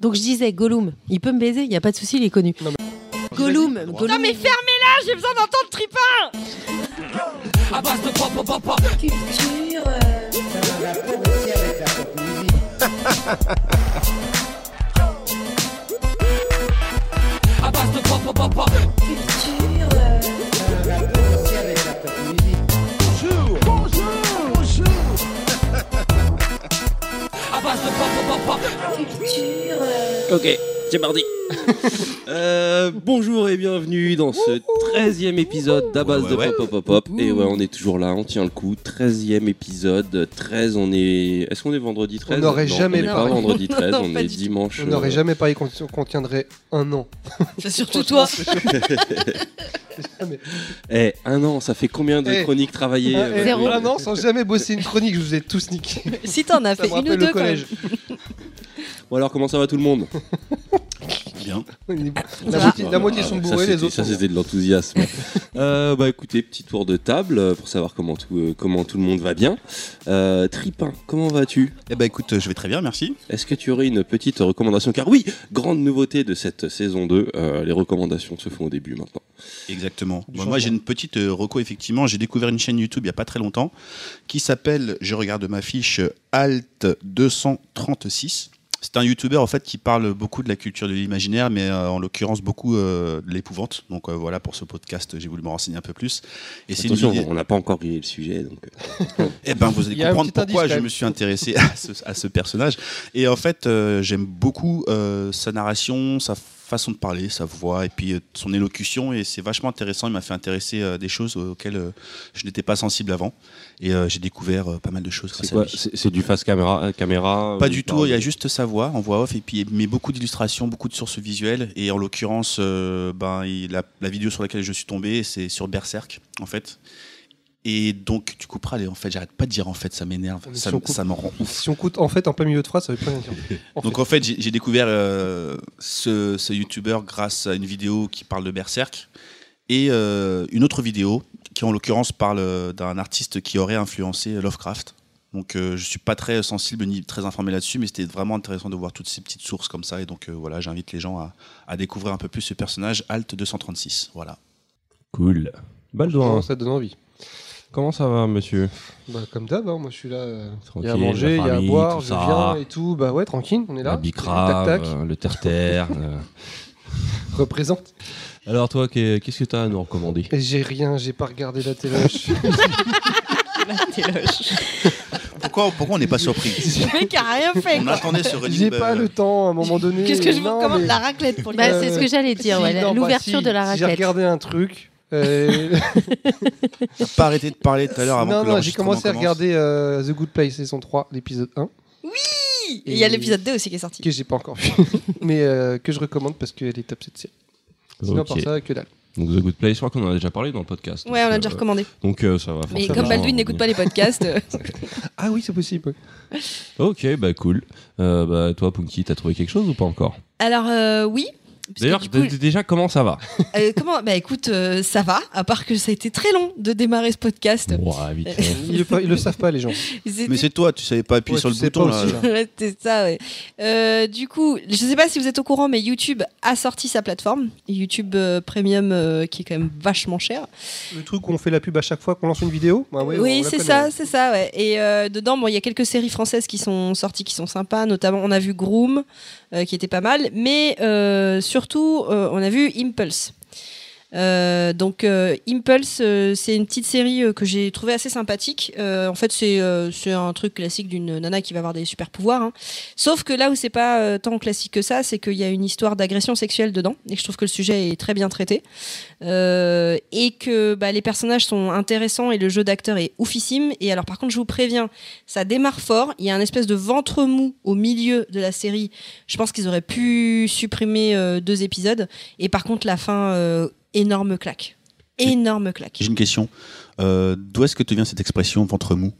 Donc je disais Gollum, il peut me baiser, il y a pas de souci, il est connu. Non, Gollum. Gollum. Non mais fermez-la, j'ai besoin d'entendre Tripin Ok, c'est mardi. Euh, bonjour et bienvenue dans ce 13e épisode d'Abaz Ouais, de ouais. Pop Pop Pop Pop. Et ouais, on est toujours là, on tient le coup. 13e épisode, 13, on est. Est-ce qu'on est vendredi 13 On n'aurait Non, jamais On n'est pas parié. vendredi 13, Non, on pas est du tout. dimanche. On n'aurait euh, jamais parié qu'on qu'on tiendrait un an. C'est surtout toi Jamais. Eh, un an, ça fait combien de Eh. chroniques travaillées Un, euh, eh, Zéro. un an sans jamais bosser une chronique, je vous ai tous niqué. Si t'en as Ça fait me une ou deux le quand même. collège. Bon alors, comment ça va tout le monde? Bien. La moitié, la moitié sont Ah, bourrés, ça, les c'était- autres Ça, c'était de l'enthousiasme. Euh, bah écoutez, petit tour de table euh, pour savoir comment tout, euh, comment tout le monde va bien. Euh, Tripin, comment vas-tu? Eh ben écoute, je vais très bien, merci. Est-ce que tu aurais une petite recommandation? Car oui, grande nouveauté de cette saison 2, euh, les recommandations se font au début maintenant. Exactement. Bon, moi, j'ai une petite euh, reco, effectivement. J'ai découvert une chaîne YouTube il n'y a pas très longtemps qui s'appelle, je regarde ma fiche, Alt 236. C'est un YouTuber en fait qui parle beaucoup de la culture de l'imaginaire, mais euh, en l'occurrence beaucoup euh, de l'épouvante. Donc euh, voilà, pour ce podcast, j'ai voulu me renseigner un peu plus. Et une Attention, on n'a pas encore grillé le sujet. Donc... Eh ben, vous allez comprendre pourquoi indice, je me suis intéressé à ce, à ce personnage. Et en fait, euh, j'aime beaucoup euh, sa narration, sa façon de parler, sa voix et puis euh, son élocution. Et c'est vachement intéressant. Il m'a fait intéresser euh, des choses auxquelles euh, je n'étais pas sensible avant. Et j'ai découvert pas mal de choses. C'est à du face caméra, caméra Pas du tout, il y a juste sa voix en voix off et puis mais beaucoup d'illustrations, beaucoup de sources visuelles et en l'occurrence ben, la, la vidéo sur laquelle je suis tombé c'est sur Berserk en fait. Et donc tu couperas les en fait, j'arrête pas de dire en fait, ça m'énerve, ça, coupe- me rend ouf. Si on coûte en fait en plein milieu de phrase, ça veut plus rien dire. En Donc fait. en fait, j'ai découvert euh, ce, ce youtubeur grâce à une vidéo qui parle de Berserk et euh, une autre vidéo qui en l'occurrence parle euh, d'un artiste qui aurait influencé Lovecraft. Donc euh, je suis pas très sensible ni très informé là-dessus, mais c'était vraiment intéressant de voir toutes ces petites sources comme ça. Et donc euh, voilà, j'invite les gens à, à découvrir un peu plus ce personnage, Alt 236. Voilà. Cool. Baldouin, ça donne envie. Comment ça va, monsieur Bah, comme d'hab, hein, moi je suis là. euh, Il y a à manger, la il y a à boire, je ça. viens et tout. Bah ouais, tranquille, on est là. La bicrave, Tac, tac. euh, le terre-terre. euh. Représente. Alors toi, qu'est- qu'est-ce que tu as à nous recommander? J'ai rien, j'ai pas regardé la télé. Pourquoi, pourquoi on n'est pas surpris? Le mec a rien fait On quoi. attendait ce J'ai pas le temps à un moment donné. Qu'est-ce que je vous Non, recommande mais- La raclette pour les Bah, Euh, c'est ce que j'allais dire, Si, ouais, la- non, bah, l'ouverture si, de la si J'ai raclette. regardé un truc. Euh, T'as pas arrêté de parler tout à l'heure avant non, que non, j'ai commencé à commence. regarder euh, The Good Place saison 3, l'épisode 1, Et il y a l'épisode 2 aussi qui est sorti. que j'ai pas encore vu, mais euh, que je recommande parce qu'elle est top cette série. Sinon, Ok. par ça, que dalle. Donc The Good Place, je crois qu'on en a déjà parlé dans le podcast. Ouais, on Donc, a déjà euh, recommandé. Donc euh, ça va. Mais forcément, comme Baldwin n'écoute pas les podcasts, euh, Ah oui, c'est possible. Ok, bah cool. Euh, bah toi, Punky, t'as trouvé quelque chose ou pas encore? Alors euh, oui. D'ailleurs, déjà, comment ça va? Euh, comment Bah écoute, euh, ça va. À part que ça a été très long de démarrer ce podcast. Vite fait. Ils, le, ils le savent pas, les gens. Mais c'est toi, tu savais pas appuyer Ouais, sur le bouton pas là. c'est ça, ouais. Euh, du coup, je sais pas si vous êtes au courant, mais YouTube a sorti sa plateforme, YouTube euh, Premium, euh, qui est quand même vachement cher. Le truc où on fait la pub à chaque fois qu'on lance une vidéo? Bah ouais, on oui, c'est ça, c'est ça, ouais. Et euh, dedans, bon, il y a quelques séries françaises qui sont sorties, qui sont sympas. Notamment, on a vu Groom, euh, qui était pas mal, mais euh, surtout, euh, on a vu Impulse. Euh, donc euh, Impulse, euh, c'est une petite série que j'ai trouvé assez sympathique. En fait, c'est un truc classique d'une nana qui va avoir des super pouvoirs. hein. Sauf que là où c'est pas tant classique que ça, c'est qu'il y a une histoire d'agression sexuelle dedans, et je trouve que le sujet est très bien traité, et que bah, les personnages sont intéressants et le jeu d'acteur est oufissime. Et alors par contre, je vous préviens, ça démarre fort. Il y a un espèce de ventre mou au milieu de la série. Je pense qu'ils auraient pu supprimer deux épisodes. Et par contre, la fin, énorme claque. Énorme claque. J'ai une question. Euh, D'où est-ce que te vient cette expression ventre mou?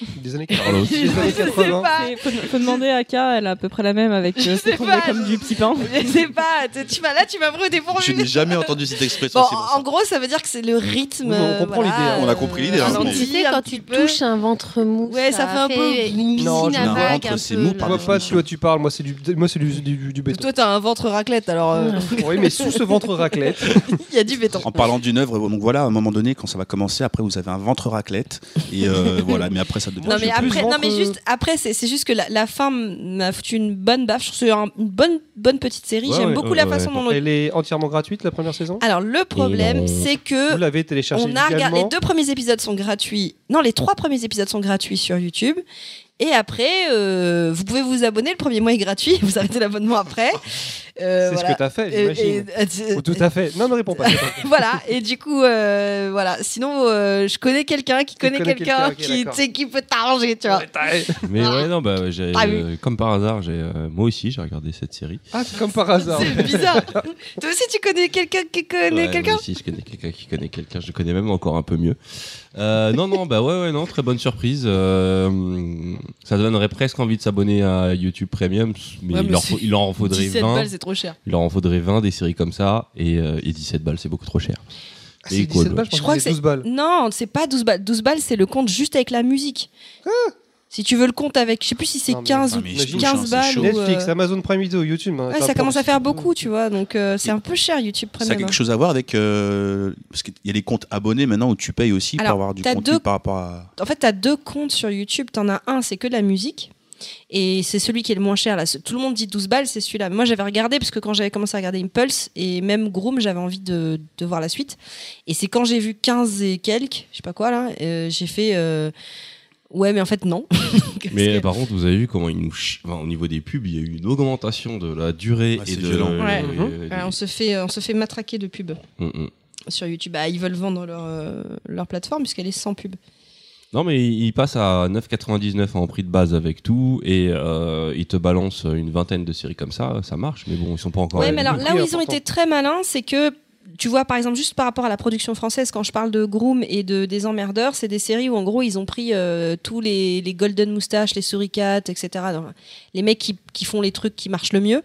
Des années Carlos. 80. Des années Je sais 80. pas. C'est- Faut, faut demander à K, elle a à peu près la même avec Je euh, sais c'est tombé pas. comme du petit pain. Je sais pas, tu- tu m'as là, tu m'as pris au Je dépourvu. n'ai jamais entendu cette expression. Bon, c'est pour en gros, ça veut dire que c'est le rythme. Oui, on comprend voilà, l'idée, hein. On a compris l'idée, hein, mais- Tu sais, quand tu touches un ventre mou, Ouais, ça fait un peu- une Non, je à me vagues rentre, un c'est peu, mou par Moi, pas de quoi tu parles. Moi, c'est du, moi, c'est du, du, du béton. Toi, t'as un ventre raclette, alors euh, Oui, mais sous ce ventre raclette. il y a du béton. En parlant d'une œuvre, donc voilà, à un moment donné, quand ça va commencer, après vous avez un ventre raclette. Et euh, voilà, mais après ça devient. Non mais après, non ventre, mais euh, juste après, c'est juste que la, la fin m'a foutu une bonne baffe. Je trouve que c'est un- une bonne bonne petite série. Ouais, J'aime ouais, beaucoup ouais, la ouais, façon dont. on- Elle est entièrement gratuite la première saison? Alors le problème, c'est Vous que l'avez téléchargée on a regardé. Les deux premiers épisodes sont gratuits. Non, les trois premiers épisodes sont gratuits sur YouTube. Et après, euh, vous pouvez vous abonner. Le premier mois est gratuit. Vous arrêtez l'abonnement après. Euh, C'est voilà. ce que t'as fait, Et- j'imagine. et- Oh, tout à fait. Non, ne réponds pas. voilà et du coup euh, voilà sinon euh, je connais quelqu'un qui connaît quelqu'un qui tu peut t'arranger tu vois Mais ouais, non, bah, Ah euh, comme par hasard, j'ai, euh, moi aussi, j'ai regardé cette série. Ah, comme par hasard. c'est bizarre toi aussi tu connais quelqu'un qui connaît Ouais, quelqu'un? moi aussi, je connais quelqu'un qui connaît quelqu'un. Je le connais même encore un peu mieux. Euh, non, non, bah ouais, ouais, non, très bonne surprise. Euh, ça donnerait presque envie de s'abonner à YouTube Premium, mais, Ouais, il, mais leur c'est- faut- il leur en faudrait 17 20. balles c'est trop cher Il leur en faudrait 20 des séries comme ça, et, euh, et 17 balles, c'est beaucoup trop cher. Ah, C'est Et 17 cool, balles, Je je crois que c'est 12 balles. non c'est pas 12 balles 12 balles c'est le compte juste avec la musique si tu veux le compte avec je sais plus si c'est Non, mais- 15 Ah, ou mais Imagine, 15 c'est balles Netflix, euh, Amazon Prime Video, YouTube. hein, ouais, ça commence à faire beaucoup tu vois donc euh, c'est un peu cher YouTube Ça a Premium quelque chose à voir avec. euh, parce qu'il y a les comptes abonnés maintenant où tu payes aussi Alors, pour avoir du contenu deux- par rapport à. en fait, tu as deux comptes sur YouTube. Tu en as un, c'est que de la musique. Et c'est celui qui est le moins cher. Là. Tout le monde dit 12 balles, c'est celui-là. Mais Moi, j'avais regardé parce que quand j'avais commencé à regarder Impulse et même Groom, j'avais envie de, de voir la suite. Et c'est quand j'ai vu 15 et quelques, je sais pas quoi, là, euh, j'ai fait. euh, Ouais, mais en fait, non. Mais que- par contre, vous avez vu comment ils nous chi- enfin, au niveau des pubs, il y a eu une augmentation de la durée Ouais, et c'est de. Ouais. euh, Ouais, on, se fait, on se fait matraquer de pubs Mm, mm. sur YouTube. Bah, ils veulent vendre leur, euh, leur plateforme puisqu'elle est sans pub. Non, mais il passe à 9,99 en prix de base avec tout et euh, il te balance une vingtaine de séries comme ça, ça marche, mais bon, ils sont pas encore. Ouais, mais alors là où ils ont été très malins, c'est que tu vois, par exemple, juste par rapport à la production française, quand je parle de Groom et de des emmerdeurs, c'est des séries où en gros ils ont pris euh, tous les, les golden moustaches, les suricates, etc. Donc, les mecs qui, qui font les trucs qui marchent le mieux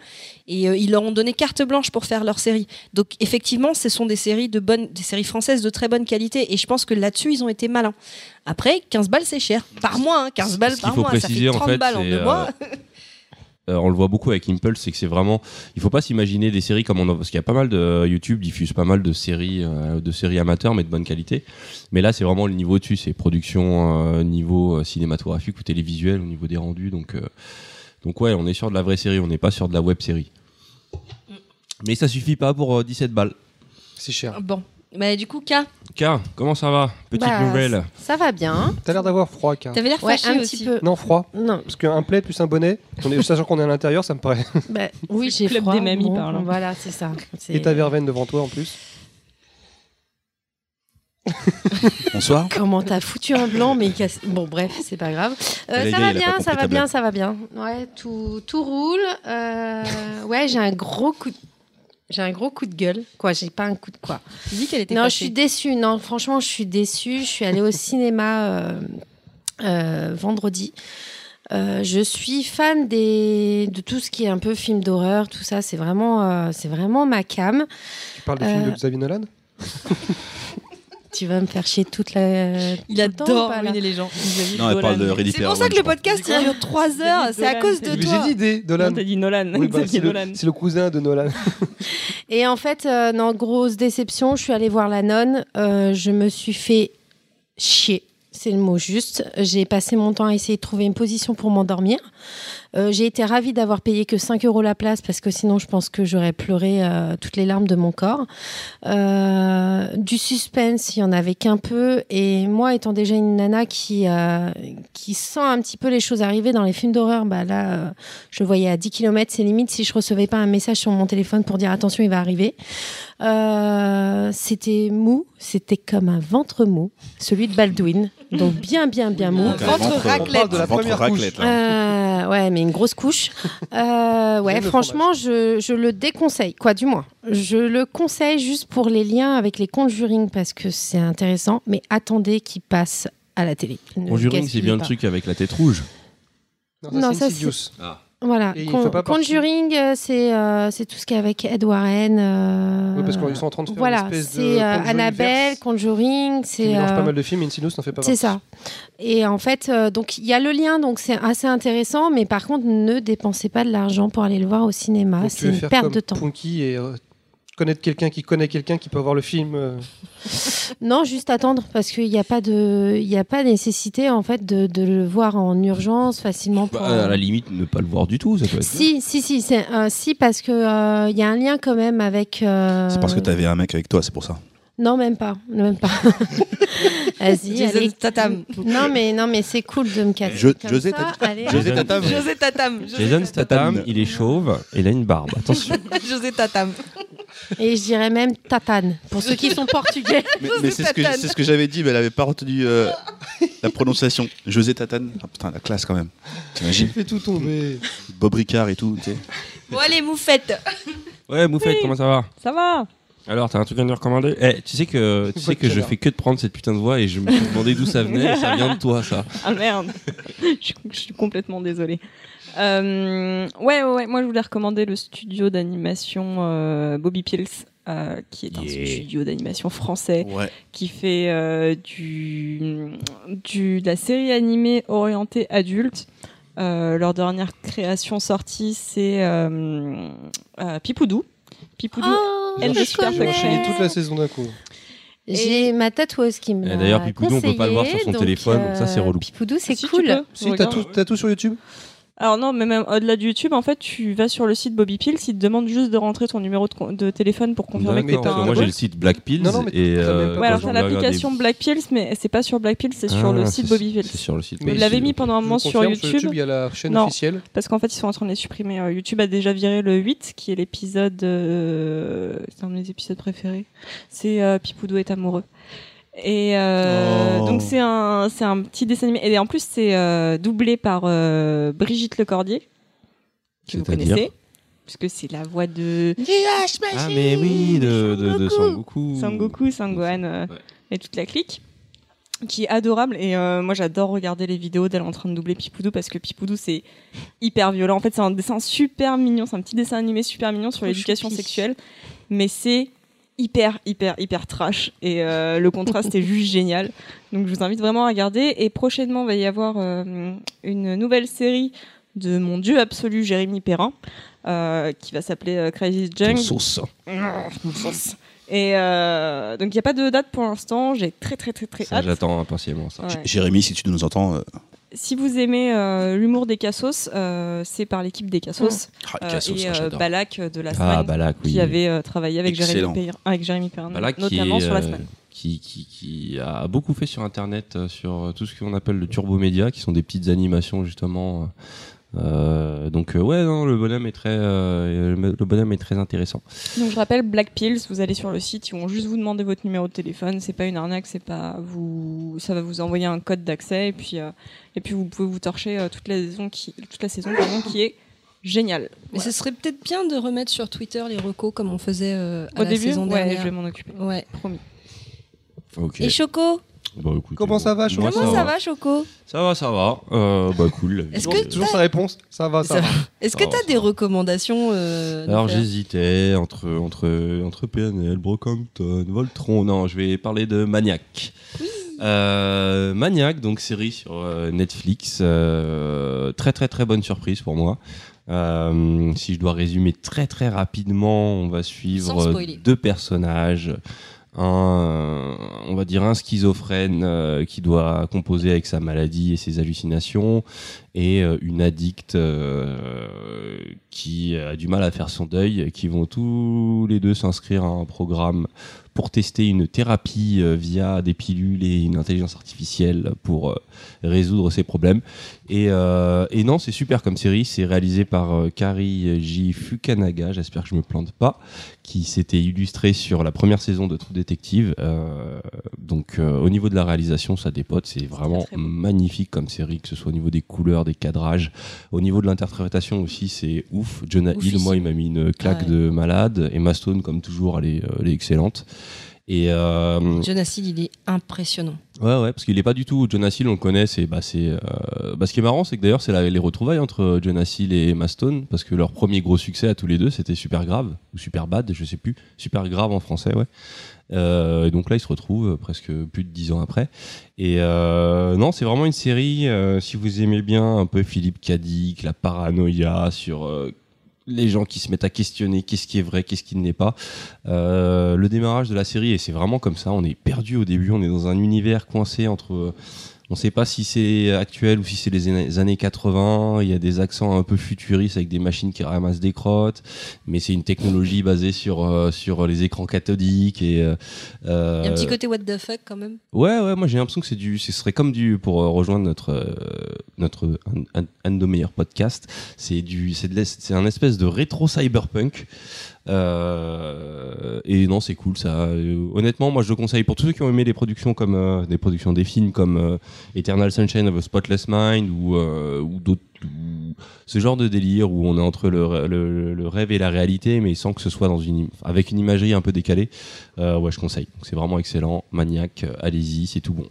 et euh, ils leur ont donné carte blanche pour faire leur série. Donc effectivement, ce sont des séries de bonnes, des séries françaises de très bonne qualité et je pense que là-dessus ils ont été malins. Après, 15 balles c'est cher par mois, hein, 15 balles par mois, ça fait en 30 fait, balles en deux euh, mois. Euh, on le voit beaucoup avec Impulse, c'est que c'est vraiment. Il faut pas s'imaginer des séries comme on a. Parce qu'il y a pas mal de. YouTube diffuse pas mal de séries, euh, de séries amateurs, mais de bonne qualité. Mais là, c'est vraiment le niveau dessus. C'est production euh, niveau cinématographique ou télévisuel, au niveau des rendus. Donc, euh, donc ouais, on est sur de la vraie série, on n'est pas sur de la web série. Mais ça suffit pas pour euh, 17 balles. C'est cher. Bon, mais du coup, K, K, comment ça va Petite Bah, nouvelle. Ça va bien. T'as l'air d'avoir froid, car. t'avais l'air Ouais, fâché un aussi. petit peu. Non, froid. Non, Parce qu'un plaid plus un bonnet, on est, sachant qu'on est à l'intérieur, ça me paraît. bah, oui, j'ai Club froid. des mamies bon. Voilà, c'est ça. Et ta verveine devant toi en plus. Bonsoir. Comment t'as foutu un blanc mais casse- bon bref c'est pas grave. Euh, ça va bien, ça va bien, ça va bien. Ouais tout, tout roule. Euh, ouais j'ai un gros coup. de- J'ai un gros coup de gueule. Quoi j'ai pas un coup de quoi. Tu dis qu'elle était Non je suis déçue. Non franchement je suis déçue. Je suis allée au cinéma euh, euh, vendredi. Euh, je suis fan des, de tout ce qui est un peu film d'horreur, tout ça. C'est vraiment, euh, c'est vraiment ma cam. Tu parles de film de Xavier Nolan? Tu vas me faire chier toute la. Il adore ruiner les gens. Non, elle parle de Ready C'est pour ça que le podcast il dure 3 heures. C'est à cause de Mais toi. J'ai dit Nolan. Non, t'as dit Nolan. Oui, bah, c'est, Nolan. le, c'est le cousin de Nolan. Et en fait, euh, non, grosse déception, je suis allée voir la nonne. euh, je me suis fait chier. C'est le mot juste. J'ai passé mon temps à essayer de trouver une position pour m'endormir. Euh, j'ai été ravie d'avoir payé que 5 euros la place parce que sinon je pense que j'aurais pleuré euh, toutes les larmes de mon corps. Euh, du suspense, il y en avait qu'un peu. Et moi, étant déjà une nana qui, euh, qui sent un petit peu les choses arriver dans les films d'horreur, bah là, euh, je voyais à 10 km, c'est limite si je recevais pas un message sur mon téléphone pour dire attention, il va arriver. Euh, c'était mou, c'était comme un ventre mou, celui de Baldwin. Donc bien, bien, bien mou. Ventre raclette. De la première couche. Euh, ouais, mais une grosse couche. Euh, ouais, franchement, je, je le déconseille. Quoi, du moins. Je le conseille juste pour les liens avec les conjuring parce que c'est intéressant. Mais attendez qu'il passe à la télé. Ne Conjuring, c'est bien le truc avec la tête rouge. Non, ça, c'est Insidious. Voilà. Con- Conjuring, euh, c'est euh, c'est tout ce qui est avec Ed Warren. euh, Ouais, parce qu'ils sont en train de faire Voilà, une espèce de c'est Annabelle, Conjuring, c'est mélange pas mal de films, Insidious n'en fait pas c'est ça. Et en fait, donc il y a le lien, donc c'est assez intéressant, mais par contre, ne dépensez pas de l'argent pour aller le voir au cinéma, c'est une perte comme de temps. Punky et connaître quelqu'un qui connaît quelqu'un qui peut avoir le film. euh, Non, juste attendre parce qu'il n'y a pas de, il y a pas nécessité en fait de, de le voir en urgence facilement. Pour, Bah, à la limite, ne pas le voir du tout, ça peut être. Si, si, si, c'est, euh, si parce que euh, il y a un lien quand même avec. euh, C'est parce que t'avais un mec avec toi, c'est pour ça. Non, même pas, même pas. Vas-y, allez. Tatam. Non, mais non, mais c'est cool de me casser. Je- comme José ça. Allez, José. Tatam. José Tatam. José Jason Tatam. Il est chauve et il a une barbe. Attention. José Tatam. Et je dirais même tatane pour ceux qui sont portugais. Mais, c'est ce que, ce que j'avais dit, mais elle avait pas retenu euh, la prononciation. José Tatane. Ah, putain, la classe quand même. T'imagines fait tout tomber. Bob Ricard et tout, tu sais. Bon, allez, moufette. Ouais, Moufette, comment ça va? Ça va Alors, t'as un truc à nous recommander? Eh, tu sais que, tu sais que je fais que de prendre cette putain de voix et je me suis demandé d'où ça venait et ça vient de toi, ça. Ah merde je, suis- je suis complètement désolée. Euh, ouais, ouais, ouais, moi je voulais recommander le studio d'animation euh, Bobby Pills, euh, qui est un Yeah. studio d'animation français Ouais. qui fait euh, du, du, de la série animée orientée adulte. Euh, leur dernière création sortie, c'est euh, euh, Pipoudou. Pipoudou. Oh, Elle me super enchaîné toute la saison d'un coup. J'ai ma tatoueuse qui me d'ailleurs, Pipoudou, on peut pas le voir sur son téléphone, donc ça, c'est euh, relou. Pipoudou, c'est Si, tu cool. Si, t'as tout, t'as tout sur YouTube Alors non, mais même au-delà du YouTube, en fait, tu vas sur le site Bobby Pills, il te demande juste de rentrer ton numéro de, de téléphone pour confirmer que t'as moi j'ai le site Black Pills Non, non, mais et euh, Ouais, alors t'as l'application Black Pills, mais c'est pas sur Black Pills, c'est sur Ah, le c'est site sur- Bobby Pills. C'est sur le site. Mais Pills. mis pendant un moment sur confirme, YouTube. il y a la chaîne Non. officielle. Parce qu'en fait, ils sont en train de les supprimer. Euh, YouTube a déjà viré le 8, qui est l'épisode. euh, C'est un de mes épisodes préférés. C'est euh, Pipoudou est amoureux. Et euh, Oh. donc, c'est un, c'est un petit dessin animé. Et en plus, c'est euh, doublé par euh, Brigitte Lecordier, que vous C'est-à-dire connaissez. Puisque c'est la voix de Ah, mais oui, de, de, de Sangoku. Sangoku, Sangohan euh, Ouais. et toute la clique qui est adorable et euh, moi j'adore regarder les vidéos d'elle en train de doubler Pipoudou parce que Pipoudou c'est hyper violent en fait c'est un dessin super mignon c'est un petit dessin animé super mignon sur Trop l'éducation choupi. sexuelle mais c'est hyper hyper hyper trash et euh, le contraste est juste génial donc je vous invite vraiment à regarder et prochainement il va y avoir euh, une nouvelle série de mon dieu absolu Jérémy Perrin euh, qui va s'appeler euh, Crazy Ton Jungle sauce. et euh, donc il n'y a pas de date pour l'instant. J'ai très très très très Ça, hâte. j'attends impatiemment ça. Ouais. Jérémy, si tu nous entends, euh, Si vous aimez euh, l'humour des Cassos, euh, c'est par l'équipe des Cassos ah, euh, Cassos, et euh, j'adore. Balak euh, de la Ah, semaine Balak, oui. qui avait euh, travaillé avec Excellent. Jérémy, Perrin, avec Jérémy Perrin, Balak qui, notamment est, sur la euh, semaine. qui, qui, qui a beaucoup fait sur Internet, euh, sur euh, tout ce qu'on appelle le turbo média, qui sont des petites animations justement. Euh, donc euh, ouais, non, le bonhomme est très, euh, le bonhomme est très intéressant. Donc je rappelle Black Pills, vous allez sur le site, ils vont juste vous demander votre numéro de téléphone, c'est pas une arnaque, c'est pas vous ça va vous envoyer un code d'accès et puis euh, et puis vous pouvez vous torcher euh, toute la saison qui toute la saison pardon, qui est géniale. Mais ce serait peut-être bien de remettre sur Twitter les recos comme on faisait euh, à Au la début, saison ouais, dernière. je vais m'en occuper. Ouais. Promis. Ok. Et Choco, Bah, Comment ça va, moi, comment ça va, Choco? Ça va, ça va. Euh, bah cool. Est-ce Toujours, que toujours sa réponse Ça va, ça, Ça va. Est-ce que tu as ça des recommandations euh, de Alors faire j'hésitais entre entre entre PNL, Brockhampton, Voltron. Non, je vais parler de Maniac. Euh, Maniac, donc série sur euh, Netflix. euh, très très très bonne surprise pour moi. Euh, si je dois résumer très très rapidement, on va suivre spoiler. deux personnages. Un, on va dire un schizophrène euh, qui doit composer avec sa maladie et ses hallucinations, et euh, une addicte euh, qui a du mal à faire son deuil, qui vont tous les deux s'inscrire à un programme pour tester une thérapie euh, via des pilules et une intelligence artificielle pour euh, résoudre ces problèmes. Et, euh, et non, c'est super comme série. C'est réalisé par Kari J. Fukanaga, j'espère que je me plante pas, qui s'était illustré sur la première saison de True Detective. Donc au niveau de la réalisation, ça dépote. C'est vraiment magnifique comme série, que ce soit au niveau des couleurs, des cadrages. Au niveau de l'interprétation aussi, c'est ouf. Jonah Hill, moi, il m'a mis une claque Ouais. de malade. Emma Stone, comme toujours, elle est, elle est excellente. Et euh, Jonas Hill, il est impressionnant. ouais, ouais, parce qu'il est pas du tout Jonas Hill, on le connaît. C'est bah, c'est euh, bah, ce qui est marrant, c'est que d'ailleurs c'est la- les retrouvailles entre Jonas Hill et Emma Stone, parce que leur premier gros succès à tous les deux, c'était Super Grave ou Super Bad, je sais plus, Super Grave en français, ouais. Euh, et donc là, ils se retrouvent euh, presque plus de dix ans après. Et euh, non, c'est vraiment une série. euh, si vous aimez bien un peu Philippe Cadic, la paranoïa sur euh, les gens qui se mettent à questionner qu'est-ce qui est vrai, qu'est-ce qui ne l'est pas. Euh, le démarrage de la série, et c'est vraiment comme ça. On est perdu au début. On est dans un univers coincé entre. On ne sait pas si c'est actuel ou si c'est les années- années 80. Il y a des accents un peu futuristes avec des machines qui ramassent des crottes, mais c'est une technologie basée sur euh, sur les écrans cathodiques et. euh, Il y a un petit euh, côté what the fuck quand même. Ouais, ouais, moi j'ai l'impression que c'est du, ce serait comme du, pour rejoindre notre, notre, un, un- un de nos meilleurs podcasts, c'est du, c'est de c'est un espèce de rétro cyberpunk. Euh, et non, c'est cool ça. Euh, honnêtement, moi je le conseille pour tous ceux qui ont aimé des productions comme, euh, des productions des films comme Eternal Sunshine of a Spotless Mind ou, ce genre de délire où on est entre le, rêve et la réalité, mais sans que ce soit dans une, avec une imagerie un peu décalée. Ouais, je conseille. C'est vraiment excellent, maniaque. Allez-y, c'est tout bon.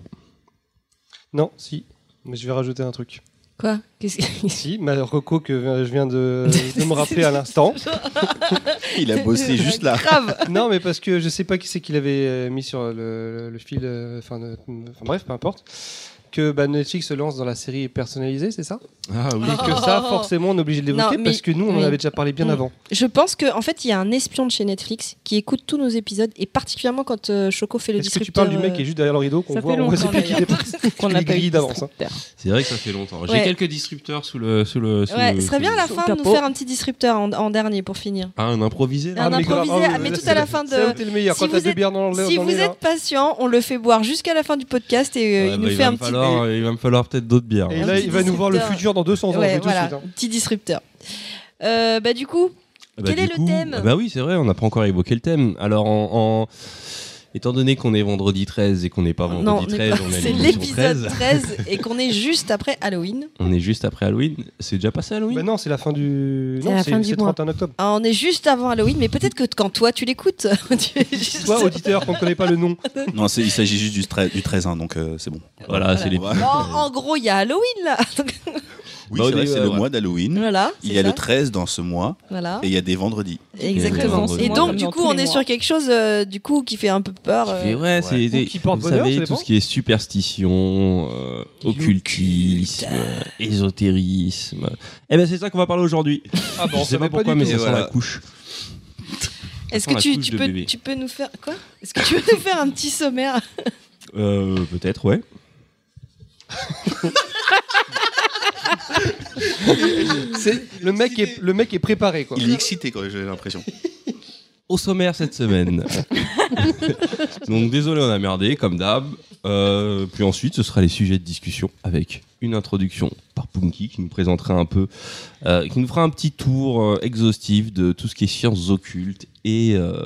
Non, si. Mais je vais rajouter un truc. Quoi? Qu'est-ce que- Si, ma reco que je viens de, de me rappeler à l'instant. Il a bossé juste là. Grave. Non, mais parce que je sais pas qui c'est qui l'avait euh, mis sur le, le- le fil. euh, enfin, bref, peu importe. Que bah, Netflix se lance dans la série personnalisée, c'est ça? Ah oui. Et que ça, forcément, on est obligé de l'évoquer Non, mais- parce que nous, on en oui. avait déjà parlé bien Mm. avant. Je pense qu'en en fait, il y a un espion de chez Netflix qui écoute tous nos épisodes et particulièrement quand euh, Choco fait le Est-ce que tu parles du mec qui est juste derrière le rideau qu'on Ça voit fait on voit ses longtemps, pieds qui dépassent qu'on les n'a pas eu grilles de d'avance. hein. C'est vrai que ça fait longtemps. J'ai Ouais. quelques disrupteurs sous le. Sous le sous Ouais, le- ce serait sous bien à le- la sous fin le de nous capot. faire un petit disrupteur en, en dernier pour finir. Ah, un improvisé là Un mais grave, improvisé, ah, ah, mais là, tout c'est à la fin de- C'est là où t'es le meilleur, Si quand vous t'as deux êtes- bières dans le Si dans le vous nez, là. êtes patient, on le fait boire jusqu'à la fin du podcast et euh, Ouais, il bah, nous fait va un me petit. Il va me falloir peut-être d'autres bières. Et là, il va nous voir le futur dans 200 ans. Ouais, voilà, dis tout de suite, hein. petit disrupteur. Euh, bah du coup, Bah, Quel du est le thème? Bah oui, c'est vrai, on n'a pas encore évoqué le thème. Alors, en, en- étant donné qu'on est vendredi 13 et qu'on n'est pas non, vendredi on est 13, pas- on est c'est l'épisode 13. 13 et qu'on est juste après Halloween. On est juste après Halloween. C'est déjà passé Halloween Bah non, c'est la fin du. Non, la c'est fin du c'est mois. 31 octobre. Ah, on est juste avant Halloween, mais peut-être que quand toi tu l'écoutes, tu es juste- Toi, auditeur, qu'on ne connaît pas le nom. Non, c'est- il s'agit juste du, treize- du 13, hein, donc euh, c'est bon. Voilà, c'est les. Bon, en gros, il y a Halloween là. Oui, Bah, c'est le ouais. mois d'Halloween. voilà. Il y a ça. le 13 dans ce mois Voilà. et il y a des vendredis. Exactement. Et donc, du coup, on est mois. sur quelque chose euh, du coup qui fait un peu peur. euh, Et ouais, c'est Ou qui porte vous bonheur, savez ça tout dépend. ce qui est superstition, euh, occultisme, euh, ésotérisme. Eh ben c'est ça qu'on va parler aujourd'hui. Ah bon, Je sais pas pourquoi, mais tout. ça Et sent voilà. la couche. Est-ce que la tu, couche tu de peux, bébé. tu peux nous faire quoi? Est-ce que tu veux nous faire un petit sommaire? Euh, Peut-être, ouais. C'est- le mec est le mec est préparé quoi. Il est excité, quoi, j'ai l'impression. Au sommaire cette semaine. Donc désolé, on a merdé, comme d'hab. Euh, puis ensuite, ce sera les sujets de discussion avec une introduction par Punky qui nous présentera un peu, euh, qui nous fera un petit tour euh, exhaustif de tout ce qui est sciences occultes et euh,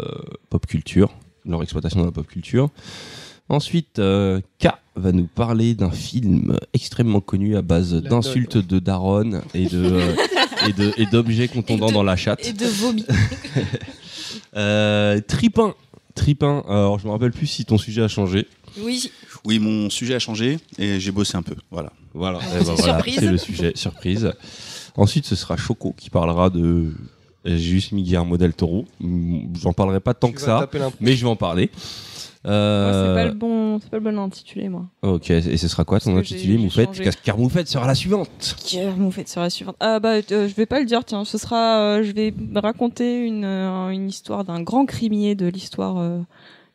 pop culture, leur exploitation de la pop culture. Ensuite, euh, K va nous parler d'un film extrêmement connu à base d'insultes de daronne et de euh, et de- et d'objets contondants Et de- dans la chatte. et de vomi Euh, Tripin. Tripin, alors je me rappelle plus si ton sujet a changé. Oui, Oui, mon sujet a changé et j'ai bossé un peu. Voilà. Voilà, Eh ben voilà, c'est le sujet, surprise. Ensuite, ce sera Choco qui parlera de juste Guillermo del Toro. J'en parlerai pas tant Tu que ça, mais je vais en parler. Euh, c'est pas le bon, c'est pas le bon intitulé, moi. Ok, et ce sera quoi ton intitulé, Moufette? Car- Car Moufette sera la suivante. Vous faites sur la suivante. Ah bah, euh, je vais pas le dire. Tiens, ce sera. euh, je vais raconter une euh, une histoire d'un grand criminel de l'histoire euh,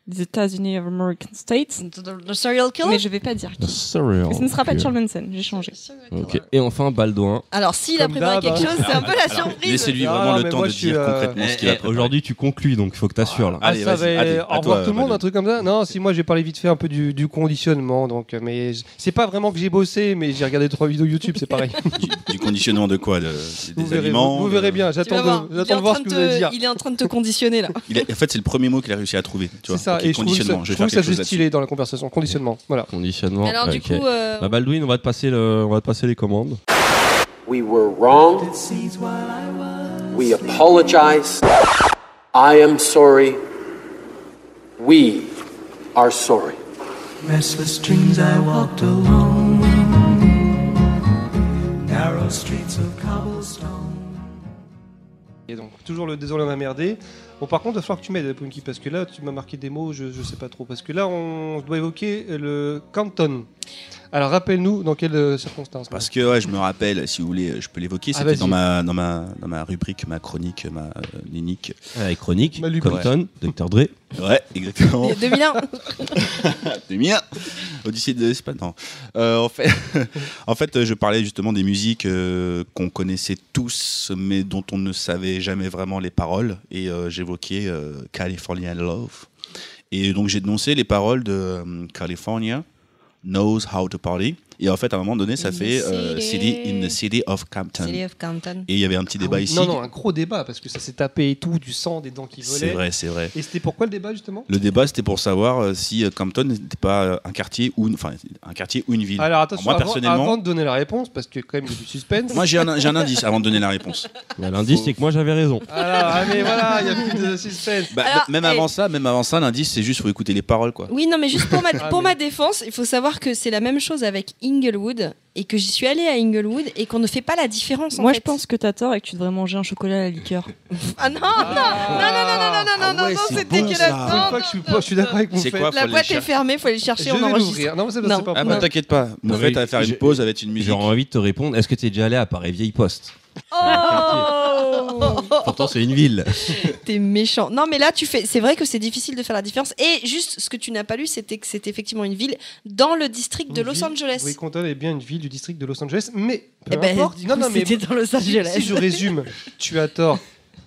des États-Unis of American States. le serial killer? Mais je vais pas dire qui. Serial ce ne sera pas killer. Charles Manson. J'ai changé. Ok, et enfin Baldouin. Alors, s'il a préparé quelque hein. chose, c'est un peu la surprise. Laissez-lui Ah, vraiment le temps de je suis, dire euh, concrètement ce Eh, qu'il a eh, préparé. Aujourd'hui, tu conclus, donc il faut que tu assures là. Ah, Allez, ça vas-y, Au revoir toi, tout le monde, un truc comme ça? Non, si moi j'ai parlé vite fait un peu du, du conditionnement, donc euh, mais c'est pas vraiment que j'ai bossé, mais j'ai regardé trois vidéos YouTube, c'est pareil. Du, du conditionnement de quoi Des verrez, aliments vous, verrez bien. J'attends de, voir ce que vous allez dire. Il est en train de te conditionner là. En fait, c'est le premier mot qu'il a réussi à trouver. Tu vois. C'est ça. Et je trouve, ça, conditionnement. je vais trouve faire ça chose stylé dans la conversation. Conditionnement. Voilà. Conditionnement. Alors, du ok. coup, euh, Bah, Baldwin, on va te passer le, on va te passer les commandes. We were wrong. We apologize. I am sorry. We are sorry. Restless dreams I walked alone. Narrow streets of cobblestone. Et donc, toujours le désolé, on m'a merdé. Bon, par contre, il va falloir que tu m'aides, Punky, parce que là, tu m'as marqué des mots, je, je sais pas trop. Parce que là, on doit évoquer le Canton. Alors, rappelle-nous dans quelles euh, circonstances. Parce que ouais, je me rappelle, si vous voulez, je peux l'évoquer. Ah, C'était dans ma dans ma dans ma rubrique, ma chronique, ma euh, nénique. Avec Chronique, Malu- Compton, Dr. Dre. Ouais, exactement. 2001. 2001. Odyssée de l'espace. Non. Euh, en fait, en fait, euh, je parlais justement des musiques euh, qu'on connaissait tous, mais dont on ne savait jamais vraiment les paroles. Et euh, j'évoquais euh, California Love. Et donc j'ai dénoncé les paroles de euh, California knows how to party. Et en fait, à un moment donné, ça fait euh, city. In the city of Compton. City of Compton. Et il y avait un petit Ah débat oui. ici. Non, non, un gros débat, parce que ça s'est tapé et tout, du sang, des dents qui volaient. C'est vrai, c'est vrai. Et c'était pourquoi le débat, justement? Le débat, c'était pour savoir euh, si euh, Compton n'était pas un quartier ou une, enfin, un quartier ou une ville. Alors, attention, Moi, avant, personnellement- avant de donner la réponse, parce que quand même, il y a du suspense. Moi, j'ai un, j'ai un indice avant de donner la réponse. L'indice, c'est que moi j'avais raison. Alors, ah, mais voilà, il n'y a plus de suspense. Bah, Alors, même et- avant ça, même avant ça, l'indice, c'est juste faut écouter les paroles, quoi. Oui, non, mais juste pour ma, Ah, pour ma défense, il faut savoir que c'est la même chose avec Inglewood et que j'y suis allée à Inglewood et qu'on ne fait pas la différence. en Moi, fait. je pense que t'as tort et que tu devrais manger un chocolat à la liqueur. Ah non, non, non, non, non, non, non, Ah non, ouais, non, c'est c'est bon, dégueulasse. ça. Une Non, fois que je suis, pas- je suis d'accord avec vous. C'est quoi La faut boîte est fermée, faut aller le chercher, Je on vais enregistre. l'ouvrir. Non, mais ça, Non. c'est pas Ah bah t'inquiète pas. Non, En fait, mais à faire une j'ai- pause avec une musique. J'aurais envie de te répondre. Est-ce que tu es déjà allé à Paris Vieille Poste? Oh Pourtant, c'est une ville. T'es méchant. Non, mais là, tu fais. C'est vrai que c'est difficile de faire la différence. Et juste, ce que tu n'as pas lu, c'était que c'était effectivement une ville dans le district de Une Los ville- Angeles. Oui, Compton est bien une ville du district de Los Angeles, mais peu Eh ben, importe. non, non, mais c'était dans Los si, Angeles. si je résume, tu as tort.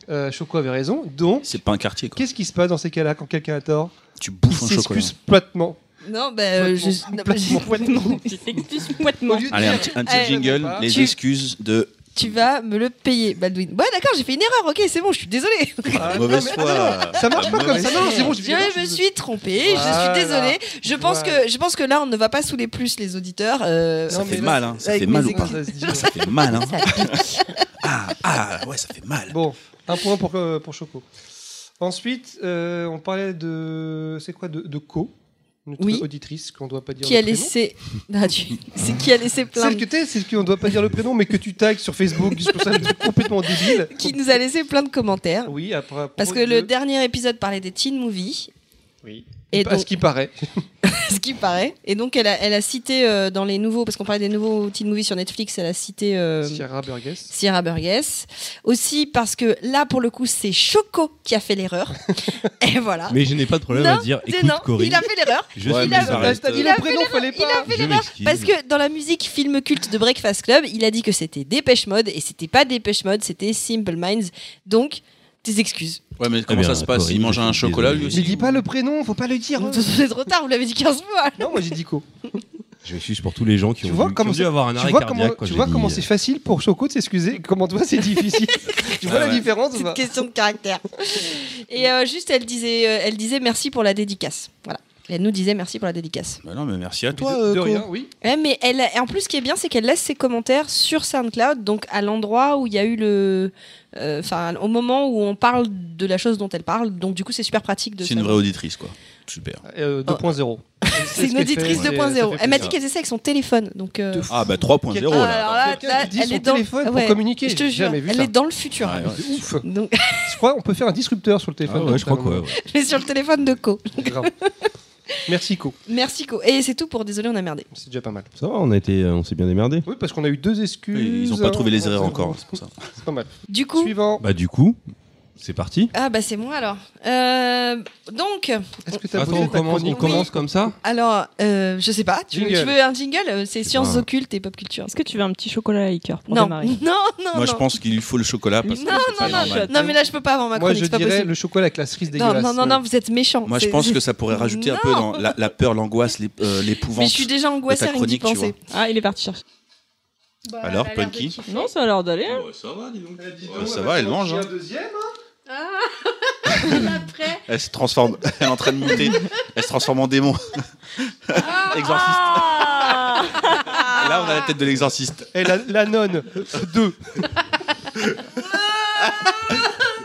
Euh, Choco avait raison. Donc, C'est pas un quartier, qu'est-ce qui se passe dans ces cas-là quand quelqu'un a tort Tu Il bouffes un chocolat. platement. Non, bah, euh, je. non, bah, je- Poitement. Tu t'excuses poitement. De Allez, un petit, un petit Eh, jingle, les excuses de Tu vas me le payer, Baldwin. Ouais, d'accord, j'ai fait une erreur. Ok, c'est bon, je suis désolée. Ah, mauvaise foi. Ça marche pas comme ça. Non, c'est bon, je Je me suis trompée, Voilà. je suis désolée. Je pense, Voilà. que, je pense que là, on ne va pas saouler plus les auditeurs. euh, Ça Non, fait mais mal, hein. Ça fait mal ou pas? Ça fait mal, hein. Ah, ah, ouais, ça fait mal. Bon, un point pour, euh, pour Choco. Ensuite, euh, on parlait de. C'est quoi De, de Co, notre Oui. auditrice, qu'on doit pas dire qui le a prénom. laissé. Ah, tu- C'est qui a laissé plein Celle de... que t'es, c'est qu'on doit pas dire le prénom, mais que tu tags sur Facebook. Je trouve ça complètement débile. qui nous a laissé plein de commentaires. Oui, après. Parce que le dernier épisode parlait des teen movies, Oui. Et Et à donc- ce qui paraît. ce qui paraît. Et donc, elle a, elle a cité euh, dans les nouveaux, parce qu'on parlait des nouveaux teen movies sur Netflix, elle a cité euh, Sierra Burgess. Sierra Burgess. Aussi parce que là, pour le coup, c'est Choco qui a fait l'erreur. Et voilà. Mais je n'ai pas de problème non, à dire. c'est Écoute, non, Corinne, il a fait l'erreur. je Ouais, suis mais a- dit il le a fait prénom, l'erreur, fallait il a fait l'erreur. Parce que dans la musique film culte de Breakfast Club, il a dit que c'était Dépêche Mode et c'était pas Dépêche Mode, c'était Simple Minds. Donc, tes excuses. Ouais, mais comment bien, ça se passe? Corinne, Il mange un chocolat désolé. lui aussi Mais dis pas le prénom, faut pas le dire. hein. C'est trop tard, vous l'avez dit 15 fois. Non, moi j'ai dit Co. Je m'excuse pour tous les gens qui Tu ont, vois dû, qui comment ont dû c'est- avoir un Tu arrêt vois cardiaque comment, tu vois dit, comment euh, c'est facile pour Choco de s'excuser? Comment toi c'est difficile? Tu vois Ah la ouais. différence C'est une question de caractère. Et euh, juste, elle disait, euh, elle disait merci pour la dédicace. Voilà. Elle nous disait merci pour la dédicace. Bah non, mais merci à toi. de euh, rien, oui. Ouais, mais elle, et en plus, ce qui est bien, c'est qu'elle laisse ses commentaires sur SoundCloud, donc à l'endroit où il y a eu le, euh, enfin, au moment où on parle de la chose dont elle parle. Donc du coup, c'est super pratique de. C'est une vraie auditrice, quoi. Super. Euh, 2.0. C'est une auditrice 2.0. Elle m'a dit qu'elle faisait ça avec son téléphone. Donc. euh, Ah bah 3.0 ah, là. alors là, Quelqu'un là, qui dit elle son est dans téléphone pour ouais, communiquer, Je te jure, jamais vu elle ça. est dans le futur. Ouais. C'est ouf. Donc, Je crois qu'on peut faire un disrupteur sur le Ah téléphone. ouais, je crois je vais sur le téléphone de Co. Merci Co. Merci Co. Et c'est tout pour désolé, on a merdé. C'est déjà pas mal. Ça va, on, a été, euh, on s'est bien démerdé. Oui, parce qu'on a eu deux excuses. Ils ont pas trouvé les Euh, erreurs encore, c'est pour ça. C'est pas mal. Du coup. Suivant. Bah, du coup, c'est parti. Ah bah c'est moi alors. Euh, donc, Est-ce que as Attends, on commence, on commence comme ça alors, euh, je sais pas. Tu, veux- Jingle. tu veux un jingle? Euh, C'est sciences pas. occultes et pop culture. Est-ce que tu veux un petit chocolat à liqueur pour Non, démarrer non, non, Moi je non. pense qu'il faut le chocolat parce que Non, pas non, non, normal. Non mais là je peux pas avoir ma Moi, chronique, je c'est pas dirais possible. le chocolat avec la cerise dégueulasse. non, non, non, vous êtes méchants. Moi je pense que ça pourrait rajouter un peu dans la, la peur, l'angoisse, l'ép- euh, Mais l'épouvante. je suis déjà angoissée que d'y chronique, tu. Ah, il est parti chercher. Alors, Punky Non, ça a l'air d'aller. hein. ça va, dis donc. Ouais, ça va, elle mange. hein. deuxième Après. Elle se transforme, elle est en train de muter. Elle se transforme en démon. Exorciste. Ah Et là, on a la tête de l'exorciste. Et la, la nonne 2.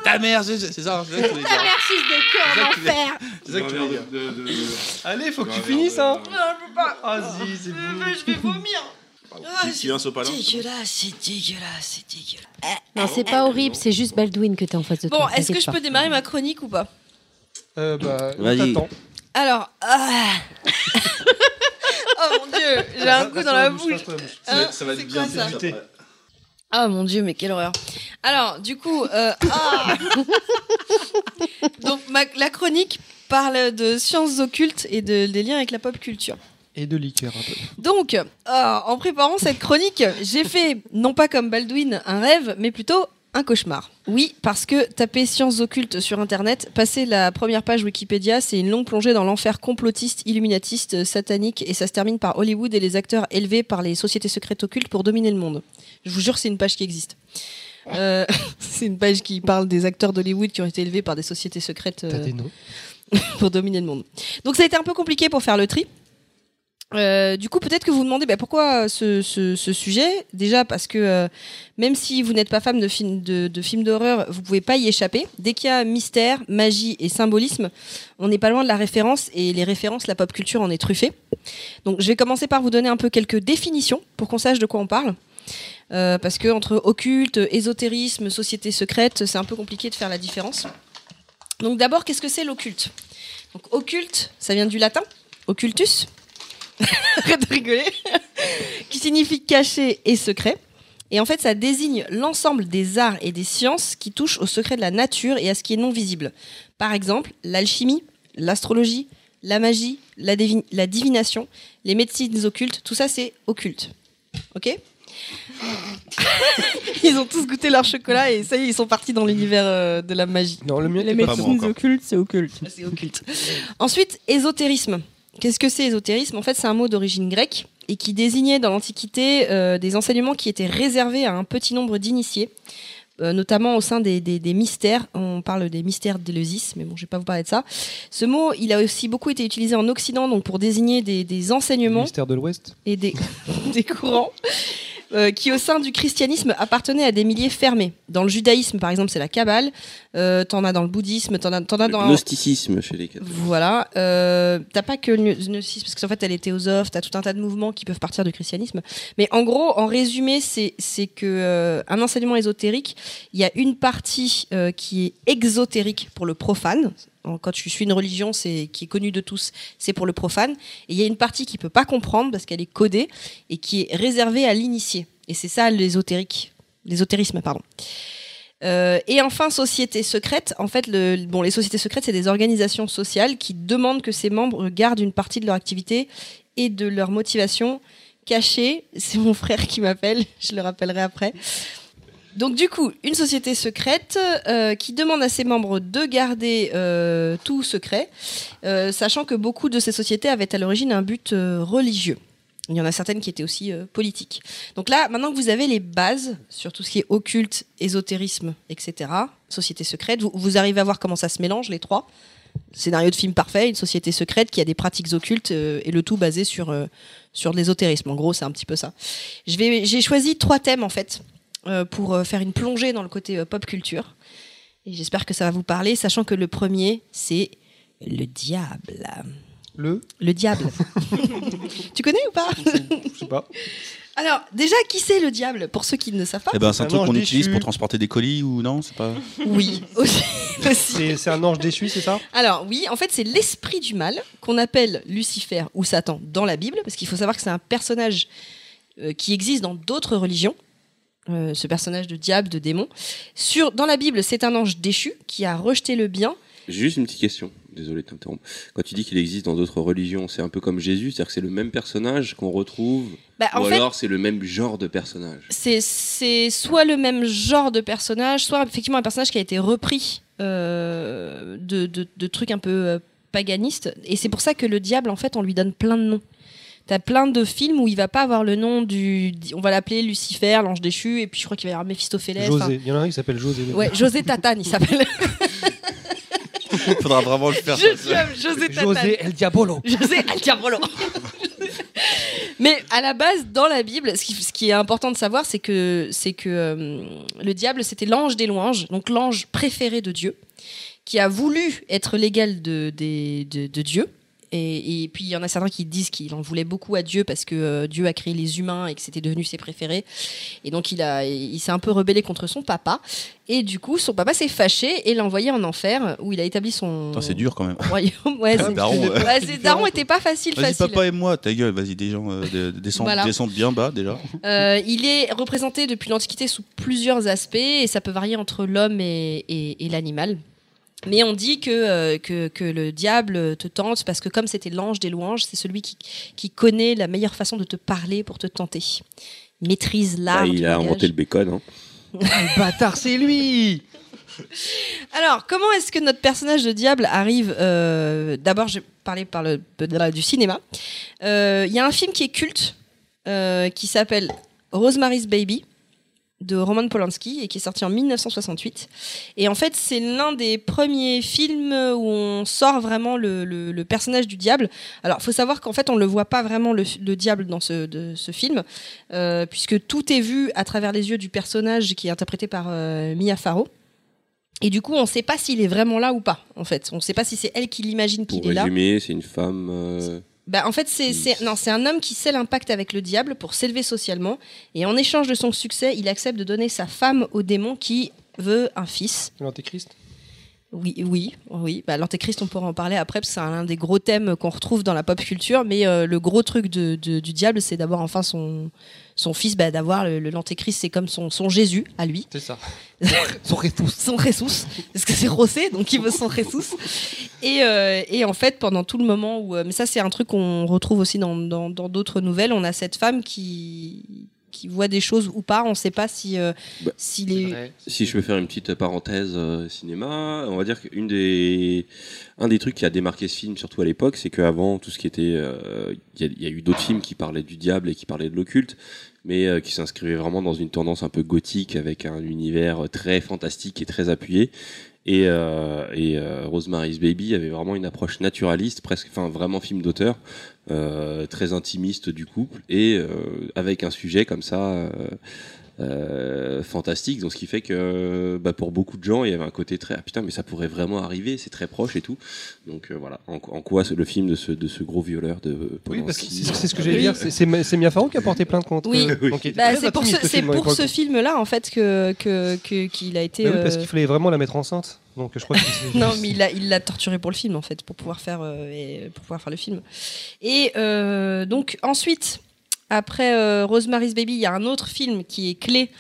ta mère, c'est c'est ça. voulais dire. Merci de cœur C'est ça que tu voulais- d'enfer. c'est ça que tu voulais dire. Allez, faut que tu finisses, hein. Non, je peux pas. Ah, c'est bon. Je vais vomir. Ah, sopalin dégueulasse, c'est dégueulasse, c'est dégueulasse. Non, c'est pas horrible, c'est juste Baldwin que t'es en face de Bon, toi. est-ce que je peux démarrer ma chronique ou pas Euh, bah, Vas-y. Alors, ah. oh mon dieu, j'ai un coup dans la bouche. Hein, Ça va c'est être bien ça fait. Ah mon dieu, mais quelle horreur. Alors, du coup, euh, ah. donc ma- la chronique parle de sciences occultes et de, des liens avec la pop culture. Et de liqueur un peu. Donc, euh, en préparant cette chronique, j'ai fait, non pas comme Baldwin, un rêve, mais plutôt un cauchemar. Oui, parce que taper sciences occultes sur Internet, passer la première page Wikipédia, c'est une longue plongée dans l'enfer complotiste, illuminatiste, satanique, et ça se termine par Hollywood et les acteurs élevés par les sociétés secrètes occultes pour dominer le monde. Je vous jure, c'est une page qui existe. Euh, c'est une page qui parle des acteurs d'Hollywood qui ont été élevés par des sociétés secrètes euh, des noms pour dominer le monde. Donc ça a été un peu compliqué pour faire le tri. Euh, du coup, peut-être que vous vous demandez bah, pourquoi ce, ce- sujet? Déjà parce que euh, même si vous n'êtes pas fan de films d'horreur, vous pouvez pas y échapper. Dès qu'il y a mystère, magie et symbolisme, on n'est pas loin de la référence et les références, la pop culture en est truffée. Donc, je vais commencer par vous donner un peu quelques définitions pour qu'on sache de quoi on parle. Euh, parce que entre occulte, ésotérisme, société secrète, c'est un peu compliqué de faire la différence. Donc d'abord, qu'est-ce que c'est l'occulte? Donc occulte, ça vient du latin, occultus, arrête de rigoler, qui signifie caché et secret. Et en fait, ça désigne l'ensemble des arts et des sciences qui touchent au secret de la nature et à ce qui est non visible. Par exemple, l'alchimie, l'astrologie, la magie, la, divination, les médecines occultes, tout ça c'est occulte. Ok Ils ont tous goûté leur chocolat et ça y est, ils sont partis dans l'univers euh, de la magie. Non, le mien Les médecines occultes, c'est occulte. C'est occulte. Ensuite, ésotérisme. Qu'est-ce que c'est ésotérisme En fait, c'est un mot d'origine grecque et qui désignait dans l'Antiquité euh, des enseignements qui étaient réservés à un petit nombre d'initiés, euh, notamment au sein des, des- des mystères. On parle des mystères d'Éleusis, mais bon, je vais pas vous parler de ça. Ce mot, il a aussi beaucoup été utilisé en Occident, donc pour désigner des, des enseignements Mystère de l'Ouest? et des, des courants euh, qui, au sein du christianisme, appartenaient à des milliers fermés. Dans le judaïsme, par exemple, c'est la Kabbale. Euh, t'en as dans le bouddhisme, t'en as, t'en as Le dans... gnosticisme chez les catholiques. Voilà. Euh, t'as pas que le gnosticisme, parce qu'en fait, t'as les théosophes, t'as tout un tas de mouvements qui peuvent partir du christianisme. Mais en gros, en résumé, c'est c'est que euh, un enseignement ésotérique, il y a une partie qui est exotérique pour le profane. Quand tu suis une religion, c'est qui est connue de tous, c'est pour le profane. Et il y a une partie qui peut pas comprendre parce qu'elle est codée et qui est réservée à l'initié. Et c'est ça l'ésotérique, l'ésotérisme, pardon. Euh, et enfin, société secrète. En fait, bon, les sociétés secrètes, c'est des organisations sociales qui demandent que ces membres gardent une partie de leur activité et de leur motivation cachée. C'est mon frère qui m'appelle, je le rappellerai après. Donc du coup, une société secrète euh, qui demande à ses membres de garder euh, tout secret, sachant que beaucoup de ces sociétés avaient à l'origine un but religieux. Il y en a certaines qui étaient aussi euh, politiques. Donc là, maintenant que vous avez les bases sur tout ce qui est occulte, ésotérisme, etc., société secrète, vous, arrivez à voir comment ça se mélange, les trois. Scénario de film parfait, une société secrète qui a des pratiques occultes euh, et le tout basé sur, euh, sur l'ésotérisme. En gros, c'est un petit peu ça. J'ai choisi trois thèmes, en fait, pour faire une plongée dans le côté pop culture. Et j'espère que ça va vous parler, sachant que le premier, c'est le diable. Le Le diable. tu connais ou pas Je sais pas. Alors, déjà, qui c'est le diable Pour ceux qui ne savent pas. Eh ben, c'est un Un truc ange qu'on déchu. utilise pour transporter des colis ou non C'est pas. Oui, aussi. aussi. C'est c'est un ange déchu, c'est ça? Alors oui, en fait, c'est l'esprit du mal qu'on appelle Lucifer ou Satan dans la Bible, parce qu'il faut savoir que c'est un personnage euh, qui existe dans d'autres religions. euh, ce personnage de diable, de démon. Sur, dans la Bible, c'est un ange déchu qui a rejeté le bien. Juste une petite question. Désolé de t'interrompre. Quand tu dis qu'il existe dans d'autres religions, c'est un peu comme Jésus, c'est-à-dire que c'est le même personnage qu'on retrouve, Bah, en ou fait, alors c'est le même genre de personnage? c'est c'est soit le même genre de personnage, soit effectivement un personnage qui a été repris euh, de, de- de trucs un peu euh, paganistes. Et c'est pour ça que le diable, en fait, on lui donne plein de noms. T'as plein de films où il va pas avoir le nom du. On va l'appeler Lucifer, l'ange déchu, et puis je crois qu'il va y avoir enfin, José. Il y en a un qui s'appelle José. Ouais, José Tatane, il s'appelle. Faudra vraiment le faire. Je ça. suis José Tatane. José El Diabolo. José El Diabolo. Mais à la base, dans la Bible, ce qui, ce qui est important de savoir, c'est que, c'est que euh, le diable, c'était l'ange des louanges, donc l'ange préféré de Dieu, qui a voulu être l'égal de, des- de, de Dieu. Et, et puis il y en a certains qui disent qu'il en voulait beaucoup à Dieu parce que euh, Dieu a créé les humains et que c'était devenu ses préférés. Et donc il, a, il s'est un peu rebellé contre son papa. Et du coup, son papa s'est fâché et l'a envoyé en enfer où il a établi son Putain, C'est dur quand même. royaume. Ouais, c'est- Daron, ouais. Ouais, c'est- Daron était pas facile, Vas-y, facile. papa et moi, ta gueule, vas-y, des gens, euh, de- de- descends, Voilà. descends bien bas déjà. Euh, il est représenté depuis l'Antiquité sous plusieurs aspects et ça peut varier entre l'homme et, et- et l'animal. Mais on dit que, euh, que, que le diable te tente parce que comme c'était l'ange des louanges, c'est celui qui, qui connaît la meilleure façon de te parler pour te tenter. Il maîtrise l'art. Bah, du il a inventé le bacon. Hein. Le bâtard, c'est lui Alors, comment est-ce que notre personnage de diable arrive euh, D'abord, je vais parler par le, du cinéma. Euh, Il y a un film qui est culte euh, qui s'appelle Rosemary's Baby de Roman Polanski et qui est sorti en 1968. Et en fait, c'est l'un des premiers films où on sort vraiment le, le- le personnage du diable. Alors, faut savoir qu'en fait, on ne le voit pas vraiment le, le diable dans ce, de, ce film, euh, puisque tout est vu à travers les yeux du personnage qui est interprété par euh, Mia Farrow. Et du coup, on ne sait pas s'il est vraiment là ou pas, en fait. On ne sait pas si c'est elle qui l'imagine Pour qu'il est là. résumer, c'est une femme. euh, Bah, en fait, c'est c'est- non, c'est un homme qui sait l'impact avec le diable pour s'élever socialement. Et en échange de son succès, il accepte de donner sa femme au démon qui veut un fils. L'antéchrist? Oui, oui, oui. Bah, L'antéchrist, on pourra en parler après, parce que c'est un des gros thèmes qu'on retrouve dans la pop culture. Mais euh, le gros truc de- de- du diable, c'est d'avoir enfin son, son fils, bah, d'avoir le- le- l'antéchrist, c'est comme son, son Jésus à lui. C'est ça. son ressus. Son ressus. Parce que c'est Rossé, donc il veut son ressus. Et, euh, et en fait, pendant tout le moment où. euh, mais ça, c'est un truc qu'on retrouve aussi dans dans- dans d'autres nouvelles. On a cette femme qui qui voit des choses ou pas. On ne sait pas si euh, Bah, s'il est. Ouais. Si je peux faire une petite parenthèse euh, cinéma, on va dire qu'une des un des trucs qui a démarqué ce film, surtout à l'époque, c'est qu'avant tout ce qui était, euh, y, il y a eu d'autres films qui parlaient du diable et qui parlaient de l'occulte, mais euh, qui s'inscrivaient vraiment dans une tendance un peu gothique avec un univers très fantastique et très appuyé. Et, euh, euh, Rosemary's Baby avait vraiment une approche naturaliste, presque, enfin vraiment film d'auteur, très intimiste du couple et avec un sujet comme ça. Euh, euh, fantastique donc ce qui fait que bah, pour beaucoup de gens il y avait un côté très ah, putain mais ça pourrait vraiment arriver c'est très proche et tout donc euh, voilà en, en quoi c'est le film de ce, de ce gros violeur de Oui, parce que Polanski. c'est ce que j'allais dire. C'est- Mia Farrow qui a porté plainte contre. Oui. euh, était Bah, c'est pour ce, film, pour ce film-là en fait que que que- qu'il a été. Bah oui, parce euh, qu'il fallait vraiment la mettre enceinte. Donc je crois que Non, mais il l'a il l'a torturé pour le film en fait, pour pouvoir faire euh, et- pour pouvoir faire le film. Et euh, donc ensuite, après euh, Rosemary's Baby, il y a un autre film qui est clé,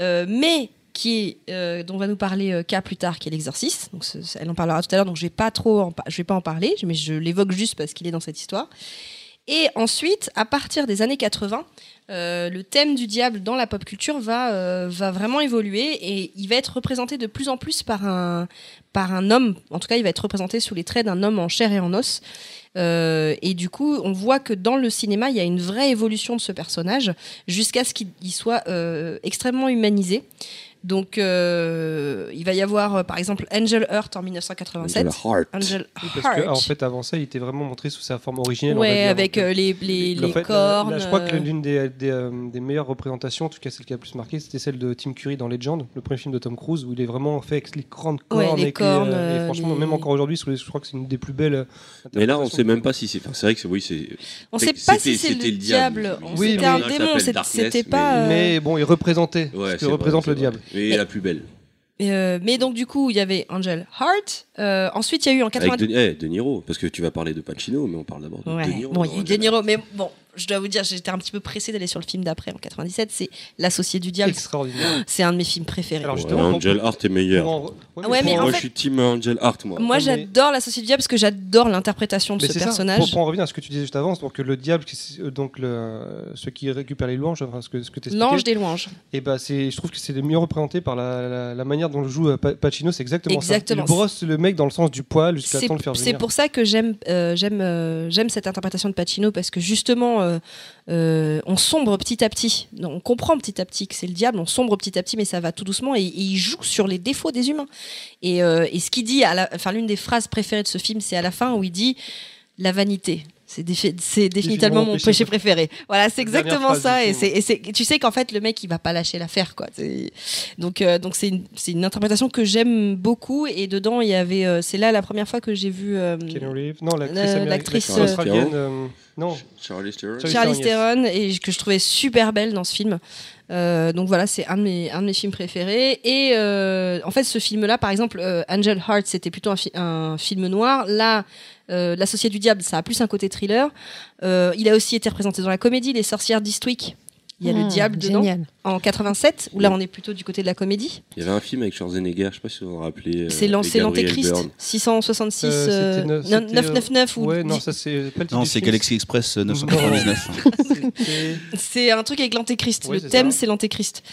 euh, mais qui est euh, dont va nous parler euh, K plus tard, qui est l'Exorciste. Elle en parlera tout à l'heure, donc je vais vais pas en parler, mais je l'évoque juste parce qu'il est dans cette histoire. Et ensuite, à partir des années 80, euh, le thème du diable dans la pop culture va, va vraiment évoluer et il va être représenté de plus en plus par un, par un homme. En tout cas, il va être représenté sous les traits d'un homme en chair et en os. Euh, et du coup, on voit que dans le cinéma, il y a une vraie évolution de ce personnage jusqu'à ce qu'il il soit euh, extrêmement humanisé. Donc, euh, il va y avoir, euh, par exemple, Angel Heart en 1987. Angel Heart. Angel Oui, parce que, Heart. en fait, avant ça, il était vraiment montré sous sa forme originelle. ouais, dire. avec euh, les, les, les fait, cornes. là, je crois que l'une des, des, euh, des meilleures représentations, en tout cas celle qui a le plus marqué, c'était celle de Tim Curry dans Legend, le premier film de Tom Cruise, où il est vraiment fait avec les grandes cornes. Ouais, les avec cornes, euh, et franchement, les- même encore aujourd'hui, je crois que c'est une des plus belles. mais là on interprétations sait même pas si c'est enfin, c'est vrai que c'est oui c'est On c'est- sait pas si c'était- c'est le diable. Oui, C'était un démon. C'était mais- pas. Mais bon, il représentait ce que représente le diable. Mais Mais- la plus belle euh, mais donc du coup, il y avait Angel Heart. Euh, ensuite, il y a eu en avec 90. de, eh, De Niro parce que tu vas parler de Pacino mais on parle d'abord de Ouais. De Niro Bon, il y a eu De Niro, mais bon, je dois vous dire, j'étais un petit peu pressée d'aller sur le film d'après en 97. C'est L'associé du diable. Extraordinaire. C'est un de mes films préférés. Alors, Ouais, Angel Heart est meilleur Pour en- ouais, Ah ouais, mais pour en moi fait- je suis team Angel Heart moi Moi, mais- j'adore l'associé du diable parce que j'adore l'interprétation de Mais ce c'est ça, personnage. Pour, pour en revenir à ce que tu disais juste avant, donc le diable, c'est- euh, donc le, euh, ceux qui récupèrent les louanges, enfin, ce que, ce que tu L'ange des louanges. Et bah c'est, je trouve que c'est le mieux représenté par la, la, la manière dont le joue euh, Pa- Pacino, c'est exactement, Exactement. ça. Il brosse le mec dans le sens du poil jusqu'à C'est temps de le faire c'est venir. pour ça que j'aime euh, j'aime euh, j'aime cette interprétation de Pacino parce que justement euh, euh, on sombre petit à petit. On comprend petit à petit que c'est le diable, on sombre petit à petit, mais ça va tout doucement et, il joue sur les défauts des humains. Et, euh, ce qu'il dit, enfin l'une des phrases préférées de ce film, c'est à la fin où il dit la vanité. C'est défi- c'est définitivement mon péché péché préféré. Voilà, c'est exactement ça. Et, c'est, tu sais qu'en fait, le mec, il va pas lâcher l'affaire, quoi. Donc, euh, donc c'est une, c'est une interprétation que j'aime beaucoup. Et dedans, il y avait, euh, c'est là la première fois que j'ai vu euh. Non, l'actrice australienne. euh, non, Charlie Theron. Charlie Theron, et que je trouvais super belle dans ce film. Euh, donc voilà, c'est un de mes un de mes films préférés. Et euh, en fait, ce film-là, par exemple, euh, Angel Heart, c'était plutôt un, fi- un film noir. Là, euh, L'Associé du diable, ça a plus un côté thriller. Euh, il a aussi été représenté dans la comédie Les Sorcières d'Eastwick. Il y a le Mmh, diable dedans Génial. en 87, où là on est plutôt du côté de la comédie. Il y avait un film avec Schwarzenegger, je sais pas si vous vous rappelez. euh, c'est l'Antéchrist, Byrne. 666, Euh, euh, c'était ne- c'était, 999 ou ouais, non, ça c'est pas le titre Non, c'est. Galaxy Express euh, 999. C'était- C'est un truc avec l'antéchrist. Ouais, le thème, c'est l'antéchrist.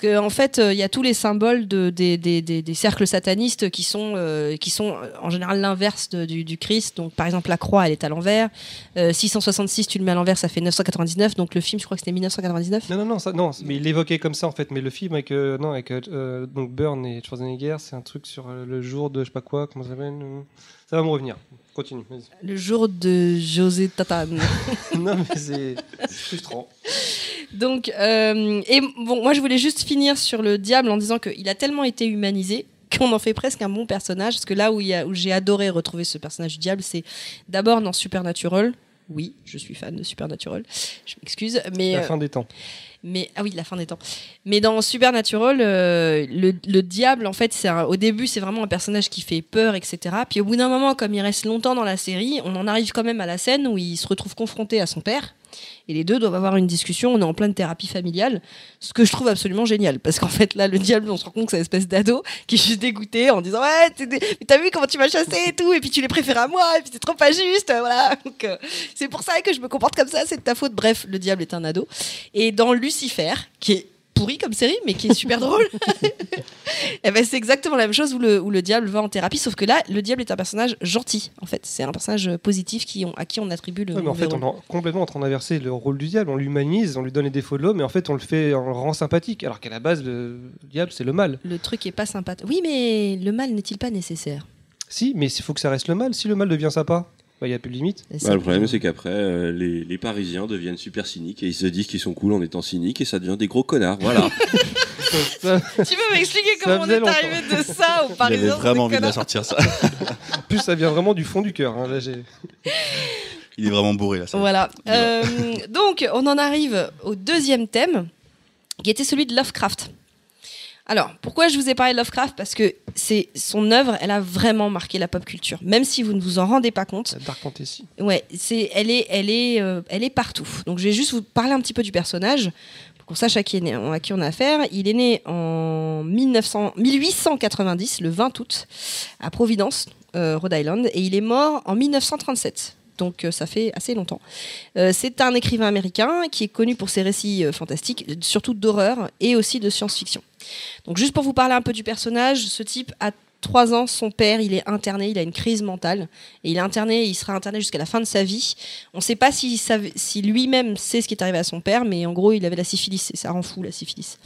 Parce qu'en en fait, euh, il y a tous les symboles de, des, cercles satanistes qui sont, euh, qui sont euh, en général l'inverse du, Christ. Donc, par exemple, la croix, elle est à l'envers. Euh, 666, tu le mets à l'envers, ça fait 999. Donc, le film, je crois que c'était 1999. Non, non, non, non, mais il l'évoquait comme ça en fait. Mais le film avec, euh, non, avec donc Burn et Schwarzenegger, c'est un truc sur le jour de je sais pas quoi, comment ça s'appelle Ça va me revenir. Continue. Le jour de José Tatane. non, mais c'est c'est frustrant. Donc, euh, et bon, moi je voulais juste finir sur le diable en disant qu'il a tellement été humanisé qu'on en fait presque un bon personnage. Parce que là où, il y a- où j'ai adoré retrouver ce personnage du diable, c'est d'abord dans Supernatural. Oui, je suis fan de Supernatural. Je m'excuse, mais La euh, fin des temps. mais ah oui, la fin des temps. Mais dans Supernatural, euh, le, le diable, en fait, c'est au début, c'est vraiment un personnage qui fait peur, etc. Puis au bout d'un moment, comme il reste longtemps dans la série, on en arrive quand même à la scène où il se retrouve confronté à son père. Et les deux doivent avoir une discussion. On est en pleine thérapie familiale, ce que je trouve absolument génial. Parce qu'en fait, là, le diable, on se rend compte que c'est une espèce d'ado qui est juste dégoûté en disant Ouais, t'as vu comment tu m'as chassé et tout, et puis tu les préfères à moi, et puis c'est trop pas juste. euh, Voilà. Euh, c'est pour ça que je me comporte comme ça, c'est de ta faute. Bref, le diable est un ado. Et dans Lucifer, qui est pourri comme série, mais qui est super drôle, eh ben, c'est exactement la même chose où le, où le diable va en thérapie, sauf que là, le diable est un personnage gentil, en fait. C'est un personnage positif qui, on- à qui on attribue le. Ouais, mais en fait, rôle. on est complètement en train d'inverser le rôle du diable. On l'humanise, on lui donne les défauts de l'homme, mais en fait, on le fait, on le rend sympathique. Alors qu'à la base, le diable, c'est le mal. Le truc est pas sympa. Oui, mais le mal n'est-il pas nécessaire? Si, mais il faut que ça reste le mal. Si le mal devient sympa, bah, il n'y a plus de limite. Bah, le problème, c'est qu'après, euh, les, les Parisiens deviennent super cyniques et ils se disent qu'ils sont cool en étant cyniques et ça devient des gros connards. Voilà. Ça- Tu peux m'expliquer comment on est longtemps. arrivé de ça au Il Parisien avait c'est vraiment envie de la sortir, ça. en plus, ça vient vraiment du fond du cœur. hein. Là, j'ai- Il est vraiment bourré, là. ça. Voilà. Euh, donc, on en arrive au deuxième thème, qui était celui de Lovecraft. Alors, pourquoi je vous ai parlé de Lovecraft? Parce que c'est son œuvre, elle a vraiment marqué la pop culture, même si vous ne vous en rendez pas compte. Dark Fantasy. Ouais, c'est, elle est, elle est, euh, elle est partout. Donc, je vais juste vous parler un petit peu du personnage pour qu'on sache à qui, est né- à qui on a affaire. Il est né en 1900 1890, le 20 août, à Providence, euh, Rhode Island, et il est mort en 1937. Donc, euh, ça fait assez longtemps. Euh, c'est un écrivain américain qui est connu pour ses récits euh, fantastiques, surtout d'horreur et aussi de science-fiction. Donc, juste pour vous parler un peu du personnage, ce type a trois ans, son père, il est interné, il a une crise mentale. Et il est interné, il sera interné jusqu'à la fin de sa vie. On ne sait pas si lui-même sait ce qui est arrivé à son père, mais en gros, il avait la syphilis, et ça rend fou la syphilis.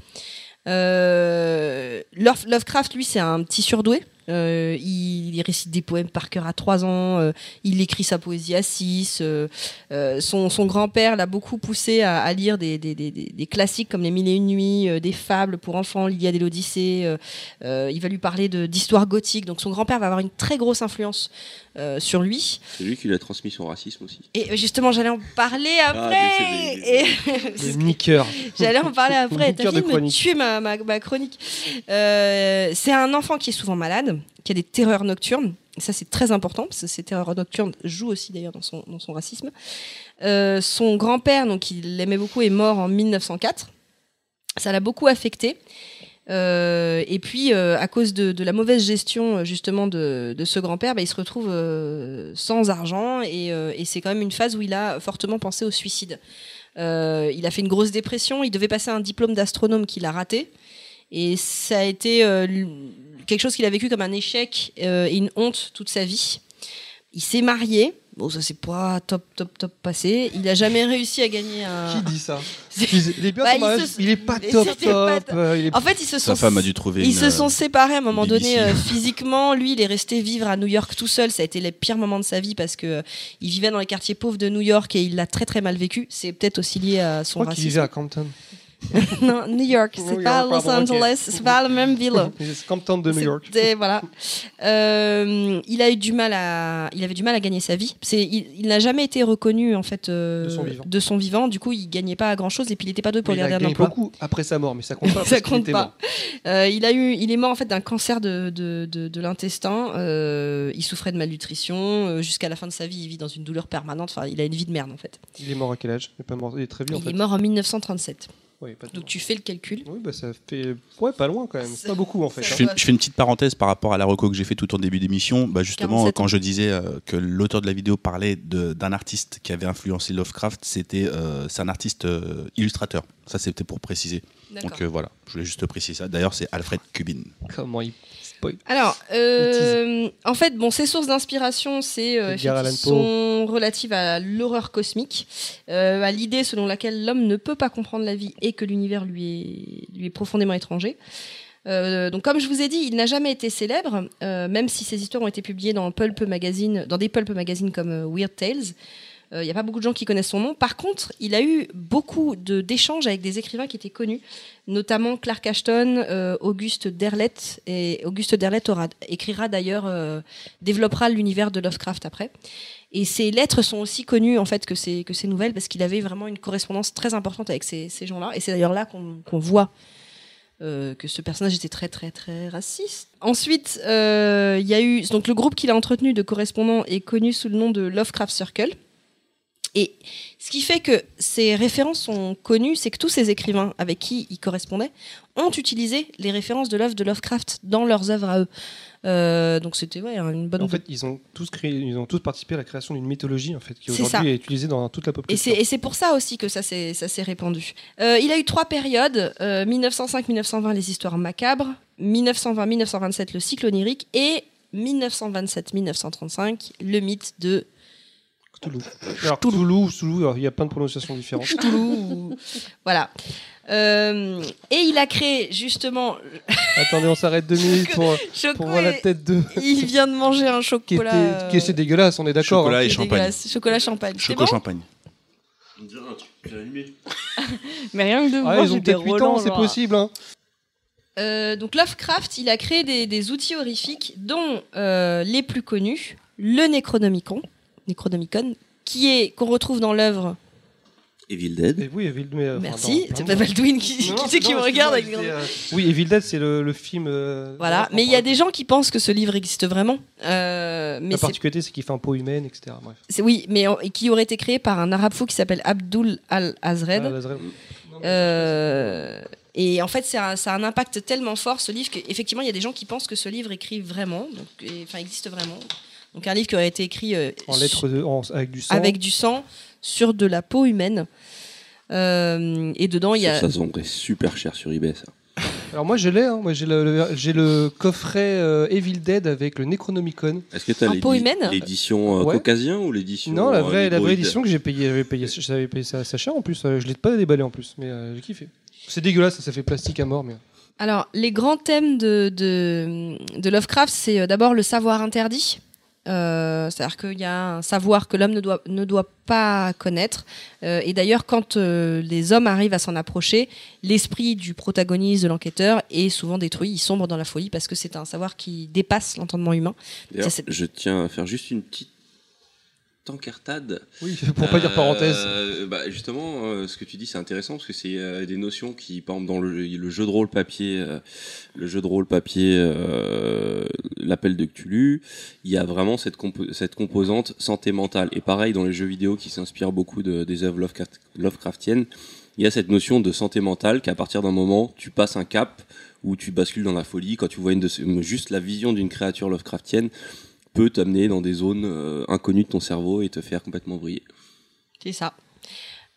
Euh, Love- Lovecraft, lui, c'est un petit surdoué. Euh, il, il récite des poèmes par cœur à 3 ans, euh, il écrit sa poésie à 6. euh, euh, son, son grand-père l'a beaucoup poussé à, à lire des, des- des- des- des classiques comme Les Mille et Une Nuits, euh, des fables pour enfants, l'Iliade et l'Odyssée. euh, euh, il va lui parler d'histoire gothique. Donc son grand-père va avoir une très grosse influence euh, sur lui. c'est lui qui lui a transmis son racisme aussi. Et justement, j'allais en parler après. Ah, Et- niqueur. J'allais en parler après. T'as fini de me chronique. tuer ma, ma, ma chronique. Euh, c'est un enfant qui est souvent malade, qui a des terreurs nocturnes. Ça, c'est très important, parce que ces terreurs nocturnes jouent aussi d'ailleurs dans son, dans son racisme. Euh, son grand-père, donc il l'aimait beaucoup, est mort en 1904. Ça l'a beaucoup affecté. Euh, et puis, euh, à cause de, la mauvaise gestion justement de, de ce grand-père, bah, il se retrouve sans argent et, et c'est quand même une phase où il a fortement pensé au suicide. Il a fait une grosse dépression, il devait passer un diplôme d'astronome qu'il a raté. Et ça a été quelque chose qu'il a vécu comme un échec euh, et une honte toute sa vie. Il s'est marié Bon, ça s'est pas top, top, top passé. Il a jamais réussi à gagner un. Qui dit ça? C'est- Il est bien Bah, son il mariage, se- il est pas top pas top. il est- En fait, ils se Sa sont. femme a dû trouver Ils une, se sont séparés à un moment BBC. donné euh, physiquement. Lui, il est resté vivre à New York tout seul. Ça a été les pires moments de sa vie parce que euh, il vivait dans les quartiers pauvres de New York et il l'a très très mal vécu. C'est peut-être aussi lié à Je son crois qu'il vivait racisme. à Compton. non, New York, New c'est York, pas Los pardon. Angeles, c'est pas la même ville. C'est Compton de New York. Voilà. Euh, il a eu du mal à, il avait du mal à gagner sa vie. C'est, il, il n'a jamais été reconnu en fait euh, De son vivant. de son vivant. Du coup, il gagnait pas grand chose et puis il n'était pas doué pour Mais garder un emploi. beaucoup après sa mort, mais ça compte pas. Ça compte pas. Euh, il a eu, il est mort en fait d'un cancer de, de, de, l'intestin. Il souffrait de malnutrition jusqu'à la fin de sa vie. Il vit dans une douleur permanente. Enfin, il a une vie de merde en fait. Il est mort à quel âge? Il est pas mort. Il est très vieux en il fait. est mort en 1937. Oui, pas de- Donc tu fais le calcul. Oui, bah ça fait ouais pas loin quand même. Pas beaucoup en fait. hein. Je fais, je fais une petite parenthèse par rapport à la reco que j'ai fait tout au début d'émission. Bah justement, 47 ans. quand je disais euh, que l'auteur de la vidéo parlait d'un artiste qui avait influencé Lovecraft, c'était euh, c'est un artiste euh, illustrateur. Ça, c'était pour préciser. D'accord. Donc euh, voilà, je voulais juste préciser ça. D'ailleurs, c'est Alfred Kubin. Comment il spoil Alors, euh, en fait, bon, ses sources d'inspiration, c'est euh, sont relatives à l'horreur cosmique, euh, à l'idée selon laquelle l'homme ne peut pas comprendre la vie et que l'univers lui est, lui est profondément étranger. Euh, donc, comme je vous ai dit, il n'a jamais été célèbre, euh, même si ses histoires ont été publiées dans Pulp Magazine, dans des Pulp Magazines comme euh, Weird Tales. Il n'y a pas beaucoup de gens qui connaissent son nom. Par contre, il a eu beaucoup de- d'échanges avec des écrivains qui étaient connus, notamment Clark Ashton, euh, Auguste Derlet. Et Auguste Derlet aura, écrira d'ailleurs, euh, développera l'univers de Lovecraft après. Et ses lettres sont aussi connues en fait que ces nouvelles parce qu'il avait vraiment une correspondance très importante avec ces, gens-là. Et c'est d'ailleurs là qu'on voit euh, que ce personnage était très très très raciste. Ensuite, euh, il y a eu donc le groupe qu'il a entretenu de correspondants est connu sous le nom de Lovecraft Circle. Et ce qui fait que ces références sont connues, c'est que tous ces écrivains avec qui il correspondait ont utilisé les références de l'œuvre de Lovecraft dans leurs œuvres à eux. Euh, donc c'était ouais, une bonne. En fait, ils ont tous créé, ils ont tous participé à la création d'une mythologie en fait qui aujourd'hui est utilisée dans toute la pop Et c'est, culture. et c'est pour ça aussi que ça s'est, ça s'est répandu. Euh, il a eu trois périodes euh, 1905-1920, les histoires macabres, 1920-1927, le cycle onirique, et 1927-1935, le mythe de Cthulhu. Alors Cthulhu, ou Cthulhu, alors, il y a plein de prononciations différentes. Cthulhu. ou- voilà. Euh, et il a créé justement. Attendez, on s'arrête deux minutes pour, pour voir la tête de Il vient de manger un qui chocolat. était, qui était dégueulasse. On est d'accord. Chocolat hein. et champagne. Chocolat champagne. C'est Choco bon champagne. On dirait un truc bien allumé. Mais rien que de Ah, voir, ils ont peut-être 8 Roland, ans, c'est possible. Hein. Euh, donc Lovecraft, il a créé des, des outils horrifiques, dont euh, les plus connus, le Necronomicon, Necronomicon, qui est qu'on retrouve dans l'œuvre. Evil Dead. Et oui, Evil mais, enfin, Merci, c'est pas Baldwin qui, Non, qui, non, c'est qui non, me regarde avec euh, Oui, Evil Dead, c'est le, le film. euh, Voilà, mais il y a des gens qui pensent que ce livre existe vraiment. Euh, mais La c'est particularité, c'est qu'il fait un peau humaine, etc. Bref. oui, mais qui aurait été créé par un arabe fou qui s'appelle Abdul al-Azred. Ah. Euh, et en fait, ça a, ça a un impact tellement fort ce livre qu'effectivement, il y a des gens qui pensent que ce livre écrit vraiment, donc, et- enfin existe vraiment. Donc un livre qui aurait été écrit euh, En lettres de, en- avec du sang. avec du sang sur de la peau humaine. Euh, et dedans, il y a. Ça se vendrait super cher sur eBay, ça. Alors moi, je l'ai. hein. Moi, j'ai le, le- j'ai le coffret euh, Evil Dead avec le Necronomicon. Est-ce que tu as En peau humaine l'édition euh, Ouais. caucasien ou l'édition Non, la euh, vraie, la vraie édition que j'ai payé, j'avais payé, j'avais payé ça, ça cher en plus. Je l'ai pas déballé en plus, mais euh, j'ai kiffé. C'est dégueulasse, ça, ça fait plastique à mort, mais. Alors, les grands thèmes de, de, de Lovecraft, c'est d'abord le savoir interdit. Euh, C'est-à-dire qu'il y a un savoir que l'homme ne doit, ne doit pas connaître. Euh, et d'ailleurs, quand euh, les hommes arrivent à s'en approcher, l'esprit du protagoniste, de l'enquêteur, est souvent détruit. Il sombre dans la folie parce que c'est un savoir qui dépasse l'entendement humain. Je tiens à faire juste une petite tancartade. Oui, pour pas dire parenthèse. Euh, bah, justement, euh, ce que tu dis, c'est intéressant parce que c'est euh, des notions qui, par exemple, dans le, le jeu de rôle papier, le jeu de rôle papier, l'appel de Cthulhu, il y a vraiment cette, compo- cette composante santé mentale. Et pareil, dans les jeux vidéo qui s'inspirent beaucoup de, des œuvres Lovecraft- Lovecraftiennes, il y a cette notion de santé mentale qu'à partir d'un moment, tu passes un cap où tu bascules dans la folie. Quand tu vois une de ces- juste la vision d'une créature Lovecraftienne peut t'amener dans des zones euh, inconnues de ton cerveau et te faire complètement briller. C'est ça.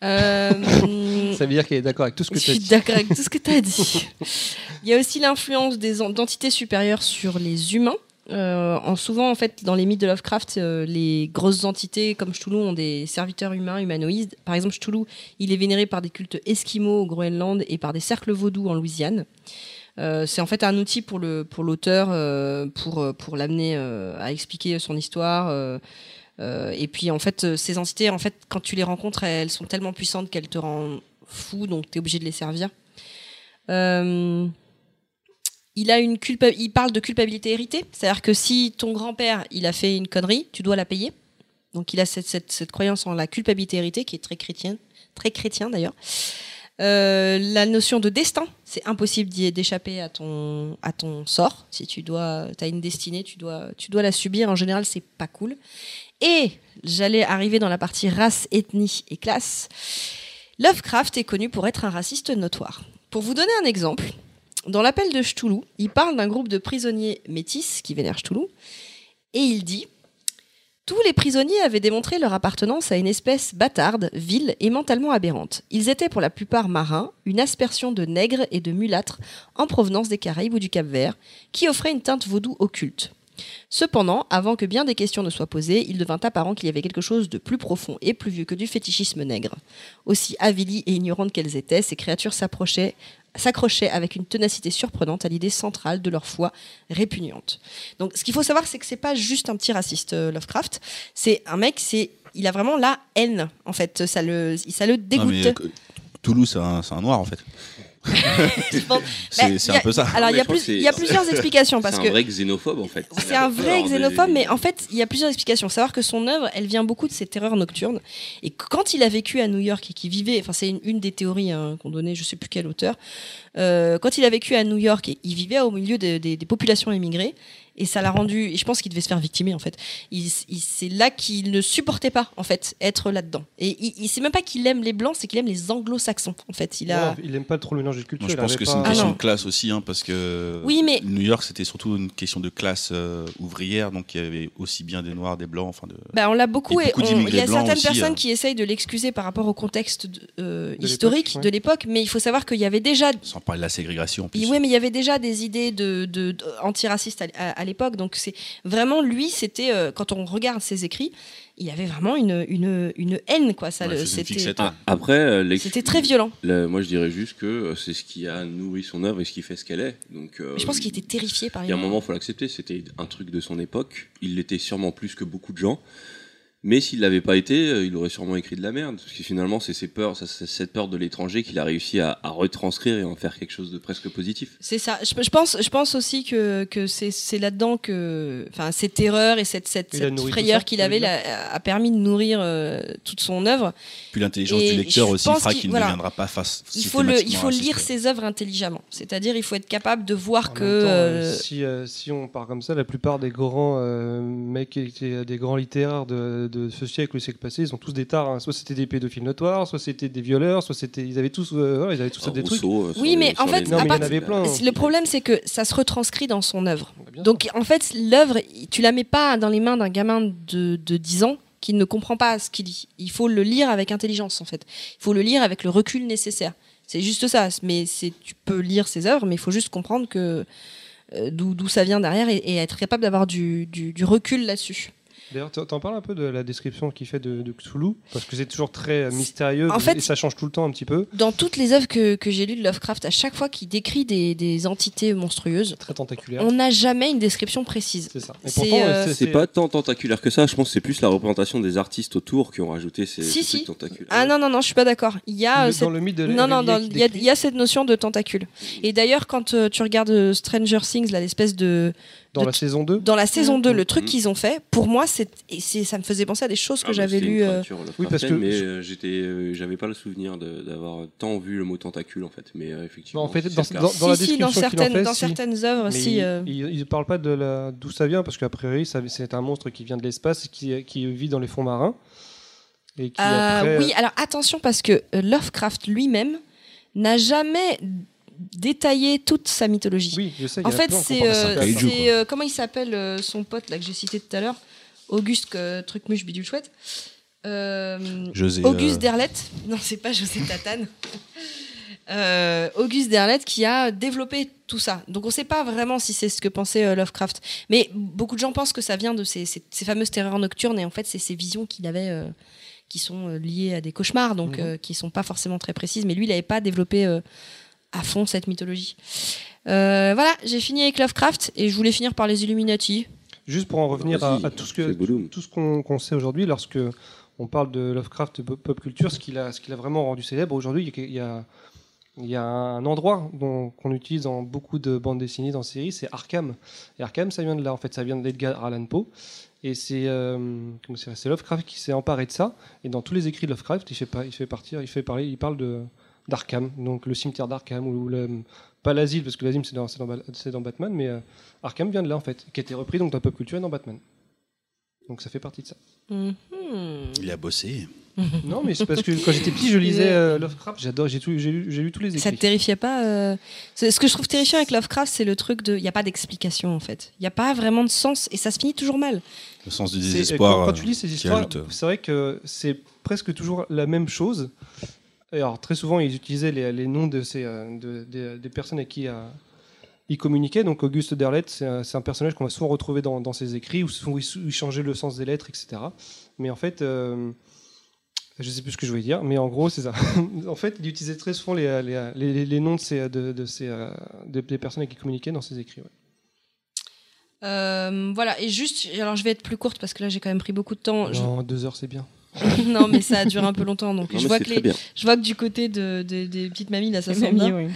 Euh, Ça veut dire qu'elle est d'accord avec tout ce que Je tu as suis dit. d'accord avec tout ce que tu as dit. Il y a aussi l'influence des en- d'entités supérieures sur les humains. Euh, en souvent, en fait, dans les mythes de Lovecraft, euh, les grosses entités comme Cthulhu ont des serviteurs humains, humanoïdes. Par exemple, Cthulhu, il est vénéré par des cultes esquimaux au Groenland et par des cercles vaudous en Louisiane. Euh, c'est en fait un outil pour le pour l'auteur euh, pour euh, pour l'amener à expliquer son histoire. et puis en fait, ces entités, en fait, quand tu les rencontres, elles sont tellement puissantes qu'elles te rendent fou, donc tu es obligé de les servir. Il a une culpa- il parle de culpabilité héritée, c'est-à-dire que si ton grand-père il a fait une connerie, tu dois la payer. Donc il a cette, cette, cette croyance en la culpabilité héritée qui est très chrétienne, très chrétien d'ailleurs. La notion de destin, c'est impossible d'échapper à ton à ton sort. Si tu dois, as une destinée, tu dois tu dois la subir. En général, c'est pas cool. Et j'allais arriver dans la partie race, ethnie et classe. Lovecraft est connu pour être un raciste notoire. Pour vous donner un exemple, dans l'appel de Cthulhu, il parle d'un groupe de prisonniers métis qui vénèrent Cthulhu, et il dit Tous les prisonniers avaient démontré leur appartenance à une espèce bâtarde, vile et mentalement aberrante. Ils étaient pour la plupart marins, une aspersion de nègres et de mulâtres en provenance des Caraïbes ou du Cap-Vert, qui offrait une teinte vaudou occulte. Cependant, avant que bien des questions ne soient posées, il devint apparent qu'il y avait quelque chose de plus profond et plus vieux que du fétichisme nègre. Aussi avilies et ignorantes qu'elles étaient, ces créatures s'approchaient s'accrochaient avec une ténacité surprenante à l'idée centrale de leur foi répugnante. Donc, ce qu'il faut savoir, c'est que c'est pas juste un petit raciste euh, Lovecraft. C'est un mec, c'est il a vraiment la haine. En fait, ça le, ça le Non, dégoûte. mais, euh, Toulouse, c'est un, c'est un noir en fait. C'est c'est un peu ça. Alors, il y, a y c'est- plusieurs explications parce c'est que un vrai xénophobe en fait. c'est un vrai xénophobe, mais en fait, il y a plusieurs explications. Savoir que son œuvre, elle vient beaucoup de ses terreurs nocturnes. Et quand il a vécu à New York et qu'il vivait, enfin, c'est une, une des théories hein, qu'on donnait, je sais plus quel auteur, euh, quand il a vécu à New York et il vivait au milieu des- populations émigrées, et ça l'a rendu, et je pense qu'il devait se faire victimer en fait. Il, il- c'est là qu'il ne supportait pas en fait être là-dedans. Et il, il c'est même pas qu'il aime les blancs, c'est qu'il aime les anglo-saxons en fait. Il a. Ouais, il aime pas trop le mélange des cultures. Moi, je pense que pas c'est une Ah question non. de classe aussi, hein, parce que Oui, mais- New York, c'était surtout une question de classe euh, ouvrière, donc il y avait aussi bien des noirs, des blancs, enfin de. Bah, on l'a beaucoup Et et, beaucoup on- il y a certaines aussi, personnes euh. qui essayent de l'excuser par rapport au contexte de- euh, De historique l'époque, ouais. de l'époque, mais il faut savoir qu'il y avait déjà Sans parler de la ségrégation oui, mais il y avait déjà des idées de, de- de- antiracistes à, à- à l'époque. Donc c'est vraiment lui, c'était euh, quand on regarde ses écrits, il y avait vraiment une, une, une haine quoi. Ça, Ouais, c'était Ah, après, euh, c'était très violent. le- moi je dirais juste que euh, c'est ce qui a nourri son œuvre et ce qui fait ce qu'elle est. Donc, euh, je pense qu'il était terrifié par Il y a un moment, faut l'accepter, c'était un truc de son époque. Il l'était sûrement plus que beaucoup de gens. Mais s'il l'avait pas été, euh, il aurait sûrement écrit de la merde. Parce que finalement, c'est ces peurs, c'est cette peur de l'étranger qu'il a réussi à, à retranscrire et en faire quelque chose de presque positif. C'est ça. Je, je pense, je pense aussi que, que c'est là-dedans que, enfin, cette terreur et cette, frayeur qu'il avait a permis de nourrir euh, toute son œuvre. Puis l'intelligence du lecteur aussi fera qu'il- voilà. ne deviendra pas face. Il faut le, il faut lire ses œuvres intelligemment. C'est-à-dire, il faut être capable de voir En que. temps, euh, euh, si, euh, si on part comme ça, la plupart des grands euh, mecs des grands littéraires de, de ce siècle ou du siècle passé, ils ont tous des tares. hein. Soit c'était des pédophiles notoires, soit c'était des violeurs, soit c'était. Ils avaient tous, euh, ils avaient tous Alors, des trucs. Euh, Oui, les- mais en fait, les- Non, mais il y part- en avait plein. Le problème, c'est que ça se retranscrit dans son œuvre. Bah. Donc, en fait, l'œuvre, tu la mets pas dans les mains d'un gamin de, de 10 ans qui ne comprend pas ce qu'il dit. Il faut le lire avec intelligence, en fait. Il faut le lire avec le recul nécessaire. C'est juste ça. Mais c'est, tu peux lire ses œuvres, mais il faut juste comprendre que euh, d'où, d'où ça vient derrière et, et être capable d'avoir du, du, du recul là-dessus. D'ailleurs, t'en parles un peu de la description qu'il fait de, de Cthulhu, parce que c'est toujours très euh, mystérieux En fait- et ça change tout le temps un petit peu. Dans toutes les œuvres que, que j'ai lues de Lovecraft, à chaque fois qu'il décrit des, des entités monstrueuses, Très tentaculaire. on n'a jamais une description précise. C'est ça. Et C'est, pourtant, euh, C'est pas tant tentaculaire que ça, je pense que c'est plus la représentation des artistes autour qui ont rajouté ces, Si, ces si. trucs tentaculaires. Ah non, non, non, je suis pas d'accord. Il y a euh, Le- cette dans le mythe de Non, non, Réveillé dans- qui il y, a- décrit- il y a cette notion de tentacule. Et d'ailleurs, quand euh, tu regardes euh, Stranger Things, l'espèce de. Dans de- la saison 2. Dans la saison 2, le Mhm. truc qu'ils ont fait, pour moi, c'est, ça me faisait penser à des choses que Ah, bah, j'avais lues. euh, Oui, parce que- mais euh, j'étais, euh, j'avais pas le souvenir de- d'avoir tant vu le mot tentacule en fait. Mais euh, effectivement, Non, en fait, c'est dans- la certaines, fait, dans si. certaines œuvres, Mais si. il, euh, il, il parle pas de la- d'où ça vient, parce qu'a priori, ça- c'est un monstre qui vient de l'espace et qui, qui vit dans les fonds marins. Et qui euh, après, oui, alors attention, parce que Lovecraft lui-même n'a jamais détaillé toute sa mythologie. Oui, je sais. En a fait, c'est. euh, euh, comment il s'appelle euh, son pote là que j'ai cité tout à l'heure? Auguste euh, Trucmuche Bidule Euh, José. Auguste euh, Derlette. Non, c'est pas José Tatane. euh, Auguste Derleth qui a développé tout ça. Donc on ne sait pas vraiment si c'est ce que pensait euh, Lovecraft. Mais beaucoup de gens pensent que ça vient de ces, ces- ces fameuses terreurs nocturnes et en fait c'est ces visions qu'il avait euh, qui sont euh, liées à des cauchemars, donc Mhm. euh, qui sont pas forcément très précises. Mais lui, il n'avait pas développé euh, à fond cette mythologie. Euh, voilà, j'ai fini avec Lovecraft et je voulais finir par les Illuminati. Juste pour en revenir à, Vas-y, à tout ce que tout ce qu'on sait aujourd'hui, lorsque on parle de Lovecraft pop, culture, ce qu'il a, ce qu'il a vraiment rendu célèbre aujourd'hui, il y a, il y a un endroit dont- qu'on utilise dans beaucoup de bandes dessinées, dans séries, c'est Arkham. Et Arkham, ça vient de là, en fait, ça vient d'Edgar Allan Poe. Et c'est euh, Lovecraft qui s'est emparé de ça. Et dans tous les écrits de Lovecraft, il fait, pas, il fait partir, il fait parler, il parle de d'Arkham, donc le cimetière d'Arkham ou le pas l'asile parce que l'asile c'est dans, Batman, mais euh, Arkham vient de là en fait, qui a été repris donc dans pop culture et dans Batman. Donc ça fait partie de ça. Mhm. Il a bossé. Non, mais c'est parce que quand j'étais petit, je lisais euh, Lovecraft. J'adore, j'ai tout- j'ai lu, tous les Ça te écrits. terrifiait pas euh, Ce que je trouve terrifiant avec Lovecraft, c'est le truc de. Il n'y a pas d'explication en fait. Il n'y a pas vraiment de sens et ça se finit toujours mal. Le sens du désespoir. Quand, quand tu lis ces histoires, c'est vrai que c'est presque toujours la même chose. Et alors très souvent, ils utilisaient les, les noms de ces, euh, de- des- personnes avec qui euh, ils communiquaient. Donc Auguste Derleth, c'est un, personnage qu'on va souvent retrouver dans, dans ses écrits, où, où il, changeait le sens des lettres, etc. Mais en fait, euh, je sais plus ce que je voulais dire, mais en gros, c'est ça. en fait, il utilisait très souvent les, les, les- noms de ces, de, de ces, euh, de- des personnes avec qui il communiquait dans ses écrits. ouais. Euh, voilà, et juste, alors je vais être plus courte parce que là j'ai quand même pris beaucoup de temps. Je- Non, deux heures, c'est bien. non, mais ça a duré un peu longtemps, donc Non, je vois que très les, bien. je vois que du côté de, de- des petites mamies là, ça sent bien. oui.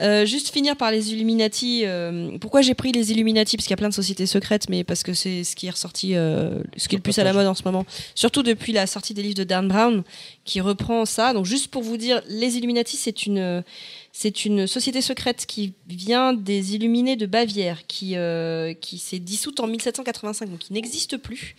Euh, juste finir par les Illuminati. euh, pourquoi j'ai pris les Illuminati? Parce qu'il y a plein de sociétés secrètes, mais parce que c'est ce qui est ressorti, euh, ce qui est le plus à la mode en ce moment. Surtout depuis la sortie des livres de Dan Brown, qui reprend ça. Donc juste pour vous dire, les Illuminati, c'est une, c'est une société secrète qui vient des Illuminés de Bavière, qui, euh, qui s'est dissoute en 1785, donc qui n'existe plus.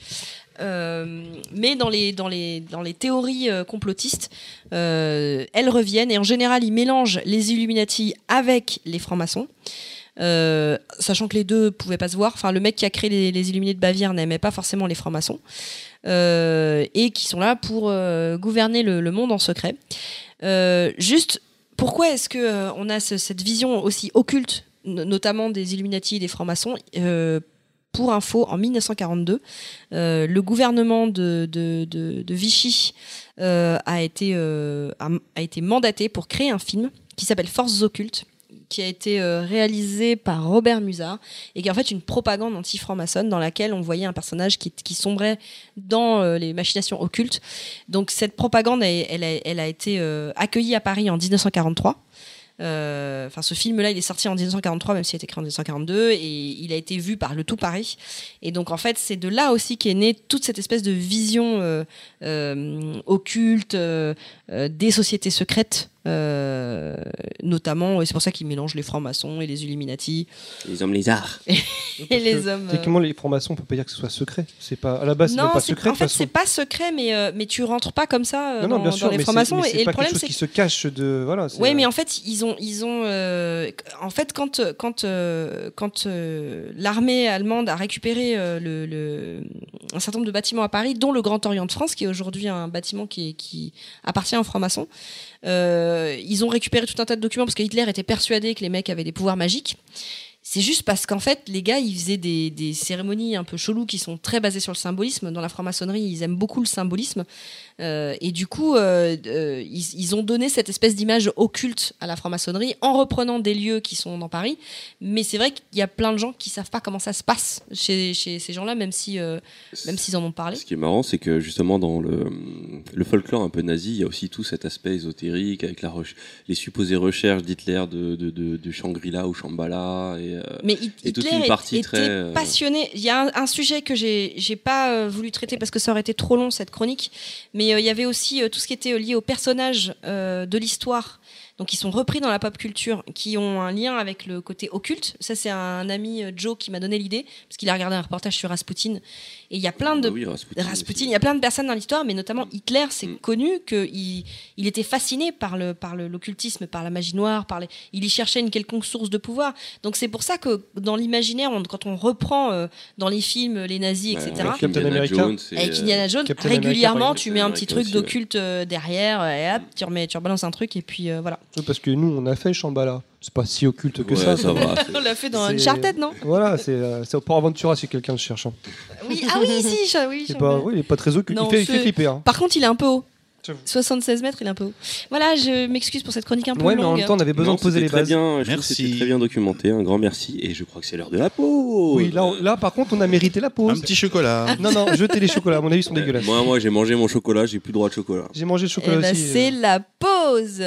Euh, mais dans les, dans les, dans les théories euh, complotistes, euh, elles reviennent et en général ils mélangent les Illuminati avec les francs-maçons. Sachant que les deux pouvaient pas se voir. Enfin, le mec qui a créé les, les Illuminés de Bavière n'aimait pas forcément les francs-maçons et qui sont là pour gouverner le, monde en secret. Juste, pourquoi est-ce que on a ce- cette vision aussi occulte, no- notamment des Illuminati et des francs-maçons pour info, en 1942, euh, le gouvernement de, Vichy euh, a, été, euh, a, été mandaté pour créer un film qui s'appelle Forces occultes, qui a été réalisé par Robert Musard et qui est en fait une propagande anti-franc-maçonne dans laquelle on voyait un personnage qui, sombrait dans les machinations occultes. Donc cette propagande, elle, a, été accueillie à Paris en 1943. Euh, Enfin, ce film-là, il est sorti en 1943, même s'il a été créé en 1942, et il a été vu par le tout Paris. Et donc, en fait, c'est de là aussi qu'est née toute cette espèce de vision euh, euh, occulte des sociétés secrètes, notamment. Et c'est pour ça qu'ils mélangent les francs-maçons et les Illuminati Les hommes lézards. et Parce les hommes. euh, Techniquement, les francs-maçons, on peut pas dire que ce soit secret. C'est pas à la base, c'est non, pas secret. en fait, c'est pas secret, mais, euh, mais tu rentres pas comme ça euh, non, non, dans, bien dans sûr, les mais c'est- francs-maçons. Et, c'est le pas problème, quelque chose c'est qui se cache de voilà. Oui, mais en fait, ils ont, ils ont, euh, en fait, quand, quand, euh, quand euh, l'armée allemande a récupéré euh, le, le- un certain nombre de bâtiments à Paris, dont le Grand Orient de France, qui est aujourd'hui un bâtiment qui, est- qui appartient aux francs-maçons, euh, ils ont récupéré tout un tas de documents parce que Hitler était persuadé que les mecs avaient des pouvoirs magiques. C'est juste parce qu'en fait, les gars, ils faisaient des, des cérémonies un peu cheloues qui sont très basées sur le symbolisme. Dans la franc-maçonnerie, ils aiment beaucoup le symbolisme. Euh, et du coup, euh, euh, ils, ils ont donné cette espèce d'image occulte à la franc-maçonnerie en reprenant des lieux qui sont dans Paris. Mais c'est vrai qu'il y a plein de gens qui savent pas comment ça se passe chez, chez ces gens-là, même si, même s'ils en ont parlé. Ce qui est marrant, c'est que justement dans le, le folklore un peu nazi, il y a aussi tout cet aspect ésotérique avec la les supposées recherches d'Hitler de, de, de, de Shangri-La ou Shambhala. Et, Mais Hit- et toute Hitler une partie était très, passionné. Il y a un, un sujet que j'ai pas voulu traiter parce que ça aurait été trop long cette chronique, mais euh, il y avait aussi euh, tout ce qui était euh, lié aux personnages de l'histoire. Donc ils sont repris dans la pop culture, qui ont un lien avec le côté occulte. Ça c'est un ami Joe qui m'a donné l'idée parce qu'il a regardé un reportage sur Rasputin et il y a plein de oui, Rasputin, Rasputin, il y a plein de personnes dans l'histoire, mais notamment Hitler, c'est Mm. connu qu'il il était fasciné par le par le- l'occultisme, par la magie noire, par les, il y cherchait une quelconque source de pouvoir. Donc c'est pour ça que dans l'imaginaire, on- quand on reprend euh, dans les films les nazis, etc. avec Captain Indiana America. Jones et, Avec euh, Indiana Jones, Captain régulièrement, tu mets un petit truc d'occulte euh, derrière, et hop, tu remets, tu rebalances un truc, et puis euh, voilà. Oui, Parce que nous, on a fait Shambhala. C'est pas si occulte que Ouais, ça. ça va. On l'a fait dans C'est- Uncharted, non Voilà, c'est euh, c'est pour Aventura si quelqu'un le cherche. hein. Oui, ah oui, si, je- oui. C'est je- pas, oui, il est pas très occulte. Non, il, fait, il fait c'est- flipper. hein. Par contre, il est un peu haut. J'avoue. 76 mètres, il est un peu haut. Voilà, je m'excuse pour cette chronique un peu Ouais, mais en longue. même temps, on avait besoin Non, de poser c'était les très bases. bien. Je trouve que Merci. C'était très bien documenté. Un grand merci. Et je crois que c'est l'heure de la pause. Oui, là, on- là, par contre, on a mérité la Un pause. petit chocolat. Non, non, jetez les chocolats. À mon avis, ils sont dégueulasses. Moi, moi, j'ai mangé mon chocolat. J'ai plus droit de chocolat. J'ai mangé le Eh chocolat ben, aussi. c'est euh. la pause.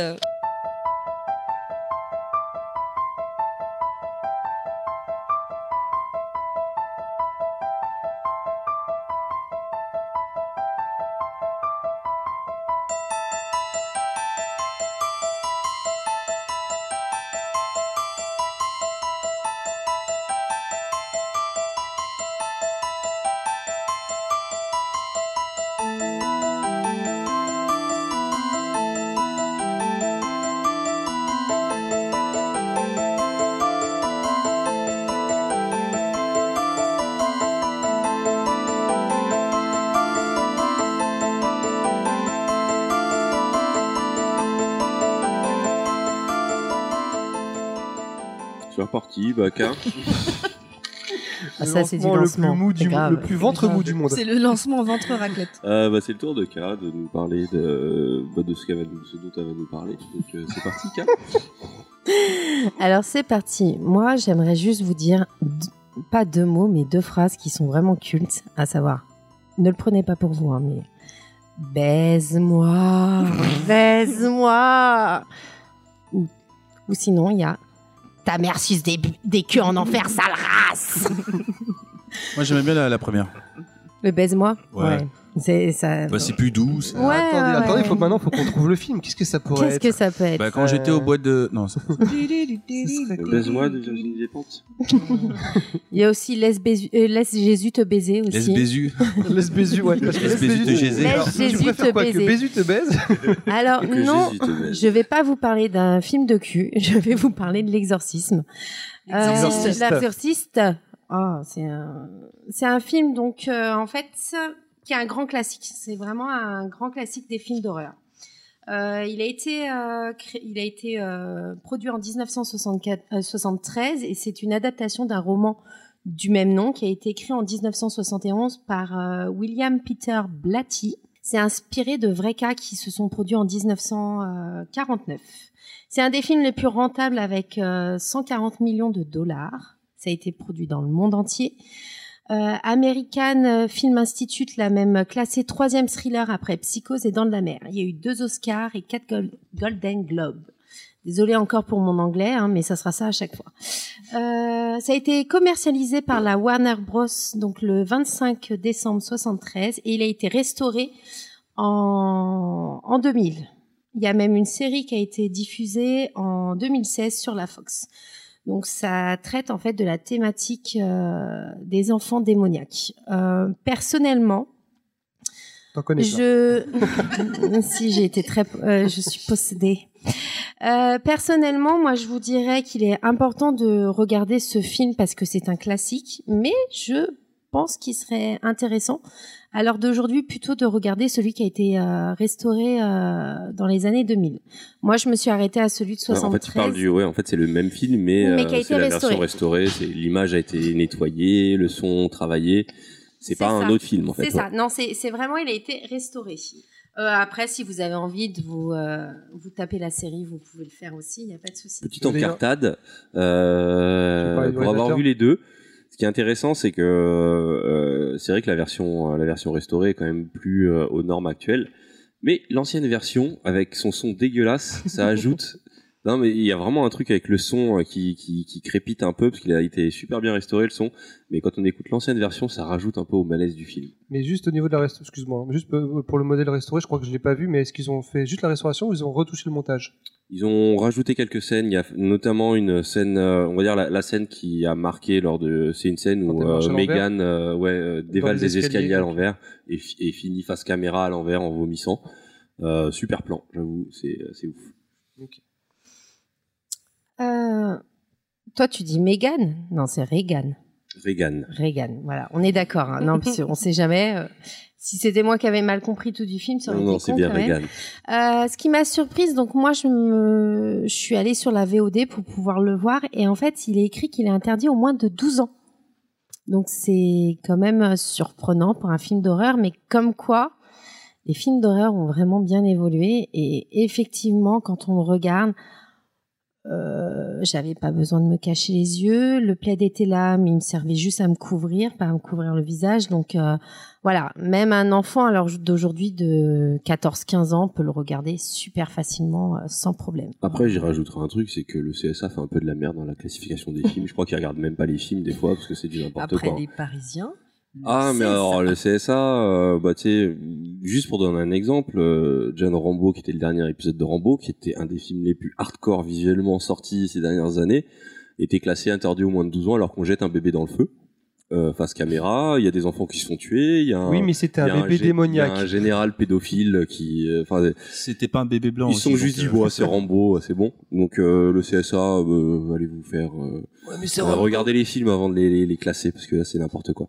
Reparti. Bah, K. Ah, ça, c'est du lancement. Le plus, mou C'est du, grave. le plus ventre mou du monde. C'est le lancement ventre raclette. Euh, bah, c'est le tour de K de nous parler de, bah, de ce, qu'elle va nous- ce dont elle va nous parler. Donc, euh, c'est parti, K. Alors c'est parti. Moi, j'aimerais juste vous dire d- pas deux mots, mais deux phrases qui sont vraiment cultes, à savoir. Ne le prenez pas pour vous, hein, mais baise-moi, baise-moi. Ou, ou sinon, il y a ta mère suce des, des queues en enfer, sale race. Moi, j'aimais bien la, la première. Le baise-moi. Ouais. C'est ça. Bah, c'est plus doux. Ouais, attendez, ouais, attendez, ouais. faut, maintenant, faut qu'on trouve le film. Qu'est-ce que ça pourrait Qu'est-ce être que ça peut être Bah, quand j'étais au euh, bois de. Non, ça- Baise-moi de Virginie Despentes. Il y a aussi laisse, Bézu- euh, laisse Jésus te baiser aussi. Laisse Bézu. Laisse Bézu, ouais. Parce que Laisse Bézu te baiser. Laisse Jésus te quoi, baiser. Que Bézu te baise Alors non, Jésus te baise. je vais pas vous parler d'un film de cul. Je vais vous parler de l'exorcisme. Euh, L'exorciste. L'exorciste. Oh, c'est un, c'est un film donc euh, en fait qui est un grand classique. C'est vraiment un grand classique des films d'horreur. Euh, il a été, euh, il a été euh, produit en 1973 et c'est une adaptation d'un roman du même nom qui a été écrit en 1971 par William Peter Blatty. C'est inspiré de vrais cas qui se sont produits en 1949. C'est un des films les plus rentables avec euh, 140 millions de dollars. Ça a été produit dans le monde entier. Euh, American Film Institute l'a même classé troisième thriller après Psychose et Dents de la Mer. Il y a eu deux Oscars et quatre Gol- Golden Globes. Désolée encore pour mon anglais, hein, mais ça sera ça à chaque fois. Euh, ça a été commercialisé par la Warner Bros. donc le 25 décembre 73 et il a été restauré en, en 2000. Il y a même une série qui a été diffusée en 2016 sur la Fox. Donc ça traite en fait de la thématique euh, des enfants démoniaques. Euh, personnellement, connais je si j'ai été très euh, je suis possédée. Personnellement, moi je vous dirais qu'il est important de regarder ce film parce que c'est un classique, mais je pense qu'il serait intéressant à l'heure d'aujourd'hui plutôt de regarder celui qui a été euh, restauré euh, dans les années 2000. Moi, je me suis arrêtée à celui de Ouais, 73. en fait, tu parles du. Ouais, en fait, c'est le même film, mais, Mais euh, qui a été c'est la restauré. version restaurée. C'est l'image a été nettoyée, le son travaillé. C'est pas un autre film, en fait. C'est ouais. ça. Non, c'est vraiment, il a été restauré. Euh, après, si vous avez envie de vous, euh, vous taper la série, vous pouvez le faire aussi, il n'y a pas de souci. Petite encartade. Euh, pour avoir vu les deux, ce qui est intéressant, c'est que euh, c'est vrai que la version, la version restaurée est quand même plus euh, aux normes actuelles. Mais l'ancienne version, avec son son dégueulasse, ça ajoute. Non, mais il y a vraiment un truc avec le son euh, qui, qui, qui crépite un peu, parce qu'il a été super bien restauré le son. Mais quand on écoute l'ancienne version, ça rajoute un peu au malaise du film. Mais juste au niveau de la restauration, excuse-moi, juste pour pour le modèle restauré, je crois que je l'ai pas vu, mais est-ce qu'ils ont fait juste la restauration ou ils ont retouché le montage? Ils ont rajouté quelques scènes. Il y a notamment une scène, euh, on va dire la, la scène qui a marqué lors de. C'est une scène où euh, Megan euh, ouais, euh, dévale des escaliers, escaliers, à l'envers et, fi- et finit face caméra à l'envers en vomissant. Euh, super plan, j'avoue, c'est c'est ouf. Euh, toi, tu dis Megan Non, c'est Reagan. Reagan. Reagan, voilà. On est d'accord. hein. Non, parce qu'on sait jamais. Si c'était moi qui avais mal compris tout du film, ça aurait Non, non, c'est bien. Euh, ce qui m'a surprise, donc moi je me, je suis allée sur la VOD pour pouvoir le voir et en fait il est écrit qu'il est interdit au moins de 12 ans. Donc c'est quand même surprenant pour un film d'horreur, mais comme quoi les films d'horreur ont vraiment bien évolué et effectivement quand on le regarde, euh, j'avais pas besoin de me cacher les yeux, le plaid était là, mais il me servait juste à me couvrir, pas à me couvrir le visage. Donc euh, voilà, même un enfant alors d'aujourd'hui de 14-15 ans peut le regarder super facilement, euh, sans problème. Après, j'y rajouterai un truc, c'est que le CSA fait un peu de la merde dans la classification des films. Je crois qu'ils regardent même pas les films des fois parce que c'est du n'importe Après quoi. les Parisiens. Ah, mais alors le CSA, euh, bah tu sais, juste pour donner un exemple, euh, John Rambo, qui était le dernier épisode de Rambo, qui était un des films les plus hardcore visuellement sortis ces dernières années, était classé interdit au moins de 12 ans alors qu'on jette un bébé dans le feu. Euh, face caméra, il y a des enfants qui se font tuer, il y a un, Oui, mais c'était il y a un bébé gé- il y a démoniaque. un général pédophile qui, euh, enfin, C'était pas un bébé blanc. ils aussi, sont juste dit, bon, c'est Rambo, c'est bon. Donc euh, le CSA, euh, allez vous faire. euh, euh, regardez les films avant de les, les- les classer parce que là c'est n'importe quoi.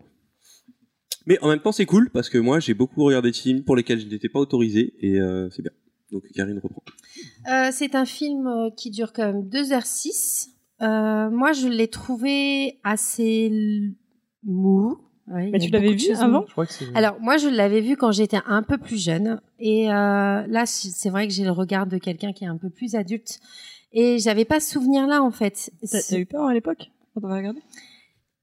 Mais en même temps c'est cool parce que moi j'ai beaucoup regardé de films pour lesquels je n'étais pas autorisé et euh, c'est bien. Donc Karine reprend. Euh, c'est un film euh, qui dure quand même 2h06. Euh, moi je l'ai trouvé assez mou. Ouais, Mais tu l'avais vu choses avant? Mou. Je crois que c'est. Alors moi je l'avais vu quand j'étais un peu plus jeune et euh, là c'est vrai que j'ai le regard de quelqu'un qui est un peu plus adulte et j'avais pas ce souvenir là en fait. T'as eu peur à l'époque quand t'avais regardé?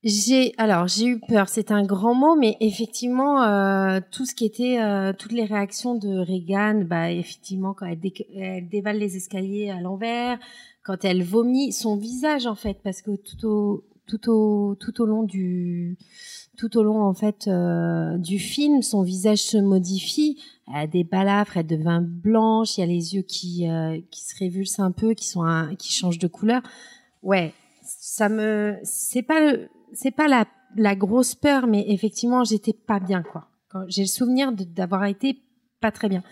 J'ai alors j'ai eu peur, c'est un grand mot, mais effectivement euh, tout ce qui était euh, toutes les réactions de Reagan, bah effectivement quand elle, dé- elle dévale les escaliers à l'envers, quand elle vomit, son visage en fait, parce que tout au tout au tout au long du tout au long en fait euh, du film, son visage se modifie. Elle a des balafres, elle devient blanche, il y a les yeux qui euh, qui se révulsent un peu, qui sont un- qui changent de couleur. Ouais, ça me c'est pas le- c'est pas la la grosse peur, mais effectivement j'étais pas bien quoi. J'ai le souvenir d'avoir été pas très bien.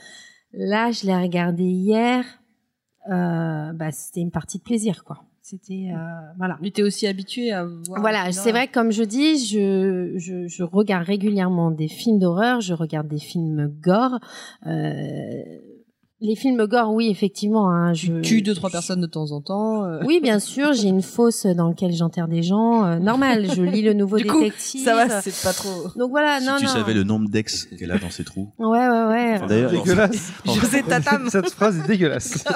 Là, je l'ai regardé hier. Euh, bah, c'était une partie de plaisir quoi. C'était euh, voilà. Mais t'es aussi habitué à voir. Voilà, c'est vrai comme je dis, je, je, je regarde régulièrement des films d'horreur, je regarde des films gore. Euh, les films gore, oui, effectivement. Hein, je Tu tues deux trois personnes de temps en temps. euh. Oui, bien sûr, j'ai une fosse dans laquelle j'enterre des gens. euh, normal, je lis le nouveau Du coup, détective. Ça va, c'est pas trop. Donc voilà, Si non, tu non. savais le nombre d'ex qu'elle a dans ses trous. Ouais, ouais, ouais. D'ailleurs, alors, dégueulasse. José Tatam. Cette phrase est dégueulasse.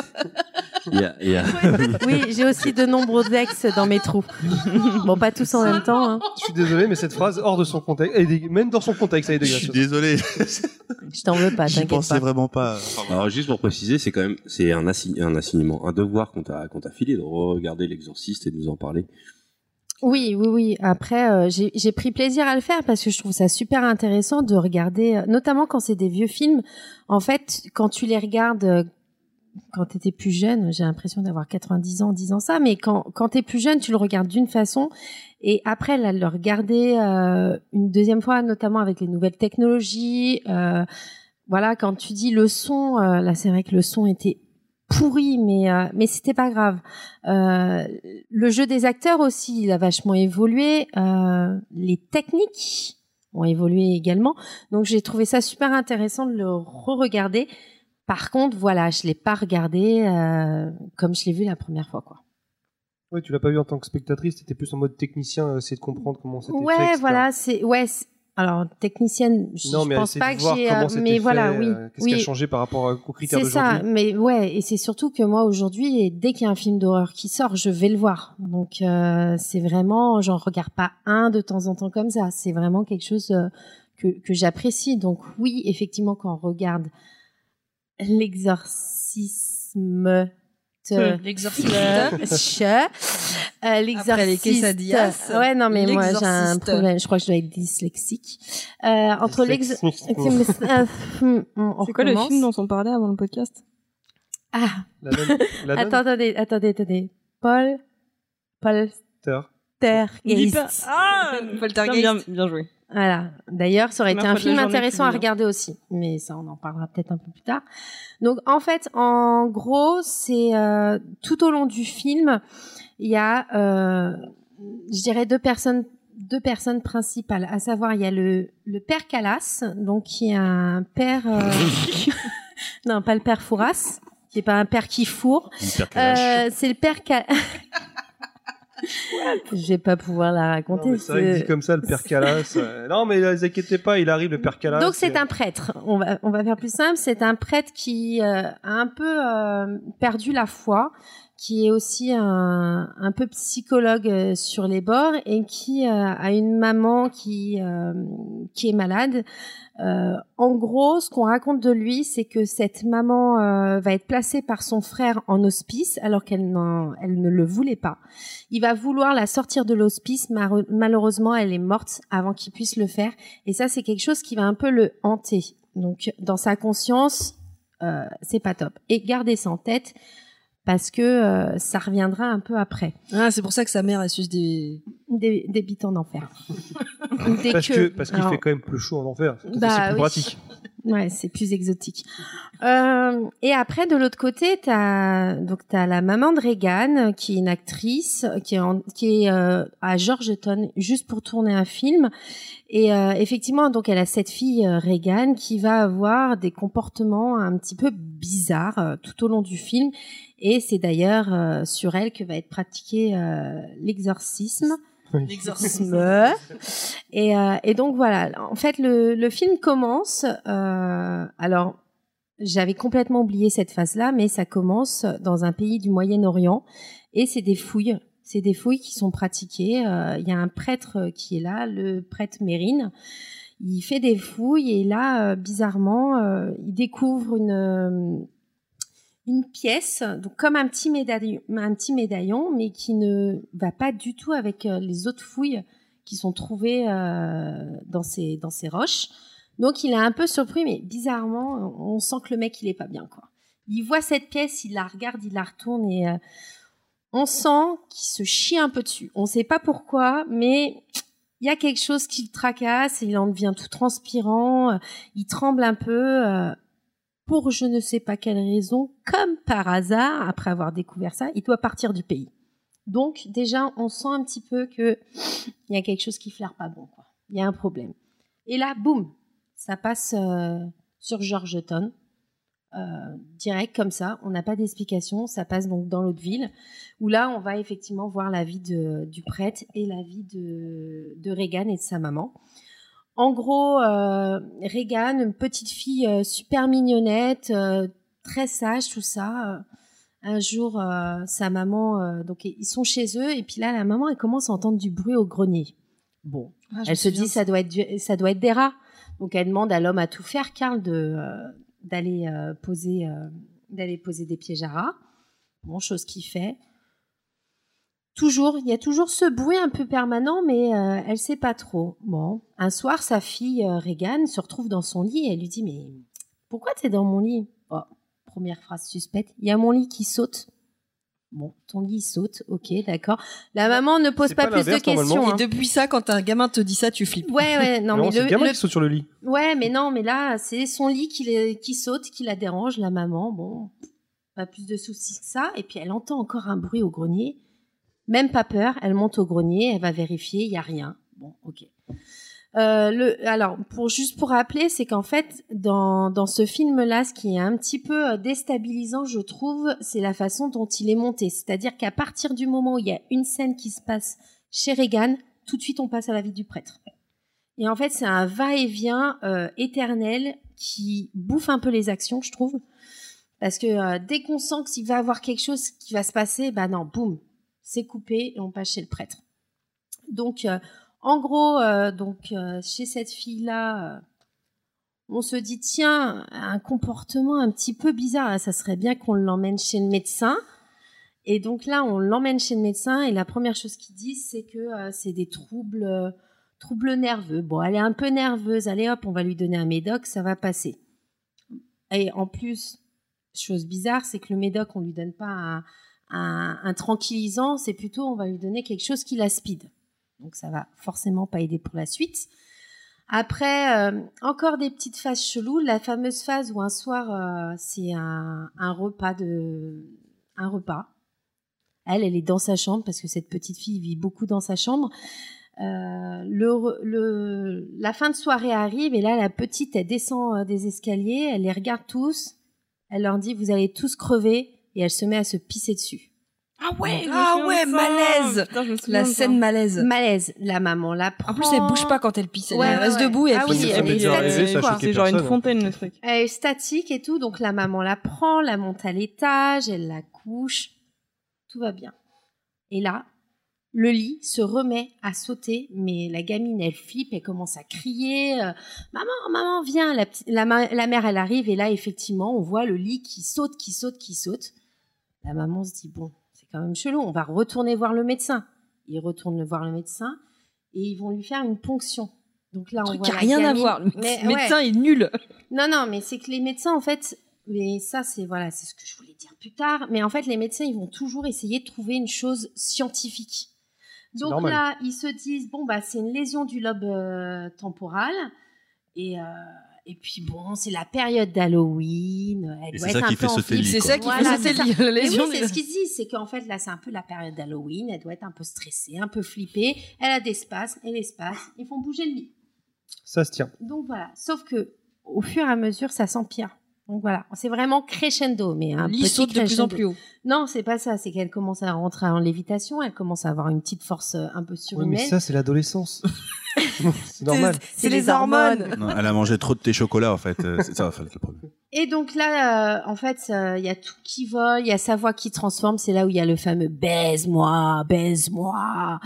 Oui, j'ai aussi de nombreux ex dans mes trous. bon, pas tous en même temps. Hein. Je suis désolé, mais cette phrase hors de son contexte, elle est dé- même dans son contexte, elle est Je suis dégueulasse. désolé. Je t'en veux pas, t'inquiète pensais pas. vraiment pas. Alors juste pour préciser, c'est quand même c'est un, assi- un assignement, un devoir qu'on t'a qu'on t'a filé de regarder l'exorciste et de nous en parler. Oui, oui, oui. Après, euh, j'ai j'ai pris plaisir à le faire parce que je trouve ça super intéressant de regarder, euh, notamment quand c'est des vieux films. En fait, quand tu les regardes, euh, quand tu étais plus jeune, j'ai l'impression d'avoir 90 ans en disant ça, mais quand, quand tu es plus jeune, tu le regardes d'une façon. Et après, là, le regarder euh, une deuxième fois, notamment avec les nouvelles technologies, euh, voilà, quand tu dis le son, euh, là, c'est vrai que le son était pourri, mais euh, mais c'était pas grave. Euh, le jeu des acteurs aussi, il a vachement évolué. Euh, les techniques ont évolué également. Donc j'ai trouvé ça super intéressant de le re-regarder. Par contre, voilà, je l'ai pas regardé euh, comme je l'ai vu la première fois, quoi. Ouais, tu l'as pas vu en tant que spectatrice, t'étais plus en mode technicien, euh, essayer de comprendre comment c'était fait. Ouais, etc. voilà, c'est ouais. Alors technicienne, je, Non, je mais pense pas que j'ai, euh, mais fait, voilà, oui, euh, Qu'est-ce oui. qui a changé par rapport aux critères C'est ça, d'aujourd'hui mais ouais, et c'est surtout que moi aujourd'hui, dès qu'il y a un film d'horreur qui sort, je vais le voir. Donc euh, c'est vraiment, j'en regarde pas un de temps en temps comme ça. C'est vraiment quelque chose que, que j'apprécie. Donc oui, effectivement, quand on regarde l'exorcisme, L'exorciste. Euh, les l'exorciste. quesadillas, Ouais, non, mais moi j'ai un l'exorciste. problème. Je crois que je dois être dyslexique. Euh, entre l'ex, Mmh. c'est quoi le film dont on parlait avant le podcast? Ah, La Attends, attendez, attendez, attendez. Paul, Paul Terre. Dis pas- Tergeist. Ah Poltergeist. bien, bien joué. Voilà. D'ailleurs, ça aurait été un film intéressant à regarder aussi. Mais ça, on en parlera peut-être un peu plus tard. Donc, en fait, en gros, c'est euh, tout au long du film, il y a, euh, je dirais, deux personnes deux personnes principales, à savoir il y a le, le père Calas, donc qui est un père, euh, non pas le père Fouras, qui est pas un père qui fourre. Euh, c'est le père Calas. Je vais pas pouvoir la raconter. C'est vrai dit comme ça, le père Calas. euh, non, mais ne vous inquiétez pas, il arrive, le père Calas. Donc c'est euh, un prêtre. On va on va faire plus simple. C'est un prêtre qui euh, a un peu euh, perdu la foi, qui est aussi un, peu psychologue euh, sur les bords et qui euh, a une maman qui euh, est malade. En gros, ce qu'on raconte de lui, c'est que cette maman va être placée par son frère en hospice alors qu'elle ne le voulait pas. Il va vouloir la sortir de l'hospice, malheureusement, elle est morte avant qu'il puisse le faire. Et ça, c'est quelque chose qui va un peu le hanter. Donc, dans sa conscience, c'est pas top. Et gardez ça en tête parce que euh, ça reviendra un peu après. Ah, c'est pour ça que sa mère, elle suce des. Des, des bitons d'enfer. Des Parce que parce qu'il fait quand même plus chaud en enfer. C'est Bah c'est plus oui. pratique. Ouais, c'est plus exotique. Euh, et après, de l'autre côté, t'as donc t'as la maman de Reagan, qui est une actrice, qui est, en- qui est euh, à Georgetown juste pour tourner un film. Et euh, effectivement, donc elle a cette fille euh, Reagan qui va avoir des comportements un petit peu bizarres euh, tout au long du film. Et c'est d'ailleurs euh, sur elle que va être pratiqué euh, l'exorcisme. L'exorcisme. Et, euh, et donc voilà, en fait le, le film commence. euh, alors j'avais complètement oublié cette phase-là, mais ça commence dans un pays du Moyen-Orient et c'est des fouilles. C'est des fouilles qui sont pratiquées. euh, Il y a un prêtre qui est là, le prêtre Mérine. Il fait des fouilles et là, euh, bizarrement, euh, il découvre une euh, une pièce, donc comme un petit médaillon, mais qui ne va pas du tout avec euh, les autres fouilles qui sont trouvées euh, dans ces dans ces roches. Donc il est un peu surpris, mais bizarrement, on sent que le mec il est pas bien quoi. Il voit cette pièce, il la regarde, il la retourne et euh, on sent qu'il se chie un peu dessus. On sait pas pourquoi, mais il y a quelque chose qui le tracasse, il en devient tout transpirant, il tremble un peu. Pour je ne sais pas quelle raison, comme par hasard, après avoir découvert ça, il doit partir du pays. Donc déjà, on sent un petit peu que il y a quelque chose qui flaire pas bon. Il y a un problème. Et là, boum, ça passe euh, sur Georgetown, euh, direct comme ça. On n'a pas d'explication. Ça passe donc dans l'autre ville, où là, on va effectivement voir la vie du prêtre et la vie de, de Reagan et de sa maman. En gros, euh, Reagan, une petite fille euh, super mignonnette, euh, très sage, tout ça. euh, un jour, sa maman, donc ils sont chez eux, et puis là, la maman, elle commence à entendre du bruit au grenier. Bon, Ah, elle se dit, ça doit être, du- ça doit être des rats. Donc elle demande à l'homme à tout faire, Karl, de d'aller poser, d'aller poser des pièges à rats. Bon, chose qu'il fait. Toujours, il y a toujours ce bruit un peu permanent, mais euh, elle sait pas trop. Bon, un soir, sa fille euh, Regan se retrouve dans son lit et elle lui dit mais pourquoi t'es dans mon lit? Oh, Première phrase suspecte. Il y a mon lit qui saute. Bon, ton lit saute, ok, d'accord. La maman ne pose pas, pas plus de questions. Et hein. depuis ça, quand un gamin te dit ça, tu flippes. Ouais, ouais, non, Non, mais le, le gamin le- qui saute sur le lit. Ouais, mais non, mais là, c'est son lit qui, les- qui saute, qui la dérange, la maman. Bon, pas plus de soucis que ça. Et puis elle entend encore un bruit au grenier. Même pas peur, elle monte au grenier, elle va vérifier, il y a rien. Bon, ok. Euh, alors, pour juste pour rappeler, c'est qu'en fait, dans, dans ce film-là, ce qui est un petit peu euh, déstabilisant, je trouve, c'est la façon dont il est monté. C'est-à-dire qu'à partir du moment où il y a une scène qui se passe chez Reagan, tout de suite on passe à la vie du prêtre. Et en fait, c'est un va-et-vient euh, éternel qui bouffe un peu les actions, je trouve. Parce que euh, dès qu'on sent qu'il va avoir quelque chose qui va se passer, bah non, boum, c'est coupé et on passe chez le prêtre. Donc, euh, en gros, euh, donc euh, chez cette fille-là, on se dit tiens, un comportement un petit peu bizarre. Là, ça serait bien qu'on l'emmène chez le médecin. Et donc là, on l'emmène chez le médecin et la première chose qu'ils disent, c'est que c'est des troubles, troubles nerveux. Bon, elle est un peu nerveuse. Allez hop, on va lui donner un médoc, ça va passer. Et en plus, chose bizarre, c'est que le médoc, on lui donne pas un, un, un tranquillisant, c'est plutôt on va lui donner quelque chose qui la speed. Donc ça va forcément pas aider pour la suite. Après, euh, encore des petites phases cheloues. La fameuse phase où un soir, euh, c'est un, un repas de, un repas. Elle, elle est dans sa chambre parce que cette petite fille vit beaucoup dans sa chambre. Euh, le, le, la fin de soirée arrive et là, la petite, elle descend euh, des escaliers, elle les regarde tous, elle leur dit, vous allez tous crever, et elle se met à se pisser dessus. Ah ouais, ah ouais, ça. malaise. Putain, je me souviens La ça. scène malaise. Malaise, la maman la prend. En plus, elle bouge pas quand elle pisse. Elle Ouais, reste ouais, debout et elle Ah pisse. oui, elle est statique, C'est genre une personne. fontaine le truc. Elle est statique et tout, donc la maman la prend, la monte à l'étage, elle la couche, tout va bien. Et là, le lit se remet à sauter, mais la gamine, elle flippe, elle commence à crier euh, Maman, maman, viens la, la, la mère, elle arrive, et là, effectivement, on voit le lit qui saute, qui saute, qui saute. La maman se dit Bon, c'est quand même chelou, on va retourner voir le médecin. Ils retournent voir le médecin, et ils vont lui faire une ponction. Donc là, on truc voit qui a la rien à voir. Le Mais, médecin- ouais. est nul. Non, non, mais c'est que les médecins, en fait, mais ça, c'est voilà, c'est ce que je voulais dire plus tard. Mais en fait, les médecins, ils vont toujours essayer de trouver une chose scientifique. Donc normal. là, ils se disent bon bah c'est une lésion du lobe euh, temporal et euh, et puis bon, c'est la période d'Halloween. Elle doit c'est être ça un qui peu fait en C'est ça qui Voilà, fait sauter c'est le lit, la Mais lésion. oui, c'est ce qu'ils se disent, c'est qu'en fait là, c'est un peu la période d'Halloween. Elle doit être un peu stressée, un peu flippée. Elle a des spasmes et les spasmes, ils font bouger le lit. Ça se tient. Donc voilà, sauf que au fur et à mesure, ça s'empire. Donc voilà, c'est vraiment crescendo, mais un petit saute de plus en plus haut. Non, c'est pas ça. C'est qu'elle commence à rentrer en lévitation. Elle commence à avoir une petite force euh, un peu Oui, surhumaine. mais ça, c'est l'adolescence. c'est normal. C'est les hormones. Non, elle a mangé trop de thé chocolat en fait. euh, C'est ça le problème. Et donc là, euh, en fait, euh, il y a tout qui vole. Il y a sa voix qui transforme. C'est là où il y a le fameux baise-moi, baise-moi.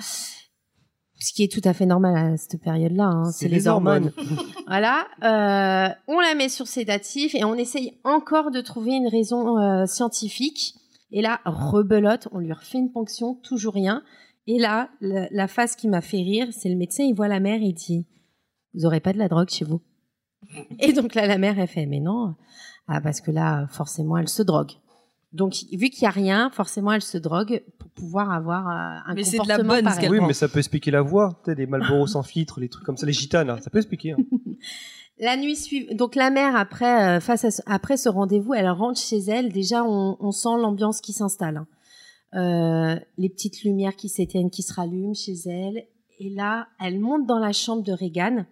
Ce qui est tout à fait normal à cette période-là. hein. C'est les, hormones. Voilà, euh, on la met sur sédatif et on essaye encore de trouver une raison euh, scientifique. Et là, rebelote, on lui refait une ponction, toujours rien. Et là, la, la phase qui m'a fait rire, c'est le médecin, il voit la mère il dit Vous aurez pas de la drogue chez vous Et donc là, la mère, elle fait Mais non, ah, parce que là, forcément, elle se drogue. Donc, vu qu'il y a rien, forcément, elle se drogue pour pouvoir avoir euh, un Mais c'est de la comportement bonne, pareil. Oui, mais ça peut expliquer la voix. Tu sais, les Malboro sans filtre, les trucs comme ça, les gitanes, hein, ça peut expliquer. hein. La nuit suivante, donc la mère après euh, face à ce, après ce rendez-vous, elle rentre chez elle. Déjà, on, on sent l'ambiance qui s'installe. hein. Euh, les petites lumières qui s'éteignent, qui se rallument chez elle. Et là, elle monte dans la chambre de Regan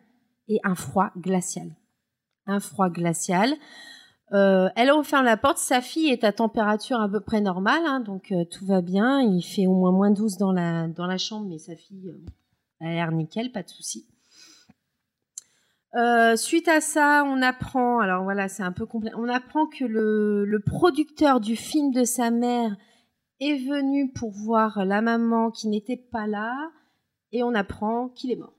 et un froid glacial. Un froid glacial. Euh, elle referme la porte. Sa fille est à température à peu près normale, hein, donc euh, tout va bien. Il fait au moins moins 12 dans la, dans la chambre, mais sa fille euh, a l'air nickel, pas de souci. Euh, suite à ça, on apprend, alors voilà, c'est un peu complet, on apprend que le, le producteur du film de sa mère est venu pour voir la maman qui n'était pas là, et on apprend qu'il est mort.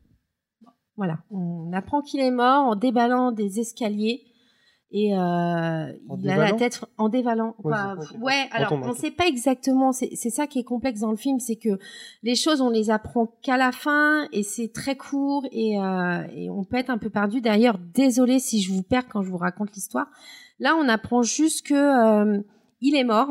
Voilà, on apprend qu'il est mort en déballant des escaliers. Et euh, il a la tête en dévalant. Ouais, alors on ok. sait pas exactement. C'est c'est ça qui est complexe dans le film, c'est que les choses on les apprend qu'à la fin et c'est très court et, euh, et on peut être un peu perdu. D'ailleurs, désolé si je vous perds quand je vous raconte l'histoire. Là, on apprend juste que euh, il est mort.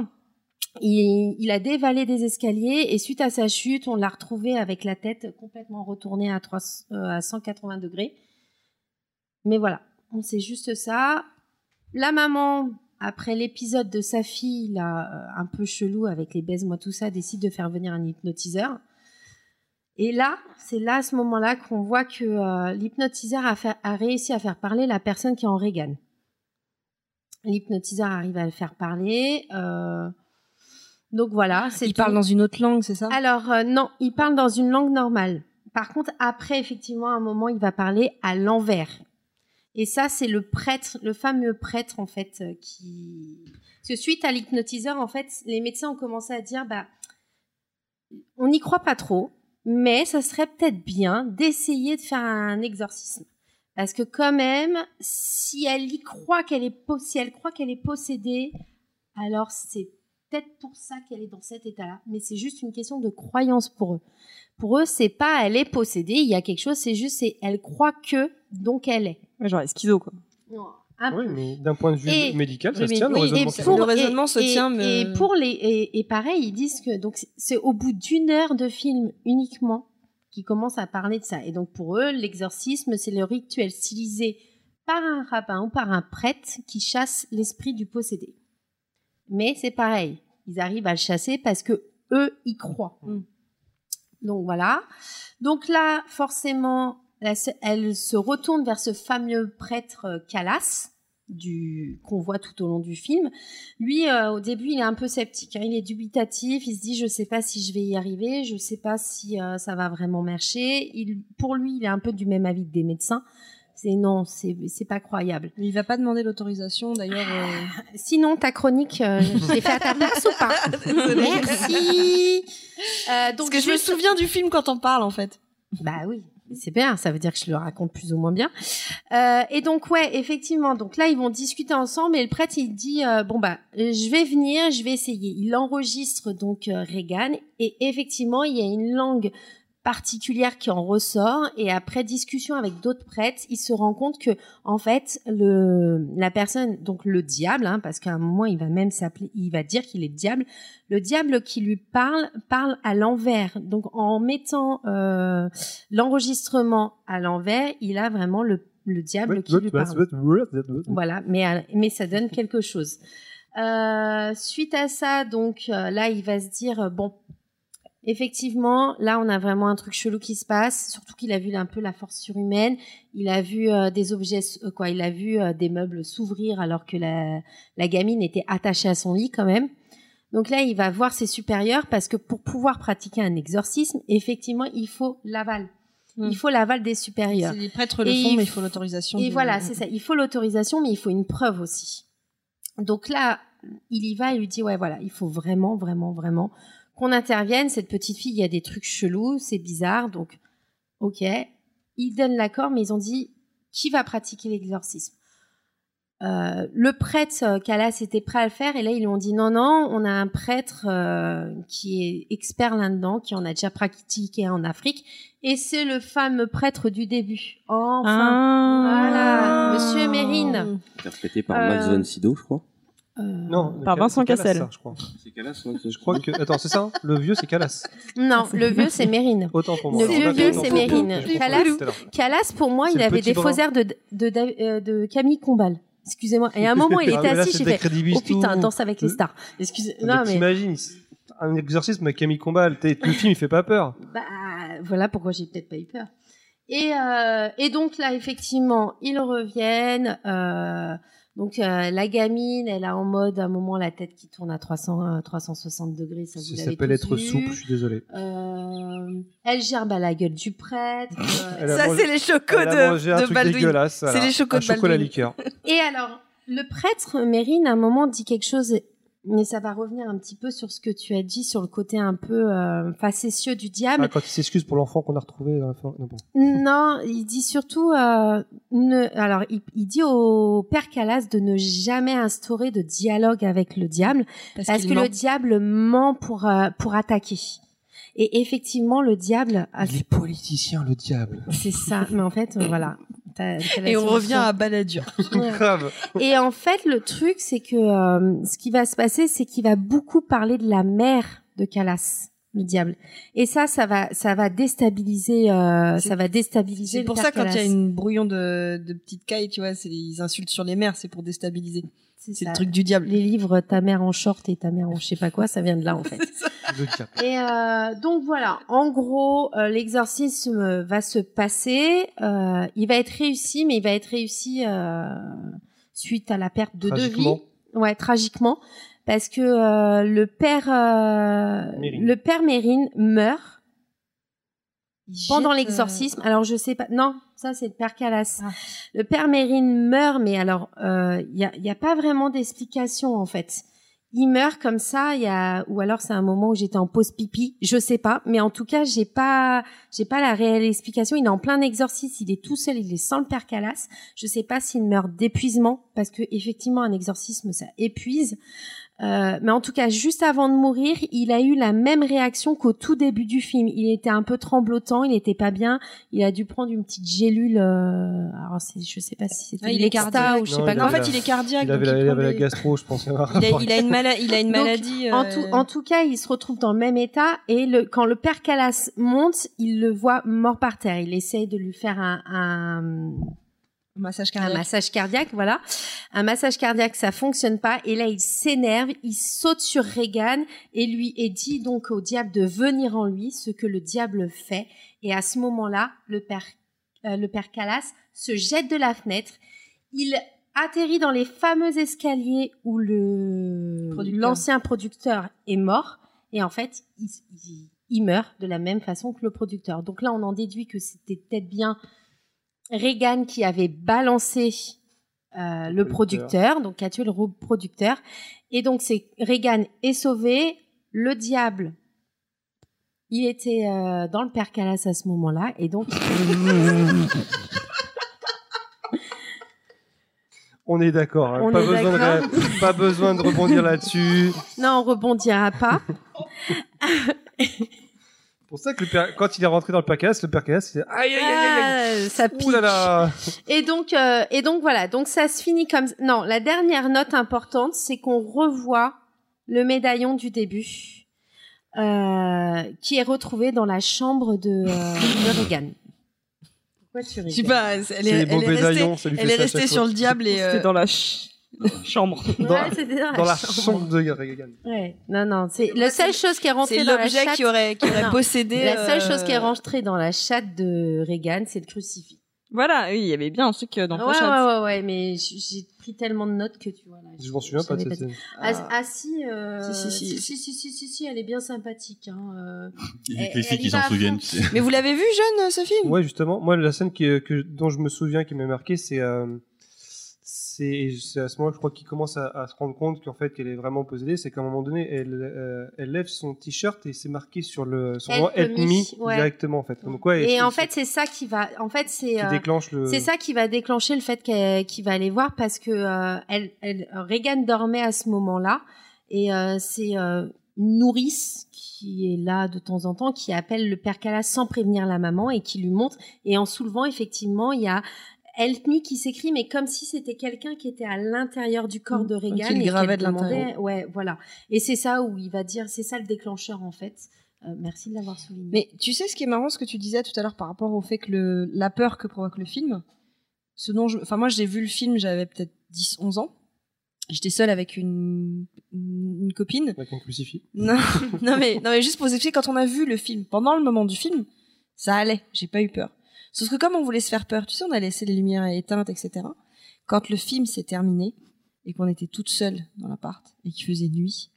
Il, il a dévalé des escaliers et suite à sa chute, on l'a retrouvé avec la tête complètement retournée à, 3, euh, à 180 degrés. Mais voilà, on sait juste ça. La maman, après l'épisode de sa fille, là, euh, un peu chelou avec les baise-moi tout ça, décide de faire venir un hypnotiseur. Et là, c'est là, à ce moment-là, qu'on voit que euh, l'hypnotiseur a, réussi à faire parler la personne qui est en Reagan. L'hypnotiseur arrive à le faire parler. euh, donc voilà, Il tout. parle dans une autre langue, c'est ça? Alors euh, non, il parle dans une langue normale. Par contre, après, effectivement, à un moment, il va parler à l'envers. Et ça, c'est le prêtre, le fameux prêtre, en fait, euh, qui... Parce que suite à l'hypnotiseur, en fait, les médecins ont commencé à dire, bah, on n'y croit pas trop, mais ça serait peut-être bien d'essayer de faire un exorcisme. Parce que quand même, si elle y croit qu'elle est, si elle croit qu'elle est possédée, alors c'est peut-être pour ça qu'elle est dans cet état-là. Mais c'est juste une question de croyance pour eux. Pour eux, c'est pas elle est possédée, il y a quelque chose, c'est juste c'est elle croit que, donc elle est. Ouais, genre les schizo, quoi. Un Oui, peu. mais d'un point de vue Et- médical, ça se tient, le oui, raisonnement. et se pour- tient. Le raisonnement se et, tient, mais- Et pour les et, et pareil, ils disent que donc c'est au bout d'une heure de film uniquement qu'ils commencent à parler de ça. Et donc pour eux, l'exorcisme, c'est le rituel stylisé par un rabbin ou par un prêtre qui chasse l'esprit du possédé. Mais c'est pareil, ils arrivent à le chasser parce que eux y croient. Mm. Donc voilà. Donc là, forcément, elle se- elle se retourne vers ce fameux prêtre euh, Calas du qu'on voit tout au long du film. Lui, euh, au début, il est un peu sceptique. hein. Il est dubitatif. Il se dit, je sais pas si je vais y arriver. Je sais pas si euh, ça va vraiment marcher. Il, pour lui, il est un peu du même avis que des médecins. C'est non, c'est c'est pas croyable. Mais il va pas demander l'autorisation d'ailleurs. euh, Sinon, ta chronique, euh, je l'ai fait à ta place ou pas? Merci. Euh, donc Parce que je me souviens du film quand on parle en fait. Bah oui, c'est bien. Ça veut dire que je le raconte plus ou moins bien. Euh, et donc ouais, effectivement. Donc là, ils vont discuter ensemble et le prêtre il dit euh, bon bah je vais venir, je vais essayer. Il enregistre donc euh, Reagan et effectivement il y a une langue particulière qui en ressort et après discussion avec d'autres prêtres, il se rend compte que en fait le la personne donc le diable hein, parce qu'à un moment il va même s'appeler il va dire qu'il est le diable le diable qui lui parle parle à l'envers. Donc en mettant euh, l'enregistrement à l'envers il a vraiment le le diable qui lui parle. voilà, mais, euh, mais ça donne quelque chose. Euh, suite à ça, donc là, il va se dire bon, effectivement, là, on a vraiment un truc chelou qui se passe. Surtout qu'il a vu un peu la force surhumaine. Il a vu euh, des objets, euh, quoi, il a vu euh, des meubles s'ouvrir alors que la, la gamine était attachée à son lit quand même. Donc là, il va voir ses supérieurs parce que pour pouvoir pratiquer un exorcisme, effectivement, il faut l'aval. Il faut l'aval des supérieurs. Les prêtres le Et font, il mais il faut l'autorisation. Et voilà, c'est ça. Il faut l'autorisation, mais il faut une preuve aussi. Donc là, il y va et lui dit ouais voilà, il faut vraiment, vraiment, vraiment qu'on intervienne. Cette petite fille, il y a des trucs chelous, c'est bizarre, donc ok. Ils donnent l'accord, mais ils ont dit qui va pratiquer l'exorcisme? Euh, le prêtre euh, Calas était prêt à le faire et là ils lui ont dit non non on a un prêtre euh, qui est expert là-dedans qui en a déjà pratiqué en Afrique et c'est le fameux prêtre du début enfin voilà Monsieur Mérine Interprété par Euh, Max von Sydow, je crois. Euh, Non, Par c'est Vincent Calas, Cassel. ça, je crois. C'est Calas, ouais, Je crois que. Attends, c'est ça hein? Le vieux, c'est Calas. non le vieux c'est Mérine Autant pour moi. Le Alors, vieux, d'accord, c'est Mérine. moi. Calas-. Calas pour moi il avait des faux airs de, de, de, euh, de Camille Combal excusez-moi et à un moment il Ah, était mais là, assis j'ai fait oh putain danse avec les stars excusez Mais non mais T'imagines, un exorcisme avec Camille Combal, le film il fait pas peur. Bah, voilà pourquoi j'ai peut-être pas eu peur. Et, euh, et donc là, effectivement, ils reviennent. euh, donc euh, la gamine, elle a en mode à un moment la tête qui tourne à 300, euh, 360 degrés. Ça, vous Ça s'appelle être vu. souple, je suis désolé. Euh, elle gerbe à la gueule du prêtre. euh, a Ça, c'est les chocos Elle a de, mangé un de truc Baldwin. dégueulasse. C'est les chocos Un de chocolat Baldwin. liqueur. Et alors, le prêtre Mérine, à un moment, dit quelque chose, mais ça va revenir un petit peu sur ce que tu as dit, sur le côté un peu euh, facétieux du diable. Ah, quand il s'excuse pour l'enfant qu'on a retrouvé dans la forêt. Non, bon. Non, il dit surtout, euh, ne, alors il, il dit au père Calas de ne jamais instaurer de dialogue avec le diable, parce, que ment. le diable ment pour euh, pour attaquer. Et effectivement, le diable, a- Il est politicien, le diable. c'est ça. Mais en fait, voilà. Et on revient à Balladur. Ouais. Grave. Et en fait, le truc, c'est que euh, ce qui va se passer, c'est qu'il va beaucoup parler de la mère de Calas, le diable. Et ça, ça va, ça va déstabiliser, euh, C'est- ça va déstabiliser. C'est pour ça quand il y a une brouillon de, de petites cailles, tu vois, ils insultent sur les mères, c'est pour déstabiliser. C'est le truc du diable. Les livres Ta mère en short et Ta mère en je sais pas quoi, ça vient de là en fait. Et euh, donc voilà, en gros, euh, l'exorcisme va se passer. euh, il va être réussi, mais il va être réussi euh, suite à la perte de deux vies. Tragiquement. Ouais, tragiquement, parce que euh, le père, euh, Mérine. le père Mérine meurt pendant l'exorcisme. Alors je sais pas. Non, ça c'est le père Calas. Ah. Le père Mérine meurt, mais alors il y a, y a pas vraiment d'explication en fait. Il meurt comme ça, il y a ou alors c'est un moment où j'étais en pause pipi, je sais pas, mais en tout cas j'ai pas j'ai pas la réelle explication. Il est en plein exorcisme, il est tout seul, il est sans le père Calas. Je sais pas s'il meurt d'épuisement parce que effectivement un exorcisme ça épuise. Euh, mais en tout cas, juste avant de mourir, il a eu la même réaction qu'au tout début du film. Il était un peu tremblotant, il était pas bien. Il a dû prendre une petite gélule. Euh... Alors, c'est, je sais pas si c'était Ah, il est cardiaque. ou je sais Non, pas il En fait, il est cardiaque. Il avait, la, il prend avait la des- gastro, je pense. Il a, il a une, mala- il a une Donc, maladie. En tout, en tout cas, il se retrouve dans le même état et le, quand le père Calas monte, il le voit mort par terre. Il essaye de lui faire un, un, Massage un cardiaque. massage cardiaque, voilà. Un massage cardiaque, ça fonctionne pas. Et là, il s'énerve, il saute sur Reagan et lui et dit donc au diable de venir en lui, ce que le diable fait. Et à ce moment-là, le père, euh, le père Callas se jette de la fenêtre. Il atterrit dans les fameux escaliers où le l'ancien producteur est mort. Et en fait, il, il- il meurt de la même façon que le producteur. Donc là, on en déduit que c'était peut-être bien Reagan qui avait balancé euh, le producteur, donc qui a tué le ro- producteur. Et donc, c'est Reagan est sauvé. Le diable, il était euh, dans le père Calas à ce moment-là. Et donc, On est d'accord. hein. Pas, pas besoin de rebondir là-dessus. non, on rebondira pas. C'est pour ça que le père- quand il est rentré dans le Pacas, le Pacas, il dit aïe aïe aïe aïe. Ah, ça aïe. Ouh là pique. là. Et donc, euh, et donc voilà. Donc ça se finit comme. Non, la dernière note importante, c'est qu'on revoit le médaillon du début, euh, qui est retrouvé dans la chambre de, euh, de Reagan. Pourquoi tu Je sais rigoles pas, elle, est, beaux elle est restée, elle est restée sur le diable et euh, dans la ch- chambre. Dans, Ouais, c'était dans la dans la chambre. chambre de Reagan. Ouais, non, non, c'est la seule chose qui est rentrée dans la l'objet chatte. qui aurait, qui aurait Non. possédé. La seule euh, chose qui est rentrée dans la chatte de Reagan, c'est le crucifix. Voilà, oui, il y avait bien un truc euh, dans ouais, la chatte. ouais, ouais, ouais, mais j'ai pris tellement de notes que tu vois là. Je m'en souviens pas de cette scène. Ah, ah, si, euh, Si, si, si. si, si, si, si, si, elle est bien sympathique. Hein, euh. Il y a Elle- que les filles qui s'en souviennent. Mais vous l'avez vu jeune euh, ce film? Ouais, justement. Moi, la scène qui, que, dont je me souviens qui m'a marqué, c'est euh, c'est c'est à ce moment-là, je crois qu'il commence à, à se rendre compte qu'en fait, qu'elle est vraiment possédée. C'est qu'à un moment donné, elle, euh, elle lève son t-shirt et c'est marqué sur le nom Help Help me, Me ouais. directement en fait. Comme quoi, Et en fait, c'est ça qui va. En fait, c'est. euh, déclenche le. C'est ça qui va déclencher le fait qu'elle- va aller voir parce que euh, elle, elle, Reagan dormait à ce moment-là et euh, c'est une nourrice qui est là de temps en temps qui appelle le père Callas sans prévenir la maman et qui lui montre et en soulevant effectivement il y a Help me qui s'écrit mais comme si c'était quelqu'un qui était à l'intérieur du corps de Reagan Qui et gravait de l'intérieur. ouais voilà et c'est ça où il va dire c'est ça le déclencheur en fait Euh, merci de l'avoir souligné Mais tu sais ce qui est marrant, ce que tu disais tout à l'heure par rapport au fait que le, la peur que provoque le film, ce dont je, enfin moi j'ai vu le film, j'avais peut-être 10, 11 ans. J'étais seule avec une, une, une copine. Avec un crucifix. Non, non mais, non mais juste pour vous expliquer, quand on a vu le film, pendant le moment du film, ça allait, j'ai pas eu peur. Sauf que comme on voulait se faire peur, tu sais, on a laissé les lumières éteintes, etc. Quand le film s'est terminé et qu'on était toutes seules dans l'appart et qu'il faisait nuit,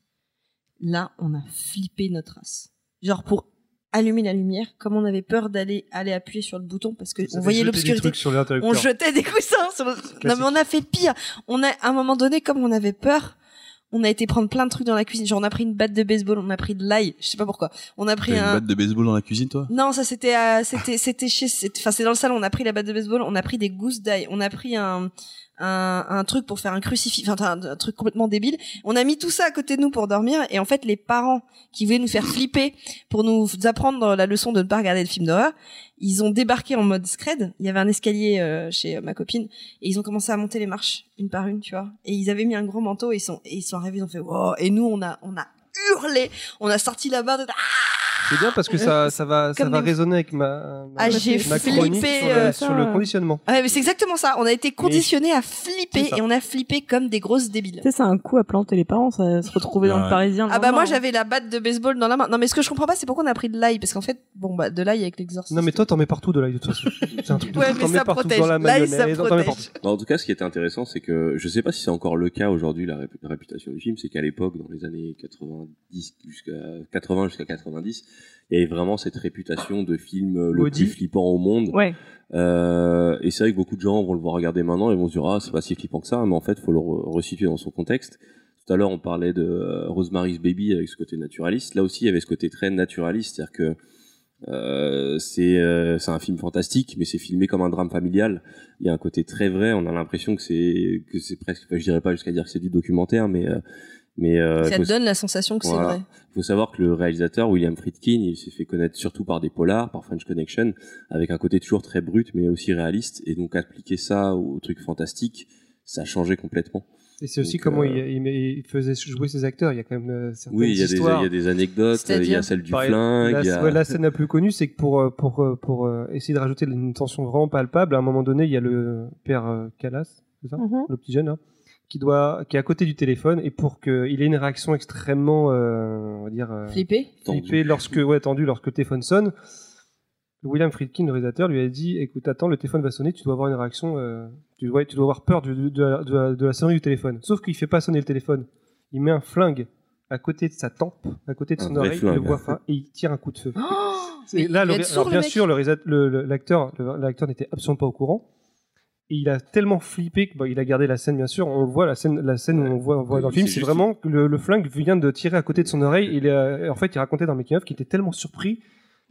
là, on a flippé notre race. Genre pour allumer la lumière, comme on avait peur d'aller aller appuyer sur le bouton parce que Vous on voyait l'obscurité. On jetait des coussins sur le... Non mais on a fait pire. On a à un moment donné comme on avait peur, on a été prendre plein de trucs dans la cuisine. Genre on a pris une batte de baseball, on a pris de l'ail, je sais pas pourquoi. On a pris T'as une un batte de baseball dans la cuisine, toi? Non, ça c'était euh, c'était c'était chez enfin c'est dans le salon, on a pris la batte de baseball, on a pris des gousses d'ail, on a pris un un, un truc pour faire un crucifix, enfin un, truc complètement débile. On a mis tout ça à côté de nous pour dormir et en fait les parents qui voulaient nous faire flipper pour nous apprendre la leçon de ne pas regarder de films d'horreur, ils ont débarqué en mode scred. Il y avait un escalier euh, chez euh, ma copine et ils ont commencé à monter les marches une par une, tu vois. Et ils avaient mis un gros manteau et ils sont et ils sont arrivés, ils ont fait wow. Et nous on a on a hurlé, on a sorti la barre de C'est bien parce que ça, ça va, ça Comme va des- résonner avec ma, ma, Ah, j'ai ma chronique flippé, sur, le, euh, sur le conditionnement. Ah ouais, mais c'est exactement ça. On a été conditionnés à flipper ça. et on a flippé comme des grosses débiles. Tu sais, c'est un coup à planter les parents, ça se retrouver dans Ouais. le Parisien. le Ah bah lendemain, moi hein. j'avais la batte de baseball dans la main. Non mais ce que je comprends pas c'est pourquoi on a pris de l'ail parce qu'en fait bon bah de l'ail avec l'exorcisme. Non mais toi t'en mets partout de l'ail de toute façon. C'est un truc de Ouais, fou, mais t'en ça mets partout protège. dans la L'ail, ça mayonnaise, t'en mets protège. partout. Bah, en tout cas, ce qui était intéressant, c'est que je sais pas si c'est encore le cas aujourd'hui, la réputation du film, c'est qu'à l'époque, dans les années 90 jusqu'à 80 jusqu'à 90, il y avait vraiment cette réputation de film euh, le plus flippant au monde. Ouais. Euh, et c'est vrai que beaucoup de gens vont le voir regarder maintenant et vont se dire ah c'est pas si flippant que ça, mais en fait faut le re- resituer dans son contexte. Tout à l'heure on parlait de euh, Rosemary's Baby avec ce côté naturaliste. Là aussi il y avait ce côté très naturaliste, c'est-à-dire que euh, c'est euh, un film fantastique, mais c'est filmé comme un drame familial. Il y a un côté très vrai. On a l'impression que c'est que c'est presque. enfin, je dirais pas jusqu'à dire que c'est du documentaire, mais mais euh, Ça te donne la sensation que Voilà. c'est vrai. il faut savoir que le réalisateur William Friedkin, il s'est fait connaître surtout par des polars, par French Connection, avec un côté toujours très brut mais aussi réaliste. Et donc appliquer ça au truc fantastique, ça a changé complètement. Et c'est aussi Donc, comment euh, il, il, met- il faisait jouer ses acteurs. Il y a quand même euh, certaines Oui, il y, a des, histoires. il y a des anecdotes, il y a C'est-à-dire celle du flingue. La, il y a- ouais, la scène la plus connue, c'est que pour, pour, pour essayer de rajouter une tension vraiment palpable, à un moment donné, il y a le père Callas, c'est ça Mhm. le petit jeune, là, qui, doit, qui est à côté du téléphone, et pour qu'il ait une réaction extrêmement, euh, on va dire, euh, Flippé. Tendu. flippée lorsque, ouais, tendu lorsque le téléphone sonne, William Friedkin, le réalisateur, lui a dit Écoute, attends, le téléphone va sonner, tu dois avoir une réaction, euh, tu, dois, tu dois avoir peur du- de, la, de, la, de la sonnerie du téléphone. Sauf qu'il fait pas sonner le téléphone. Il met un flingue à côté de sa tempe, à côté de son oreille, il le flingue. voit fin, et il tire un coup de feu. Et là, le- alors, bien sûr, l'acteur, l'acteur n'était absolument pas au courant. Et il a tellement flippé que bah, il a gardé la scène, bien sûr. On le voit, la scène, la scène où on voit, on voit dans le film, c'est vraiment que le, le flingue vient de tirer à côté de son oreille. Il a- en fait, il racontait dans making of qu'il était tellement surpris,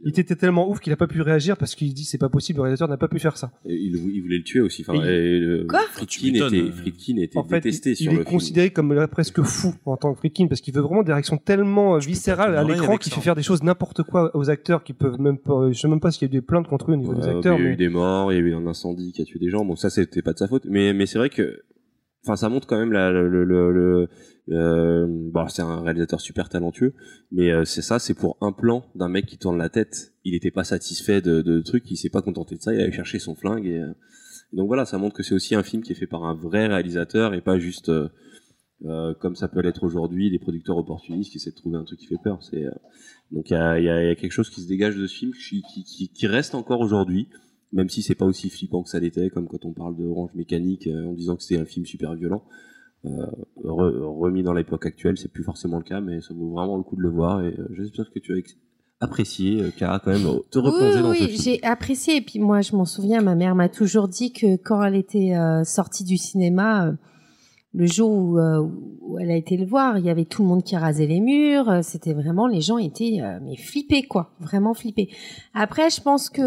il était tellement ouf qu'il a pas pu réagir parce qu'il dit c'est pas possible, le réalisateur n'a pas pu faire ça. Et il, il voulait le tuer aussi. Enfin, Et il- et le- Quoi Friedkin était, euh. Friedkin était En fait, détesté il, sur il le est film. considéré comme là, presque fou en tant que Friedkin parce qu'il veut vraiment des réactions tellement euh, viscérales à l'écran qu'il fait faire des choses n'importe quoi aux acteurs qui peuvent même pas. Je sais même pas s'il y a eu des plaintes contre eux au niveau des acteurs. Il y a mais- eu des morts, il y a eu un incendie qui a tué des gens. Bon, ça, c'était pas de sa faute. Mais, mais c'est vrai que, enfin, ça montre quand même la, le, le, le- le- euh, bon, c'est un réalisateur super talentueux, mais euh, c'est ça, c'est pour un plan d'un mec qui tourne la tête. Il était pas satisfait de, de trucs, il s'est pas contenté de ça, il allait chercher son flingue et, euh, donc voilà, ça montre que c'est aussi un film qui est fait par un vrai réalisateur et pas juste comme ça peut l'être aujourd'hui, des producteurs opportunistes qui essaient de trouver un truc qui fait peur. C'est donc il y a, quelque chose qui se dégage de ce film qui, reste encore aujourd'hui, même si c'est pas aussi flippant que ça l'était, comme quand on parle de Orange Mécanique en disant que c'était un film super violent. Euh, re- remis dans l'époque actuelle, c'est plus forcément le cas, mais ça vaut vraiment le coup de le voir. Et euh, j'espère que tu as apprécié, euh, Cara, quand même, te replonger oui, dans oui, ce oui, film. j'ai apprécié. Et puis moi, je m'en souviens, ma mère m'a toujours dit que quand elle était euh, sortie du cinéma, euh, le jour où, où elle a été le voir, il y avait tout le monde qui rasait les murs. C'était vraiment, les gens étaient mais flippés, quoi, vraiment flippés. Après, je pense que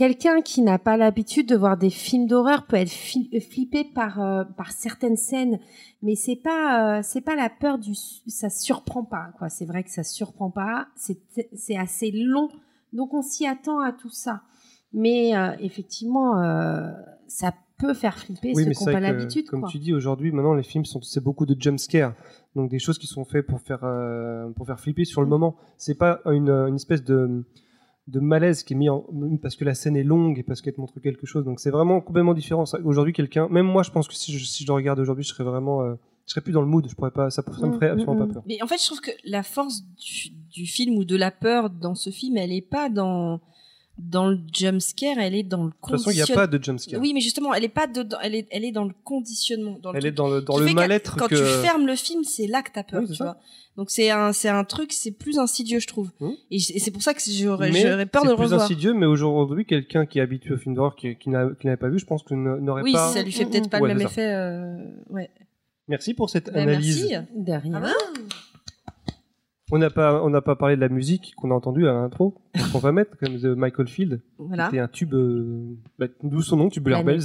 quelqu'un qui n'a pas l'habitude de voir des films d'horreur peut être fi- flippé par euh, par certaines scènes, mais c'est pas euh, c'est pas la peur du ça surprend pas quoi. C'est vrai que ça surprend pas. C'est c'est assez long, donc on s'y attend à tout ça. Mais euh, effectivement, euh, ça peut faire flipper Oui, ceux qui n'ont pas l'habitude. Comme quoi. tu dis, aujourd'hui, maintenant, les films sont, c'est beaucoup de jump scare. Donc, des choses qui sont faites pour faire, euh, pour faire flipper sur le moment. C'est pas une, une espèce de, de malaise qui est mis en, parce que la scène est longue et parce qu'elle te montre quelque chose. Donc, c'est vraiment complètement différent. Aujourd'hui, quelqu'un, même moi, je pense que si je, si je le regarde aujourd'hui, je serais vraiment, euh, je serais plus dans le mood. Je pourrais pas, ça, ça me ferait Mm, absolument mm, pas peur. Mais en fait, je trouve que la force du, du film ou de la peur dans ce film, elle est pas dans dans le jump scare, elle est dans le De toute façon, il n'y a conditionnement. pas de jump scare. Oui, mais justement, elle est pas dedans, elle est elle est dans le conditionnement, dans le Elle truc est dans le, dans le mal-être Quand que. tu fermes le film, c'est là que t'as peur, Oui, c'est tu ça. vois. Donc c'est un c'est un truc, c'est plus insidieux, je trouve. Hmm. Et c'est pour ça que j'aurais peur de c'est le plus revoir. insidieux, mais aujourd'hui, quelqu'un qui est habitué au film d'horreur, qui, qui n'a- qui n'avait pas vu, je pense que n'aurait Oui, pas. ça lui fait Mm, peut-être mm. pas Ouais, le même c'est effet. euh, Ouais. Merci pour cette Ben, analyse. merci. De rien. Ah On n'a pas, on n'a pas parlé de la musique qu'on a entendue à l'intro, qu'on va mettre, comme The Michael Field, Voilà. qui était un tube, euh, bah, d'où son nom, Tubular Bells,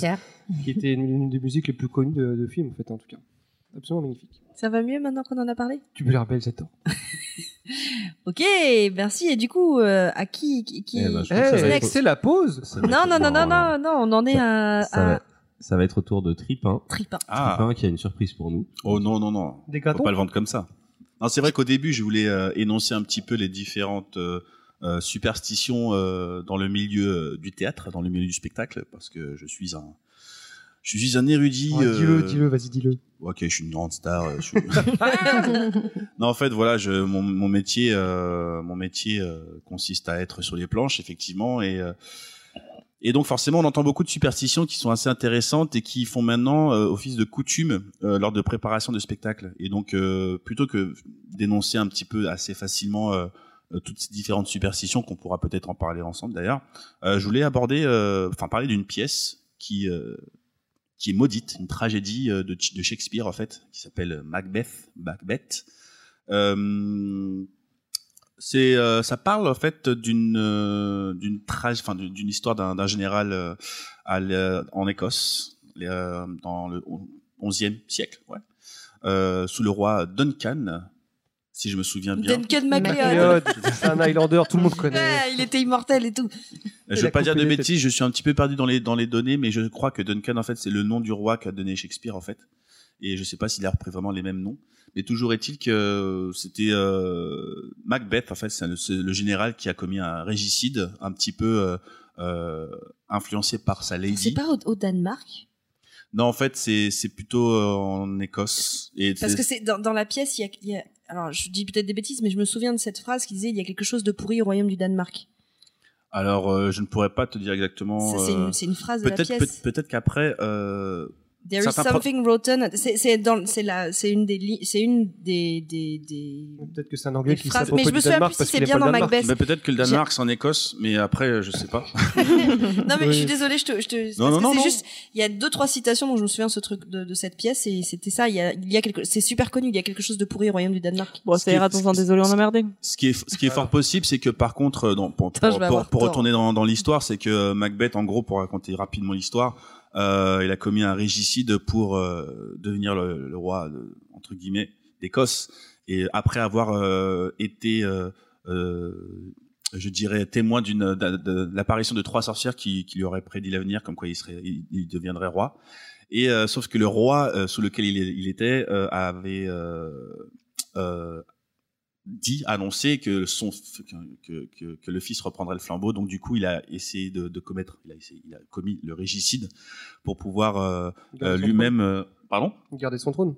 qui était une, une des musiques les plus connues de, de film, en fait, en tout cas. Absolument magnifique. Ça va mieux maintenant qu'on en a parlé? Tubular Bells, j'adore. Ok, merci. Et du coup, euh, à qui qui, qui- Eh ben, c'est la pause Non, non, non, non, non, non, on en est à, Ça à va, ça va être au tour de Tripin. Tripin. Ah, Tripin qui a une surprise pour nous. oh non, non, non. Des Faut gâteaux pas le vendre comme ça. Non, c'est vrai qu'au début, je voulais euh, énoncer un petit peu les différentes euh, euh, superstitions euh, dans le milieu euh, du théâtre, dans le milieu du spectacle, parce que je suis un, je suis un érudit. Ouais, Dis-le, euh, dis-le, vas-y, dis-le. Ok, je suis une grande star. euh, je suis- non, en fait, voilà, je, mon, mon métier, euh, mon métier euh, consiste à être sur les planches, effectivement, et euh, et donc forcément, on entend beaucoup de superstitions qui sont assez intéressantes et qui font maintenant euh, office de coutume euh, lors de préparation de spectacles. Et donc, euh, plutôt que d'énoncer un petit peu assez facilement toutes ces différentes superstitions, qu'on pourra peut-être en parler ensemble d'ailleurs, je voulais aborder, enfin parler d'une pièce qui qui est maudite, une tragédie de, de Shakespeare en fait, qui s'appelle Macbeth. Macbeth. C'est, euh, ça parle en fait d'une euh, d'une trage, enfin d'une histoire d'un général euh, à en Écosse euh, dans le XIe siècle, ouais, euh, sous le roi Duncan. si je me souviens bien. Duncan MacLeod, c'est un Highlander, tout le monde connaît. Ouais, il était immortel et tout. Je Il veux a pas dire de bêtises, je suis un petit peu perdu dans les dans les données, mais je crois que Duncan en fait c'est le nom du roi qu'a donné Shakespeare en fait, et je sais pas s'il a repris vraiment les mêmes noms, mais toujours est-il que c'était euh, Macbeth en fait, c'est le, c'est général qui a commis un régicide un petit peu euh, euh, influencé par sa C'est lady. pas au, au Danemark? Non en fait c'est c'est plutôt euh, en Écosse et Parce c'est- que c'est dans, dans la pièce, il y a, il y a- alors je dis peut-être des bêtises, mais je me souviens de cette phrase qui disait il y a quelque chose de pourri au royaume du Danemark. alors euh, je ne pourrais pas te dire exactement. C'est euh, une, c'est une phrase de la Peut-être pièce. peut- peut-être qu'après euh, There is something rotten. C'est c'est dans c'est la c'est une des c'est une des des des Peut-être que c'est un anglais qui mais je me souviens plus si c'est bien dans. Macbeth. bah, peut-être que le Danemark c'est en Écosse, mais après je sais pas. Non mais je suis désolée, je te, je te Non, parce non, non, juste il y a deux trois citations dont je me souviens de ce truc de, de cette pièce et c'était ça. Il y a il y a quelque c'est super connu. Il y a quelque chose de pourri au royaume du Danemark. Bon, ça ira dans un désolé en emmerdé. Ce qui est, ce qui est fort possible, c'est que par contre, euh, pour, pour, retourner dans, dans l'histoire, c'est que euh, Macbeth, en gros, pour raconter rapidement l'histoire, euh, il a commis un régicide pour euh, devenir le, le roi, de- entre guillemets, d'Écosse. Et après avoir euh, été, euh, euh, je dirais, témoin d'une de, de- l'apparition de trois sorcières qui, qui lui auraient prédit l'avenir, comme quoi il serait, il, deviendrait roi. Et euh, sauf que le roi euh, sous lequel il, il était euh, avait euh, euh, dit, annoncé que son que, que, que le fils reprendrait le flambeau. Donc du coup, il a essayé de, de commettre, il a, essayé, il a commis le régicide pour pouvoir euh, euh, lui-même, euh, pardon? Garder son trône.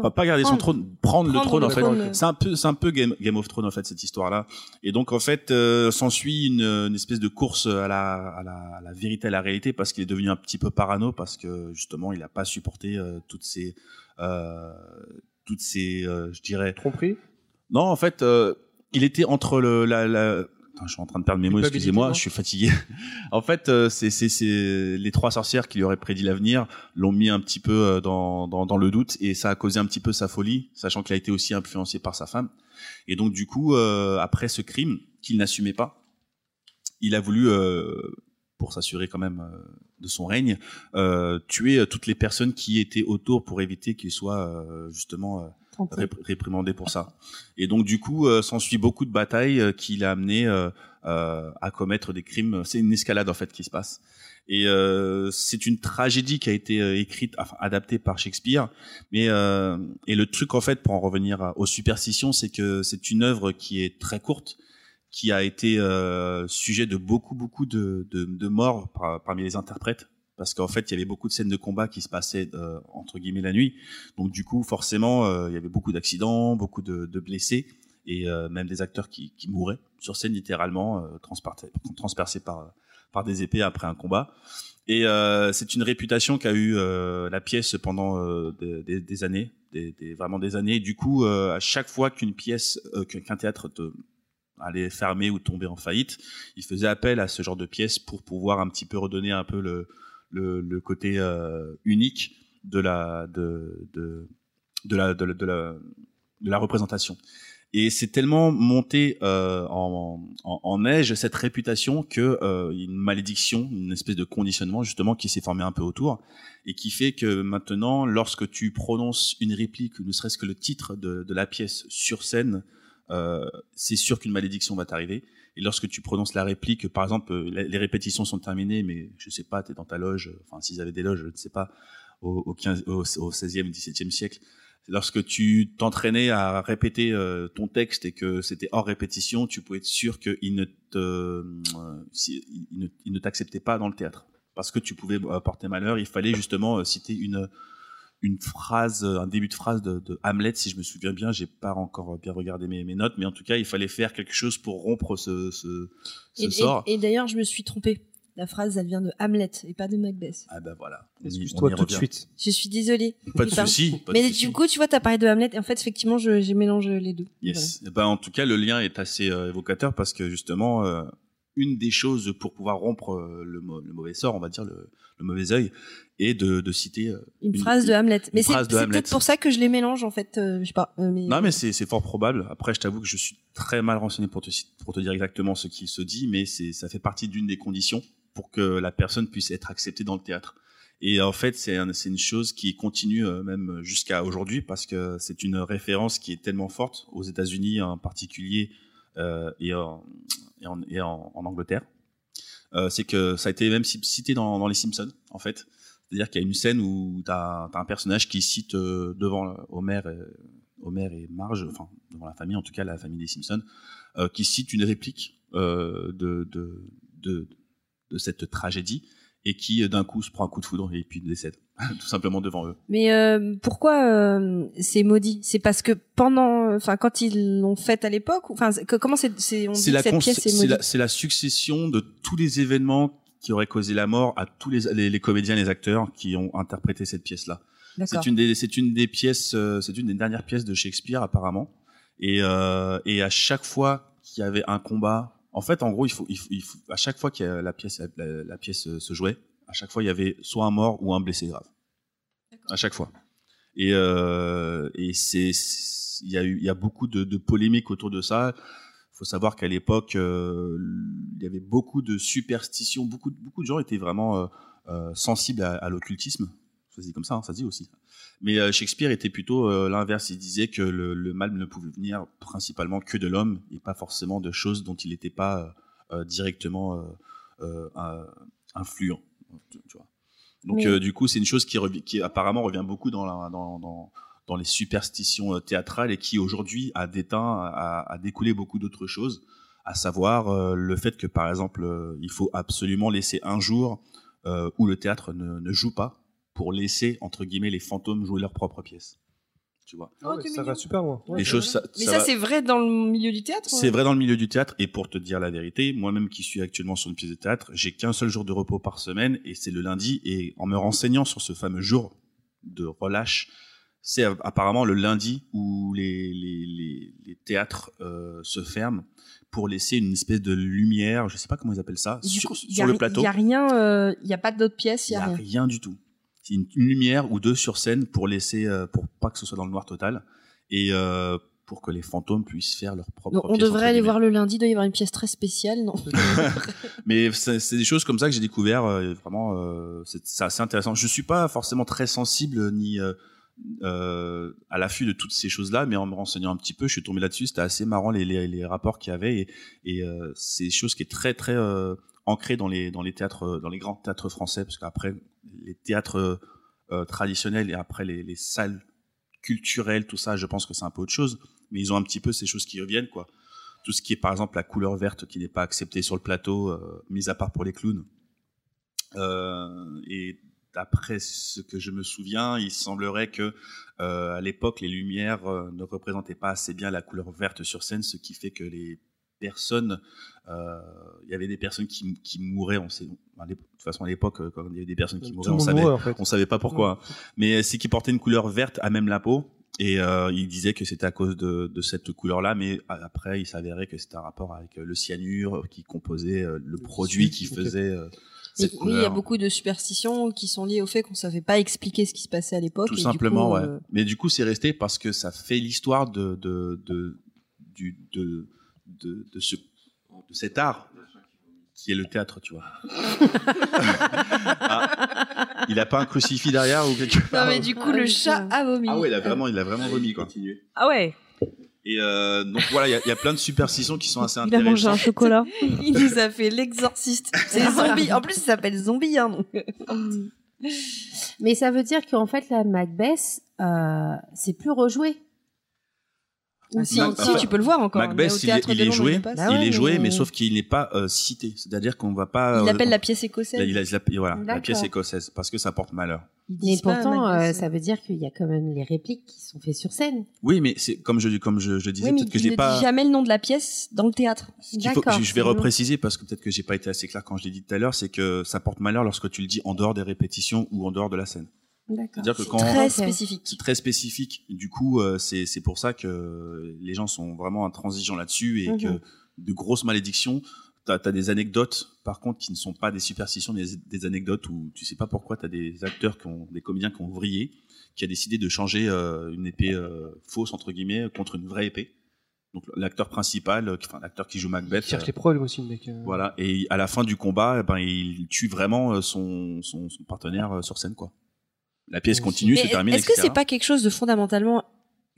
pas, pas garder son trône, prendre, le trône le en fait. trône. C'est un peu, c'est un peu Game, Game of Thrones en fait cette histoire-là. Et donc en fait, euh, s'ensuit une, une espèce de course à la, à la, à la vérité, à la réalité, parce qu'il est devenu un petit peu parano, parce que justement, il n'a pas supporté euh, toutes ces, euh, toutes ces, euh, je dirais, Tromperie. Non, en fait, euh, il était entre le la, la... Attends, je suis en train de perdre mes mots, excusez-moi, je suis fatigué. en fait, euh, c'est les trois sorcières qui lui auraient prédit l'avenir l'ont mis un petit peu euh, dans, dans dans le doute et ça a causé un petit peu sa folie, sachant qu'il a été aussi influencé par sa femme. Et donc du coup, euh, après ce crime qu'il n'assumait pas, il a voulu euh, pour s'assurer quand même euh, de son règne, euh, tuer toutes les personnes qui étaient autour pour éviter qu'il soit euh, justement euh, rép- réprimandé pour ça. Et donc du coup, euh, s'ensuit beaucoup de batailles euh, qui l'a amené euh, à commettre des crimes. C'est une escalade en fait qui se passe. Et c'est une tragédie qui a été écrite, enfin adaptée par Shakespeare. Mais et le truc en fait, pour en revenir aux superstitions, c'est que c'est une œuvre qui est très courte, qui a été sujet de beaucoup beaucoup de, morts par- parmi les interprètes. Parce qu'en fait, il y avait beaucoup de scènes de combat qui se passaient euh, entre guillemets la nuit. Donc du coup, forcément, euh, il y avait beaucoup d'accidents, beaucoup de, blessés et euh, même des acteurs qui, qui mouraient sur scène littéralement, transpercés, par des épées après un combat. Et c'est une réputation qu'a eu la pièce pendant des, années, vraiment des années. Et du coup, à chaque fois qu'une pièce, qu'un théâtre allait fermer ou tomber en faillite, il faisait appel à ce genre de pièces pour pouvoir un petit peu redonner un peu le, le, côté unique de la représentation. Et c'est tellement monté euh, en, neige cette réputation que euh, une malédiction, une espèce de conditionnement justement qui s'est formé un peu autour et qui fait que maintenant, lorsque tu prononces une réplique, ne serait-ce que le titre de, de la pièce sur scène, euh, c'est sûr qu'une malédiction va t'arriver. Et lorsque tu prononces la réplique, par exemple, euh, les répétitions sont terminées, mais je sais pas, tu es dans ta loge, euh, enfin s'ils avaient des loges, je ne sais pas, au, au, 15, au, au 16e, 17e siècle, lorsque tu t'entraînais à répéter euh, ton texte et que c'était hors répétition, tu pouvais être sûr qu'il ne te, euh, ne, ne t'acceptait pas dans le théâtre parce que tu pouvais porter malheur. Il fallait justement citer une une phrase, un début de phrase de, de Hamlet, si je me souviens bien. J'ai pas encore bien regardé mes, mes notes, mais en tout cas, il fallait faire quelque chose pour rompre ce, ce, ce Et, sort. et- et d'ailleurs, je me suis trompée. La phrase, elle vient de Hamlet et pas de Macbeth. Ah ben voilà. Excuse-toi tout de suite. Je suis désolée. Pas de souci. Mais du coup, tu vois, t'as parlé de Hamlet et en fait, effectivement, je- j'ai mélangé les deux. Yes. Ben, en tout cas, le lien est assez euh, évocateur parce que justement, euh, une des choses pour pouvoir rompre euh, le, mau- le mauvais sort, on va dire le, le mauvais œil, est de, de citer euh, Une, phrase de Hamlet. Mais c'est peut-être pour ça que je les mélange en fait. euh, je sais pas. euh, mais... Non, mais c'est fort probable. Après, je t'avoue que je suis très mal renseigné pour te, pour te dire exactement ce qu'il se dit, mais ça fait partie d'une des conditions pour que la personne puisse être acceptée dans le théâtre. Et en fait, c'est un- c'est une chose qui continue même jusqu'à aujourd'hui parce que c'est une référence qui est tellement forte aux États-Unis en particulier et, en, et, en, et en- en Angleterre. Euh, c'est que ça a été même ci- cité dans, les Simpsons en fait. C'est-à-dire qu'il y a une scène où tu as, un personnage qui cite euh, devant Homer, euh, et Marge, enfin devant la famille, en tout cas la famille des Simpsons, euh, qui cite une réplique euh, de, cette tragédie et qui euh, d'un coup se prend un coup de foudre et puis décède tout simplement devant eux. Mais euh, pourquoi euh, c'est maudit? C'est parce que pendant, enfin, quand ils l'ont faite à l'époque, enfin, comment c'est, c'est on dit la, cette pièce est c'est maudite? la, c'est la succession de tous les événements qui auraient causé la mort à tous les, les, les comédiens, les acteurs qui ont interprété cette pièce-là. C'est une des, c'est une des pièces, euh, c'est une des dernières pièces de Shakespeare apparemment. Et, euh, et à chaque fois qu'il y avait un combat, en fait, en gros, il faut, il faut, il faut- à chaque fois que la pièce, la, la pièce se jouait, à chaque fois il y avait soit un mort ou un blessé grave. À chaque fois. Et, euh, et c'est, il y a eu, il y a beaucoup de, de polémiques autour de ça. Il faut savoir qu'à l'époque, euh, il y avait beaucoup de superstitions. Beaucoup, de- beaucoup de gens étaient vraiment euh, sensibles à, à l'occultisme. Ça se dit comme ça, hein, ça se dit aussi. Mais Shakespeare était plutôt l'inverse. Il disait que le, le mal ne pouvait venir principalement que de l'homme et pas forcément de choses dont il n'était pas directement influent. Tu, tu vois. Donc Mais- euh, du coup, c'est une chose qui, apparemment revient beaucoup dans, la, dans, dans, dans les superstitions euh, théâtrales et qui aujourd'hui a déteint, a, a découlé beaucoup d'autres choses, à savoir euh, le fait que par exemple, euh, il faut absolument laisser un jour où le théâtre ne, ne joue pas pour laisser entre guillemets les fantômes jouer leur propre pièce. Tu vois. Ah ouais, ça va super loin. Ouais, les choses, ça, Mais ça ça, va- c'est vrai dans le milieu du théâtre c'est vrai dans le milieu du théâtre et pour te dire la vérité, moi-même qui suis actuellement sur une pièce de théâtre, j'ai qu'un seul jour de repos par semaine et c'est le lundi et en me renseignant sur ce fameux jour de relâche, c'est apparemment le lundi où les, les, les, les théâtres euh, se ferment pour laisser une espèce de lumière, je sais pas comment ils appellent ça, Du sur, coup, le plateau. Il y a rien, euh, il y a pas d'autres pièces, il Il y y a a rien. rien du tout. Une, une lumière ou deux sur scène pour laisser, euh, pour pas que ce soit dans le noir total et euh, pour que les fantômes puissent faire leur propre. Donc, on pièce, devrait aller guillemets. voir le lundi, il doit y avoir une pièce très spéciale, non Mais c'est des choses comme ça que j'ai découvert. euh, vraiment, euh, c'est assez intéressant. Je suis pas forcément très sensible ni euh, euh, à l'affût de toutes ces choses-là, mais en me renseignant un petit peu, je suis tombé là-dessus. C'était assez marrant les, les, les rapports qu'il y avait et, et euh, c'est des choses qui est très très euh, ancrées dans les dans les théâtres, dans les grands théâtres français, parce qu'après les théâtres euh, traditionnels et après les, les salles culturelles, tout ça, je pense que c'est un peu autre chose. Mais ils ont un petit peu ces choses qui reviennent, quoi tout ce qui est par exemple la couleur verte qui n'est pas acceptée sur le plateau, euh, mis à part pour les clowns. Euh, et d'après ce que je me souviens, il semblerait que euh, à l'époque les lumières euh, ne représentaient pas assez bien la couleur verte sur scène, ce qui fait que les personnes, euh, il y avait des personnes qui, qui mouraient. On sait, de toute façon à l'époque, euh, quand il y avait des personnes qui mouraient, on savait, mourait, en fait. on savait pas pourquoi. Mais c'est qu'ils portaient une couleur verte à même la peau. Et euh, il disait que c'était à cause de, de cette couleur-là, mais après il s'avérait que c'était un rapport avec euh, le cyanure qui composait le produit qui faisait Mais cette Oui, il y a beaucoup de superstitions qui sont liées au fait qu'on savait pas expliquer ce qui se passait à l'époque. Tout et du simplement, coup, ouais. euh, Mais du coup, c'est resté parce que ça fait l'histoire de de de du de de, de ce de cet art qui est le théâtre, tu vois. Ah, il a pas un crucifix derrière ou quelque Non, part mais du coup, le chat a vomi. Ah ouais, il a vraiment, il a vraiment vomi quoi. Ah ouais, Et euh, donc voilà, il y a- il y, a plein de superstitions qui sont assez il a mangé un intéressantes. chocolat. Il nous a fait l'exorciste. C'est zombie. En plus, il s'appelle zombie, hein, donc. Mais ça veut dire qu'en fait, la Macbeth, euh, c'est plus rejoué. Ah, si, Mac- si, enfin, tu peux le voir encore. Macbeth, il est, il est Londres, joué, il passe. Bah il est joué, mais- mais sauf qu'il n'est pas euh, cité. C'est-à-dire qu'on va pas. Il euh, appelle la pièce écossaise. il a- voilà, la pièce écossaise, parce que ça porte malheur. Mais pourtant, euh, ça veut dire qu'il y a quand même les répliques qui sont faites sur scène. Oui, mais c'est comme je comme je, je disais, Oui, peut-être que j'ai ne pas. dit jamais le nom de la pièce dans le théâtre. Faut- je, je vais repréciser parce que peut-être que j'ai pas été assez clair quand je l'ai dit tout à l'heure, c'est que ça porte malheur lorsque tu le dis en dehors des répétitions ou en dehors de la scène. C'est-à-dire que quand Très spécifique. c'est très spécifique, du coup, euh, c'est c'est pour ça que les gens sont vraiment intransigeants là-dessus et Mhm. que de grosses malédictions. T'as as des anecdotes, par contre, qui ne sont pas des superstitions, des, des anecdotes où tu sais pas pourquoi t'as des acteurs qui ont, des comédiens qui ont vrillé, qui a décidé de changer euh, une épée euh, fausse entre guillemets contre une vraie épée. Donc l'acteur principal, euh, enfin l'acteur qui joue Macbeth. Il cherche euh, les problèmes aussi, le mec. euh. Voilà. Et à la fin du combat, eh ben, il tue vraiment son, son, son partenaire sur scène, quoi. La pièce continue, Mais se termine, Est-ce que c'est pas quelque chose de fondamentalement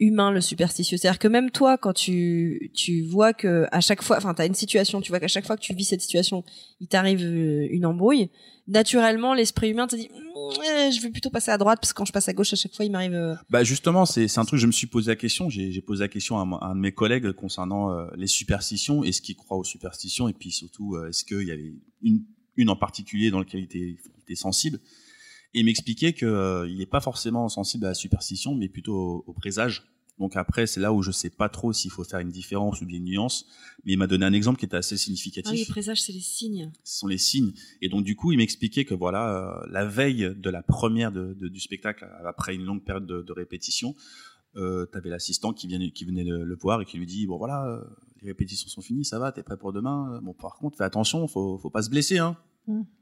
humain le superstitieux? C'est-à-dire que même toi, quand tu tu vois que à chaque fois, enfin, t'as une situation, tu vois qu'à chaque fois que tu vis cette situation, il t'arrive euh, une embrouille. Naturellement, l'esprit humain te dit, je vais plutôt passer à droite parce que quand je passe à gauche, à chaque fois, il m'arrive. euh, Bah justement, c'est c'est un truc. Je me suis posé la question. J'ai j'ai posé la question à, un de mes collègues concernant euh, les superstitions. Est-ce qu'il croit aux superstitions Et puis surtout, euh, est-ce qu'il y avait une, une en particulier dans laquelle il était, il était sensible? Et m'expliquait que euh, il n'est pas forcément sensible à la superstition, mais plutôt au, au présage. Donc après, c'est là où je sais pas trop s'il faut faire une différence ou bien une nuance. Mais il m'a donné un exemple qui était assez significatif Ah, les présages, c'est les signes. ce sont les signes. Et donc du coup, il m'expliquait que voilà, euh, la veille de la première de, de- du spectacle, après une longue période de, de répétition, euh, t'avais l'assistant qui venait, qui venait le, le voir et qui lui dit bon voilà, euh, les répétitions sont finies, ça va, t'es prêt pour demain? Bon par contre, fais attention, faut, faut pas se blesser, hein.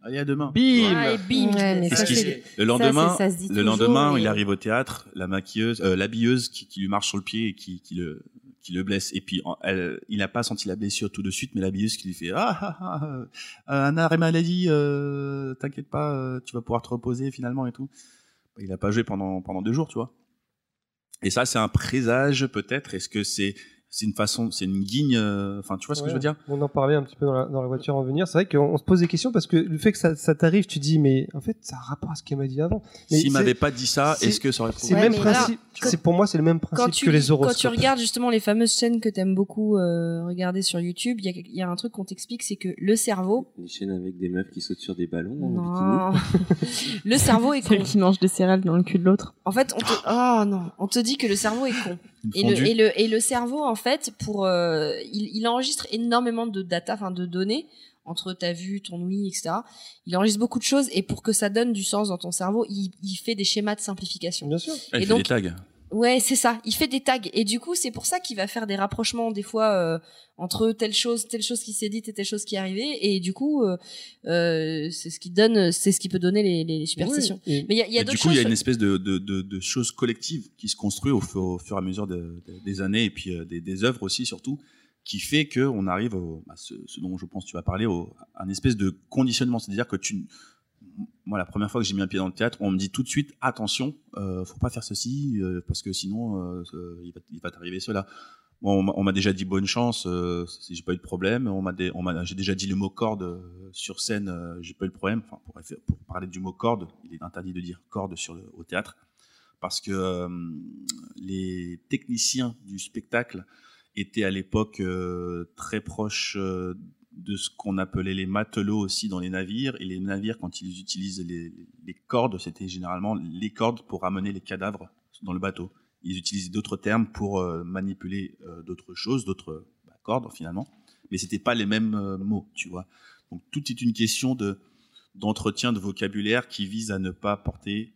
Allez à demain. Bim Ah, et bim. Ouais, mais ça, c'est- le lendemain, ça, c'est- ça se dit le toujours, lendemain, mais- il arrive au théâtre, la maquilleuse, euh, l'habilleuse qui, qui lui marche sur le pied et qui, qui le qui le blesse. Et puis en- elle, il n'a pas senti la blessure tout de suite, mais l'habilleuse qui lui fait ah ah ah, euh, un arrêt maladie, euh, t'inquiète pas, euh, tu vas pouvoir te reposer finalement et tout. Il a pas joué pendant pendant deux jours, tu vois. Et ça, c'est un présage peut-être. Est-ce que c'est c'est une façon, c'est une guigne. euh, Enfin, tu vois ce que je veux dire? On en parlait un petit peu dans la, dans la voiture en venir. C'est vrai qu'on on se pose des questions parce que le fait que ça, ça t'arrive, tu dis, mais en fait, ça a rapport à ce qu'elle m'a dit avant. S'il m'avait pas dit ça, est-ce que ça aurait C'est Ouais, le même principe. quand- C'est pour moi, c'est le même Quand principe tu, que les quand horoscopes. tu regardes justement les fameuses chaînes que t'aimes beaucoup euh, regarder sur YouTube, il y a, il y a un truc qu'on t'explique, c'est que le cerveau, Une chaîne avec des meufs qui sautent sur des ballons non, le cerveau est con. Celle qui mange des céréales dans le cul de l'autre. En fait, on te, oh non, on te dit que le cerveau est con. Et le, fondue et le et le cerveau, en fait, pour euh, il, il enregistre énormément de data, enfin de données entre ta vue, ton ouïe, etc. Il enregistre beaucoup de choses et pour que ça donne du sens dans ton cerveau, il, il fait des schémas de simplification. Bien sûr. Ah, il et fait donc- des tags. Ouais, c'est ça. Il fait des tags et du coup, c'est pour ça qu'il va faire des rapprochements des fois euh, entre telle chose, telle chose qui s'est dite et telle chose qui est arrivée. Et du coup, euh, euh, c'est ce qui donne, c'est ce qui peut donner les, les superstitions. Oui. Et- Mais il y a, y a d'autres du coup, il y a une espèce de, de, de, de chose collective qui se construit au fur, au fur et à mesure de- de- des années et puis des, des œuvres aussi surtout, qui fait que on arrive au, à ce, ce dont je pense que tu vas parler, au, à un espèce de conditionnement, c'est-à-dire que tu, moi, la première fois que j'ai mis un pied dans le théâtre, on me dit tout de suite attention, euh, faut pas faire ceci euh, parce que sinon euh, euh, il va, t'arriver cela. Bon, on m'a- déjà dit bonne chance, j'ai pas eu de problème. On m'a, j'ai déjà dit le mot corde sur scène, j'ai pas eu de problème. Enfin, pour, parler du mot corde, il est interdit de dire corde au théâtre parce que les techniciens du spectacle étaient à l'époque très proches de ce qu'on appelait les matelots aussi dans les navires. Et les navires, quand ils utilisent les, cordes, c'était généralement les cordes pour ramener les cadavres dans le bateau. Ils utilisaient d'autres termes pour euh, manipuler euh, d'autres choses, d'autres bah, cordes finalement. Mais c'était pas les mêmes euh, mots, tu vois. Donc tout est une question de d'entretien de vocabulaire qui vise à ne pas porter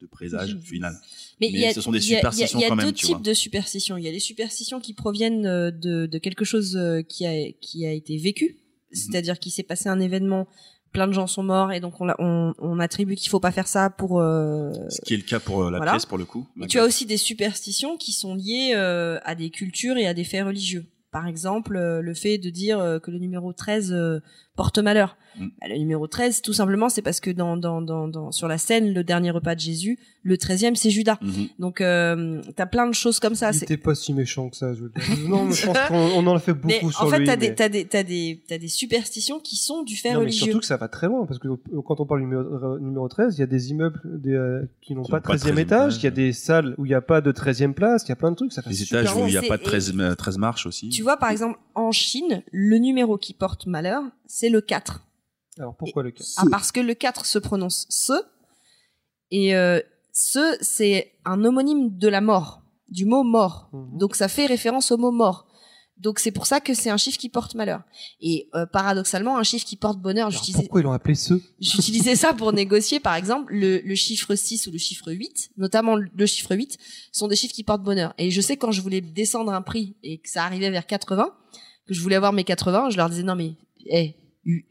de présage final. Mais, a, ce sont des superstitions y a, il y a quand même, deux types de superstitions. Il y a les superstitions qui proviennent euh, de, de quelque chose euh, qui a, qui a été vécu, Mhm. c'est-à-dire qu'il s'est passé un événement, plein de gens sont morts et donc on, l'a- on, on attribue qu'il faut pas faire ça pour. euh, Ce qui est le cas pour la voilà. pièce pour le coup. Et tu as aussi des superstitions qui sont liées euh, à des cultures et à des faits religieux. Par exemple, euh, le fait de dire que le numéro 13 euh, porte malheur. Mm. Bah, le numéro 13, tout simplement, c'est parce que dans, dans, dans, dans, sur la scène, le dernier repas de Jésus, le 13e, c'est Judas. Mhm. Donc, euh, t'as plein de choses comme ça. Il C'est- était pas si méchant que ça. Je... non, mais je pense qu'on on en a fait beaucoup Mais sur en fait, t'as mais- des, t'as des, t'as des, superstitions qui sont du fait Non, mais religieux. surtout que ça va très loin, parce que quand on parle du numéro, euh, numéro 13, il y a des immeubles des, euh, qui n'ont pas pas 13e 13e étage, il y a des salles où il n'y a pas de 13e place, il y a plein de trucs, ça fait Les super étages où il n'y a pas de et- 13, euh, 13 marches aussi. Tu vois, par exemple, en Chine, le numéro qui porte malheur, c'est le 4. Alors pourquoi le cas Ah, parce que le 4 se prononce ce. Et euh, ce, c'est un homonyme de la mort, du mot mort. Mhm. Donc ça fait référence au mot mort. Donc c'est pour ça que c'est un chiffre qui porte malheur. Et euh, paradoxalement, un chiffre qui porte bonheur, Alors, j'utilisais pourquoi ils l'ont appelé ce? j'utilisais ça pour négocier, par exemple, le, le chiffre 6 ou le chiffre 8, notamment le chiffre 8, sont des chiffres qui portent bonheur. Et je sais quand je voulais descendre un prix et que ça arrivait vers 80, que je voulais avoir mes 80, je leur disais non mais, hé,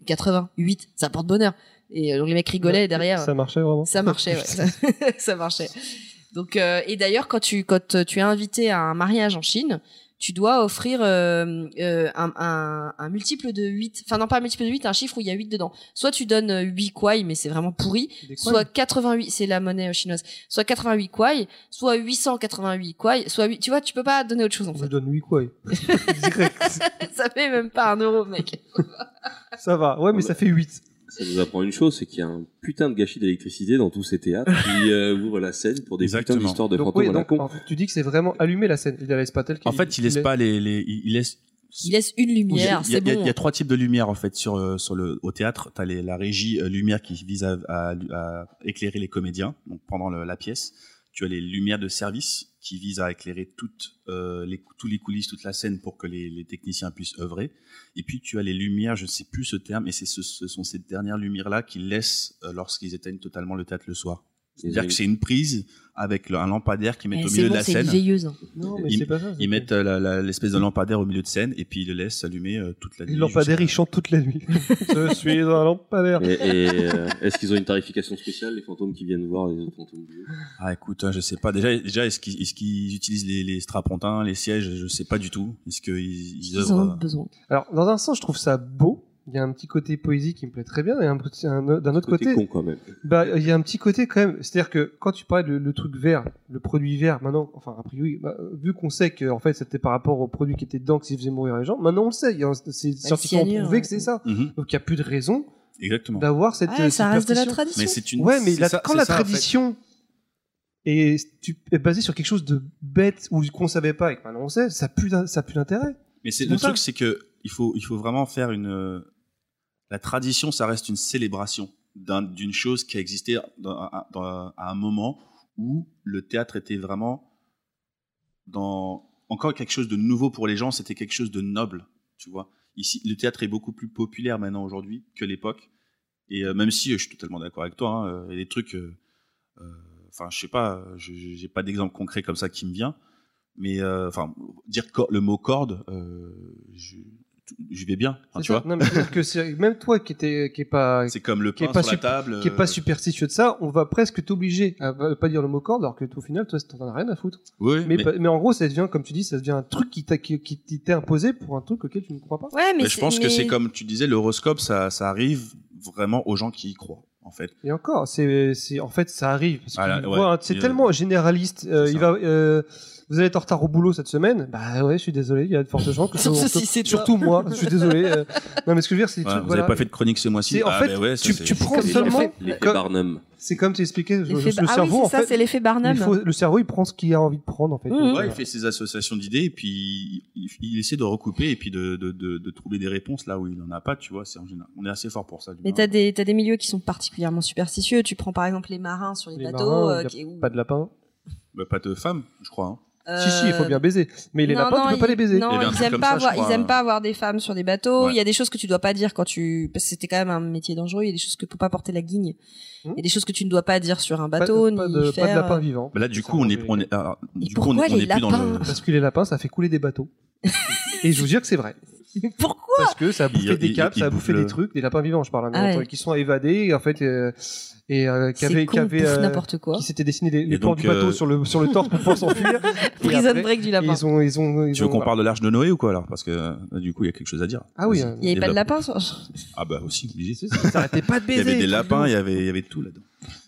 80, 8, ça porte bonheur. Et euh, donc les mecs rigolaient derrière. Ça marchait vraiment Ça marchait, ouais. ça, ça marchait. Donc, euh, et d'ailleurs, quand tu quand tu es invité à un mariage en Chine, tu dois offrir euh, euh, un, un, un multiple de 8. Enfin, non, pas un multiple de 8, un chiffre où il y a 8 dedans. Soit tu donnes euh, 8 kwai, mais c'est vraiment pourri. Soit 88, c'est la monnaie euh, chinoise. Soit 88 kwai, soit 888 kwai, soit 8. Tu vois, tu peux pas donner autre chose en On fait. donne 8 quoi. Direct. ça fait même pas un euro, mec. Ça va. Ouais, mais ça fait 8. Ça nous apprend une chose, c'est qu'il y a un putain de gâchis d'électricité dans tous ces théâtres qui euh, ouvrent la scène pour des putains Exactement. d'histoires de Donc, fantômes oui, à la donc, con. en fait, tu dis que c'est vraiment allumé la scène. Il la laisse pas telle En qu'il- fait, il laisse qu'il pas les, les il il laisse. Il laisse une lumière, il y a- c'est il y, a- bon. il y a trois types de lumière en fait sur euh, sur le au théâtre. T'as les la régie euh, lumière qui vise à, à, à éclairer les comédiens donc pendant le- la pièce. Tu as les lumières de service qui visent à éclairer toutes euh, les tous les coulisses, toute la scène pour que les, les techniciens puissent œuvrer. Et puis tu as les lumières, je sais plus ce terme, et ce, ce sont ces dernières lumières là qui laissent euh, lorsqu'ils éteignent totalement le théâtre le soir. C'est-à-dire que c'est une prise avec le- un lampadaire qui met Eh, au c'est milieu bon, de la c'est une scène. veilleuse. hein. Non, mais Ils- c'est pas ça. c'est Ils mettent euh, l'espèce de lampadaire au milieu de scène et puis ils le laissent s'allumer euh, toute la nuit. Les lampadaires, ils jusqu'à- chantent toute la nuit. Je suis un lampadaire. Et, et, euh, est-ce qu'ils ont une tarification spéciale, les fantômes qui viennent voir les autres fantômes Ah écoute, hein, je sais pas. Déjà, déjà est-ce qu'ils qu'ils utilisent les, les strapontins, les sièges? Je sais pas du tout. Est-ce qu'ils ils Ils en ont besoin. Alors, dans un sens, je trouve ça beau. Il y a un petit côté poésie qui me plaît très bien. Et un petit- un- d'un autre côté, con quand même. bah, il y a un petit côté quand même. C'est-à-dire que quand tu parlais de le truc vert, le produit vert, maintenant, enfin, a priori, bah, vu qu'on sait que en fait, c'était par rapport au produit qui était dedans que ça faisait mourir les gens, maintenant on le sait. Il y a un- C'est scientifiquement prouvé ouais. que c'est ça. mhm, Donc, il n'y a plus de raison Exactement. d'avoir cette. Euh, ça reste de la tradition. Mais c'est une. Ouais, mais c'est la- ça- quand la ça, en fait. tradition sur quelque chose de bête ou qu'on savait pas et que maintenant on sait, ça pue ça pue d'intérêt. Mais c'est le truc, c'est que il faut il faut vraiment faire une. La tradition, ça reste une célébration d'un- d'une chose qui a existé à- un moment où le théâtre était vraiment encore quelque chose de nouveau pour les gens. C'était quelque chose de noble, tu vois. Ici, le théâtre est beaucoup plus populaire maintenant aujourd'hui que l'époque. Et euh, même si euh, je suis totalement d'accord avec toi, hein, euh, des trucs. euh, euh, Enfin, je sais pas, j'ai pas d'exemple concret comme ça qui me vient. Mais enfin, dire le mot corde, je vais bien, tu ça. vois. Non, mais c'est-à-dire que c'est- même toi qui était qui est pas C'est comme le qui est pain pas sur la sup- table. qui est pas euh, superstitieux de ça, on va presque t'obliger à pas pas dire le mot corde, alors que au final, toi, t'en as rien à foutre. Oui, Mais, mais, pas- mais en gros, ça devient, comme tu dis, ça devient un truc qui t'a qui, qui t'est imposé pour un truc auquel tu ne crois pas. Ouais, mais, mais je pense que c'est comme tu disais, l'horoscope, ça, ça arrive vraiment aux gens qui y croient, en fait. Et encore, c'est, c'est, en fait, ça arrive. parce Voilà, qu'il ouais. voit un- c'est euh, tellement généraliste. euh, il va, euh, vous allez être en retard au boulot cette semaine. Bah ouais, je suis désolé. Il y a de fortes chances que Surtout on- si c'est toi. surtout moi. Je suis désolé. euh. Non, mais ce que je veux dire, c'est Ouais, vous voilà. n'avez pas fait de chronique ce mois-ci C'est- en Ah, fait, ben ouais, ça, tu, prends comme seulement. l'effet- Barnum. C'est comme tu expliquais. Le, le Ah cerveau, oui, en ça, fait, c'est l'effet Barnum. faut- le cerveau, il prend ce qu'il a envie de prendre, en fait. Mmh. Ouais, il fait ses associations d'idées et puis il, il essaie de recouper et puis de, de, de, de trouver des réponses là où il n'en a pas, tu vois. C'est en général, on est assez fort pour ça. Mais t'as des, t'as des milieux qui sont particulièrement superstitieux. Tu prends par exemple les marins sur les, les bateaux. marins, euh, pas de lapin. Bah, pas de femmes, je crois. hein. Si, si, il faut euh, bien baiser. Mais les non, lapins, non, tu peux pas les baiser. Non, un ils aiment pas ça, je avoir, crois. ils aiment pas avoir des femmes sur des bateaux. Ouais. Il y a des choses que tu dois pas dire quand tu, parce que c'était quand même un métier dangereux. Il y a des choses que faut pas porter la guigne. Hmm. Il y a des choses que tu ne dois pas dire sur un Pas- bateau pas, ni de, pas de faire. lapin vivant. Bah là, du coup, on est, on est, alors, du coup, on est, on les est plus dans le. lapins? Parce que les lapins, ça fait couler des bateaux. Et je vous jure que c'est vrai. Mais Pourquoi Parce que ça a bouffé Il- des câbles, il ça a bouffé le- des trucs, des lapins vivants, je parle, hein, Ah ouais. qui sont évadés, en fait, euh, et euh, qui avaient, euh, n'importe quoi. qui s'étaient dessiné les, les Et ports donc, du bateau euh, sur le sur le torse pour pouvoir s'enfuir. Et Prison après, break du lapin. Ils ont, ils ont, ils Tu veux qu'on parle de l'arche de Noé ou quoi alors? Parce que euh, du coup, il y a quelque chose à dire. Ah oui, hein. Il y avait pas de lapin sur. Ah bah aussi, obligé. Ils s'arrêtaient pas de Il y baiser. avait des lapins, il y avait, il y avait tout là-dedans.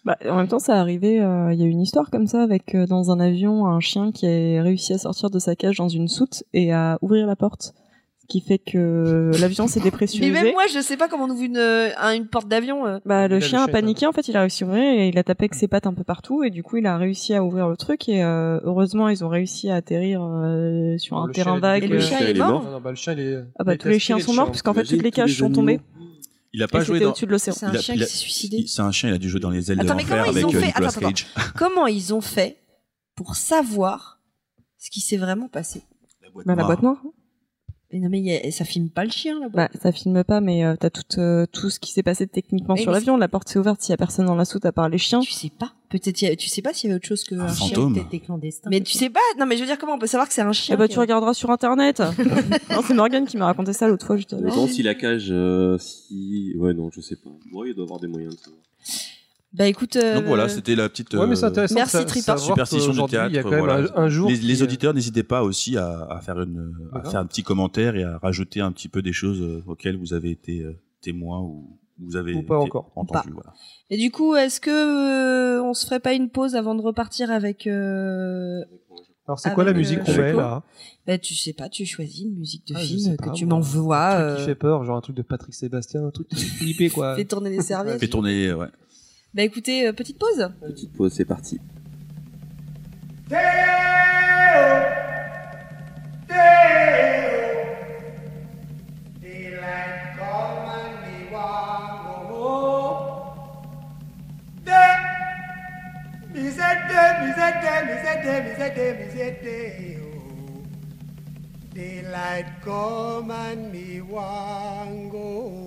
Bah, en même temps, ça arrivait. euh, Il y a eu une histoire comme ça avec euh, dans un avion un chien qui a réussi à sortir de sa cage dans une soute et à ouvrir la porte, ce qui fait que l'avion s'est Mais dépressurisé. même moi, je sais pas comment on ouvre une, euh, une porte d'avion. euh. Bah, le chien a paniqué, en fait, il a réussi à ouvrir et il a tapé avec ses pattes un peu partout et du coup, il a réussi à ouvrir le truc et euh, heureusement, ils ont réussi à atterrir euh, sur un terrain vague. Et le chien, il est mort. mort. Non, non, bah, le chien, il est. Ah bah, il tous les chiens sont morts puisqu'en fait, toutes les cages sont tombées Il a et pas joué dans. au-dessus de l'océan. C'est un a- chien il qui a- s'est suicidé. C'est un chien, il a dû jouer dans les ailes Attends, de mais l'enfer comment ils avec ont euh, fait Nicolas Attends, attends, Cage. Comment ils ont fait pour savoir ce qui s'est vraiment passé? Bah, la boîte noire. Mais non, mais a- ça filme pas le chien là-bas. Bah, ça filme pas, mais euh, t'as tout, euh, tout ce qui s'est passé techniquement sur l'avion. La porte s'est ouverte, s'il y a personne dans la soute à part les chiens. Tu sais pas. Peut-être a- tu sais pas s'il y avait autre chose que Un un chien. fantôme. Peut-être des clandestins. Mais tu sais pas. Non, mais je veux dire comment on peut savoir que c'est un chien. Eh bah, tu regarderas sur internet. non, c'est Morgane qui m'a raconté ça l'autre fois, justement. Mais bon, si la cage, euh, si. Ouais, non, je sais pas. Ouais, il doit avoir des moyens de savoir. Bah écoute. euh, Donc voilà, c'était la petite. Ouais, mais c'est euh, intéressant Merci, de sa- Tripa. savoir superstition du théâtre. Il y a quand même voilà. un, un jour. les, qui, les auditeurs, n'hésitez pas aussi à, à faire une, à D'accord. faire un petit commentaire et à rajouter un petit peu des choses euh, auxquelles vous avez été euh, témoin ou vous avez Ou pas encore. entendu. Voilà. Et du coup, est-ce que euh, on se ferait pas une pause avant de repartir avec euh, Alors, c'est quoi la musique qu'on met là? Bah tu sais pas, tu choisis une musique de Ah, film que pas, tu m'envoies. Un truc euh, qui fait peur, genre un truc de Patrick Sébastien, un truc fait flipper quoi. Fais tourner les serviettes. Fait tourner, ouais. Bah écoutez, euh, petite pause. Petite pause, c'est parti. Daylight come and me want go home.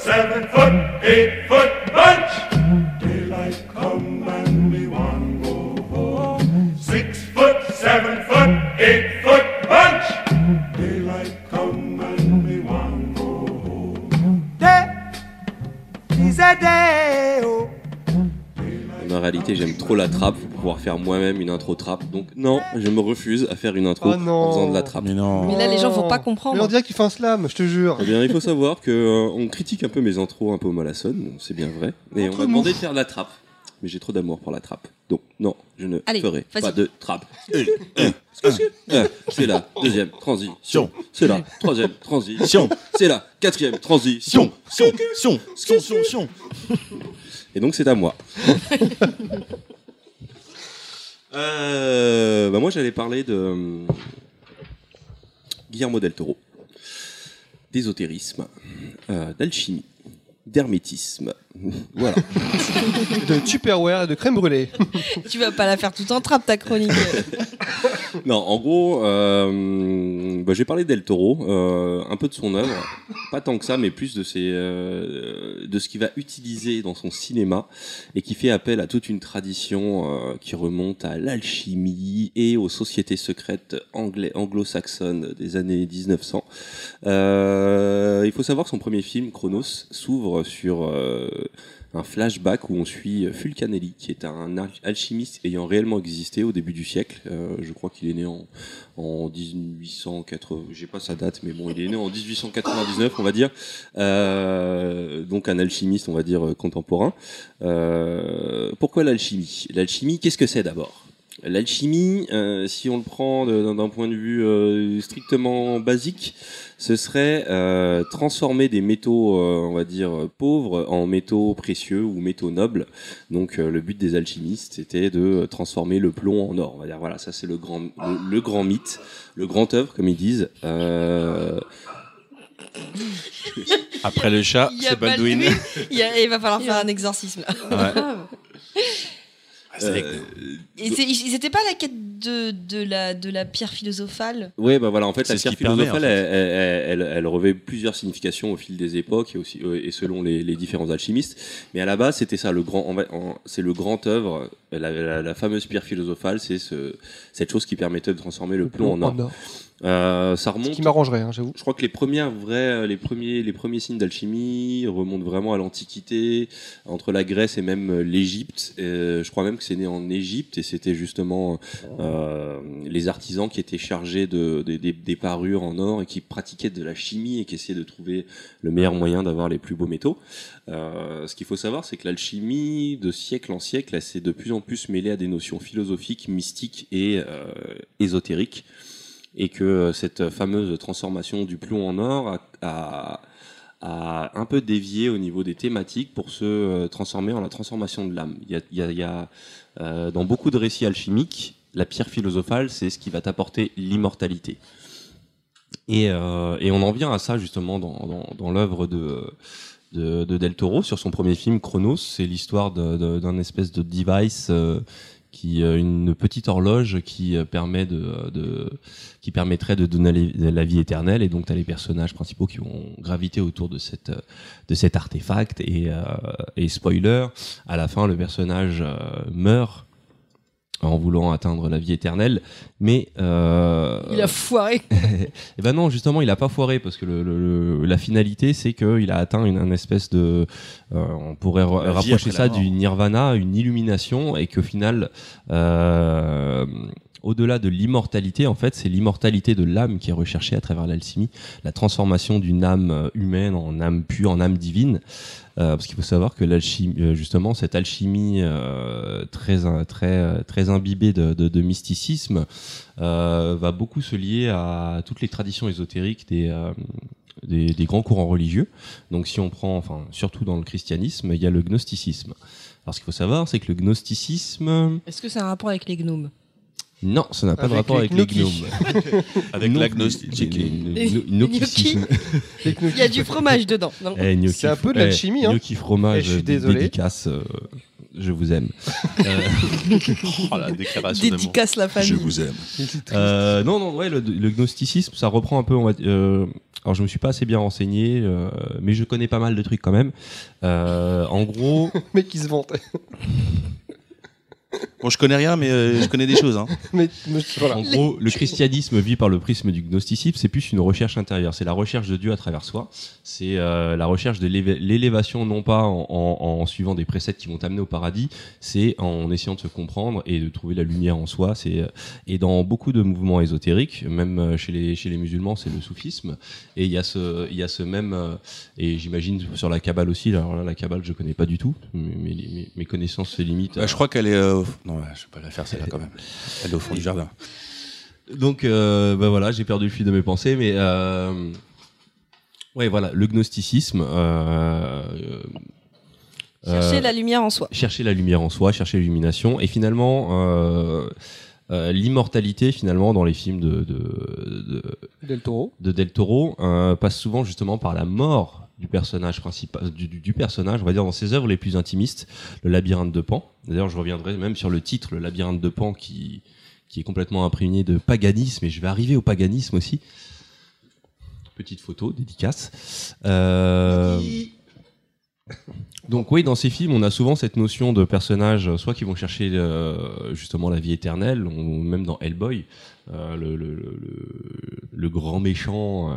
seven foot, eight foot bunch. Daylight come and me want go home. Six foot, seven foot, eight foot bunch. Daylight come and me want go home. Day a day. En réalité, j'aime trop la trappe pour pouvoir faire moi-même une intro trappe. Donc non, je me refuse à faire une intro Oh non. en faisant de la trappe. Mais non. Mais là, les gens vont pas Mais comprendre. on dirait qu'il fait un slam, je te jure. Eh bien, il faut savoir que euh, on critique un peu mes intros un peu mollassonnes, c'est bien vrai. Mais on m'a demandé de faire de la trappe. Mais j'ai trop d'amour pour la trappe. Donc non, je ne Allez, ferai vas-y. pas de trappe. C'est la deuxième transition. C'est la troisième transition. C'est la quatrième transition. Sion, sion, sion, sion, sion, sion. Et donc c'est à moi. Euh, bah moi j'allais parler de euh, Guillermo del Toro, d'ésotérisme, euh, d'alchimie, d'hermétisme. Voilà. De Tupperware et de crème brûlée. Tu vas pas la faire tout en trappe ta chronique. Non, en gros, euh, bah, j'ai parlé d'El Toro, euh, un peu de son œuvre, pas tant que ça, mais plus de ses, euh, de ce qu'il va utiliser dans son cinéma et qui fait appel à toute une tradition euh, qui remonte à l'alchimie et aux sociétés secrètes anglais, anglo-saxonnes des années 1900. Euh, il faut savoir que son premier film, Chronos, s'ouvre sur euh, un flashback où on suit Fulcanelli, qui est un al- alchimiste ayant réellement existé au début du siècle. Euh, je crois qu'il est né en, en 1880, j'ai pas sa date, mais bon, il est né en 1899, on va dire. Euh, donc un alchimiste, on va dire, euh, contemporain. Euh, pourquoi l'alchimie? L'alchimie, qu'est-ce que c'est d'abord? L'alchimie, euh, si on le prend d'un point de vue euh, strictement basique, ce serait euh, transformer des métaux, euh, on va dire, pauvres en métaux précieux ou métaux nobles. Donc euh, le but des alchimistes, c'était de transformer le plomb en or. On va dire, voilà, ça c'est le grand, le, le grand mythe, le grand œuvre, comme ils disent. Euh, Après le chat, c'est Baldwin. Baldwin. Il, y a- il va falloir faire un exorcisme là. Ouais. euh, Et ils étaient pas à la quête de, de, la, de la pierre philosophale Ouais, bah voilà, en fait, la pierre permet, philosophale, en fait. elle, elle, elle- elle revêt plusieurs significations au fil des époques et, aussi, euh, et selon les, les différents alchimistes. Mais à la base, c'était ça, le grand, en fait, en- c'est le grand œuvre, la, la- la fameuse pierre philosophale, c'est ce, cette chose qui permettait de transformer le, plomb en or. Euh, ça Ce remonte. qui m'arrangerait, hein, j'avoue. Je crois que les premières vraies, les premiers, les premiers signes d'alchimie remontent vraiment à l'Antiquité, entre la Grèce et même euh, l'Égypte. Euh, je crois même que c'est né en Égypte et c'était justement euh, les artisans qui étaient chargés de, des- parures en or et qui pratiquaient de la chimie et qui essayaient de trouver le meilleur moyen d'avoir les plus beaux métaux. Euh, ce qu'il faut savoir, c'est que l'alchimie, de siècle en siècle, elle s'est de plus en plus mêlée à des notions philosophiques, mystiques et euh, ésotériques et que euh, cette fameuse transformation du plomb en or a, un peu dévié au niveau des thématiques pour se euh, transformer en la transformation de l'âme. Il y a, euh, dans beaucoup de récits alchimiques, la pierre philosophale, c'est ce qui va t'apporter l'immortalité. Et, on en vient à ça justement dans, l'œuvre de, de, de Del Toro sur son premier film Chronos. C'est l'histoire d'un espèce de device qui euh, une petite horloge qui euh, permet de, qui permettrait de donner la vie éternelle. Et donc tu les personnages principaux qui vont graviter autour de cette de cet artefact. Et, euh, spoiler à la fin le personnage meurt en voulant atteindre la vie éternelle mais euh, Il a foiré. et ben non, justement, il a pas foiré parce que le, le- le- la finalité, c'est qu'il a atteint une, un espèce de, euh, on pourrait ra- rapprocher ça du nirvana, une illumination, et qu'au final, euh, au-delà de l'immortalité, en fait, c'est l'immortalité de l'âme qui est recherchée à travers l'alchimie, la transformation d'une âme humaine en âme pure, en âme divine. Euh, parce qu'il faut savoir que euh, justement, cette alchimie euh, très, très, très imbibée de, mysticisme va beaucoup se lier à toutes les traditions ésotériques des, des, grands courants religieux. Donc, si on prend, enfin, surtout dans le christianisme, il y a le gnosticisme. Alors, ce qu'il faut savoir, c'est que le gnosticisme, Est-ce que c'est un rapport avec les gnomes? Non, ça n'a pas de rapport avec les gnomes. Avec l'agnostic. gnocchicisme. Il y a du fromage dedans. Eh, gnocchi- C'est un peu de eh, l'alchimie, hein. Gnocchi fromage, Eh, je suis dé- désolé. dédicace, euh, je vous aime. Euh, Oh, la déclaration. Dédicace la famille. Je vous aime. Euh, non, non, ouais, le, le gnosticisme, ça reprend un peu. On va, euh, alors, je me suis pas assez bien renseigné, euh, mais je connais pas mal de trucs quand même. Euh, en gros, Mais qui se vante. Bon, je connais rien, mais euh, je connais des choses. Hein. Mais, mais voilà. en gros, le christianisme vit par le prisme du gnosticisme. C'est plus une recherche intérieure. C'est la recherche de Dieu à travers soi. C'est euh, la recherche de l'élévation, non pas en, en- en suivant des préceptes qui vont t'amener au paradis. C'est en essayant de se comprendre et de trouver la lumière en soi. C'est euh, et dans beaucoup de mouvements ésotériques, même chez les chez les musulmans, c'est le soufisme. Et il y a ce il y a ce même et j'imagine sur la kabbale aussi. Alors là, la kabbale, je connais pas du tout. Mes, mes- mes connaissances se limitent. Bah, je crois qu'elle est. euh, Non, ouais, je vais pas la faire celle-là quand même. Elle est au fond du jardin. Donc, euh, bah voilà, j'ai perdu le fil de mes pensées, mais euh, ouais, voilà, le gnosticisme. Euh, euh, Chercher euh, la lumière en soi. chercher la lumière en soi, chercher l'illumination, et finalement euh, euh, l'immortalité finalement dans les films de, de, de, Del Toro. de Del Toro euh, passe souvent justement par la mort du personnage principal, du, personnage, on va dire dans ses œuvres les plus intimistes, le labyrinthe de Pan. D'ailleurs, je reviendrai même sur le titre, le labyrinthe de Pan, qui qui est complètement imprégné de paganisme, et je vais arriver au paganisme aussi. Petite photo, dédicace. Euh, donc oui, dans ces films, on a souvent cette notion de personnages, soit qui vont chercher euh, justement la vie éternelle, ou même dans Hellboy, euh, le, grand méchant euh,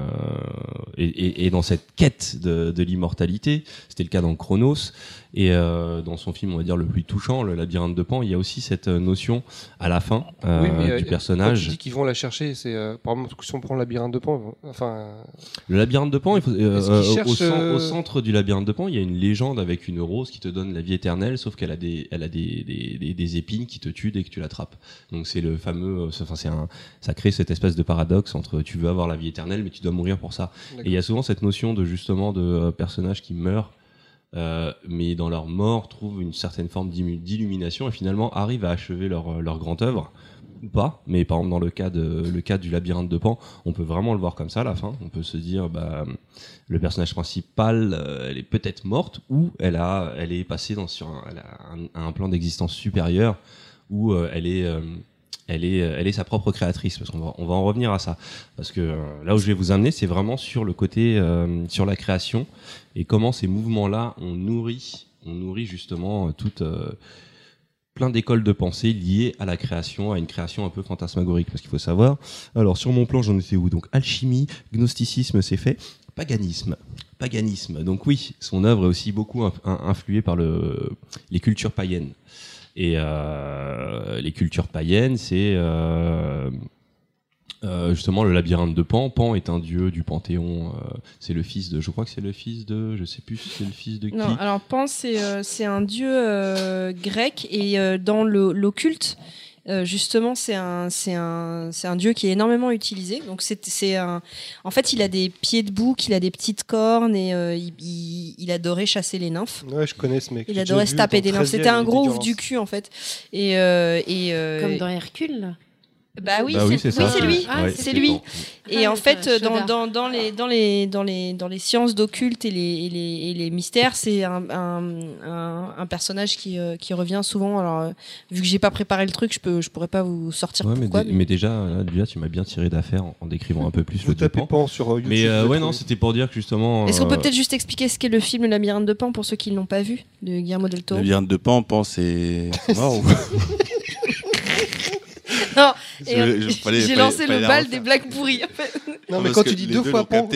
est dans cette quête de, de l'immortalité. C'était le cas dans Chronos. Et euh, dans son film, on va dire, le plus touchant, Le labyrinthe de Pan, il y a aussi cette euh, notion à la fin euh, Oui, mais, du Quand personnage. tu dis qu'ils vont la chercher, c'est euh, par exemple si on prend le labyrinthe de Pan, enfin Le labyrinthe de Pan, il faut, au, au centre du labyrinthe de Pan, il y a une légende avec une rose qui te donne la vie éternelle, sauf qu'elle a des, elle a des, des, des, des épines qui te tuent dès que tu l'attrapes. Donc c'est le fameux, enfin c'est un, ça crée cette espèce de paradoxe entre tu veux avoir la vie éternelle, mais tu dois mourir pour ça. Et il y a souvent cette notion de justement de personnages qui meurent. Euh, mais dans leur mort trouvent une certaine forme d'illumination et finalement arrivent à achever leur, euh, leur grande œuvre. Ou pas. Mais par exemple dans le cas le cas du labyrinthe de Pan on peut vraiment le voir comme ça à la fin. On peut se dire bah le personnage principal euh, elle est peut-être morte ou elle a elle est passée sur un, plan d'existence supérieur où elle est elle est, elle est sa propre créatrice, parce qu'on va, on va en revenir à ça. Parce que là où je vais vous amener, c'est vraiment sur le côté, sur la création, et comment ces mouvements-là, on nourrit, on nourrit justement euh, toute, euh, plein d'écoles de pensée liées à la création, à une création un peu fantasmagorique. Parce qu'il faut savoir, alors sur mon plan, j'en étais où? Donc alchimie, gnosticisme, c'est fait. Paganisme. Paganisme. Donc oui, son œuvre est aussi beaucoup inf- in- influée par le, les cultures païennes. Et euh, les cultures païennes, c'est euh, justement le labyrinthe de Pan. Pan est un dieu du panthéon. euh, c'est le fils de, je crois que c'est le fils de, je sais plus si c'est le fils de qui. Non, alors Pan, c'est euh, c'est un dieu euh, grec et euh, dans le- l'occulte, euh, justement, c'est un, c'est un, c'est un dieu qui est énormément utilisé. Donc, c'est c'est un. En fait, il a des pieds de bouc, il a des petites cornes et euh, il, il- il adorait chasser les nymphes. ouais, je connais ce mec. Il adorait se taper des nymphes. 13e, C'était un gros ouf du cul, en fait. Et. euh, et euh, Comme dans Hercule. là. Bah oui, Bah oui, c'est oui, c'est lui. Ah, Ouais, c'est lui. bon. Et Ah, en fait, dans, Shudder. dans, dans, les, dans, les, dans, les, dans les sciences d'occulte et les, et, les, et les mystères, c'est un, un, un, un personnage qui, euh, qui revient souvent. Alors, euh, vu que j'ai pas préparé le truc, je peux je pourrais pas vous sortir Ouais, mais, pourquoi. dé- mais déjà, là, déjà, tu m'as bien tiré d'affaire en, en décrivant un peu plus Vous le tapez Pan. Pan sur euh, YouTube. Mais euh, ouais, non, c'était pour dire que justement. Est-ce qu'on peut peut-être juste expliquer ce qu'est le film Le labyrinthe de Pan pour ceux qui ne l'ont pas vu de Guillermo del Toro? Le labyrinthe de Pan, Pan, c'est c'est mort ou- Non, euh, J'ai lancé le bal des blagues pourries. en fait. Non, mais quand tu dis deux fois Pan,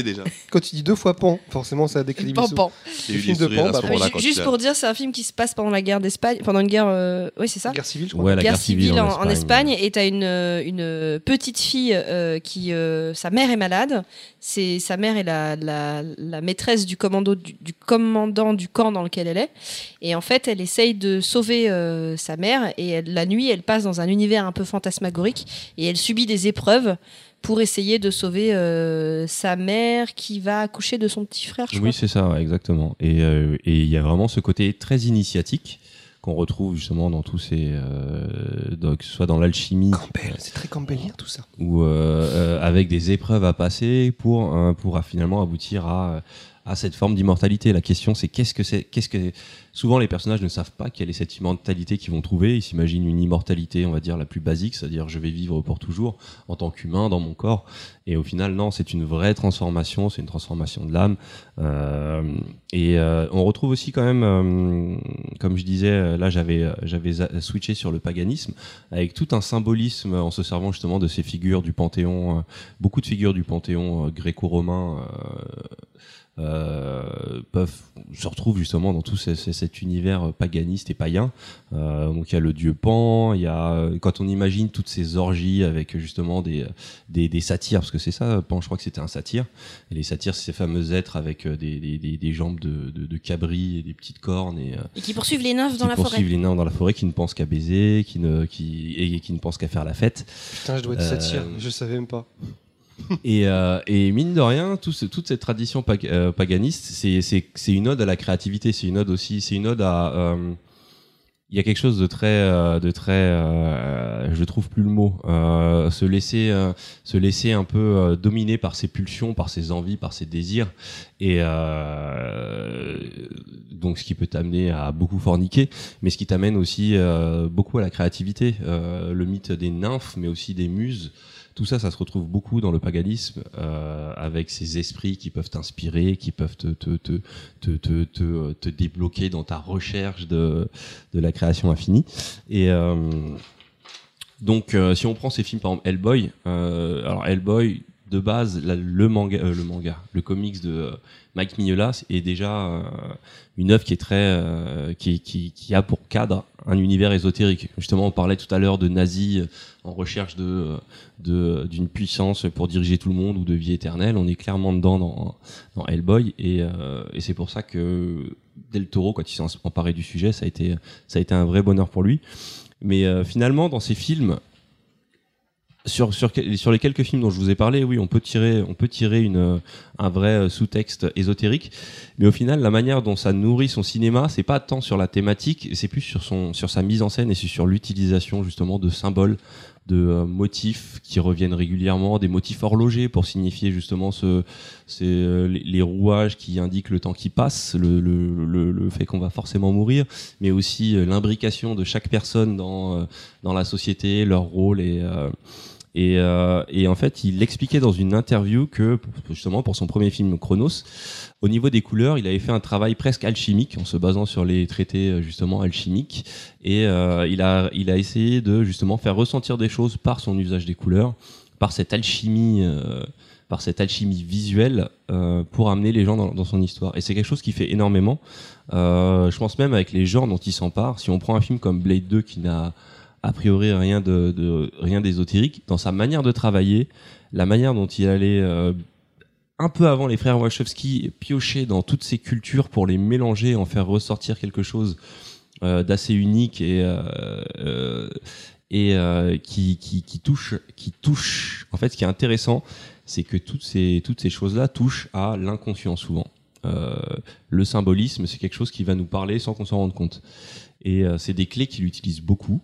quand tu dis deux fois Pan, forcément ça décrit Pan, pan. Film de Pan, bah, Juste pour dire, c'est un film qui se passe pendant la guerre d'Espagne, pendant une guerre. euh, Oui, c'est ça. Guerre civile, je crois. Ouais, la guerre civile en, Espagne, et t'as une, euh, une petite fille qui sa mère est malade c'est sa mère est la, la, la maîtresse du commando du, du commandant du camp dans lequel elle est. Et en fait elle essaye de sauver euh, sa mère et elle- la nuit elle passe dans un univers un peu fantasmagorique et elle subit des épreuves pour essayer de sauver euh, sa mère qui va accoucher de son petit frère je Oui, c'est ça, ouais, exactement. Et euh, et il y a vraiment ce côté très initiatique qu'on retrouve justement dans tous ces, euh, ce soit dans l'alchimie Campbell, c'est très Campbellien tout ça. ou euh, euh, avec des épreuves à passer pour pour finalement aboutir à à cette forme d'immortalité. La question, c'est qu'est-ce que c'est Qu'est-ce que souvent les personnages ne savent pas quelle est cette immortalité qu'ils vont trouver. Ils s'imaginent une immortalité, on va dire la plus basique, c'est-à-dire je vais vivre pour toujours en tant qu'humain dans mon corps. Et au final, non, c'est une vraie transformation. C'est une transformation de l'âme. Euh, et euh, on retrouve aussi quand même, euh, comme je disais, là j'avais j'avais switché sur le paganisme avec tout un symbolisme en se servant justement de ces figures du panthéon, beaucoup de figures du panthéon gréco-romain. Euh, euh, peuvent se retrouvent justement dans tout ce- ce- cet univers paganiste et païen. Euh, donc il y a le dieu Pan, il y a euh, quand on imagine toutes ces orgies avec justement des des, des satyres, parce que c'est ça, Pan, je crois que c'était un satyre. Et les satyres, c'est ces fameux êtres avec euh, des, des, des, des jambes de, de, de cabri et des petites cornes et euh, et qui poursuivent les nymphes dans qui la poursuivent forêt les nains dans la forêt, qui ne pensent qu'à baiser, qui ne qui et qui ne pensent qu'à faire la fête. Putain, je dois être Euh, satire, je savais même pas. Et, euh, et mine de rien, toute cette tradition euh, paganiste, c'est- une ode à la créativité, c'est une ode aussi, c'est une ode à. euh, il y a quelque chose de très, de très, je trouve plus le mot, se laisser, se laisser un peu dominer par ses pulsions, par ses envies, par ses désirs, et donc ce qui peut t'amener à beaucoup forniquer, mais ce qui t'amène aussi beaucoup à la créativité, le mythe des nymphes, mais aussi des muses. Tout ça, ça se retrouve beaucoup dans le paganisme, euh, avec ces esprits qui peuvent t'inspirer, qui peuvent te, débloquer dans ta recherche de, la création infinie. Et euh, donc, euh, si on prend ces films, par exemple Hellboy, alors Hellboy, de base, le manga, euh, le manga, le comics de euh, Mike Mignola est déjà euh, une œuvre qui est très, qui, qui, a pour cadre un univers ésotérique. Justement, on parlait tout à l'heure de nazis en recherche de d'une puissance pour diriger tout le monde ou de vie éternelle. On est clairement dedans dans, dans Hellboy et, et c'est pour ça que Del Toro, quand il s'est emparé du sujet, ça a été ça a été un vrai bonheur pour lui. Mais finalement, dans ces films, sur, sur, sur les quelques films dont je vous ai parlé, oui, on peut tirer, on peut tirer une, euh, un vrai euh, sous-texte ésotérique. Mais au final, la manière dont ça nourrit son cinéma, c'est pas tant sur la thématique, c'est plus sur, son, sur sa mise en scène et sur l'utilisation justement de symboles, de euh, motifs qui reviennent régulièrement, des motifs horlogers pour signifier justement ce, euh, les, rouages qui indiquent le temps qui passe, le, le, le, le fait qu'on va forcément mourir, mais aussi l'imbrication de chaque personne dans, dans la société, leur rôle et euh, et, euh, et en fait, il expliquait dans une interview que, justement, pour son premier film Chronos, au niveau des couleurs, il avait fait un travail presque alchimique en se basant sur les traités, euh, justement, alchimiques. Et euh, il, a, il a essayé de, justement, faire ressentir des choses par son usage des couleurs, par cette alchimie. par cette alchimie visuelle pour amener les gens dans, son histoire. Et c'est quelque chose qui fait énormément. Je pense même avec les genres dont il s'empare. Si on prend un film comme Blade 2 qui n'a a priori rien de, rien d'ésotérique dans sa manière de travailler, la manière dont il allait euh, un peu avant les frères Wachowski piocher dans toutes ces cultures pour les mélanger, en faire ressortir quelque chose euh, d'assez unique et euh, et qui, qui, qui touche qui touche. En fait ce qui est intéressant c'est que toutes ces toutes ces choses là touchent à l'inconscient souvent. Le symbolisme c'est quelque chose qui va nous parler sans qu'on s'en rende compte. Et c'est des clés qu'il utilise beaucoup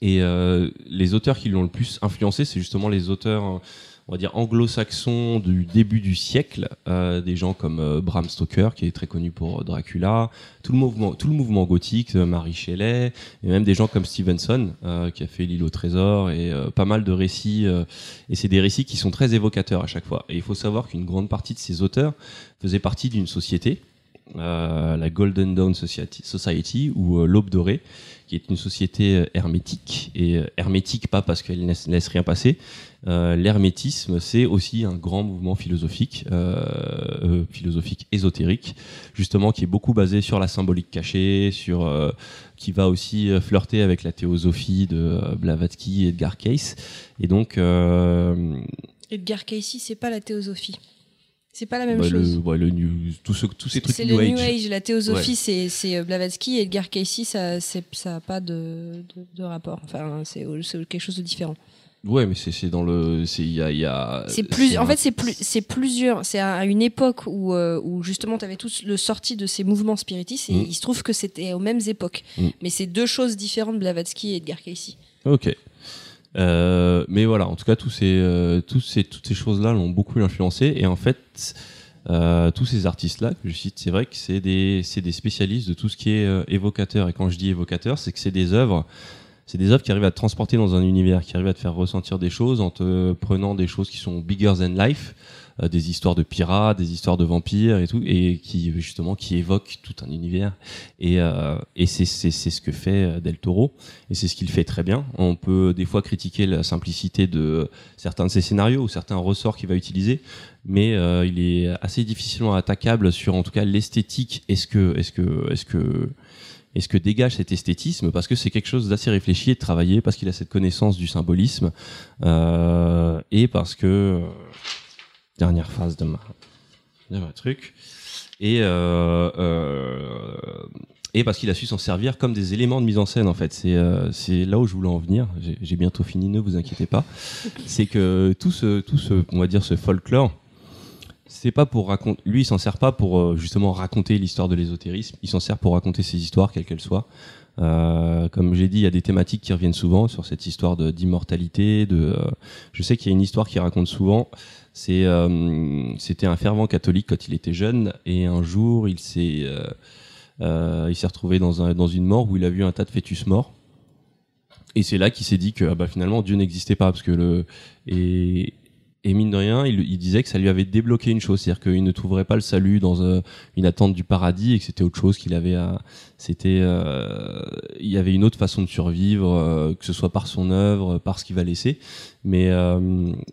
Et euh, les auteurs qui l'ont le plus influencé, c'est justement les auteurs, euh, on va dire, anglo-saxons du début du siècle, euh, des gens comme euh, Bram Stoker, qui est très connu pour Dracula, tout le mouvement, tout le mouvement gothique, euh, Marie Shelley, et même des gens comme Stevenson, euh, qui a fait L'île au trésor, et euh, pas mal de récits. euh, et c'est des récits qui sont très évocateurs à chaque fois. Et il faut savoir qu'une grande partie de ces auteurs faisaient partie d'une société, euh, la Golden Dawn Society, ou euh, l'Aube dorée, qui est une société euh, hermétique. Et euh, hermétique, pas parce qu'elle ne laisse, rien passer. Euh, L'hermétisme, c'est aussi un grand mouvement philosophique, philosophique ésotérique, justement, qui est beaucoup basé sur la symbolique cachée, sur qui va aussi flirter avec la théosophie de Blavatsky et Edgar Cayce. Et donc, Edgar Cayce, c'est pas la théosophie. C'est pas la même bah, chose. le, ouais, le new- tout ce- tous ces trucs C'est New le Age. New Age. La théosophie, Ouais. c'est euh, Blavatsky et Edgar Cayce, ça c'est- ça n'a pas de, de, de rapport. Enfin, c'est quelque chose de différent. Ouais, mais c'est dans le, il y a, y a- plus, en un- fait, c'est plus, plusieurs. C'est à une époque où, euh, où justement, tu avais tous le sorti de ces mouvements spiritistes et Mm. il se trouve que c'était aux mêmes époques. Mm. Mais c'est deux choses différentes, Blavatsky et Edgar Cayce. Ok. Euh, mais voilà, en tout cas, tous ces, euh, tous ces, toutes ces choses-là l'ont beaucoup influencé. Et en fait, euh, tous ces artistes-là que je cite, c'est vrai que c'est des, des spécialistes de tout ce qui est euh, évocateur. Et quand je dis évocateur, c'est que c'est des œuvres. C'est des œuvres qui arrivent à te transporter dans un univers, qui arrivent à te faire ressentir des choses en te prenant des choses qui sont bigger than life, euh, des histoires de pirates, des histoires de vampires et tout, et qui justement qui évoquent tout un univers. Et, euh, et c'est ce que fait euh, Del Toro, et c'est ce qu'il fait très bien. On peut des fois critiquer la simplicité de certains de ses scénarios ou certains ressorts qu'il va utiliser, mais euh, il est assez difficilement attaquable sur en tout cas l'esthétique. Est-ce que est-ce que est-ce que est-ce que dégage cet esthétisme? Parce que c'est quelque chose d'assez réfléchi et de travaillé parce qu'il a cette connaissance du symbolisme euh, et parce que dernière phase de ma de ma truc. Et euh, euh, et parce qu'il a su s'en servir comme des éléments de mise en scène en fait. C'est euh, c'est là où je voulais en venir. J'ai bientôt fini ne vous inquiétez pas. C'est que tout ce tout ce on va dire ce folklore c'est pas pour raconter lui il s'en sert pas pour justement raconter l'histoire de l'ésotérisme. Il s'en sert pour raconter ses histoires quelles qu'elles soient Euh, comme j'ai dit il y a des thématiques qui reviennent souvent sur cette histoire d'immortalité euh, je sais qu'il y a une histoire qui raconte souvent euh, c'était un fervent catholique quand il était jeune et un jour il s'est retrouvé dans un dans une mort où il a vu un tas de fœtus morts. Et c'est là qu'il s'est dit que ah bah, finalement Dieu n'existait pas parce que le et mine de rien, il, disait que ça lui avait débloqué une chose, c'est-à-dire qu'il ne trouverait pas le salut dans euh, une attente du paradis et que c'était autre chose qu'il avait à. C'était, euh, il y avait une autre façon de survivre, euh, que ce soit par son œuvre, par ce qu'il va laisser. Mais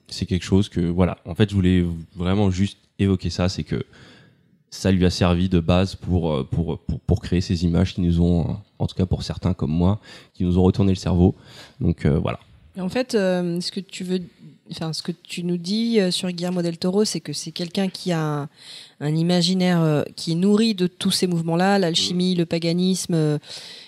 c'est quelque chose que, voilà. En fait, je voulais vraiment juste évoquer ça, c'est que ça lui a servi de base pour, pour, pour, créer ces images qui nous ont, en tout cas pour certains comme moi, qui nous ont retourné le cerveau. Donc voilà. En fait, euh, ce que tu veux, enfin, ce que tu nous dis euh, sur Guillermo del Toro, c'est que c'est quelqu'un qui a un, un imaginaire euh, qui est nourri de tous ces mouvements-là, l'alchimie, le paganisme, euh,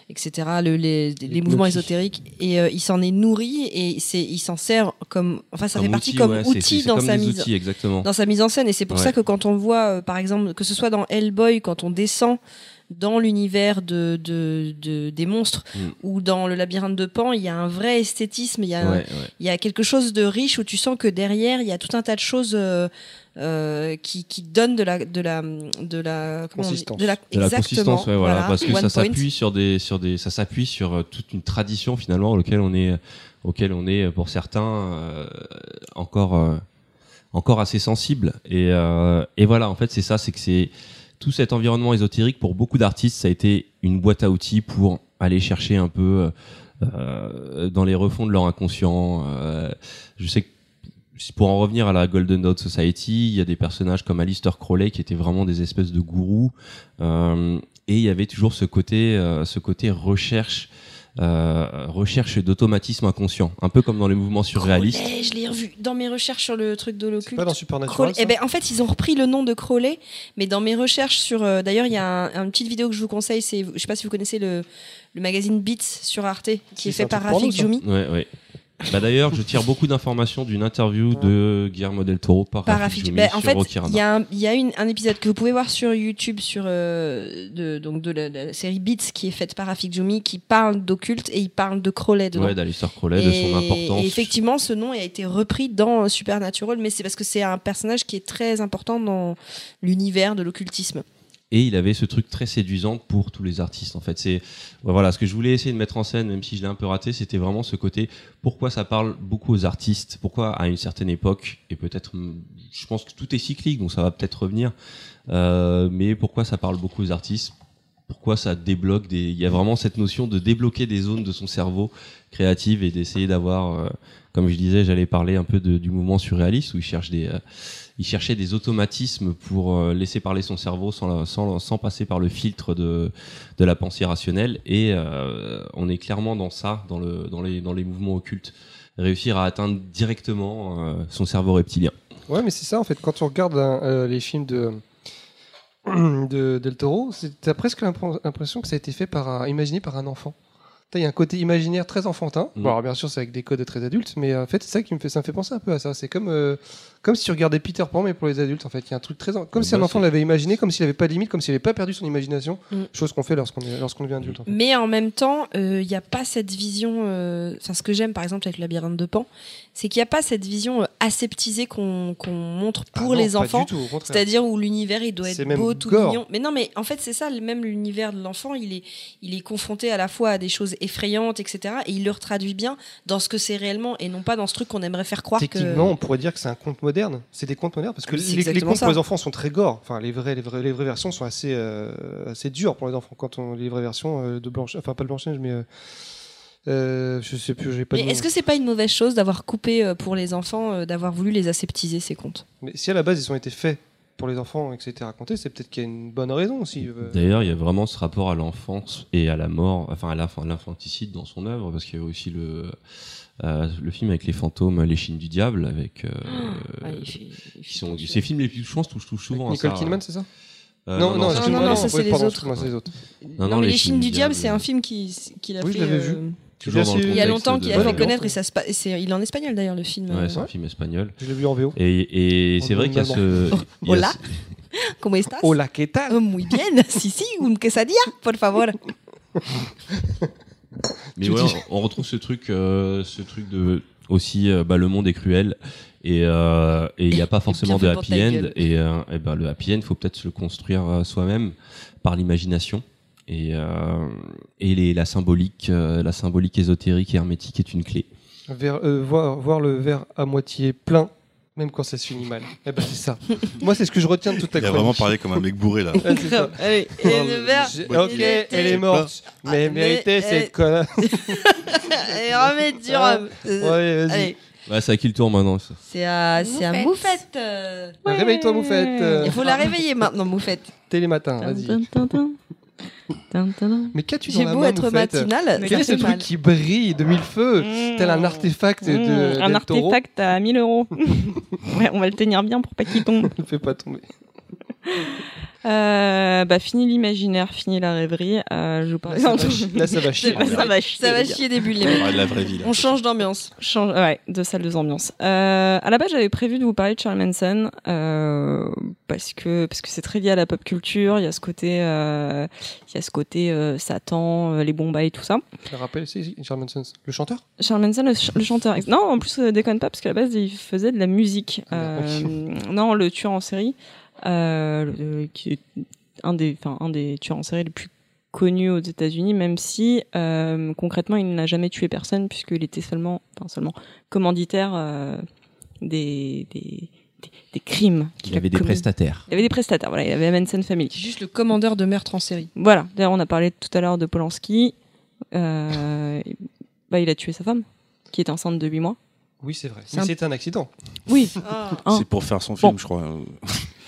etc., le- les, les mouvements ésotériques, et euh, il s'en est nourri et c'est, il s'en sert comme, enfin, ça Comme fait partie outil, comme ouais, outil dans comme sa mise, outils, dans sa mise en scène. Et c'est pour Ouais. ça que quand on voit, euh, par exemple, que ce soit dans Hellboy, quand on descend dans l'univers de, de, de- des monstres Mm. ou dans le labyrinthe de Pan, il y a un vrai esthétisme, il y a, un- Ouais, ouais. il y a quelque chose de riche où tu sens que derrière, il y a tout un tas de choses euh, euh, qui, qui donnent de la, de la, de la, dit Consistance. de la, de la consistance ouais, voilà, parce que ça s'appuie sur des sur des ça s'appuie sur euh, toute une tradition finalement auquel on est auquel on est pour certains euh, encore euh, encore assez sensible et euh, et voilà en fait c'est ça c'est que c'est tout cet environnement ésotérique pour beaucoup d'artistes ça a été une boîte à outils pour aller chercher un peu euh, dans les refonds de leur inconscient euh, je sais que pour en revenir à la Golden Dot Society, il y a des personnages comme Alistair Crowley qui étaient vraiment des espèces de gourous, euh, et il y avait toujours ce côté, euh, ce côté recherche, euh, recherche d'automatisme inconscient, un peu comme dans les mouvements surréalistes. Crowley, je l'ai revu dans mes recherches sur le truc de l'occulte. Pas dans Supernatural. Crowley- ça eh ben, en fait, ils ont repris le nom de Crowley, mais dans mes recherches sur. euh, D'ailleurs, il y a un- une petite vidéo que je vous conseille. C'est, je sais pas si vous connaissez le, le magazine Beats sur Arte, qui est c'est fait un par truc porno, Rafik ça. Djoumi. Ouais, ouais. Bah d'ailleurs, je tire beaucoup d'informations d'une interview de Guillermo del Toro par Par Ben, sur en fait, il y a, un, il y a une- un épisode que vous pouvez voir sur YouTube sur euh, de, donc de la, la série Beats qui est faite par Rafik Djoumi qui parle d'occulte et il parle de Crowley dedans. Ouais, d'Alistair Crowley, de son importance. Et effectivement, ce nom a été repris dans Supernatural, mais c'est parce que c'est un personnage qui est très important dans l'univers de l'occultisme. Et il avait ce truc très séduisant pour tous les artistes. En fait, c'est voilà ce que je voulais essayer de mettre en scène, même si je l'ai un peu raté, c'était vraiment ce côté. Pourquoi ça parle beaucoup aux artistes Pourquoi à une certaine époque et peut-être, hum, je pense que tout est cyclique, donc ça va peut-être revenir. Euh, mais pourquoi ça parle beaucoup aux artistes Pourquoi ça débloque des Il y a vraiment cette notion de débloquer des zones de son cerveau créative et d'essayer d'avoir, euh, comme je disais, j'allais parler un peu du mouvement surréaliste où il cherche des euh, il cherchait des automatismes pour euh, laisser parler son cerveau sans, sans, sans passer par le filtre de, de la pensée rationnelle. Et euh, on est clairement dans ça, dans, le, dans, les, dans les mouvements occultes. Réussir à atteindre directement euh, son cerveau reptilien. Ouais, mais c'est ça en fait. Quand on regarde euh, les films de, de Del Toro, t'as presque l'impr- l'impression que ça a été fait par un, imaginé par un enfant. Il y a un côté imaginaire très enfantin. Mm. Bon, alors bien sûr, c'est avec des codes très adultes, mais en fait, c'est ça qui me fait, ça me fait penser un peu à ça. C'est comme, comme si tu regardais Peter Pan, mais pour les adultes. En fait, il y a un truc très, comme si un ben, enfant l'avait imaginé, comme s'il n'avait pas de limite, comme s'il n'avait pas perdu son imagination. Mm. Chose qu'on fait lorsqu'on est, lorsqu'on devient adulte. En fait. Mais en même temps, euh, il n'y a pas cette vision. euh, Enfin, ce que j'aime par exemple avec le labyrinthe de Pan, c'est qu'il n'y a pas cette vision euh, aseptisée qu'on qu'on montre Ah pour non, les pas enfants. du tout, au contraire. C'est-à-dire où l'univers il doit être même beau, tout gore. mignon. Mais non, mais en fait c'est ça, même l'univers de l'enfant, il est, il est confronté à la fois à des choses effrayantes, etc. Et il le traduit bien dans ce que c'est réellement et non pas dans ce truc qu'on aimerait faire croire que. Techniquement, on pourrait dire que c'est un conte moderne. C'est des contes modernes parce que les, contes ça. pour les enfants sont très gore. Enfin, les vraies, les vraies, les vraies versions sont assez, euh, assez dures pour les enfants. Quand on les vraies versions euh, de Blanche, enfin pas de Blanche Neige, mais euh, euh, je sais plus, j'ai pas. Est-ce que c'est pas une mauvaise chose d'avoir coupé euh, pour les enfants, euh, d'avoir voulu les aseptiser ces contes? Mais si à la base ils ont été faits pour les enfants et que c'était raconté, c'est peut-être qu'il y a une bonne raison aussi. euh. D'ailleurs, il y a vraiment ce rapport à l'enfance et à la mort, enfin à l'infanticide dans son œuvre, parce qu'il y a aussi le, euh, le film avec les fantômes, les chines du diable, avec. euh, Ah, qui sont, ces films les plus touchants touchent, touchent souvent Avec à Nicole ça. Kidman, c'est ça Euh, Non, non, excuse-moi, non, non, ça, c'est les pardon, autres. excuse-moi, c'est les autres. Non, mais Les Chines du Diable, c'est un film qui- qu'il a Oui, je fait. l'avais vu. euh, il y a longtemps qu'il a fait connaître et ça se passe. c'est- Il est en espagnol d'ailleurs le film. Ouais, euh, c'est un film espagnol. Je l'ai vu en VO. Et, et c'est vrai qu'il y a ce. Oh, hola. ¿Cómo estás? Hola, ¿qué tal? Oh, muy bien. Si, si, un quesadilla, por favor. Mais ouais, on, retrouve ce truc, euh, ce truc de aussi, euh, bah, le monde est cruel et euh, il n'y a pas forcément de happy end. Et, euh, et bah, le happy end, faut peut-être se le construire euh, soi-même par l'imagination. Et, euh, et les, la symbolique, euh, la symbolique ésotérique et hermétique est une clé. Ver- euh, voir, voir le verre à moitié plein, même quand ça se finit mal. Eh ben, c'est ça. Moi, c'est ce que je retiens de toute ta Il a vraiment parlé comme un mec bourré là. Ouais, c'est ça. Allez, et le verre. J'ai- il Ok, était- elle est morte. Ah, Mais mais mérité, elle- cette connasse. Allez, remets du rhum. Euh, Ouais, vas-y. Allez, c'est à qui le tour maintenant ça. c'est à, c'est à Moufette. Moufette. euh. Réveille-toi, Moufette. euh, Il faut la réveiller maintenant, Moufette. Télématin, vas-y. Mais qu'as-tu dans la beau main, être Moufette matinale, Quel est ce fait truc qui brille de mille feux Tel un artefact de, Mmh, un del Toro. artefact à 1000 euros. ouais, on va le tenir bien pour pas qu'il tombe. Ne fais pas tomber. Euh, bah, fini l'imaginaire, fini la rêverie. Euh, je vous Là, ça va là, ça va chier. Ça va- chier. Ça va chier des bulles, les On la vraie vie là. On change d'ambiance. Change, ouais, de salle de ambiance. Euh, à la base, j'avais prévu de vous parler de Charles Manson euh, parce que parce que c'est très lié à la pop culture. Il y a ce côté, euh, il y a ce côté euh, Satan, les bombas et tout ça. Je le rappelle, c'est Charles Manson. Le chanteur? Charles Manson, le, ch- le chanteur. Non, en plus, euh, déconne pas parce qu'à la base, il faisait de la musique. Ah, non, le tueur en série, qui est un des, enfin, un des tueurs en série les plus connus aux États-Unis, même si euh, concrètement, il n'a jamais tué personne puisqu'il était seulement, enfin seulement commanditaire euh, des, des, des, des crimes. Il a avait des commis. prestataires. Il avait des prestataires. Voilà, il avait Manson Family. C'est juste le commandeur de meurtre en série. Voilà. D'ailleurs, on a parlé tout à l'heure de Polanski. Euh, bah, il a tué sa femme, qui est enceinte de 8 mois. Oui, c'est vrai. C'est Mais un- un accident. Oui. Ah. C'est pour faire son film, Bon. je crois.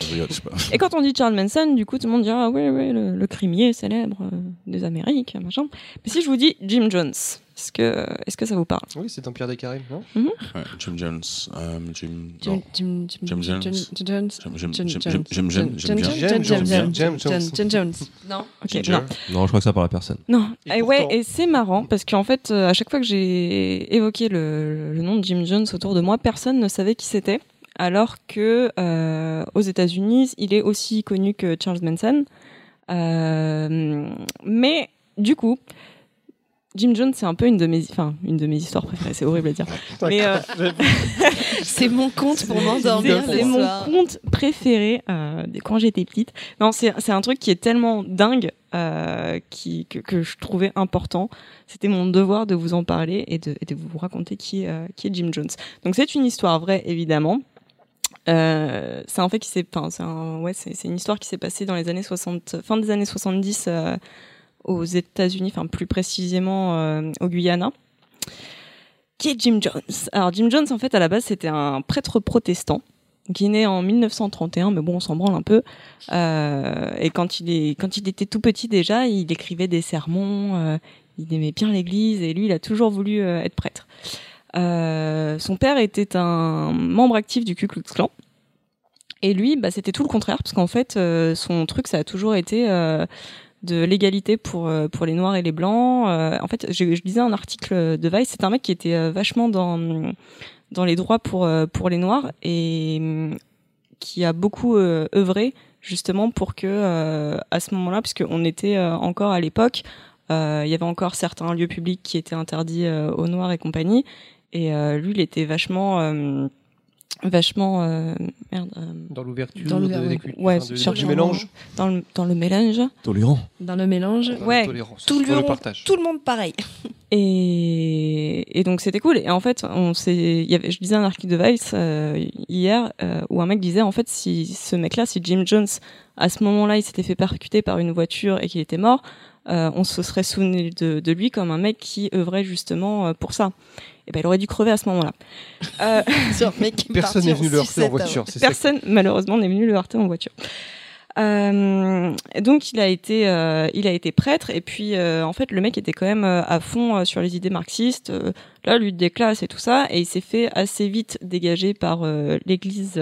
Je rigole, je sais pas. Et quand on dit Charles Manson, du coup, tout le monde dira ah ouais, ouais, le, le crimier célèbre euh, des Amériques, machin. Mais si je vous dis Jim Jones, Est-ce que, est-ce que ça vous parle? Oui, c'est Empire des Caraïbes, non? Ouais, Jim Jones. euh, Jim. Jim. Jim, Jim, Jim Jones. Jim, Jim Jones. Jim- Jim- Jim Jim- Jones. Jim- Jim- Jim- Jim Jim- Jones. Jim Jim Jones. Jones. Jim Jones. Jim Jones. Non. Ok, Ginger. non. Non, je crois que ça parle à personne. Non, Et et ouais, et c'est marrant parce qu'en fait, euh, à chaque fois que j'ai évoqué le, le nom de Jim Jones autour de moi, personne ne savait qui c'était. Alors que euh, aux États-Unis, il est aussi connu que Charles Manson. Euh, mais du coup, Jim Jones, c'est un peu une de mes, enfin, une de mes histoires préférées. C'est horrible à dire. Mais euh, C'est mon compte pour m'endormir c'est mon conte préféré euh, de quand j'étais petite. Non, c'est c'est un truc qui est tellement dingue euh, qui, que, que je trouvais important. C'était mon devoir de vous en parler et de, et de vous raconter qui, euh, qui est Jim Jones. Donc c'est une histoire vraie, évidemment. Euh, c'est un fait qui c'est c'est une histoire qui s'est passée dans les années 60, fin des années 70 euh, aux États-Unis, enfin plus précisément euh, au Guyana. Qui est Jim Jones Alors Jim Jones, en fait, à la base, c'était un prêtre protestant qui est né en 1931, mais bon, on s'en branle un peu. Et quand il, était tout petit déjà, il écrivait des sermons, il aimait bien l'église, et lui, il a toujours voulu être prêtre. Euh, son père était un membre actif du Ku Klux Klan. Et lui, bah, c'était tout le contraire, parce qu'en fait, euh, son truc, ça a toujours été euh, de l'égalité pour, pour les Noirs et les Blancs. En fait, je, je lisais un article de Vice, c'est un mec qui était vachement dans, dans les droits pour, pour les Noirs et hum, qui a beaucoup œuvré justement pour que, à ce moment-là, puisqu'on était euh, encore à l'époque, il y avait encore certains lieux publics qui étaient interdits aux Noirs et compagnie. Et euh, lui, il était vachement... euh, vachement euh, merde euh, Dans l'ouverture Dans de- ouais, enfin, de- du mélange. dans le, dans le mélange Tolérant. Dans le mélange. dans Ouais, tout le partage. Tout le monde pareil. Et, et donc c'était cool. Et en fait, on s'est, il y avait, je lisais un article de Vice euh, hier euh, où un mec disait en fait si ce mec-là, si Jim Jones, à ce moment-là, il s'était fait percuter par une voiture et qu'il était mort, euh, on se serait souvenu de, de lui comme un mec qui œuvrait justement euh, pour ça. Et ben il aurait dû crever à ce moment-là. Euh, Personne n'est en venu le heurter en voiture. c'est ça Personne, malheureusement, n'est venu le heurter en voiture. Euh, donc il a été, euh, il a été prêtre et puis euh, en fait le mec était quand même euh, à fond euh, sur les idées marxistes, euh, la lutte des classes et tout ça, et il s'est fait assez vite dégager par euh, l'Église,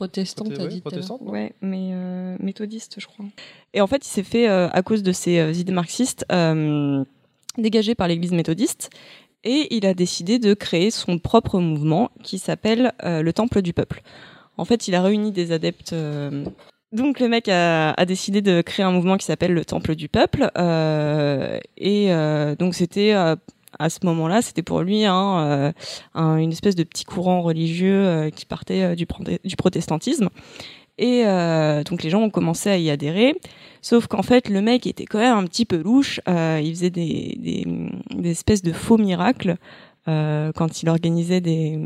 Protestant, Proté- t'as ouais, dit. protestante, ouais, mais euh, méthodiste je crois. Et en fait il s'est fait euh, à cause de ses euh, idées marxistes euh, dégagé par l'Église méthodiste et il a décidé de créer son propre mouvement qui s'appelle euh, le Temple du Peuple. En fait, il a réuni des adeptes. euh, Donc le mec a, a décidé de créer un mouvement qui s'appelle le Temple du Peuple. euh, et euh, donc c'était euh, à ce moment-là, c'était pour lui hein, euh, un- une espèce de petit courant religieux euh, qui partait euh, du, protestantisme. Et donc les gens ont commencé à y adhérer. Sauf qu'en fait, le mec était quand même un petit peu louche. Il faisait des, espèces de faux miracles quand il organisait des,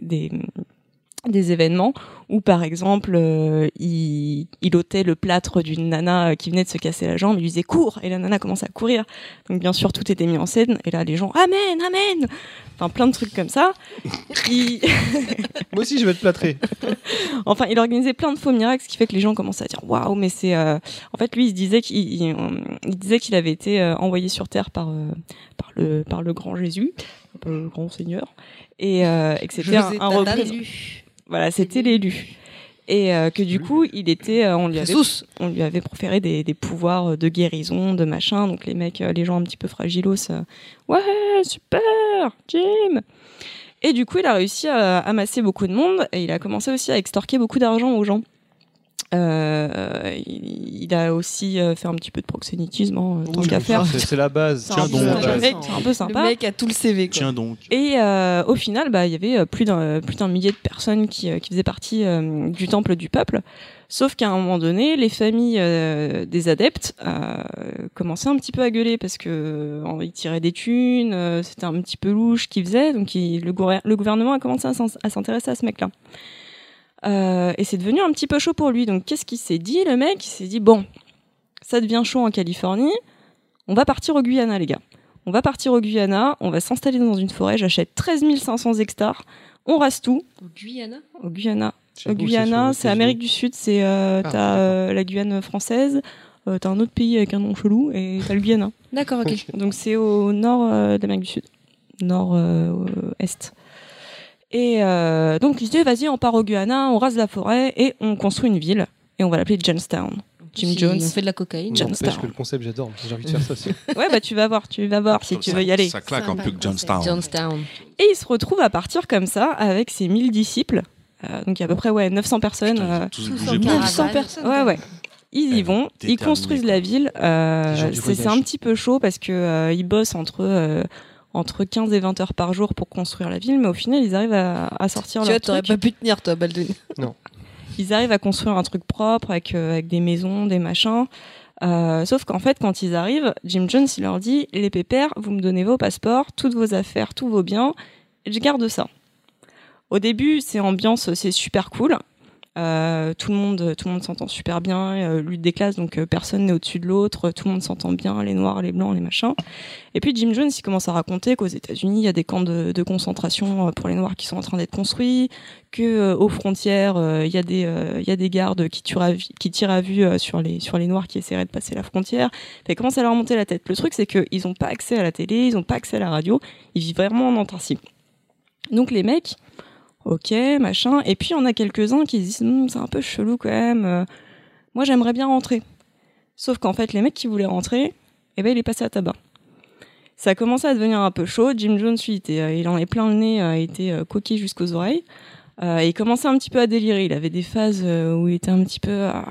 des, des événements où, par exemple, euh, il, il ôtait le plâtre d'une nana euh, qui venait de se casser la jambe. Il lui disait cours et la nana commence à courir. Donc bien sûr, tout était mis en scène. Et là, les gens amen, amen. Enfin, plein de trucs comme ça. Il... Moi aussi, je vais être plâtré. Enfin, il organisait plein de faux miracles, ce qui fait que les gens commençaient à dire waouh, mais c'est. euh, En fait, lui, il se disait qu'il il, il disait qu'il avait été euh, envoyé sur terre par euh, par le par le grand Jésus, par le grand Seigneur, et, euh, et que c'était un, un représentant. Voilà, c'était l'élu. Et euh, que du coup, il était, euh, on lui avait, Jesus. on lui avait proféré des, des pouvoirs de guérison, de machin. Donc les mecs, euh, les gens un petit peu fragilos, euh, ouais, super, Jim. Et du coup, il a réussi à amasser beaucoup de monde et il a commencé aussi à extorquer beaucoup d'argent aux gens. Euh, il, il a aussi euh, fait un petit peu de proxénétisme, hein, tant qu'à faire. C'est la base. Tiens donc, c'est un la mec- base. c'est un peu sympa. Le mec a tout le CV. Quoi. Tiens donc. Et euh, au final, bah, il y avait euh, plus d'un plus d'un millier de personnes qui, euh, qui faisaient partie euh, du temple du peuple. Sauf qu'à un moment donné, les familles euh, des adeptes euh, commençaient un petit peu à gueuler parce que euh, ils tiraient des thunes, euh, c'était un petit peu louche ce qu'ils faisaient. Donc il- le, gouver- le gouvernement a commencé à s'intéresser à ce mec-là. Euh, et c'est devenu un petit peu chaud pour lui. Donc qu'est-ce qu'il s'est dit, le mec? Il s'est dit bon, ça devient chaud en Californie, on va partir au Guyana, les gars. On va partir au Guyana, on va s'installer dans une forêt, j'achète 13 500 hectares, on rase tout Au Guyana? Au Guyana. Au Guyana, c'est Amérique du Sud, c'est euh, Ah, t'as euh, la Guyane française, euh, t'as un autre pays avec un nom chelou et t'as le Guyana. D'accord, ok. Donc c'est au nord euh, de l'Amérique du Sud, nord-est. Et euh, donc il se dit vas-y, on part au Guyana, on rase la forêt et on construit une ville et on va l'appeler Jonestown. Jim Si Jones. On fait de la cocaïne. N'empêche que le concept, j'adore. J'ai envie de faire ça aussi. Ouais, bah tu vas voir, tu vas voir si tu veux y aller. Ça claque un peu que. Johnstown. Et il se retrouve à partir comme ça avec ses 1000 disciples. Euh, donc il y a à peu près ouais, 900 personnes. Putain, ils euh. 900 personnes. Ouais, ouais. Ils y vont, ils construisent quoi. la ville. euh, c'est un petit peu chaud parce que euh, ils bossent entre euh, entre 15 et 20 heures par jour pour construire la ville, mais au final ils arrivent à, à sortir Tu leur vois, t'aurais pas pu tenir, toi, Baldwin. Ils arrivent à construire un truc propre avec euh, avec des maisons, des machins. Euh, sauf qu'en fait, quand ils arrivent, Jim Jones il leur dit les pépères, vous me donnez vos passeports, toutes vos affaires, tous vos biens, et je garde ça. Au début, c'est ambiance, c'est super cool. Euh, tout le monde, tout le monde s'entend super bien. Euh, lutte des classes, donc euh, personne n'est au-dessus de l'autre. Tout le monde s'entend bien, les noirs, les blancs, les machins. Et puis Jim Jones, il commence à raconter qu'aux États-Unis, il y a des camps de, de concentration euh, pour les noirs qui sont en train d'être construits, que euh, aux frontières, euh, il y a des, euh, il y a des gardes qui tirent à, qui tirent à vue euh, sur les, sur les noirs qui essaieraient de passer la frontière. Il commence à leur monter la tête. Le truc, c'est qu'ils n'ont pas accès à la télé, ils n'ont pas accès à la radio, ils vivent vraiment en autarcie. Donc les mecs, ok, machin. Et puis on a quelques-uns qui se disent, Hum, c'est un peu chelou quand même. euh, moi, j'aimerais bien rentrer. Sauf qu'en fait, les mecs qui voulaient rentrer, eh ben, il est passé à tabac. Ça a commencé à devenir un peu chaud. Jim Jones, lui, euh, il en est plein le nez, était euh, coquille jusqu'aux oreilles. Euh, il commençait un petit peu à délirer. Il avait des phases euh, où il était un petit peu, ah,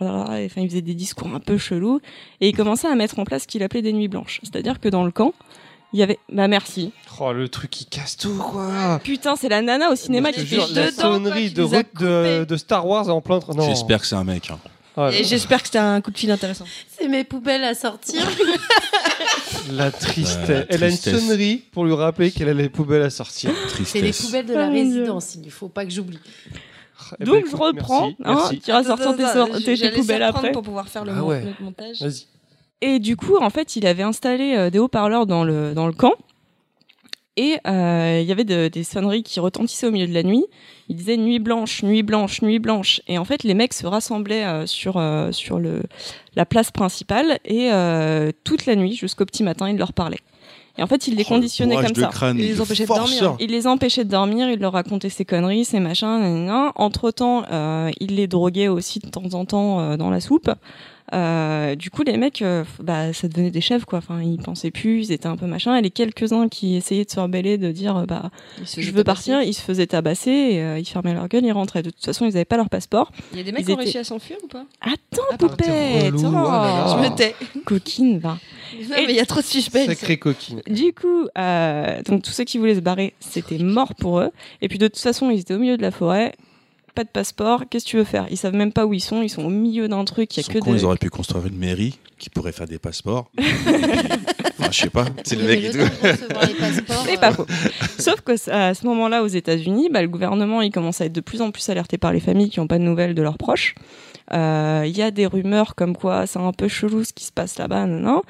enfin, il faisait des discours un peu chelous. Et il commençait à mettre en place ce qu'il appelait des nuits blanches. C'est-à-dire que dans le camp, il y avait, bah merci. Oh, le truc qui casse tout, quoi. Putain, c'est la nana au cinéma qui fait la dedans, sonnerie quoi, de, de, de Star Wars en plein. Non. J'espère que c'est un mec. hein. Et j'espère que c'était un coup de fil intéressant. C'est mes poubelles à sortir. La tristesse. La Elle a une sonnerie pour lui rappeler qu'elle a les poubelles à sortir. C'est les poubelles de la Oh résidence. Il ne faut pas que j'oublie. Eh ben, Donc écoute, je reprends, merci, hein, merci. tu iras sortir tes, poubelles après. pour pouvoir faire le, Ah mon- ouais. le montage. Vas-y. Et du coup, en fait, il avait installé euh, des haut-parleurs dans le, dans le camp. Et euh, il y avait de- des sonneries qui retentissaient au milieu de la nuit. Il disait nuit blanche, nuit blanche, nuit blanche. Et en fait, les mecs se rassemblaient euh, sur, euh, sur le, la place principale et euh, toute la nuit, jusqu'au petit matin, il leur parlait. Et en fait, il les Oh, le conditionnait comme ça. crâne, Et les le empêchait de dormir. Il les empêchait de dormir, il leur racontait ses conneries, ses machins, nanana. Entre-temps, euh, il les droguait aussi de temps en temps euh, dans la soupe. Euh, du coup, les mecs, euh, bah, ça devenait des chefs, quoi. Enfin, ils pensaient plus, ils étaient un peu machin. Et les quelques-uns qui essayaient de se rebeller, de dire, euh, bah, je veux tabasser. partir, ils se faisaient tabasser, et, euh, ils fermaient leur gueule, ils rentraient. De toute façon, ils n'avaient pas leur passeport. Il y a des mecs Ils qui ont étaient- réussi à s'enfuir ou pas? Attends, Ah, poupette oh là. Je me tais. Coquine, va. Non, mais il y a trop de suspense. Sacrée coquine. Du coup, euh, donc tous ceux qui voulaient se barrer, c'était mort pour eux. Et puis de toute façon, ils étaient au milieu de la forêt, pas de passeport. Qu'est-ce que tu veux faire? Ils savent même pas où ils sont. Ils sont au milieu d'un truc. Il y a Ils que des. Ils auraient pu construire une mairie qui pourrait faire des passeports. Enfin, je sais pas. C'est le mec tout. C'est euh, pas faux. Sauf que c- à ce moment-là, aux États-Unis, bah, le gouvernement il commence à être de plus en plus alerté par les familles qui n'ont pas de nouvelles de leurs proches. Euh, Il y a des rumeurs comme quoi c'est un peu chelou ce qui se passe là-bas, non, non.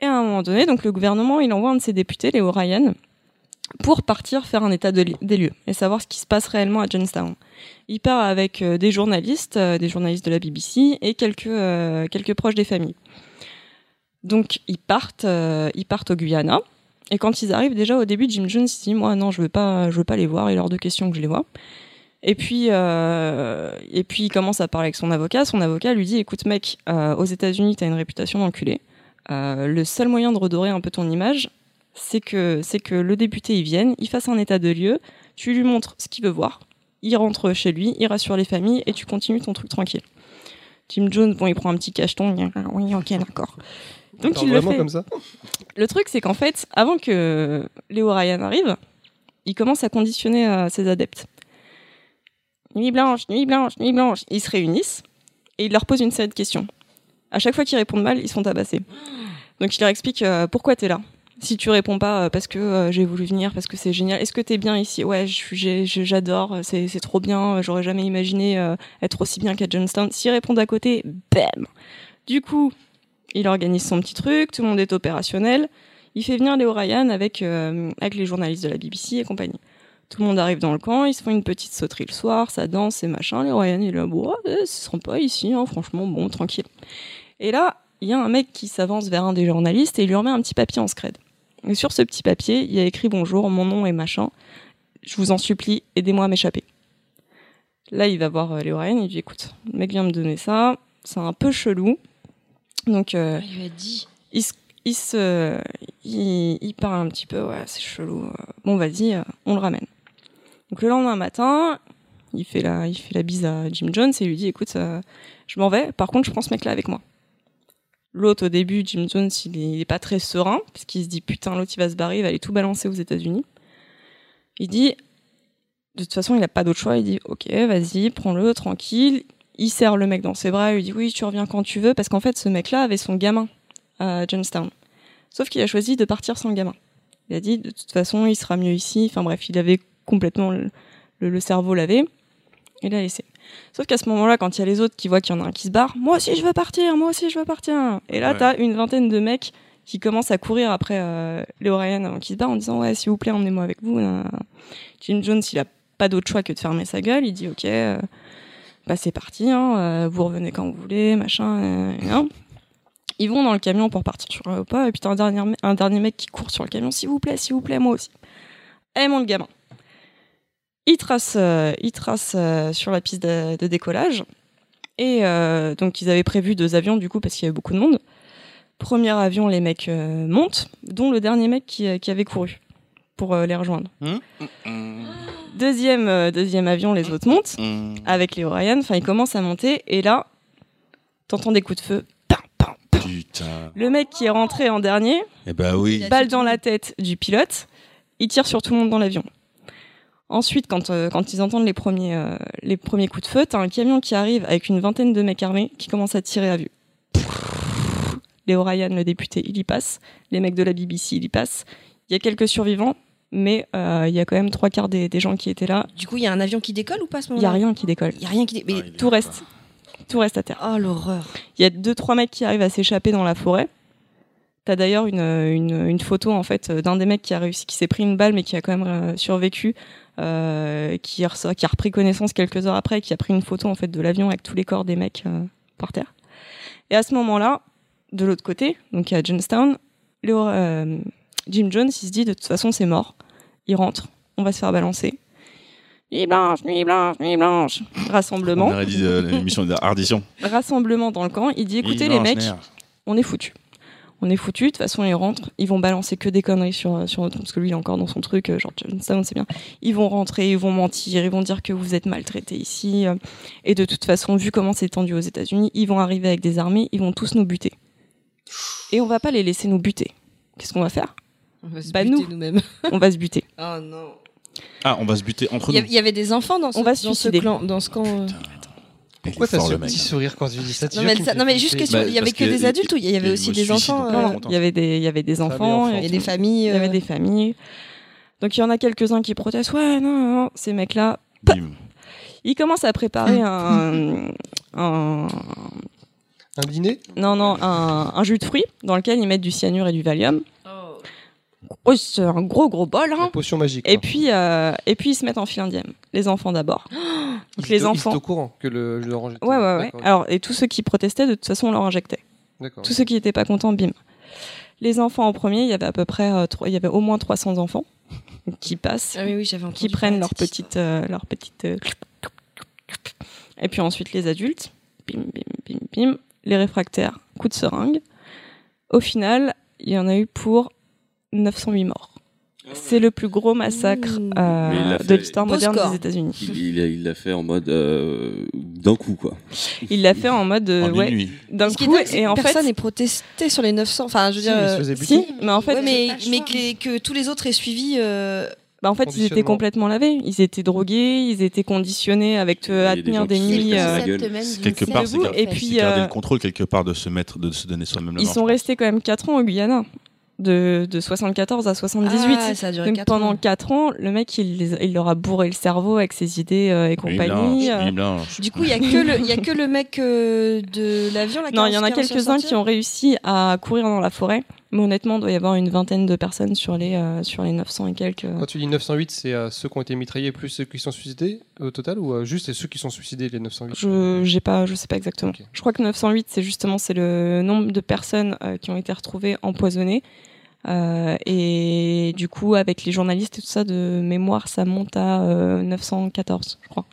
Et à un moment donné, donc le gouvernement il envoie un de ses députés, Léo Ryan, pour partir faire un état des lieux et savoir ce qui se passe réellement à Jonestown. Il part avec euh, des journalistes, euh, des journalistes de la BBC et quelques euh, quelques proches des familles. Donc ils partent, ils partent au Guyana. Et quand ils arrivent, déjà au début, Jim Jones dit moi non, je veux pas, veux pas les voir. Il est hors de question que je les vois. Et puis, et puis il commence à parler avec son avocat. Son avocat lui dit écoute mec, aux États-Unis, t'as une réputation d'enculé. Le seul moyen de redorer un peu ton image, c'est que c'est que le député il vienne, il fasse un état de lieu, tu lui montres ce qu'il veut voir, il rentre chez lui, il rassure les familles et tu continues ton truc tranquille. Jim Jones, bon, il prend un petit cacheton, il oui, ok, d'accord. Donc il le fait. comme ça? Le truc, c'est qu'en fait, avant que Léo Ryan arrive, il commence à conditionner euh, ses adeptes. Nuit blanche, nuit blanche, nuit blanche. Ils se réunissent et il leur pose une série de questions. À chaque fois qu'ils répondent mal, ils sont tabassés. Donc il leur explique euh, pourquoi t'es là? Si tu réponds pas euh, parce que euh, j'ai voulu venir, parce que c'est génial, est-ce que t'es bien ici? Ouais, j'adore, c'est c'est trop bien, j'aurais jamais imaginé euh, être aussi bien qu'à Johnstown. S'ils répondent à côté, bam Du coup, il organise son petit truc, tout le monde est opérationnel. Il fait venir Léo Ryan avec, euh, avec les journalistes de la BBC et compagnie. Tout le monde arrive dans le camp, ils se font une petite sauterie le soir, ça danse et machin. Léo Ryan, il est là, bon, ouais, c'est sympa ici, hein, franchement, bon, tranquille. Et là, il y a un mec qui s'avance vers un des journalistes et il lui remet un petit papier en scred. Et sur ce petit papier, il y a écrit bonjour, mon nom est machin. Je vous en supplie, aidez-moi à m'échapper. Là, il va voir euh, Léo Ryan, il dit écoute, le mec vient me donner ça, c'est un peu chelou. Donc, euh, Il lui a dit. il, se- il, se, il, il parle un petit peu, ouais, c'est chelou. Bon, vas-y, euh, on le ramène. Donc le lendemain matin, il fait la, il fait la bise à Jim Jones et lui dit, écoute, euh, je m'en vais. Par contre, je prends ce mec-là avec moi. L'autre, au début, Jim Jones, il est, pas très serein parce qu'il se dit, putain, l'autre, il va se barrer, il va aller tout balancer aux États-Unis. Il dit, de toute façon, il a pas d'autre choix. Il dit, ok, vas-y, prends-le, tranquille. Il serre le mec dans ses bras, il lui dit, oui, tu reviens quand tu veux, parce qu'en fait, ce mec-là avait son gamin à Johnstown. Sauf qu'il a choisi de partir sans gamin. Il a dit, de toute façon, il sera mieux ici. Enfin bref, il avait complètement le cerveau lavé. Il l'a laissé. Sauf qu'à ce moment-là, quand il y a les autres qui voient qu'il y en a un qui se barre, moi aussi je veux partir, moi aussi je veux partir. Et là, Ouais. t'as une vingtaine de mecs qui commencent à courir après euh, Léo Ryan avant qu'il se barre en disant ouais s'il vous plaît emmenez-moi avec vous. Jim Jones il a pas d'autre choix que de fermer sa gueule. Il dit ok euh, bah c'est parti, hein, euh, vous revenez quand vous voulez, machin. et un. Ils vont dans le camion pour partir sur l'aéroport et puis t'as un dernier, un dernier mec qui court sur le camion s'il vous plaît, s'il vous plaît, moi aussi. Eh mon gamin. Il trace, euh, il trace euh, sur la piste de, de décollage. Et euh, donc, ils avaient prévu deux avions, du coup, parce qu'il y avait beaucoup de monde. Premier avion, les mecs euh, montent, dont le dernier mec qui, qui avait couru pour euh, les rejoindre. Deuxième, euh, deuxième avion, les autres montent Mmh. avec Léo Ryan. Enfin, ils commencent à monter. Et là, t'entends des coups de feu. Putain. Le mec qui est rentré en dernier, Eh bah oui. balle dans la tête du pilote, il tire sur tout le monde dans l'avion. Ensuite, quand, euh, quand ils entendent les premiers, euh, les premiers coups de feu, t'as un camion qui arrive avec une vingtaine de mecs armés qui commencent à tirer à vue. Léo Ryan, le député, il y passe. Les mecs de la BBC, il y passe. Il y a quelques survivants, mais euh, il y a quand même trois quarts des, des gens qui étaient là. Du coup, il y a un avion qui décolle ou pas à ce Il y moment-là a rien qui décolle. Il y a rien qui décolle. Mais Tout reste, tout reste à terre. Oh l'horreur. Il y a deux trois mecs qui arrivent à s'échapper dans la forêt. T'as d'ailleurs une, une, une photo en fait d'un des mecs qui a réussi, qui s'est pris une balle mais qui a quand même euh, survécu, qui, a, ressa- qui a repris connaissance quelques heures après, qui a pris une photo en fait de l'avion avec tous les corps des mecs euh, par terre. Et à ce moment-là, de l'autre côté, donc à Johnstown, Léo- euh, Jim Jones il se dit de toute façon c'est mort, il rentre, on va se faire balancer. Nuit blanche, nuit blanche, nuit blanche. Rassemblement On aurait dit euh, l'émission de rassemblement dans le camp. Il dit écoutez les mecs, on est foutus. On est foutus. De toute façon, ils rentrent. Ils vont balancer que des conneries sur, sur notre. Parce que lui, il est encore dans son truc. euh, Genre, Johnstown, c'est bien. Ils vont rentrer, ils vont mentir, ils vont dire que vous êtes maltraités ici. euh, Et de toute façon, vu comment c'est tendu aux États-Unis, ils vont arriver avec des armées, ils vont tous nous buter. Et on va pas les laisser nous buter. Qu'est-ce qu'on va faire? On va se Bah, buter nous. nous-mêmes. On va se buter. Oh non. Ah, on va se buter entre nous. il y avait des enfants dans ce, On va dans se ce clan, dans ce camp. euh. Pourquoi Il t'as ce mec, petit hein. sourire quand tu dis ça Non mais, ça- non, juste question, Bah, il y avait que que des il- adultes ou il y avait il aussi des enfants euh. Il y avait des, il y avait des enfants. et et tout. des familles Il y avait euh, des familles. Donc il y en a quelques-uns qui protestent. Ouais, non, non, non, ces mecs-là, ils commencent à préparer un, un, Un dîner? Non, non, un, un jus de fruits dans lequel ils mettent du cyanure et du Valium. Oh, c'est un gros gros bol. La Hein. potion magique. Et quoi. puis, euh, et puis ils se mettent en file indienne. Les enfants d'abord. Donc Ils les ils enfants. étaient au courant que le, le orange était- Ouais, ouais, ouais. Alors, et tous ceux qui protestaient, de toute façon, on leur injectait. d'accord. Tous ceux qui n'étaient pas contents, bim. Les enfants en premier, il y avait à peu près, euh, trois- il y avait au moins 300 enfants qui passent Ah oui, oui, j'avais entendu qui prennent leur petite, euh, leur petite. euh, Et puis ensuite les adultes, bim, bim, bim, bim, les réfractaires, coup de seringue. Au final, il y en a eu pour 908 morts. C'est le plus gros massacre Mmh. euh, de l'histoire moderne des États-Unis. Il l'a fait en mode euh, d'un coup, quoi. Il l'a fait en mode euh, En ouais, d'un coup et en personne fait n'est protesté sur les 900. Enfin, je veux Si, dire. euh, buter. si, mais en fait ouais, mais, que, tous les autres aient suivi. euh, Bah en fait, ils étaient complètement lavés. Ils étaient drogués, ils étaient conditionnés avec euh, à des tenir des se nuits. euh, la gueule. Quelque part, c'est et puis, garder euh, le contrôle quelque part de se mettre, de se donner soi-même la Ils sont restés quand même 4 ans au Guyana, de, de 74 à 78. Ah, ça a duré Donc 4 pendant ans. 4 ans, le mec, il, il leur a bourré le cerveau avec ses idées euh, et compagnie. blanche, euh. Du coup, il y a que le, il y a que le mec euh, de l'avion là. Non, il y en a quelques-uns qui ont réussi à courir dans la forêt. Mais honnêtement, il doit y avoir une vingtaine de personnes sur les, euh, sur les 900 et quelques. Quand tu dis 908, c'est euh, ceux qui ont été mitraillés plus ceux qui sont suicidés au total ou euh, juste c'est ceux qui sont suicidés les 908 Je j'ai pas, je sais pas exactement. Je crois que 908, c'est justement c'est le nombre de personnes euh, qui ont été retrouvées empoisonnées. Euh, et du coup, avec les journalistes et tout ça de mémoire, ça monte à euh, 914, je crois.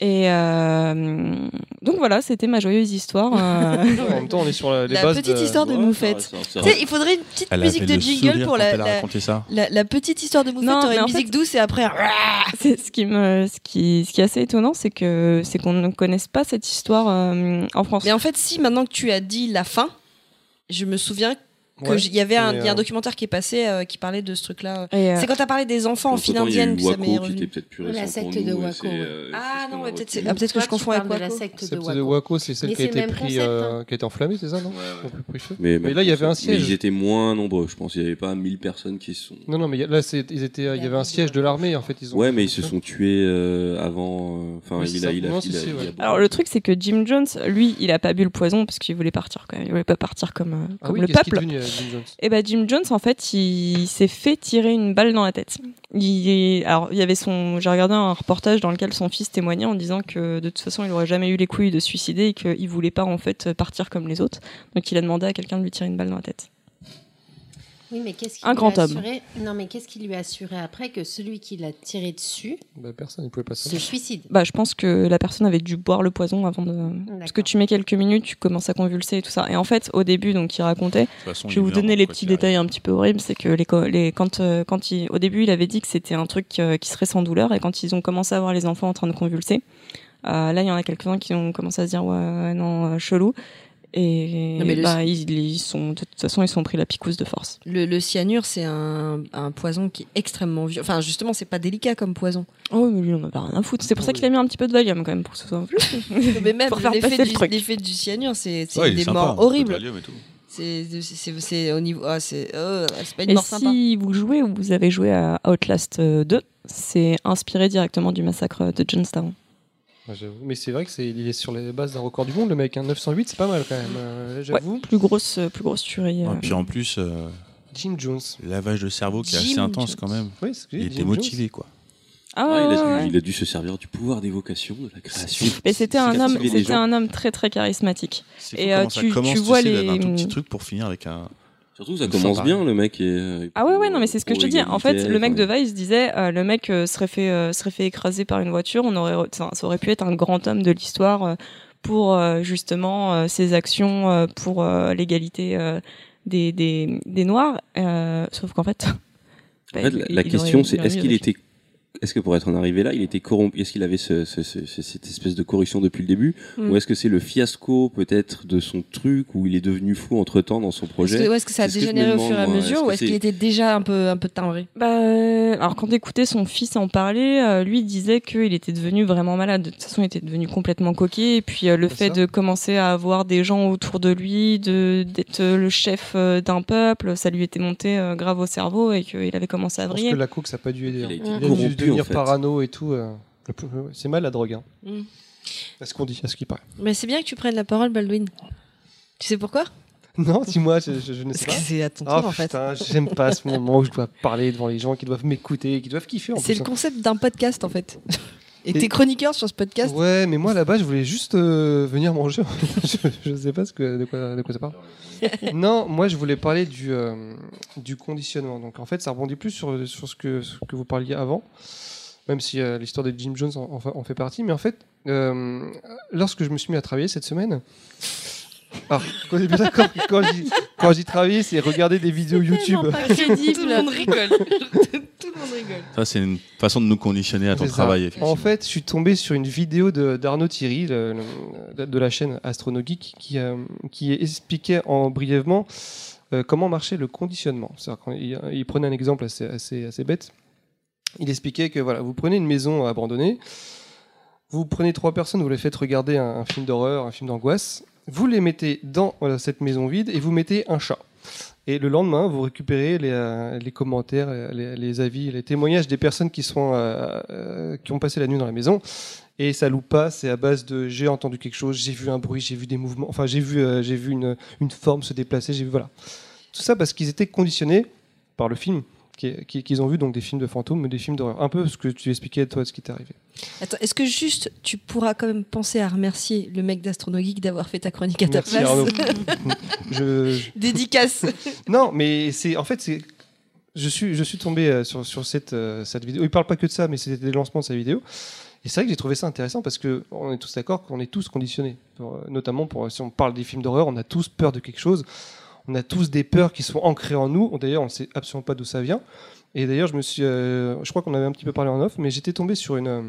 Et euh, donc voilà, c'était ma joyeuse histoire. euh. En même temps, on est sur la, les La bases petite de- histoire de Ouais, Moufette. il faudrait une petite Elle musique de le jingle pour la, la, petite histoire de Moufette. Non, une musique fait- douce et après. un- C'est ce qui me, ce qui, ce qui est assez étonnant, c'est que c'est qu'on ne connaisse pas cette histoire euh, en France. Mais en fait, si maintenant que tu as dit la fin, je me souviens Ouais, il y avait un, mais, y a un euh, documentaire qui est passé euh, qui parlait de ce truc-là. Et, euh, C'est quand t'as parlé des enfants en file Entre-temps, il y a eu indienne que ça Waco m'est qui revenu. était peut-être plus La secte de Waco, euh, Ah non, mais peut-être ah, peut-être que je confonds avec de la Waco. secte de Waco. de Waco, c'est celle Mais qui a été pris, concept, euh, hein. qui a été enflammée, c'est ça, non? Ouais. Mais, Mais là, il y avait un Mais siège. ils étaient moins nombreux, je pense. Il n'y avait pas 1000 personnes qui se sont. Non, non, mais là, ils étaient, il y avait un siège de l'armée, en fait. Ils ont Ouais, mais ils se sont tués euh, avant. euh, Enfin, il, a. Alors le truc c'est que Jim Jones, lui, il a pas bu le poison parce qu'il voulait partir quand même. Il voulait pas partir comme, euh, Ah le peuple. Euh, Jim Jones Et bah Jim Jones, en fait, il s'est fait tirer une balle dans la tête. Il y avait son, j'ai regardé un reportage dans lequel son fils témoignait en disant que de toute façon il aurait jamais eu les couilles de se suicider et qu'il voulait pas en fait partir comme les autres. Donc il a demandé à quelqu'un de lui tirer une balle dans la tête. Oui, mais qu'est-ce qui Un lui grand a homme. assuré... Non, mais qu'est-ce qui lui a assuré après que celui qui l'a tiré dessus Bah, Personne, il pouvait pas se suicide? Bah je pense que la personne avait dû boire le poison avant de. Parce que tu mets quelques minutes, tu commences à convulser et tout ça. Et en fait, au début, donc il racontait. Façon, Je vais vous donner les petits détails un petit peu horribles, c'est que les, quand euh, quand il, au début il avait dit que c'était un truc euh, qui serait sans douleur et quand ils ont commencé à voir les enfants en train de convulser, euh, là il y en a quelques-uns qui ont commencé à se dire ouais, ouais, non euh, chelou et Non, mais le- bah, ils, ils sont de toute façon ils sont pris la picouse de force. Le, le cyanure, c'est un, un poison qui est extrêmement violent. Enfin, justement, c'est pas délicat comme poison. Oh mais lui on avait rien à foutre. C'est pour ça qu'il a mis un petit peu de Valium quand même pour que ce soit plus. Mais même Pour faire l'effet passer le du, truc. l'effet du cyanure, c'est Ouais, des sympa, morts de horribles. Valium et tout. C'est au niveau. Ah, c'est oh, c'est pas une Et mort sympa. si vous jouez ou vous avez joué à Outlast euh, 2, c'est inspiré directement du massacre de Jonestown. Ouais, j'avoue. mais c'est vrai que c'est, il est sur les bases d'un record du monde, le mec. Hein. 908, c'est pas mal quand même. euh, j'avoue. Plus grosse, euh, plus grosse tuerie. euh. Et puis en plus, euh, Jim Jones. lavage de cerveau qui est assez intense Jones. quand même. Oui, c'est ce que Il était Jim motivé quoi. Ah Ouais, ouais, il, a ouais, dû, ouais. il a dû se servir du pouvoir d'évocation, de la création. Mais c'était un homme, c'était un homme très très charismatique. Et, fou euh, comment ça tu- commence, tu tu vois sais, les- d'un tout petit truc pour finir avec un. Surtout, ça commence sympa. bien, le mec. Est, euh, Ah ouais ouais non mais c'est ce que je te dis. En fait, le mec de Vice disait euh, le mec euh, serait fait euh, serait fait écraser par une voiture. On aurait ça aurait pu être un grand homme de l'histoire euh, pour euh, justement euh, ses actions euh, pour euh, l'égalité euh, des, des des noirs. Euh, sauf qu'en fait. En bah, fait, il- la, question, c'est est-ce qu'il était. Est-ce que pour être en arrivé là, il était corrompu? Est-ce qu'il avait ce- ce- ce- ce- cette espèce de corruption depuis le début? Mm. Ou est-ce que c'est le fiasco peut-être de son truc où il est devenu fou entre temps dans son Est-ce projet? que, ouais, est-ce que ça a dégénéré au fur et à mesure ou est-ce qu'il était déjà un peu, un peu timbré? Bah, euh, alors quand écoutait son fils en parler, euh, lui disait qu'il était devenu vraiment malade. De toute façon, il était devenu complètement coquet. Et puis euh, le fait ça. de commencer à avoir des gens autour de lui, de d'être le chef d'un peuple, ça lui était monté euh, grave au cerveau et qu'il avait commencé à Je pense vriller. que la coke, ça n'a pas dû aider. Il a hein. été corrompu, devenir en fait. parano et tout. euh, C'est mal la drogue. Hein. Mm. Ce qu'on dit, à ce qui paraît. Mais c'est bien que tu prennes la parole, Baldwin. Tu sais pourquoi? Non, dis-moi, je, je- je ne sais Parce pas. c'est à ton tour, Ah en fait. putain, j'aime pas ce moment où je dois parler devant les gens qui doivent m'écouter, qui doivent kiffer en C'est le hein. concept d'un podcast, en fait. Et t'es chroniqueur sur ce podcast Ouais, mais moi là-bas, je voulais juste euh, venir manger. je, je sais pas ce que, de, quoi, de quoi ça parle. non, moi je voulais parler du, euh, du conditionnement. Donc en fait, ça rebondit plus sur, sur ce, que, ce que vous parliez avant, même si euh, l'histoire de Jim Jones en, en fa- en fait partie. Mais en fait, lorsque je me suis mis à travailler cette semaine. Alors, quand, quand j'y- quand j'y travaillais, c'est regarder des vidéos YouTube. Tout le monde rigole. Tout le monde rigole. Ça, c'est une façon de nous conditionner à ton C'est travail. En fait, je suis tombé sur une vidéo de- d'Arnaud Thierry, le- le- de la chaîne Astronogeek, qui, euh, qui expliquait en brièvement euh, comment marchait le conditionnement. Quand il, il prenait un exemple assez, assez, assez bête. Il expliquait que voilà, vous prenez une maison abandonnée, vous prenez trois personnes, vous les faites regarder un, un film d'horreur, un film d'angoisse, vous les mettez dans cette maison vide et vous mettez un chat. Et le lendemain, vous récupérez les, euh, commentaires, les, avis, les témoignages des personnes qui, sont, euh, euh, qui ont passé la nuit dans la maison. Et ça loupe pas, c'est à base de j'ai entendu quelque chose, j'ai vu un bruit, j'ai vu des mouvements, enfin j'ai vu, j'ai vu une, une forme se déplacer, j'ai vu voilà. Tout ça parce qu'ils étaient conditionnés par le film qu'ils ont vu, donc des films de fantômes, des films d'horreur. Un peu ce que tu expliquais, toi, ce qui t'est arrivé. Attends, est-ce que juste tu pourras quand même penser à remercier le mec d'Astronogeek d'avoir fait ta chronique à ta Merci, place Arnaud. je, je- Dédicace. Non, mais c'est en fait c'est je suis je suis tombé euh, sur, sur cette euh, cette vidéo. Il parle pas que de ça, mais c'était des lancements de sa vidéo. Et c'est vrai que j'ai trouvé ça intéressant parce que on est tous d'accord qu'on est tous conditionnés. Pour, euh, notamment pour si on parle des films d'horreur, on a tous peur de quelque chose. On a tous des peurs qui sont ancrées en nous. D'ailleurs, on sait absolument pas d'où ça vient. Et d'ailleurs, je me suis, euh, je crois qu'on avait un petit peu parlé en off, mais j'étais tombé sur une, euh,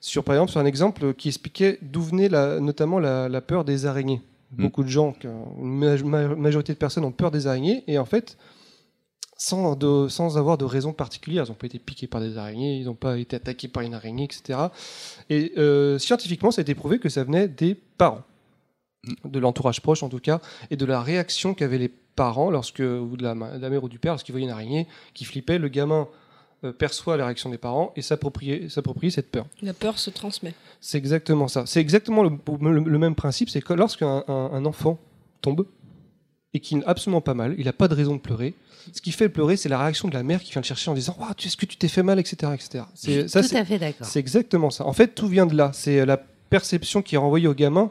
sur par exemple sur un exemple qui expliquait d'où venait la, notamment la, la peur des araignées. Beaucoup de gens, une ma- ma- majorité de personnes ont peur des araignées, et en fait, sans, de- sans avoir de raison particulière, ils n'ont pas été piqués par des araignées, ils n'ont pas été attaqués par une araignée, etc. Et euh, scientifiquement, ça a été prouvé que ça venait des parents, de l'entourage proche en tout cas, et de la réaction qu'avaient les parents lorsque, ou de la, ma- de la mère ou du père, lorsqu'ils voyaient une araignée qui flippait, le gamin euh, perçoit la réaction des parents et s'approprie s'approprie cette peur. La peur se transmet. C'est exactement ça. C'est exactement le, le- le même principe. C'est que lorsqu'un un, un enfant tombe et qu'il n'a absolument pas mal, il n'a pas de raison de pleurer. Ce qui fait pleurer, c'est la réaction de la mère qui vient le chercher en disant tu- Est-ce que tu t'es fait mal etc. etc. Ça, tout c'est- à fait d'accord. C'est exactement ça. En fait, tout vient de là. C'est la perception qui est renvoyée au gamin,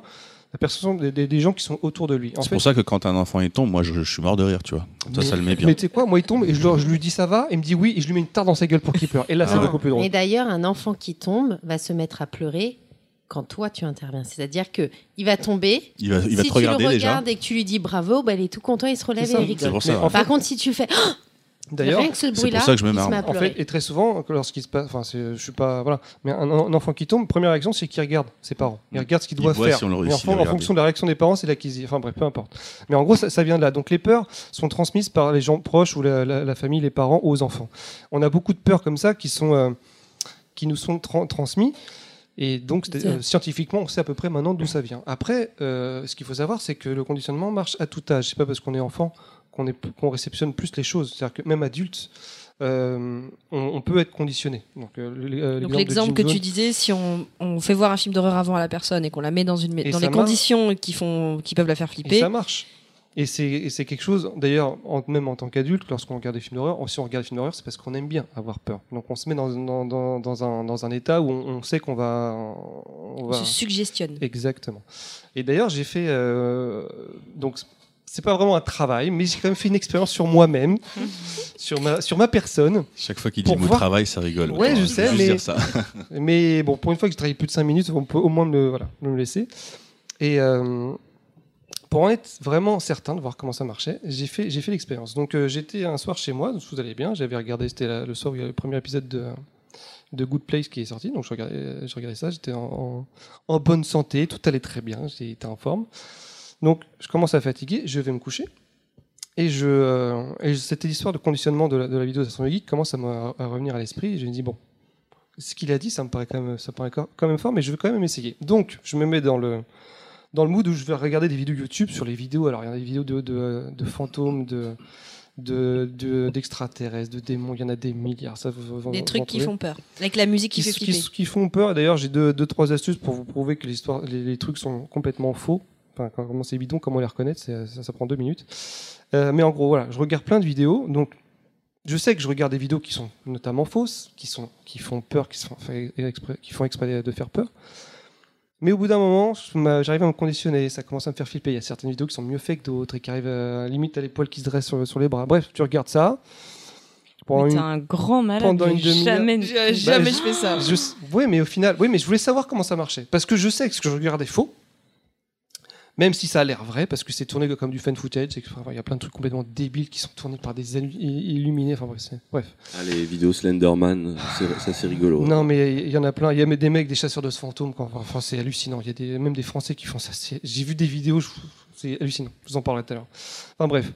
la perception des, des- des gens qui sont autour de lui. C'est pour ça que quand un enfant il tombe, moi je, je suis mort de rire, tu vois. Ça, ça le met bien. Mais tu sais quoi, moi il tombe et je, je lui dis ça va, il me dit oui et je lui mets une tarte dans sa gueule pour qu'il pleure. Et là, c'est Non. beaucoup plus drôle. Et d'ailleurs, un enfant qui tombe va se mettre à pleurer quand toi tu interviens. C'est-à-dire que il va tomber. Il va, il va si te regarder tu le déjà. regardes et que tu lui dis bravo, bah, il est tout content, il se relève et il rigole. C'est pour ça. Mais en Par fait- contre, si tu fais D'ailleurs, c'est pour ça que je me marre. En fait, et très souvent, lorsqu'il se passe, enfin, je suis pas, voilà, mais un, un enfant qui tombe, première réaction, c'est qu'il regarde ses parents. Il regarde ce qu'il Il doit faire. si on le Et réussit en, fonction de la réaction des parents, c'est là qu'ils y, enfin bref, peu importe. Mais en gros, ça, ça vient de là. Donc les peurs sont transmises par les gens proches ou la, la- la famille, les parents aux enfants. On a beaucoup de peurs comme ça qui sont, euh, qui nous sont tran- transmis. Et donc, euh, scientifiquement, on sait à peu près maintenant d'où ça vient. Après, euh, ce qu'il faut savoir, c'est que le conditionnement marche à tout âge. C'est pas parce qu'on est enfant qu'on réceptionne plus les choses. C'est-à-dire que même adulte, euh, on, on peut être conditionné. Donc, euh, euh, l'exemple que tu disais, si on, on fait voir un film d'horreur avant à la personne et qu'on la met dans, une, Et dans les marche. conditions qui, font, qui peuvent la faire Et flipper, ça marche. Et c'est quelque chose, d'ailleurs, même en tant qu'adulte, lorsqu'on regarde des films d'horreur, si on regarde des films d'horreur, c'est parce qu'on aime bien avoir peur. Donc on se met dans, dans, dans, dans un, dans un état où on, on sait qu'on va, on se suggestionne. Exactement. Et d'ailleurs, j'ai fait. euh, donc, c'est pas vraiment un travail, mais j'ai quand même fait une expérience sur moi-même, sur, ma, sur ma personne. Chaque fois qu'il dit le mot voir- travail, ça rigole. Ouais, je sais, mais- dire ça. Mais bon, pour une fois que j'ai travaillé plus de 5 minutes, on peut au moins me, voilà, me laisser. Et euh, pour en être vraiment certain de voir comment ça marchait, j'ai fait, j'ai fait l'expérience. Donc euh, j'étais un soir chez moi, donc tout allait bien. J'avais regardé, c'était la- le soir où il y a le premier épisode de, de Good Place qui est sorti. Donc je regardais, je regardais ça, j'étais en, en- en bonne santé, tout allait très bien, j'étais en forme. Donc je commence à fatiguer, je vais me coucher. Et, je, euh, et c'était l'histoire de conditionnement de la, de la vidéo d'Astronomy commence à me à revenir à l'esprit. Et je me dis, bon, ce qu'il a dit, ça me paraît quand même, ça me paraît quand quand même fort, mais je vais quand même essayer. Donc, je me mets dans le, dans le mood où je vais regarder des vidéos YouTube sur les vidéos. Alors, il y a des vidéos de, de, de fantômes, de de- de- d'extraterrestres, de, démons, il y en a des milliards. Ça, vous- Des vous trucs qui font peur. Avec la musique qui, qui, fait qui- flipper. qui font peur. D'ailleurs, j'ai deux, deux, trois astuces pour vous prouver que l'histoire, les, les trucs sont complètement faux. Enfin, quand- comment c'est bidon, comment les reconnaître, ça, ça prend deux minutes. Euh, mais en gros, voilà, je regarde plein de vidéos. Donc, je sais que je regarde des vidéos qui sont notamment fausses, qui, sont, qui font peur, qui, sont, qui font exprès de faire peur. Mais au bout d'un moment, j'arrive à me conditionner, ça commence à me faire flipper. Il y a certaines vidéos qui sont mieux faites que d'autres et qui arrivent à, limite à les poils qui se dressent sur, sur les bras. Bref, tu regardes ça. Pendant Mais t'es une- un grand malade. pendant une jamais. Jamais Bah, je fais ça. je, oui, mais au final, oui, mais je voulais savoir comment ça marchait. Parce que je sais que ce que je regardais est faux. Même si ça a l'air vrai, parce que c'est tourné comme du fan footage, c'est il y a plein de trucs complètement débiles qui sont tournés par des illu- illuminés. Enfin bref. Ah, les vidéos Slenderman, ça c'est rigolo. Non, mais il y en a plein. Il y a des mecs, des chasseurs de fantômes. quoi. Enfin, c'est hallucinant. Il y a des, même des Français qui font ça. J'ai vu des vidéos. C'est hallucinant. Je vous en parlerai tout à l'heure. Enfin bref.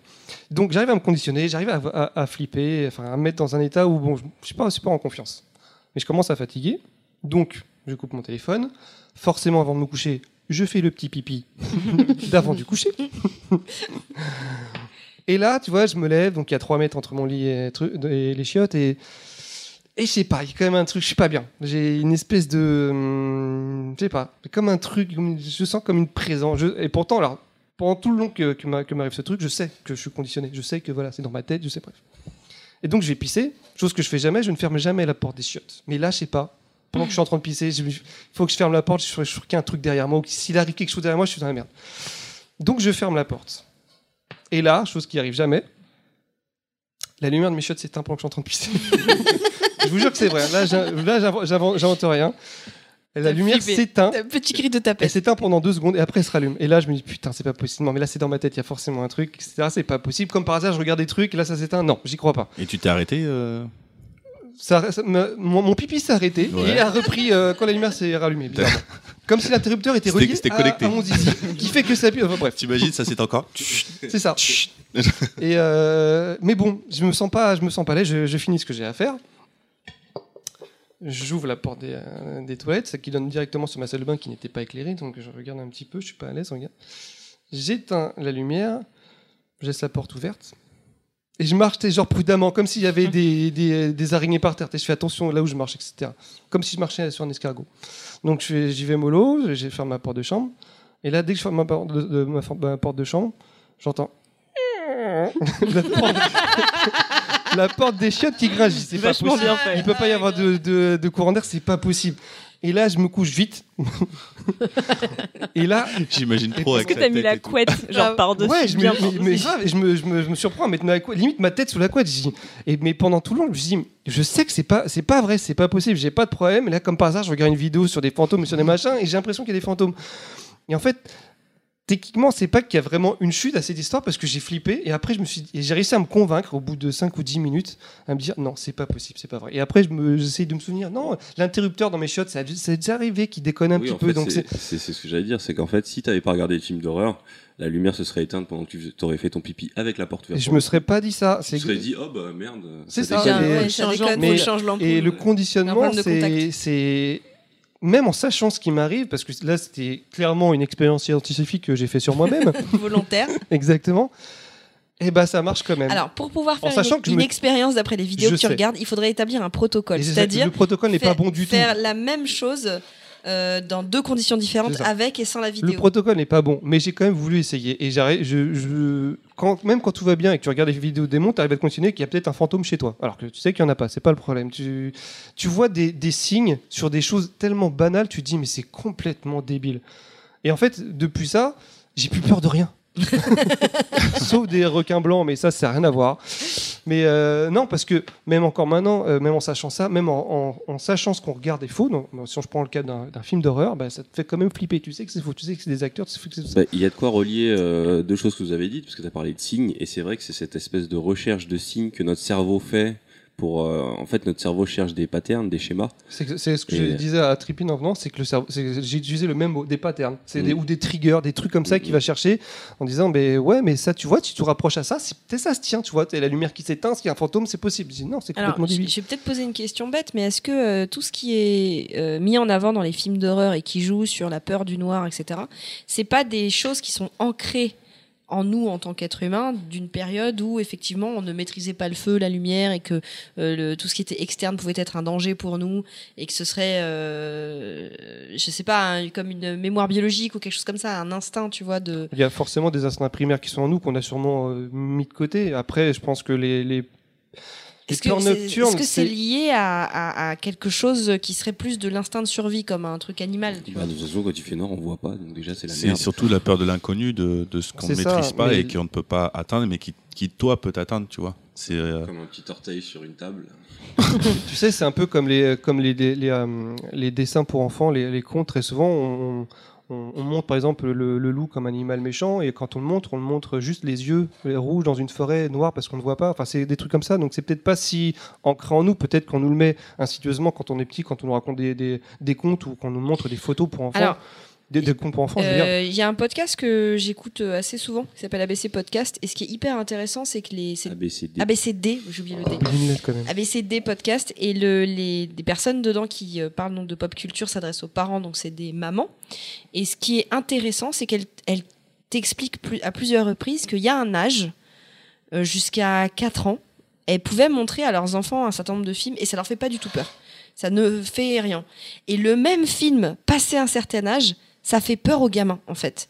Donc j'arrive à me conditionner, j'arrive à, à- à flipper, enfin à me mettre dans un état où bon, je je suis pas super en confiance. Mais je commence à fatiguer. Donc je coupe mon téléphone. Forcément, avant de me coucher, je fais le petit pipi d'avant du coucher. Et là, tu vois, je me lève, donc il y a 3 mètres entre mon lit et, les chiottes, et, je sais pas, il y a quand même un truc, je suis pas bien. J'ai une espèce de. hum, Je sais pas, comme un truc, je sens comme une présence. Et pourtant, alors, pendant tout le long que, que m'arrive ce truc, je sais que je suis conditionné. Je sais que voilà, c'est dans ma tête, je sais, bref. Et donc, je vais pisser, chose que je fais jamais, je ne ferme jamais la porte des chiottes. Mais là, je sais pas. Pendant que je suis en train de pisser, il faut que je ferme la porte, je suis sûr qu'il y a un truc derrière moi, ou s'il arrive quelque chose derrière moi, je suis dans la merde. Donc, je ferme la porte. Et là, chose qui arrive jamais, la lumière de mes chiottes s'éteint pendant que je suis en train de pisser. je vous jure que c'est vrai. Là, j'in- là, j'invente- rien. La lumière s'éteint. Petit cri de Elle tapette. s'éteint pendant deux secondes et après elle se rallume. Et là, je me dis putain, c'est pas possible. Non, mais là, c'est dans ma tête, il y a forcément un truc, etc. C'est pas possible. Comme par hasard, je regarde des trucs et là, ça s'éteint. Non, j'y crois pas. Et tu t'es arrêté euh, Ça, ça- me- mon, mon pipi s'est arrêté Ouais. et a repris euh, quand la lumière s'est rallumée. Comme si l'interrupteur était relié c'était à, connecté. à mon zizi, qui fait que ça pue. Enfin, bref, T'imagines, ça c'est encore c'est ça. et euh, mais bon, je me sens pas, je me sens pas là. Je, je finis ce que j'ai à faire. J'ouvre la porte des, euh, des toilettes, ce qui donne directement sur ma salle de bain qui n'était pas éclairée, donc je regarde un petit peu, je suis pas à l'aise, regarde. J'éteins la lumière, je laisse la porte ouverte, et je marche, genre prudemment, comme s'il y avait des, des, des araignées par terre, je fais attention là où je marche, etc. Comme si je marchais sur un escargot. Donc j'y vais mollo, je ferme ma porte de chambre, et là, dès que je ferme ma porte de, de- ma, for- ma porte de chambre, j'entends la, porte, la porte des chiottes qui grince. C'est pas possible. bien fait. Il peut pas y avoir de, de, de courant d'air, c'est pas possible. Et là, je me couche vite. et là, J'imagine trop Est-ce que t'as mis la couette, genre Ah, par-dessus ouais, je me, bien mais, grave, je me, je me, je me surprends à mettre ma couette, limite ma tête sous la couette. Je dis, et mais pendant tout le long, je me dis, je sais que c'est pas, c'est pas vrai, c'est pas possible, j'ai pas de problème. Et là, comme par hasard, je regarde une vidéo sur des fantômes et sur des machins, et j'ai l'impression qu'il y a des fantômes. Et en fait, techniquement, c'est pas qu'il y a vraiment une chute à cette histoire parce que j'ai flippé et après je me suis et j'ai réussi à me convaincre au bout de 5 ou 10 minutes à me dire non, c'est pas possible, c'est pas vrai. Et après je me j'essaye de me souvenir non, l'interrupteur dans mes shots, ça a, ça a déjà arrivé qui déconne un Oui, petit en peu fait, donc c'est c'est ce que j'allais dire, c'est qu'en fait, si t'avais pas regardé le film d'horreur, la lumière se serait éteinte pendant que tu aurais fait ton pipi avec la porte et ouverte. je me serais pas dit ça, Tu c'est te serais dit, oh bah merde. C'est ça, déconne. et- Ouais, ça déconne, Mais- faut changer l'ampoule. Et le conditionnement, c'est même en sachant ce qui m'arrive, parce que là c'était clairement une expérience scientifique que j'ai fait sur moi-même, volontaire. exactement. Et bah ça marche quand même. Alors, pour pouvoir faire une, me- expérience d'après les vidéos Je que tu sais. regardes, il faudrait établir un protocole. C'est-à-dire le protocole n'est pas faire- bon du tout. faire la même chose euh, dans deux conditions différentes, avec et sans la vidéo. Le protocole n'est pas bon, mais j'ai quand même voulu essayer. Et je, je- quand, même quand tout va bien et que tu regardes les vidéos de démons, tu arrives à te continuer qu'il y a peut-être un fantôme chez toi. Alors que tu sais qu'il n'y en a pas, c'est pas le problème. Tu, tu vois des, des signes sur des choses tellement banales, tu te dis, mais c'est complètement débile. Et en fait, depuis ça, j'ai plus peur de rien. Sauf des requins blancs, mais ça, ça n'a rien à voir. Mais euh, non, parce que même encore maintenant, euh, même en sachant ça, même en, sachant ce qu'on regarde est faux, donc, si je prends le cas d'un film d'horreur, bah, ça te fait quand même flipper. Tu sais que c'est faux, tu sais que c'est des acteurs, tu. Bah, Il y a de quoi relier euh, deux choses que vous avez dites, parce que tu as parlé de signes, et c'est vrai que c'est cette espèce de recherche de signes que notre cerveau fait pour. euh, en fait, notre cerveau cherche des patterns, des schémas. C'est ce que Et- je disais à Trippin en venant, c'est que le cerveau, j'ai utilisé le même mot, des patterns, c'est des, Mm. ou des triggers, des trucs comme ça qu'il va chercher en disant, mais ouais, mais ça, tu vois, tu te rapproches à ça, c'est peut-être ça se tient, tu vois, t'as la lumière qui s'éteint, s'il y a un fantôme, c'est possible. Je dis, non, c'est complètement débile. je vais peut-être poser une question bête, mais est-ce que euh, tout ce qui est euh, mis en avant dans les films d'horreur et qui joue sur la peur du noir, etc., c'est pas des choses qui sont ancrées en nous en tant qu'être humain d'une période où effectivement on ne maîtrisait pas le feu, la lumière et que euh, le- tout ce qui était externe pouvait être un danger pour nous et que ce serait, euh, je sais pas, comme une mémoire biologique ou quelque chose comme ça, un instinct, tu vois, de Il y a forcément des instincts primaires qui sont en nous, qu'on a sûrement euh, mis de côté. Après, je pense que les, les Est-ce que c'est lié à, à- à quelque chose qui serait plus de l'instinct de survie, comme un truc animal Bah, de toute façon, quand il fait noir, on voit pas, donc déjà, c'est la C'est merde. surtout la peur de l'inconnu, de, de ce qu'on ne ça, maîtrise pas et qu'on ne peut pas atteindre, mais qui, qui toi peut t'atteindre, tu vois. C'est euh, Comme un petit orteil sur une table. Tu sais, c'est un peu comme les, comme les, les, les, euh, les dessins pour enfants, les, les contes. Très souvent, on, on, on montre par exemple le, le loup comme animal méchant, et quand on le montre, on le montre juste les yeux les rouges dans une forêt noire parce qu'on ne voit pas. Enfin, c'est des trucs comme ça. Donc, c'est peut-être pas si ancré en nous. Peut-être qu'on nous le met insidieusement quand on est petit, quand on nous raconte des, des, des contes ou qu'on nous montre des photos pour enfants. Alors, des, des contes pour enfants, je veux dire. Euh, Il y a un podcast que j'écoute euh, assez souvent qui s'appelle ABC Podcast. Et ce qui est hyper intéressant, c'est que les. c'est- ABCD. ABCD, j'ai oublié le D. Quand même. ABCD Podcast. Et le, les, des personnes dedans qui euh, parlent donc de pop culture s'adressent aux parents, donc c'est des mamans. Et ce qui est intéressant, c'est qu'elles elles t'expliquent plus, à plusieurs reprises qu'il y a un âge, euh, jusqu'à 4 ans, elles pouvaient montrer à leurs enfants un certain nombre de films et ça leur fait pas du tout peur. Ça ne fait rien. Et le même film, passé un certain âge, ça fait peur aux gamins, en fait.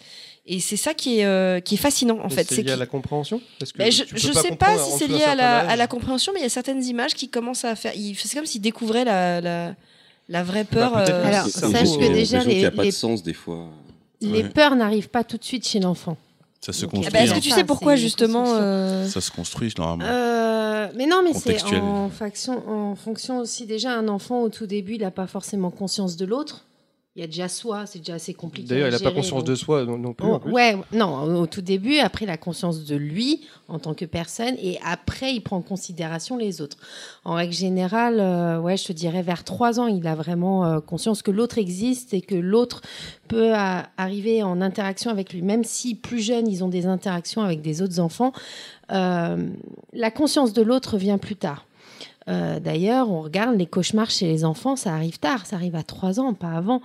Et c'est ça qui est, euh, qui est fascinant en Mais fait. C'est lié à la compréhension Parce que Ben, je pas sais pas si c'est lié à la, certain à la compréhension, mais il y a certaines images qui commencent à faire. il- C'est comme s'ils découvraient la, la, la vraie peur. peut-être euh, que Alors, sache que déjà, l'impression qu'il n'y a les- pas les- de sens des fois. Les Ouais. peurs n'arrivent pas tout de suite chez l'enfant. Ça se construit. Ah ben, Est-ce que tu sais pourquoi justement euh, Ça se construit normalement. Euh, mais non, mais c'est en fonction aussi. Déjà, un enfant au tout début, il n'a pas forcément conscience de l'autre. Il y a déjà soi, c'est déjà assez compliqué. D'ailleurs, il n'a pas conscience donc- de soi non, non plus. en Oh, plus. ouais, non, au tout début, après la conscience de lui en tant que personne, et après il prend en considération les autres. En règle générale, euh, ouais, je te dirais vers trois ans, il a vraiment euh, conscience que l'autre existe et que l'autre peut arriver en interaction avec lui, même si plus jeunes, ils ont des interactions avec des autres enfants. euh, la conscience de l'autre vient plus tard. Euh, D'ailleurs, on regarde les cauchemars chez les enfants, ça arrive tard, ça arrive à trois ans, pas avant.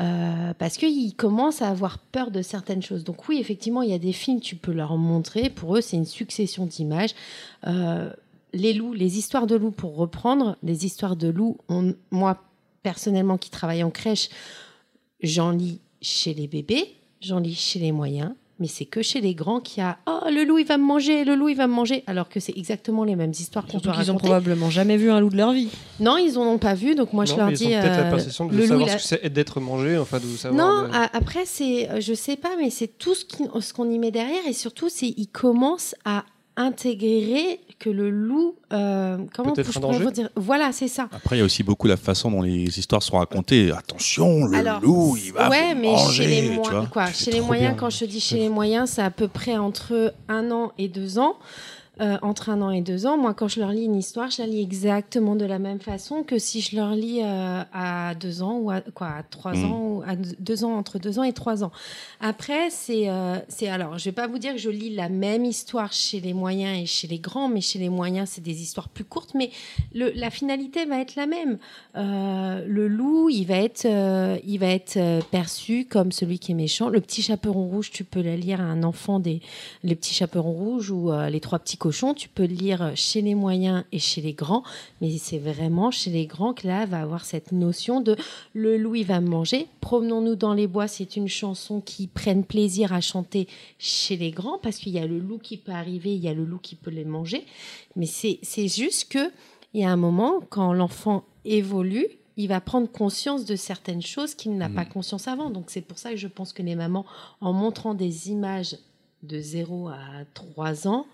Euh, parce qu'ils commencent à avoir peur de certaines choses. Donc oui, effectivement, il y a des films, tu peux leur montrer. Pour eux, c'est une succession d'images. Euh, les loups, les histoires de loups, pour reprendre, les histoires de loups, moi, personnellement, qui travaille en crèche, j'en lis chez les bébés, j'en lis chez les moyens, mais c'est que chez les grands qu'il y a « Oh, le loup, il va me manger, le loup, il va me manger », alors que c'est exactement les mêmes histoires qu'on Surtout peut qu'ils ont raconter. probablement jamais vu un loup de leur vie. Non, ils en ont pas vu, donc moi, je Non, leur mais ils ont dis... peut-être la euh, perception de le loup, savoir il a- ce que c'est d'être mangé, enfin de savoir. non, de- après, c'est, euh, je sais pas, mais c'est tout ce qu'on y met derrière et surtout, c'est il commence à intégrer que le loup, euh, comment je un pourrais dire? Voilà, c'est ça. Après, il y a aussi beaucoup la façon dont les histoires sont racontées. Attention, le Alors, loup, il va ouais, vous mais manger. chez les, tu moi- vois. quoi, chez les moyens, bien. quand je te dis chez les moyens, c'est à peu près entre un an et deux ans. Euh, entre un an et deux ans, moi, quand je leur lis une histoire, je la lis exactement de la même façon que si je leur lis euh, à deux ans ou à quoi, à trois Mm. ans ou à deux- ans, entre deux ans et trois ans. Après, c'est, euh, c'est alors, je vais pas vous dire que je lis la même histoire chez les moyens et chez les grands, mais chez les moyens, c'est des histoires plus courtes, mais le, la finalité va être la même. Euh, le loup, il va être, il va être perçu comme celui qui est méchant. Le petit chaperon rouge, tu peux la lire à un enfant des, les petits chaperons rouges ou les trois petits Tu peux le lire chez les moyens et chez les grands, mais c'est vraiment chez les grands que là va avoir cette notion de le loup, il va me manger. Promenons-nous dans les bois, c'est une chanson qui prenne plaisir à chanter chez les grands parce qu'il y a le loup qui peut arriver, il y a le loup qui peut les manger. Mais c'est c'est juste que il y a un moment, quand l'enfant évolue, il va prendre conscience de certaines choses qu'il n'a pas conscience avant. Donc c'est pour ça que je pense que les mamans, en montrant des images de 0 à 3 ans,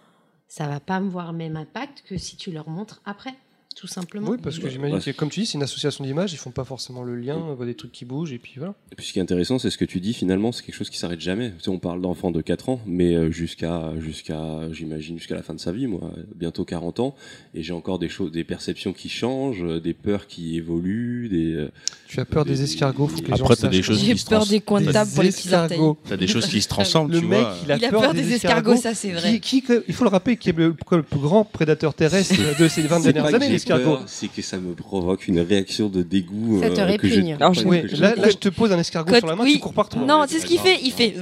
ça va pas me voir le même impact que si tu leur montres après, tout simplement. Oui, parce que j'imagine Ouais. que, comme tu dis, c'est une association d'images, ils font pas forcément le lien, on voit des trucs qui bougent, et puis voilà. Et puis ce qui est intéressant, c'est ce que tu dis finalement, c'est quelque chose qui s'arrête jamais. Tu sais, on parle d'enfants de 4 ans, mais euh, jusqu'à, jusqu'à, j'imagine, jusqu'à la fin de sa vie, moi, bientôt 40 ans, et j'ai encore des choses, des perceptions qui changent, euh, des peurs qui évoluent, des. euh, Tu as peur des escargots, faut que les gens Après, t'as des choses J'ai qui se peur des coins de Des table pour les petits orteils. T'as des choses qui se transforment, Le tu mec, vois. il a, Il a peur des escargots, ça, c'est vrai. Qui, qui- il faut le rappeler, qui est le, le plus grand prédateur terrestre de ces 20 C'est dernières années, C'est que ça me provoque une réaction de dégoût. Ça te euh, que je- répugne. Alors, je- Oui, que je- là, là, je te pose un escargot Quand- sur la main, oui. tu cours partout. Non, c'est ce qu'il fait. Il fait.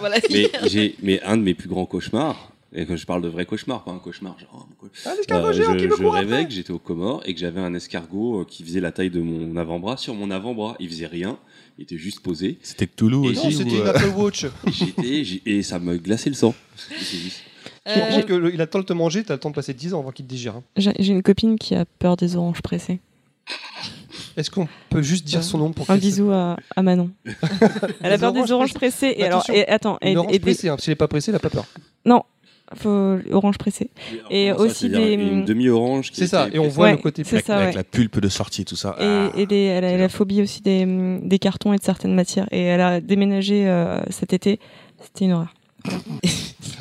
voilà. Mais, j'ai, mais un de mes plus grands cauchemars, et que je parle de vrais cauchemars, pas un cauchemar genre. Ah, l'escargot Euh, géant je, qui me je rêvais après. que j'étais aux Comores et que j'avais un escargot euh, qui faisait la taille de mon avant-bras sur mon avant-bras. Il faisait rien, il était juste posé. C'était Et aussi. C'était une euh, Apple Watch. Et ça me glaçait le sang. Euh, comprends que le- il a le temps de te manger, t'as le temps de passer 10 ans avant qu'il te digère. hein. J'ai j'ai une copine qui a peur des oranges pressées. Est-ce qu'on peut juste dire son nom pour Un qu'elle se- bisou à, à Manon. Elle a peur des oranges oranges pressées. pressées. Et alors, attention, et attends, et, Une orange et des- pressée, hein. Si elle est pas pressée, elle a pas peur. non, faut orange pressée. Et Comment ça, aussi c'est-à-dire des- Une demi-orange. qui C'est ça, était- et on voit Ouais, le côté c'est avec, ça, avec ouais. la pulpe de sortie, tout ça. Et, Ah. et des- elle, a, elle a phobie aussi des, hum, des cartons et de certaines matières. Et elle a déménagé euh, cet été. C'était une horreur.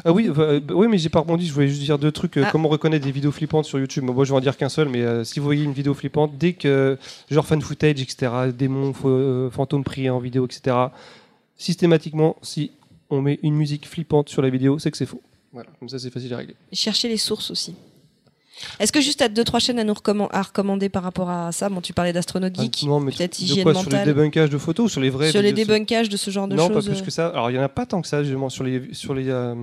Ah oui, euh, bah oui, mais j'ai pas rebondi. Je voulais juste dire deux trucs. Euh, Ah. Comment reconnaître des vidéos flippantes sur YouTube Moi, je vais en dire qu'un seul, mais euh, si vous voyez une vidéo flippante, dès que genre fan footage, etc., démons, euh, fantômes pris en vidéo, etc., systématiquement, si on met une musique flippante sur la vidéo, c'est que c'est faux. Voilà, comme ça, c'est facile à régler. Chercher les sources aussi. Est-ce que juste t'as deux trois chaînes à nous recomman- à recommander par rapport à ça? Bon, tu parlais d'Astronaut Ah, Geek, non, mais peut-être hygiène quoi, Sur les mentale. débunkages de photos ou sur les vrais sur les débunkages de ce genre de Non, choses. pas plus que ça. Alors, il y en a pas tant que ça, justement, sur les, sur les. euh,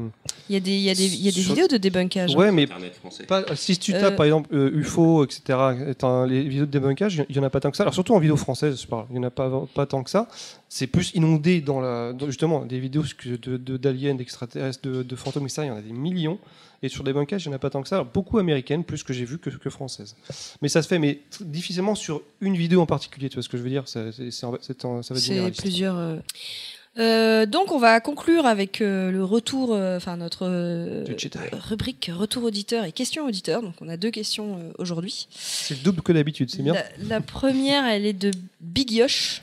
Il y a des, il y a des, il y a des Sur- vidéos de débunkage. hein. Ouais, mais Internet français. pas, si tu Euh, tapes par exemple euh, UFO, etc., étant les vidéos de débunkage, il y en a pas tant que ça. Alors surtout en vidéo française, je parle, il y en a pas, pas tant que ça. C'est plus inondé dans la, dans- justement des vidéos que de de- d'aliens, d'extraterrestres, de, de fantômes, etc. Il y en a des millions. Et sur des bunkages, il n'y en a pas tant que ça. Alors, beaucoup américaines, plus que j'ai vu que, que françaises. Mais ça se fait, mais difficilement sur une vidéo en particulier. Tu vois ce que je veux dire? Ça- c'est- c'est c'est Ça va C'est plusieurs. euh. Euh, donc on va conclure avec euh, le retour, enfin notre euh, rubrique retour auditeur et questions auditeurs. Donc on a deux questions aujourd'hui. C'est le double que d'habitude, c'est bien. La, la première, elle est de Big Yosh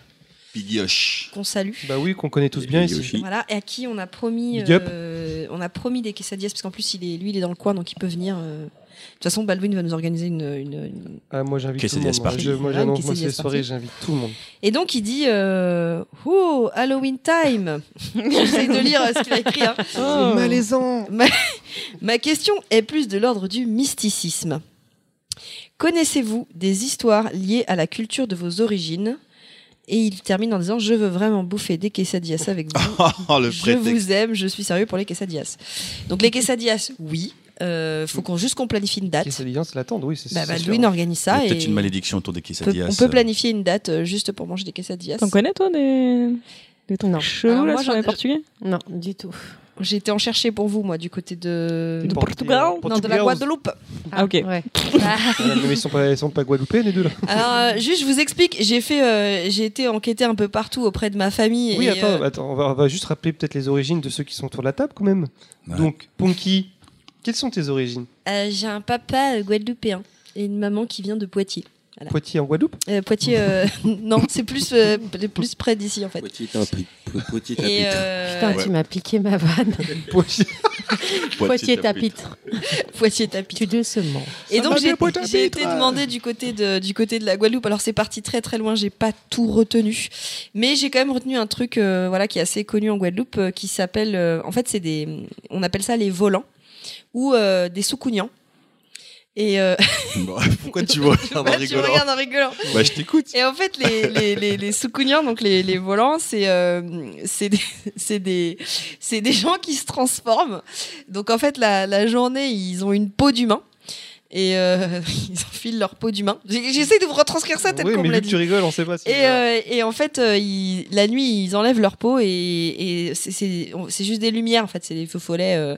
Qu'on salue. Bah oui, qu'on connaît tous bien ici. Voilà, et à qui on a promis, euh, on a promis des quesadillas parce qu'en plus il est, lui, il est dans le coin, donc il peut venir. euh. De toute façon, Baldwin va nous organiser une, une- une- Ah, moi j'invite tout le Quesadillas monde. Je- moi Ah, j'annonce moi, quesadillas ces soirées, party. j'invite tout le monde. Et donc il dit, euh, oh Halloween time. J'essaie de lire euh, ce qu'il a écrit. hein. C'est malaisant. Ma question est plus de l'ordre du mysticisme. Connaissez-vous des histoires liées à la culture de vos origines? Et il termine en disant Je veux vraiment bouffer des quesadillas avec vous. Oh, le je prétexte. vous aime, je suis sérieux pour les quesadillas. Donc les quesadillas, oui. Euh, faut qu'on juste qu'on planifie une date. Quesadillas, c'est l'attendre, oui, c'est Bah, sûr. Baldwin organise Il y ça peut-être une malédiction autour des on peut, quesadillas. on peut planifier une date euh, juste pour manger des quesadillas. T'en connais toi des, des trucs chelous là moi, sur j'en- les portugais? Non, du tout. J'ai été en chercher pour vous, moi, du côté de. Du Portugal Non, de la. Guadeloupe. Ah, ok. Ouais. Ah, mais ils sont pas, ils sont pas guadeloupéens les deux là. Alors, euh, juste, je vous explique, j'ai fait, euh, j'ai été enquêter un peu partout auprès de ma famille. Oui, et, attends, euh, attends on, va, on va juste rappeler peut-être les origines de ceux qui sont autour de la table quand même. Ouais. Donc, Ponky, quelles sont tes origines? J'ai un papa guadeloupéen et une maman qui vient de Poitiers. Voilà. Poitiers en Guadeloupe? Euh, Poitiers, euh, non, c'est plus, euh, plus près d'ici en fait. Poitiers euh, Putain, Ouais. tu m'as piqué ma vanne. Poitiers. Poitiers t'as tapitre. Poitiers tapis. Tu doucement. Et donc j'ai été tapitre. demandé du côté de du côté de la Guadeloupe. Alors c'est parti très très loin, j'ai pas tout retenu, mais j'ai quand même retenu un truc euh, voilà qui est assez connu en Guadeloupe euh, qui s'appelle euh, en fait c'est des on appelle ça les volants ou euh, des soucougnans. Et euh, Bon, Pourquoi tu me regardes en bah, rigolant regardes en rigolant. Bah, je t'écoute. Et en fait, les, les, les, les soucougnans, donc les, les volants, c'est euh, c'est des, c'est des, c'est des gens qui se transforment. Donc en fait, la, la journée, ils ont une peau d'humain. Et euh, ils enfilent leur peau d'humain. J'essaie de vous retranscrire ça tel Oui, qu'on me l'a dit. tu rigoles, on sait pas si. Et, euh, et en fait, euh, ils- la nuit, ils enlèvent leur peau et, et c'est- juste des lumières, en fait, c'est des feux follets. euh.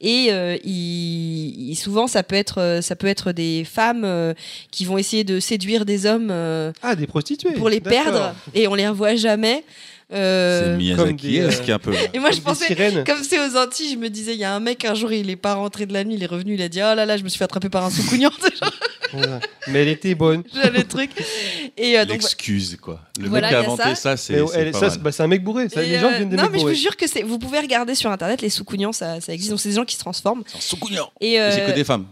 et euh, ils- souvent, ça peut, être, euh, ça peut être des femmes euh, qui vont essayer de séduire des hommes euh, Ah, des prostituées. pour les perdre et on les revoit jamais. Euh, C'est Miyazaki euh, qu'il y a un peu. et moi, je pensais, comme c'est aux Antilles, je me disais, il y a un mec, un jour, il est pas rentré de la nuit, il est revenu, il a dit, oh là là, je me suis fait attraper par un soucougnon, Voilà. Mais elle était bonne. le truc. Et euh, donc, L'excuse, quoi. Le Voilà, mec qui a inventé ça. ça, c'est. Bah, un mec bourré. Ça, les gens euh, viennent des non, mecs mais je vous jure que c'est, vous pouvez regarder sur internet les soucougnons, ça, ça existe. Donc, c'est des gens qui se transforment. C'est un soucougnon. Et, c'est euh, que des femmes.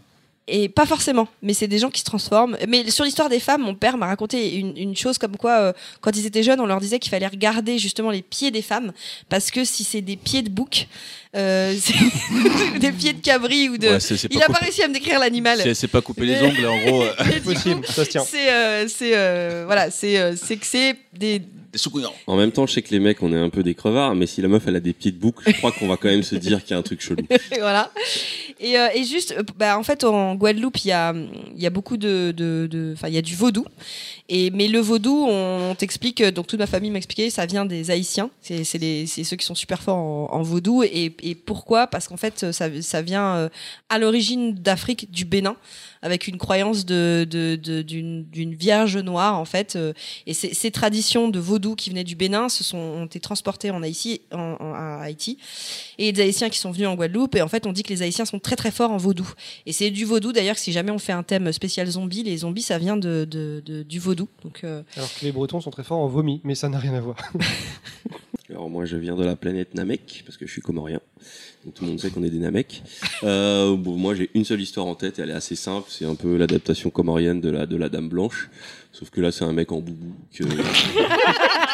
Et pas forcément, mais c'est des gens qui se transforment. Mais sur l'histoire des femmes, mon père m'a raconté une, une chose comme quoi, euh, quand ils étaient jeunes, on leur disait qu'il fallait regarder justement les pieds des femmes, parce que si c'est des pieds de bouc, euh, c'est des pieds de cabri ou de... Ouais, c'est- c'est Il pas a pas coupé- réussi à me décrire l'animal. S'est pas coupé les ongles, en gros, euh, Mais du coup, Possible, ça se tient. C'est, euh, c'est, euh, voilà, c'est, euh, c'est que c'est des. En même temps, je sais que les mecs, on est un peu des crevards, mais si la meuf, elle a des pieds de bouc, je crois qu'on va quand même se dire qu'il y a un truc chelou. voilà. Et, euh, et juste, euh, bah, en fait, en Guadeloupe, il y a, il y a beaucoup de, de, de- enfin, il y a du vaudou. Et mais le vaudou, on, t'explique. euh, Donc toute ma famille m'expliquait, ça vient des Haïtiens. C'est, ceux qui sont super forts en, en vaudou. Et, et pourquoi? Parce qu'en fait, ça, ça vient euh, à l'origine d'Afrique, du Bénin, avec une croyance de, de- de- d'une, vierge noire, en fait. Et ces, ces traditions de vaudou qui venaient du Bénin se sont ont été transportées en Haïti, en, en- à Haïti et des Haïtiens qui sont venus en Guadeloupe. Et en fait, on dit que les Haïtiens sont très très forts en vaudou. Et c'est du vaudou d'ailleurs, que si jamais on fait un thème spécial zombie, les zombies, ça vient de, de- de- du vaudou. Donc, euh, Alors que les Bretons sont très forts en vomi, mais ça n'a rien à voir. Alors moi, je viens de la planète Namek, parce que je suis comorien. Donc tout le monde sait qu'on est des Namek. Euh, bon, moi, j'ai une seule histoire en tête, elle est assez simple. C'est un peu l'adaptation comorienne de la, de la Dame Blanche. Sauf que là, c'est un mec en boubou. Que...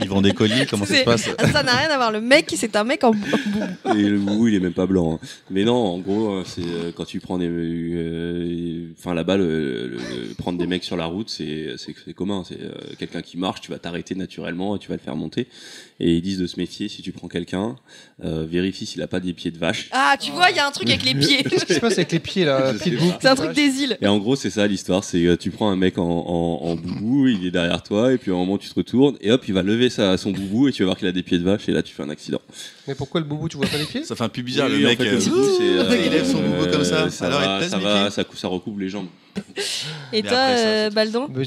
Ils vendent des colis, comment ça se passe Ça n'a rien à voir. Le mec, c'est un mec en boubou. Et le boubou, il est même pas blanc. hein. Mais non, en gros, euh, c'est euh, quand tu prends des, euh, enfin là-bas, le, le- prendre des mecs sur la route, c'est c'est c'est commun. C'est euh, quelqu'un qui marche, tu vas t'arrêter naturellement et tu vas le faire monter. Et ils disent de se méfier si tu prends quelqu'un, euh, vérifie s'il a pas des pieds de vache. Ah, tu vois, il y a un truc avec les pieds. Qu'est-ce qui se passe avec les pieds là C'est un truc des îles. Et en gros, c'est ça l'histoire. C'est euh, tu prends un mec en, en, en boubou, il est derrière toi, et puis à un moment tu te retournes, et hop, il va lever sa, son boubou, et tu vas voir qu'il a des pieds de vache, et là tu fais un accident. Mais pourquoi le boubou, tu vois pas les pieds Ça fait un peu bizarre, Oui, le en mec. fait, euh, mec, il euh, lève son boubou comme ça. Ça Alors, va, ça, mes va pieds. ça, cou- ça recoupe les jambes. Et Mais toi, après, ça, euh, Bah,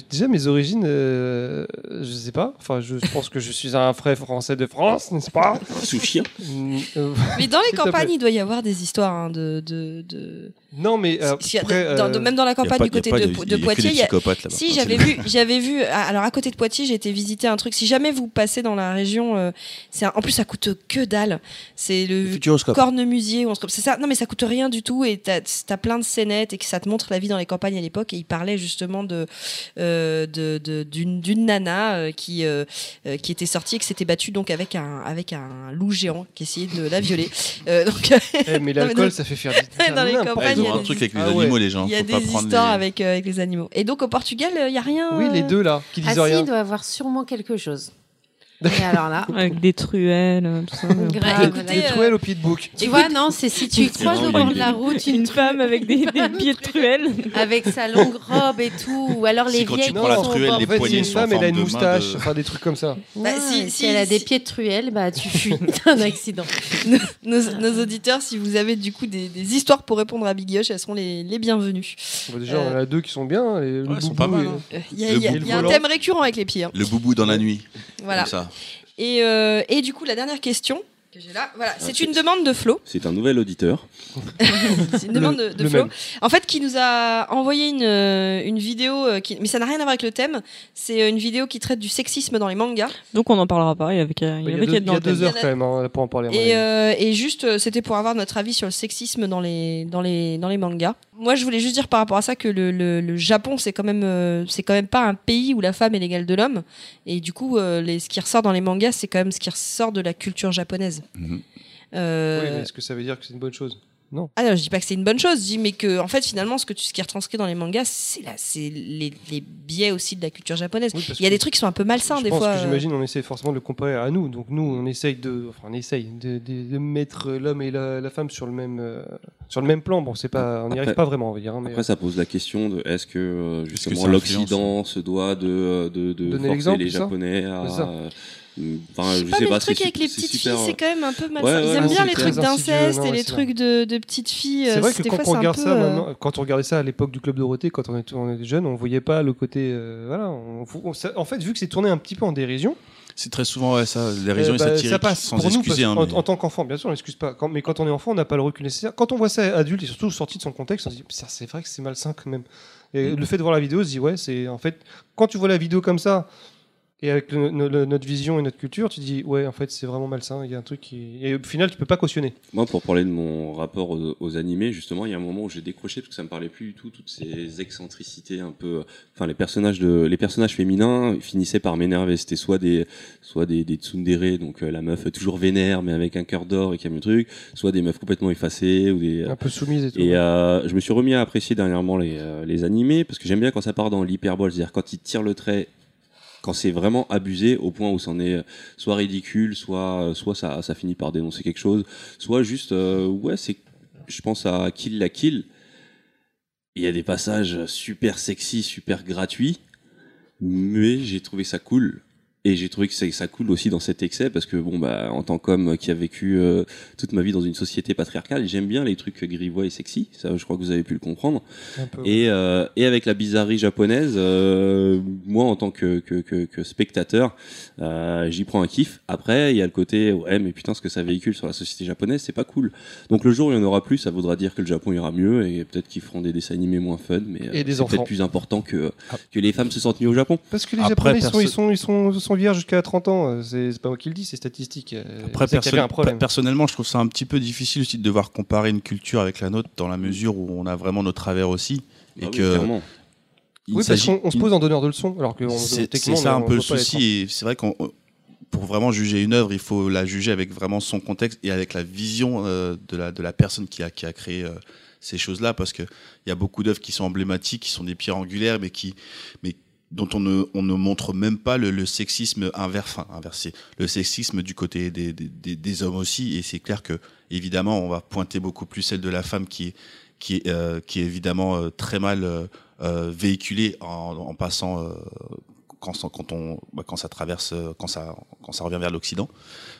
Déjà, mes origines, euh, je sais pas. Enfin, je pense que je suis un vrai français de France, n'est-ce pas Un sous-chien. Mm, euh, Mais dans les campagnes, il doit y avoir des histoires hein, de, de, de... Non, mais euh, après, dans- euh, même dans la campagne pas- du y a côté pas de, y Poitiers, il y a- psychopathes là-bas. Si j'avais vu, j'avais vu. Alors à côté de Poitiers, j'ai été visiter un truc. Si jamais vous passez dans la région, euh, c'est un- en plus ça coûte que dalle. C'est le Futuroscope. cornemusier C'est ça. Non mais ça coûte rien du tout et t'as as plein de scénettes et que ça te montre la vie dans les campagnes à l'époque. Et il parlait justement de euh, de- de- d'une d'une nana euh, qui euh, qui était sortie et qui s'était battue donc avec un avec un loup géant qui essayait de la violer. Euh, donc eh, mais l'alcool, dans- ça fait faire des. dans les campagnes, ils ont un des- truc avec les Ah ouais. animaux, les gens. il y a Faut des histoires les- avec euh, avec les animaux. Et donc au Portugal, il y a rien. Oui, les deux là, qui Ah disent si, rien. il doit avoir sûrement quelque chose. Et alors là, Avec des truelles, euh, tout ça. grave, Bah, écoutez, euh, truelles au pied de bouc. Tu vois, non, c'est si tu croises au bord de la route Une une femme avec des, des pieds de truelle. avec sa longue robe et tout, ou alors les Si, quand tu vieilles la truelle, les poignets c'est une femme, elle a une moustache, de- enfin des trucs comme ça. Bah, si- si, si- elle a des pieds de truelle, bah tu fuis. Un accident. nos, nos auditeurs, si vous avez du coup des, des histoires pour répondre à Big Yosh, elles seront les, les bienvenues. Bon, déjà, on en a deux qui sont bien. Et le Ouais, ils sont pas mal. Euh, Il y a, un thème récurrent avec les pieds. hein. Le boubou dans la nuit. Voilà. Ça. Et, euh, et du coup, la dernière question que j'ai là, voilà, c'est une demande de Flo. C'est un nouvel auditeur. C'est une demande de, de le Flo. même. En fait, qui nous a envoyé une, euh, une vidéo, euh, qui, mais ça n'a rien à voir avec le thème. C'est une vidéo qui traite du sexisme dans les mangas. Donc on n'en parlera pas. Il y avait qu'à il y Il y avait a deux, il y a heures quand même hein, pour en parler. Et, euh, et juste, c'était pour avoir notre avis sur le sexisme dans les, dans les, dans les mangas. Moi, je voulais juste dire par rapport à ça que le, le, le Japon, c'est quand même, euh, c'est quand même pas un pays où la femme est l'égale de l'homme. Et du coup, euh, les, ce qui ressort dans les mangas, c'est quand même ce qui ressort de la culture japonaise. Mhm. Euh, Oui, mais est-ce que ça veut dire que c'est une bonne chose? Non. Ah non, je dis pas que c'est une bonne chose, je dis mais que en fait finalement ce que tu, ce qui est retranscrit dans les mangas, c'est là, c'est les, les biais aussi de la culture japonaise. Oui, Il y a des trucs qui sont un peu malsains je des pense fois. que euh. j'imagine on essaie forcément de le comparer à nous. Donc nous, on essaye de, enfin on essaye de, de- de mettre l'homme et la, la femme sur le même, euh, sur le même plan. Bon, c'est pas, on n'y Après- arrive pas vraiment, on va dire. hein, mais Après, ça pose la question de est-ce que euh, justement l'Occident se doit de, de, de Donner forcer l'exemple, les c'est ça Japonais à. Enfin, je Pas, sais mais pas, le truc c'est avec les petites super, filles, c'est quand même un peu malsain. Ouais, Ils ouais, aiment bien les trucs d'inceste et les trucs de, de petites filles. C'est euh, vrai que quand fois, on regarde peu, ça euh, maintenant, quand on regardait ça à l'époque du club Dorothée, quand on était, on était jeune, on voyait pas le côté, euh, voilà. on- on- ça- en fait, vu que c'est tourné un petit peu en dérision, C'est très souvent ouais, ça, les raisons euh, bah, satiriques, ça passe sans pour nous excuser. parce hein, mais- en, tant qu'enfant, bien sûr, on n'excuse pas. Quand- mais quand on est enfant, on n'a pas le recul nécessaire. Quand on voit ça adulte et surtout sorti de son contexte, on se dit c'est vrai que c'est malsain quand même. Et le fait de voir la vidéo, on se dit ouais, c'est en fait quand tu vois la vidéo comme ça. Et avec le- no- le- notre vision et notre culture, tu dis ouais, en fait, c'est vraiment malsain. Il y a un truc qui. Et au final, tu peux pas cautionner. Moi, pour parler de mon rapport aux, aux animés, justement, il y a un moment où j'ai décroché parce que ça me parlait plus du tout toutes ces excentricités un peu. Enfin, les personnages de, les personnages féminins finissaient par m'énerver. C'était soit des, soit des, des tsundere, donc euh, la meuf toujours vénère mais avec un cœur d'or et qui aime le truc, soit des meufs complètement effacées ou des. Un peu soumise et tout. Et euh, je me suis remis à apprécier dernièrement les, euh, les animés parce que j'aime bien quand ça part dans l'hyperbole, c'est-à-dire quand ils tirent le trait, quand c'est vraiment abusé au point où c'en est euh, soit ridicule, soit euh, soit ça, ça finit par dénoncer quelque chose, soit juste euh, ouais c'est, je pense à Kill la Kill. Il y a des passages super sexy, super gratuits, mais j'ai trouvé ça cool. Et j'ai trouvé que ça, coule aussi dans cet excès parce que bon bah en tant qu'homme qui a vécu euh, toute ma vie dans une société patriarcale, j'aime bien les trucs grivois et sexy. Ça, je crois que vous avez pu le comprendre. Et, euh, et avec la bizarrerie japonaise, euh, moi en tant que que, que, que spectateur, euh, j'y prends un kiff. Après, il y a le côté ouais mais putain ce que ça véhicule sur la société japonaise, c'est pas cool. Donc le jour où il y en aura plus, ça voudra dire que le Japon ira mieux et peut-être qu'ils feront des dessins animés moins fun, mais euh, peut-être plus important que ah. que les femmes se sentent mieux au Japon. Parce que les Japonais ils sont, ils sont, ils sont, sont 100% jusqu'à 30 ans. Euh, c'est pas moi qui le dis, c'est statistique. Euh, Après, personnellement, je trouve ça un petit peu difficile aussi de devoir comparer une culture avec la nôtre dans la mm. mesure où on a vraiment nos travers aussi. Ah et oui, que. Clairement. Oui, parce qu'on se pose en donneur de leçons, alors que c'est ça un peu le souci. Et c'est vrai qu'on, euh, pour vraiment juger une œuvre, il faut la juger avec vraiment son contexte et avec la vision de, la, de la personne qui a, qui a créé ces choses-là, parce qu'il y a beaucoup d'œuvres qui sont emblématiques, qui sont des pierres angulaires, mais qui, mais dont on ne, on ne montre même pas le, le sexisme inverse, enfin, inversé, le sexisme du côté des, des, des, hommes aussi. Et c'est clair que, évidemment, on va pointer beaucoup plus celle de la femme qui est, qui euh, qui est évidemment euh, très mal euh, euh, véhiculée en, en passant. euh, quand, quand, on, bah, quand ça traverse, euh, quand ça, quand ça revient vers l'Occident.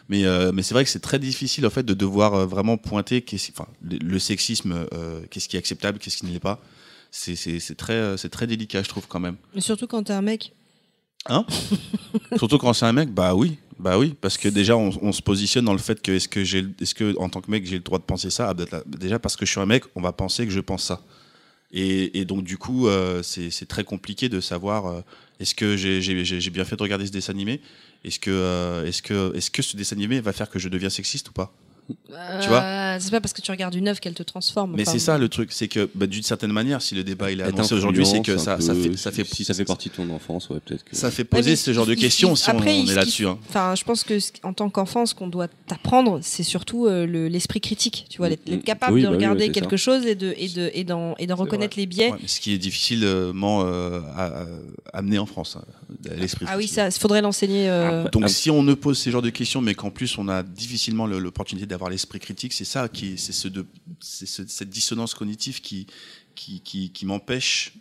Mais, mais c'est vrai que c'est très difficile en fait de devoir vraiment pointer enfin, le, le sexisme, qu'est-ce qui est acceptable, qu'est-ce qui ne l'est pas. C'est très, euh, très délicat, je trouve quand même. Mais surtout quand t'es un mec. Hein? Surtout quand c'est un mec, bah oui, bah oui, parce que déjà on, on se positionne dans le fait que est-ce que j'ai, est-ce que en tant que mec j'ai le droit de penser ça? Ah, peut-être là, Déjà parce que je suis un mec, on va penser que je pense ça. Et, et donc du coup, euh, c'est très compliqué de savoir euh, est-ce que j'ai- bien fait de regarder ce dessin animé? Est-ce que, euh, est-ce que, est-ce que ce dessin animé va faire que je deviens sexiste ou pas? Tu vois Euh, C'est pas parce que tu regardes une œuvre qu'elle te transforme. Mais Enfin, c'est ça le truc, c'est que bah, d'une certaine manière, si le débat il est Être annoncé aujourd'hui, c'est que ça, fait, ça fait, Si ça fait partie de ton enfance, ouais, peut-être que. ça fait poser ce genre de questions si on, après, on il- est là-dessus. hein. Enfin, je pense que en tant qu'enfant, ce qu'on doit t'apprendre, c'est surtout euh, le- l'esprit critique. Tu vois, Mm, d'être d'être capable Oui, de bah regarder quelque chose et de et de et d'en reconnaître les biais. Ouais, ce qui est difficilement euh, à, à- amené en France, hein, l'esprit. Ah oui, ça, il faudrait l'enseigner. euh, Donc Ah. si on ne pose ces genres de questions, mais qu'en plus on a difficilement le- l'opportunité d'avoir l'esprit critique, c'est ça qui, c'est ce de, c'est ce- cette dissonance cognitive qui, qui, qui, qui m'empêche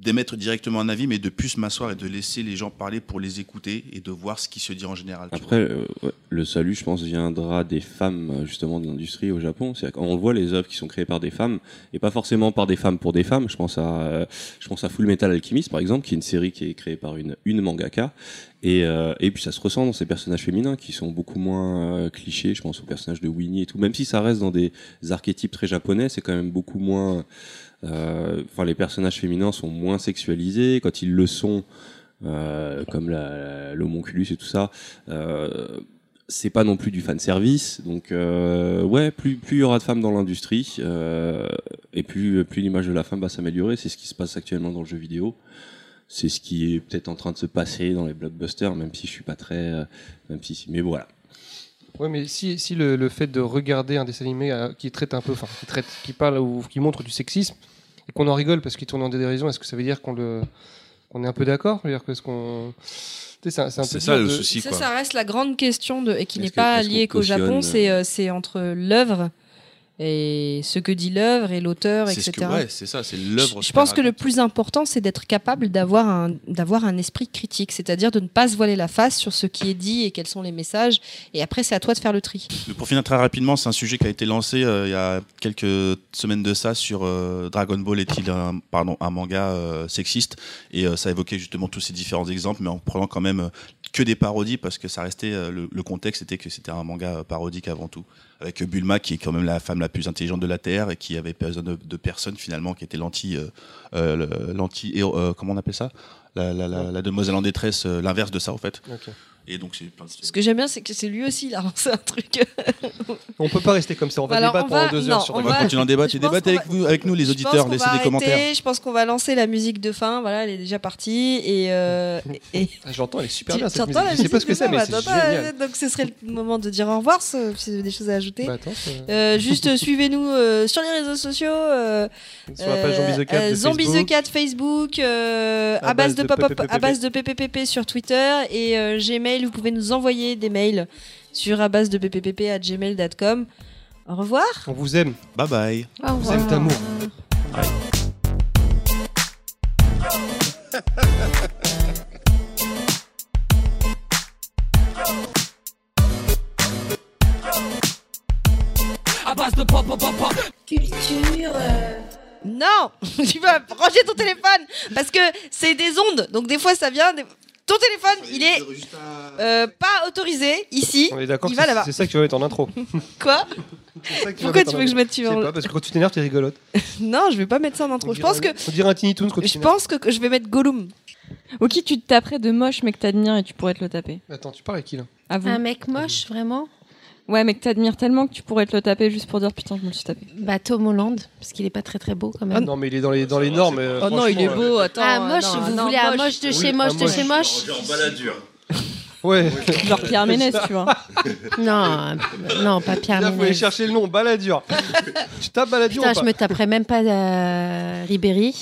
d'émettre directement un avis, mais de plus m'asseoir et de laisser les gens parler pour les écouter et de voir ce qui se dit en général. Après, euh, le salut, je pense, viendra des femmes euh, justement de l'industrie au Japon. On le voit les œuvres qui sont créées par des femmes et pas forcément par des femmes pour des femmes. Je pense à, euh, je pense à Full Metal Alchemist par exemple, qui est une série qui est créée par une une mangaka et euh, et puis ça se ressent dans ces personnages féminins qui sont beaucoup moins clichés. Je pense au personnage de Winnie et tout. Même si ça reste dans des archétypes très japonais, c'est quand même beaucoup moins. Euh, Enfin, les personnages féminins sont moins sexualisés quand ils le sont. euh, comme l'homonculus et tout ça, euh, c'est pas non plus du fan service. Donc ouais, plus il y aura de femmes dans l'industrie et plus l'image de la femme va s'améliorer. C'est ce qui se passe actuellement dans le jeu vidéo. C'est ce qui est peut-être en train de se passer dans les blockbusters, même si je suis pas très, même si, mais voilà. Ouais, mais si, si le, le fait de regarder un dessin animé euh, qui traite un peu, enfin, qui traite, qui parle ou qui montre du sexisme, et qu'on en rigole parce qu'il tourne en dérision, est-ce que ça veut dire qu'on le, qu'on est un peu d'accord? C'est-à-dire que ce c'est un, c'est C'est ça le souci, Ça, quoi. ça reste la grande question de, et qui n'est pas liée qu'au Japon. euh, C'est euh, c'est entre l'œuvre et ce que dit l'œuvre et l'auteur, C'est etc. ce que, ouais, c'est ça, c'est l'œuvre. Je qui pense que le plus important, c'est d'être capable d'avoir un, d'avoir un esprit critique, c'est-à-dire de ne pas se voiler la face sur ce qui est dit et quels sont les messages. Et après, c'est à toi de faire le tri. Pour finir très rapidement, c'est un sujet qui a été lancé euh, il y a quelques semaines de ça sur euh, Dragon Ball est-il un, pardon, un manga euh, sexiste? Et euh, ça évoquait justement tous ces différents exemples, mais en prenant quand même que des parodies parce que ça restait euh, le, le contexte était que c'était un manga parodique avant tout, avec Bulma qui est quand même la femme la plus intelligente de la Terre et qui avait besoin de, de personne finalement qui était l'anti, euh, euh, l'anti, euh, comment on appelle ça? La, la, la, la demoiselle en détresse, euh, l'inverse de ça en fait. Et donc c'est plein de Ce que j'aime bien, c'est que c'est lui aussi, il a lancé un truc. On peut pas rester comme ça. On va Alors, débattre on va- pendant deux non, heures sur on va continuer à débattre je et débattre avec, va- vous, avec nous les auditeurs, laissez des arrêter, commentaires. Je pense qu'on va lancer la musique de fin. Voilà, elle est déjà partie. Et, euh, et- Ah, J'entends, elle est super tu bien cette musique. Je sais pas ce que c'est, mais c'est bah, t'entends, génial. euh, Donc ce serait le moment de dire au revoir, si vous avez des choses à ajouter. Bah, Euh, juste euh, suivez-nous euh, sur les réseaux sociaux. euh, sur la page Zombie the Cat Zombie Facebook. the Cat Facebook, À base de PPPP. sur Twitter et euh, Vous pouvez nous envoyer des mails sur à base de à gmail.com. Au revoir. On vous aime. Bye bye. Au Vous aime d'amour. Culture. euh, Non, tu vas ranger ton téléphone parce que c'est des ondes. Donc des fois ça vient. des- Ton téléphone, il est euh, pas autorisé ici. On est d'accord Il que va c'est- là-bas. c'est ça que tu vas mettre en intro. Quoi ça que Pourquoi tu veux que je mette tu Je sais pas, parce que quand tu t'énerves, t'es rigolote. Non, je vais pas mettre ça en intro. On Je pense que dirait un- On dirait un Tiny Toons quand tu je pense que je vais mettre Gollum. Ou qui tu te taperais de moche mais que t'admires et tu pourrais te le taper Attends, tu parles avec qui là? À vous. Un mec moche, vraiment? Ouais, mais que t'admires tellement que tu pourrais te le taper juste pour dire putain, je me le suis tapé. Bah, Tom Holland, parce qu'il est pas très très beau quand Ah même. non, mais il est dans les, dans les normes. euh, Oh non, il est franchement, euh, beau. Attends. ah, moche, non, vous non, voulez un moche. de Oui, chez moche de chez moche Genre baladure. Ouais. Genre Pierre Ménès, tu vois. Non, euh, non, pas Pierre Là, faut aller Ménès. chercher le nom, Balladur. tu tapes Balladur Putain, ou pas je me taperais même pas euh, Ribéry.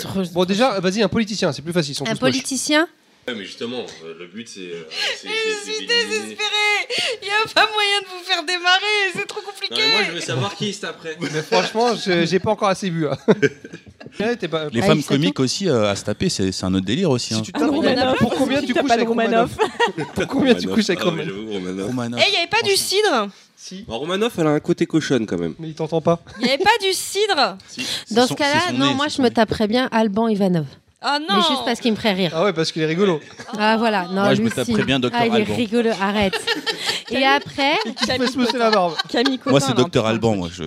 Trop- Bon, déjà, vas-y, un politicien, c'est plus facile. ils sont Un moches. Ouais, mais justement, euh, le but c'est. euh, c'est- Je c'est- suis d'éliminer- désespérée Il n'y a pas moyen de vous faire démarrer, c'est trop compliqué Non, mais moi je veux savoir qui c'est après. Mais franchement, je- j'ai pas encore assez vu. hein. Ouais, t'es pas- Les Ah, femmes il comiques aussi euh, à se taper, c'est c'est un autre délire aussi. Si hein. tu Ah, tapes Romanov. Romanov, pour combien tu T'as couches pas de avec Romanov Pour combien tu couches avec Ah ouais, Romanov j'avoue, Romanov. Romanov. Eh, il n'y avait pas du cidre Si. Bon, Romanov, elle a un côté cochonne quand même. Mais il t'entend pas. Il n'y avait pas du cidre Si, Dans ce cas-là, non, moi c'est je son me nez. taperais bien Alban Ivanov. Ah non Mais juste parce qu'il me ferait rire. Ah ouais, parce qu'il est rigolo. Ah voilà, non, Moi, je me taperais bien Dr Ah, il est Alban. rigolo, arrête. Et après, Fais se mousser la barbe. Camille Cotin, Moi, c'est là, Docteur. Alban, moi. Je...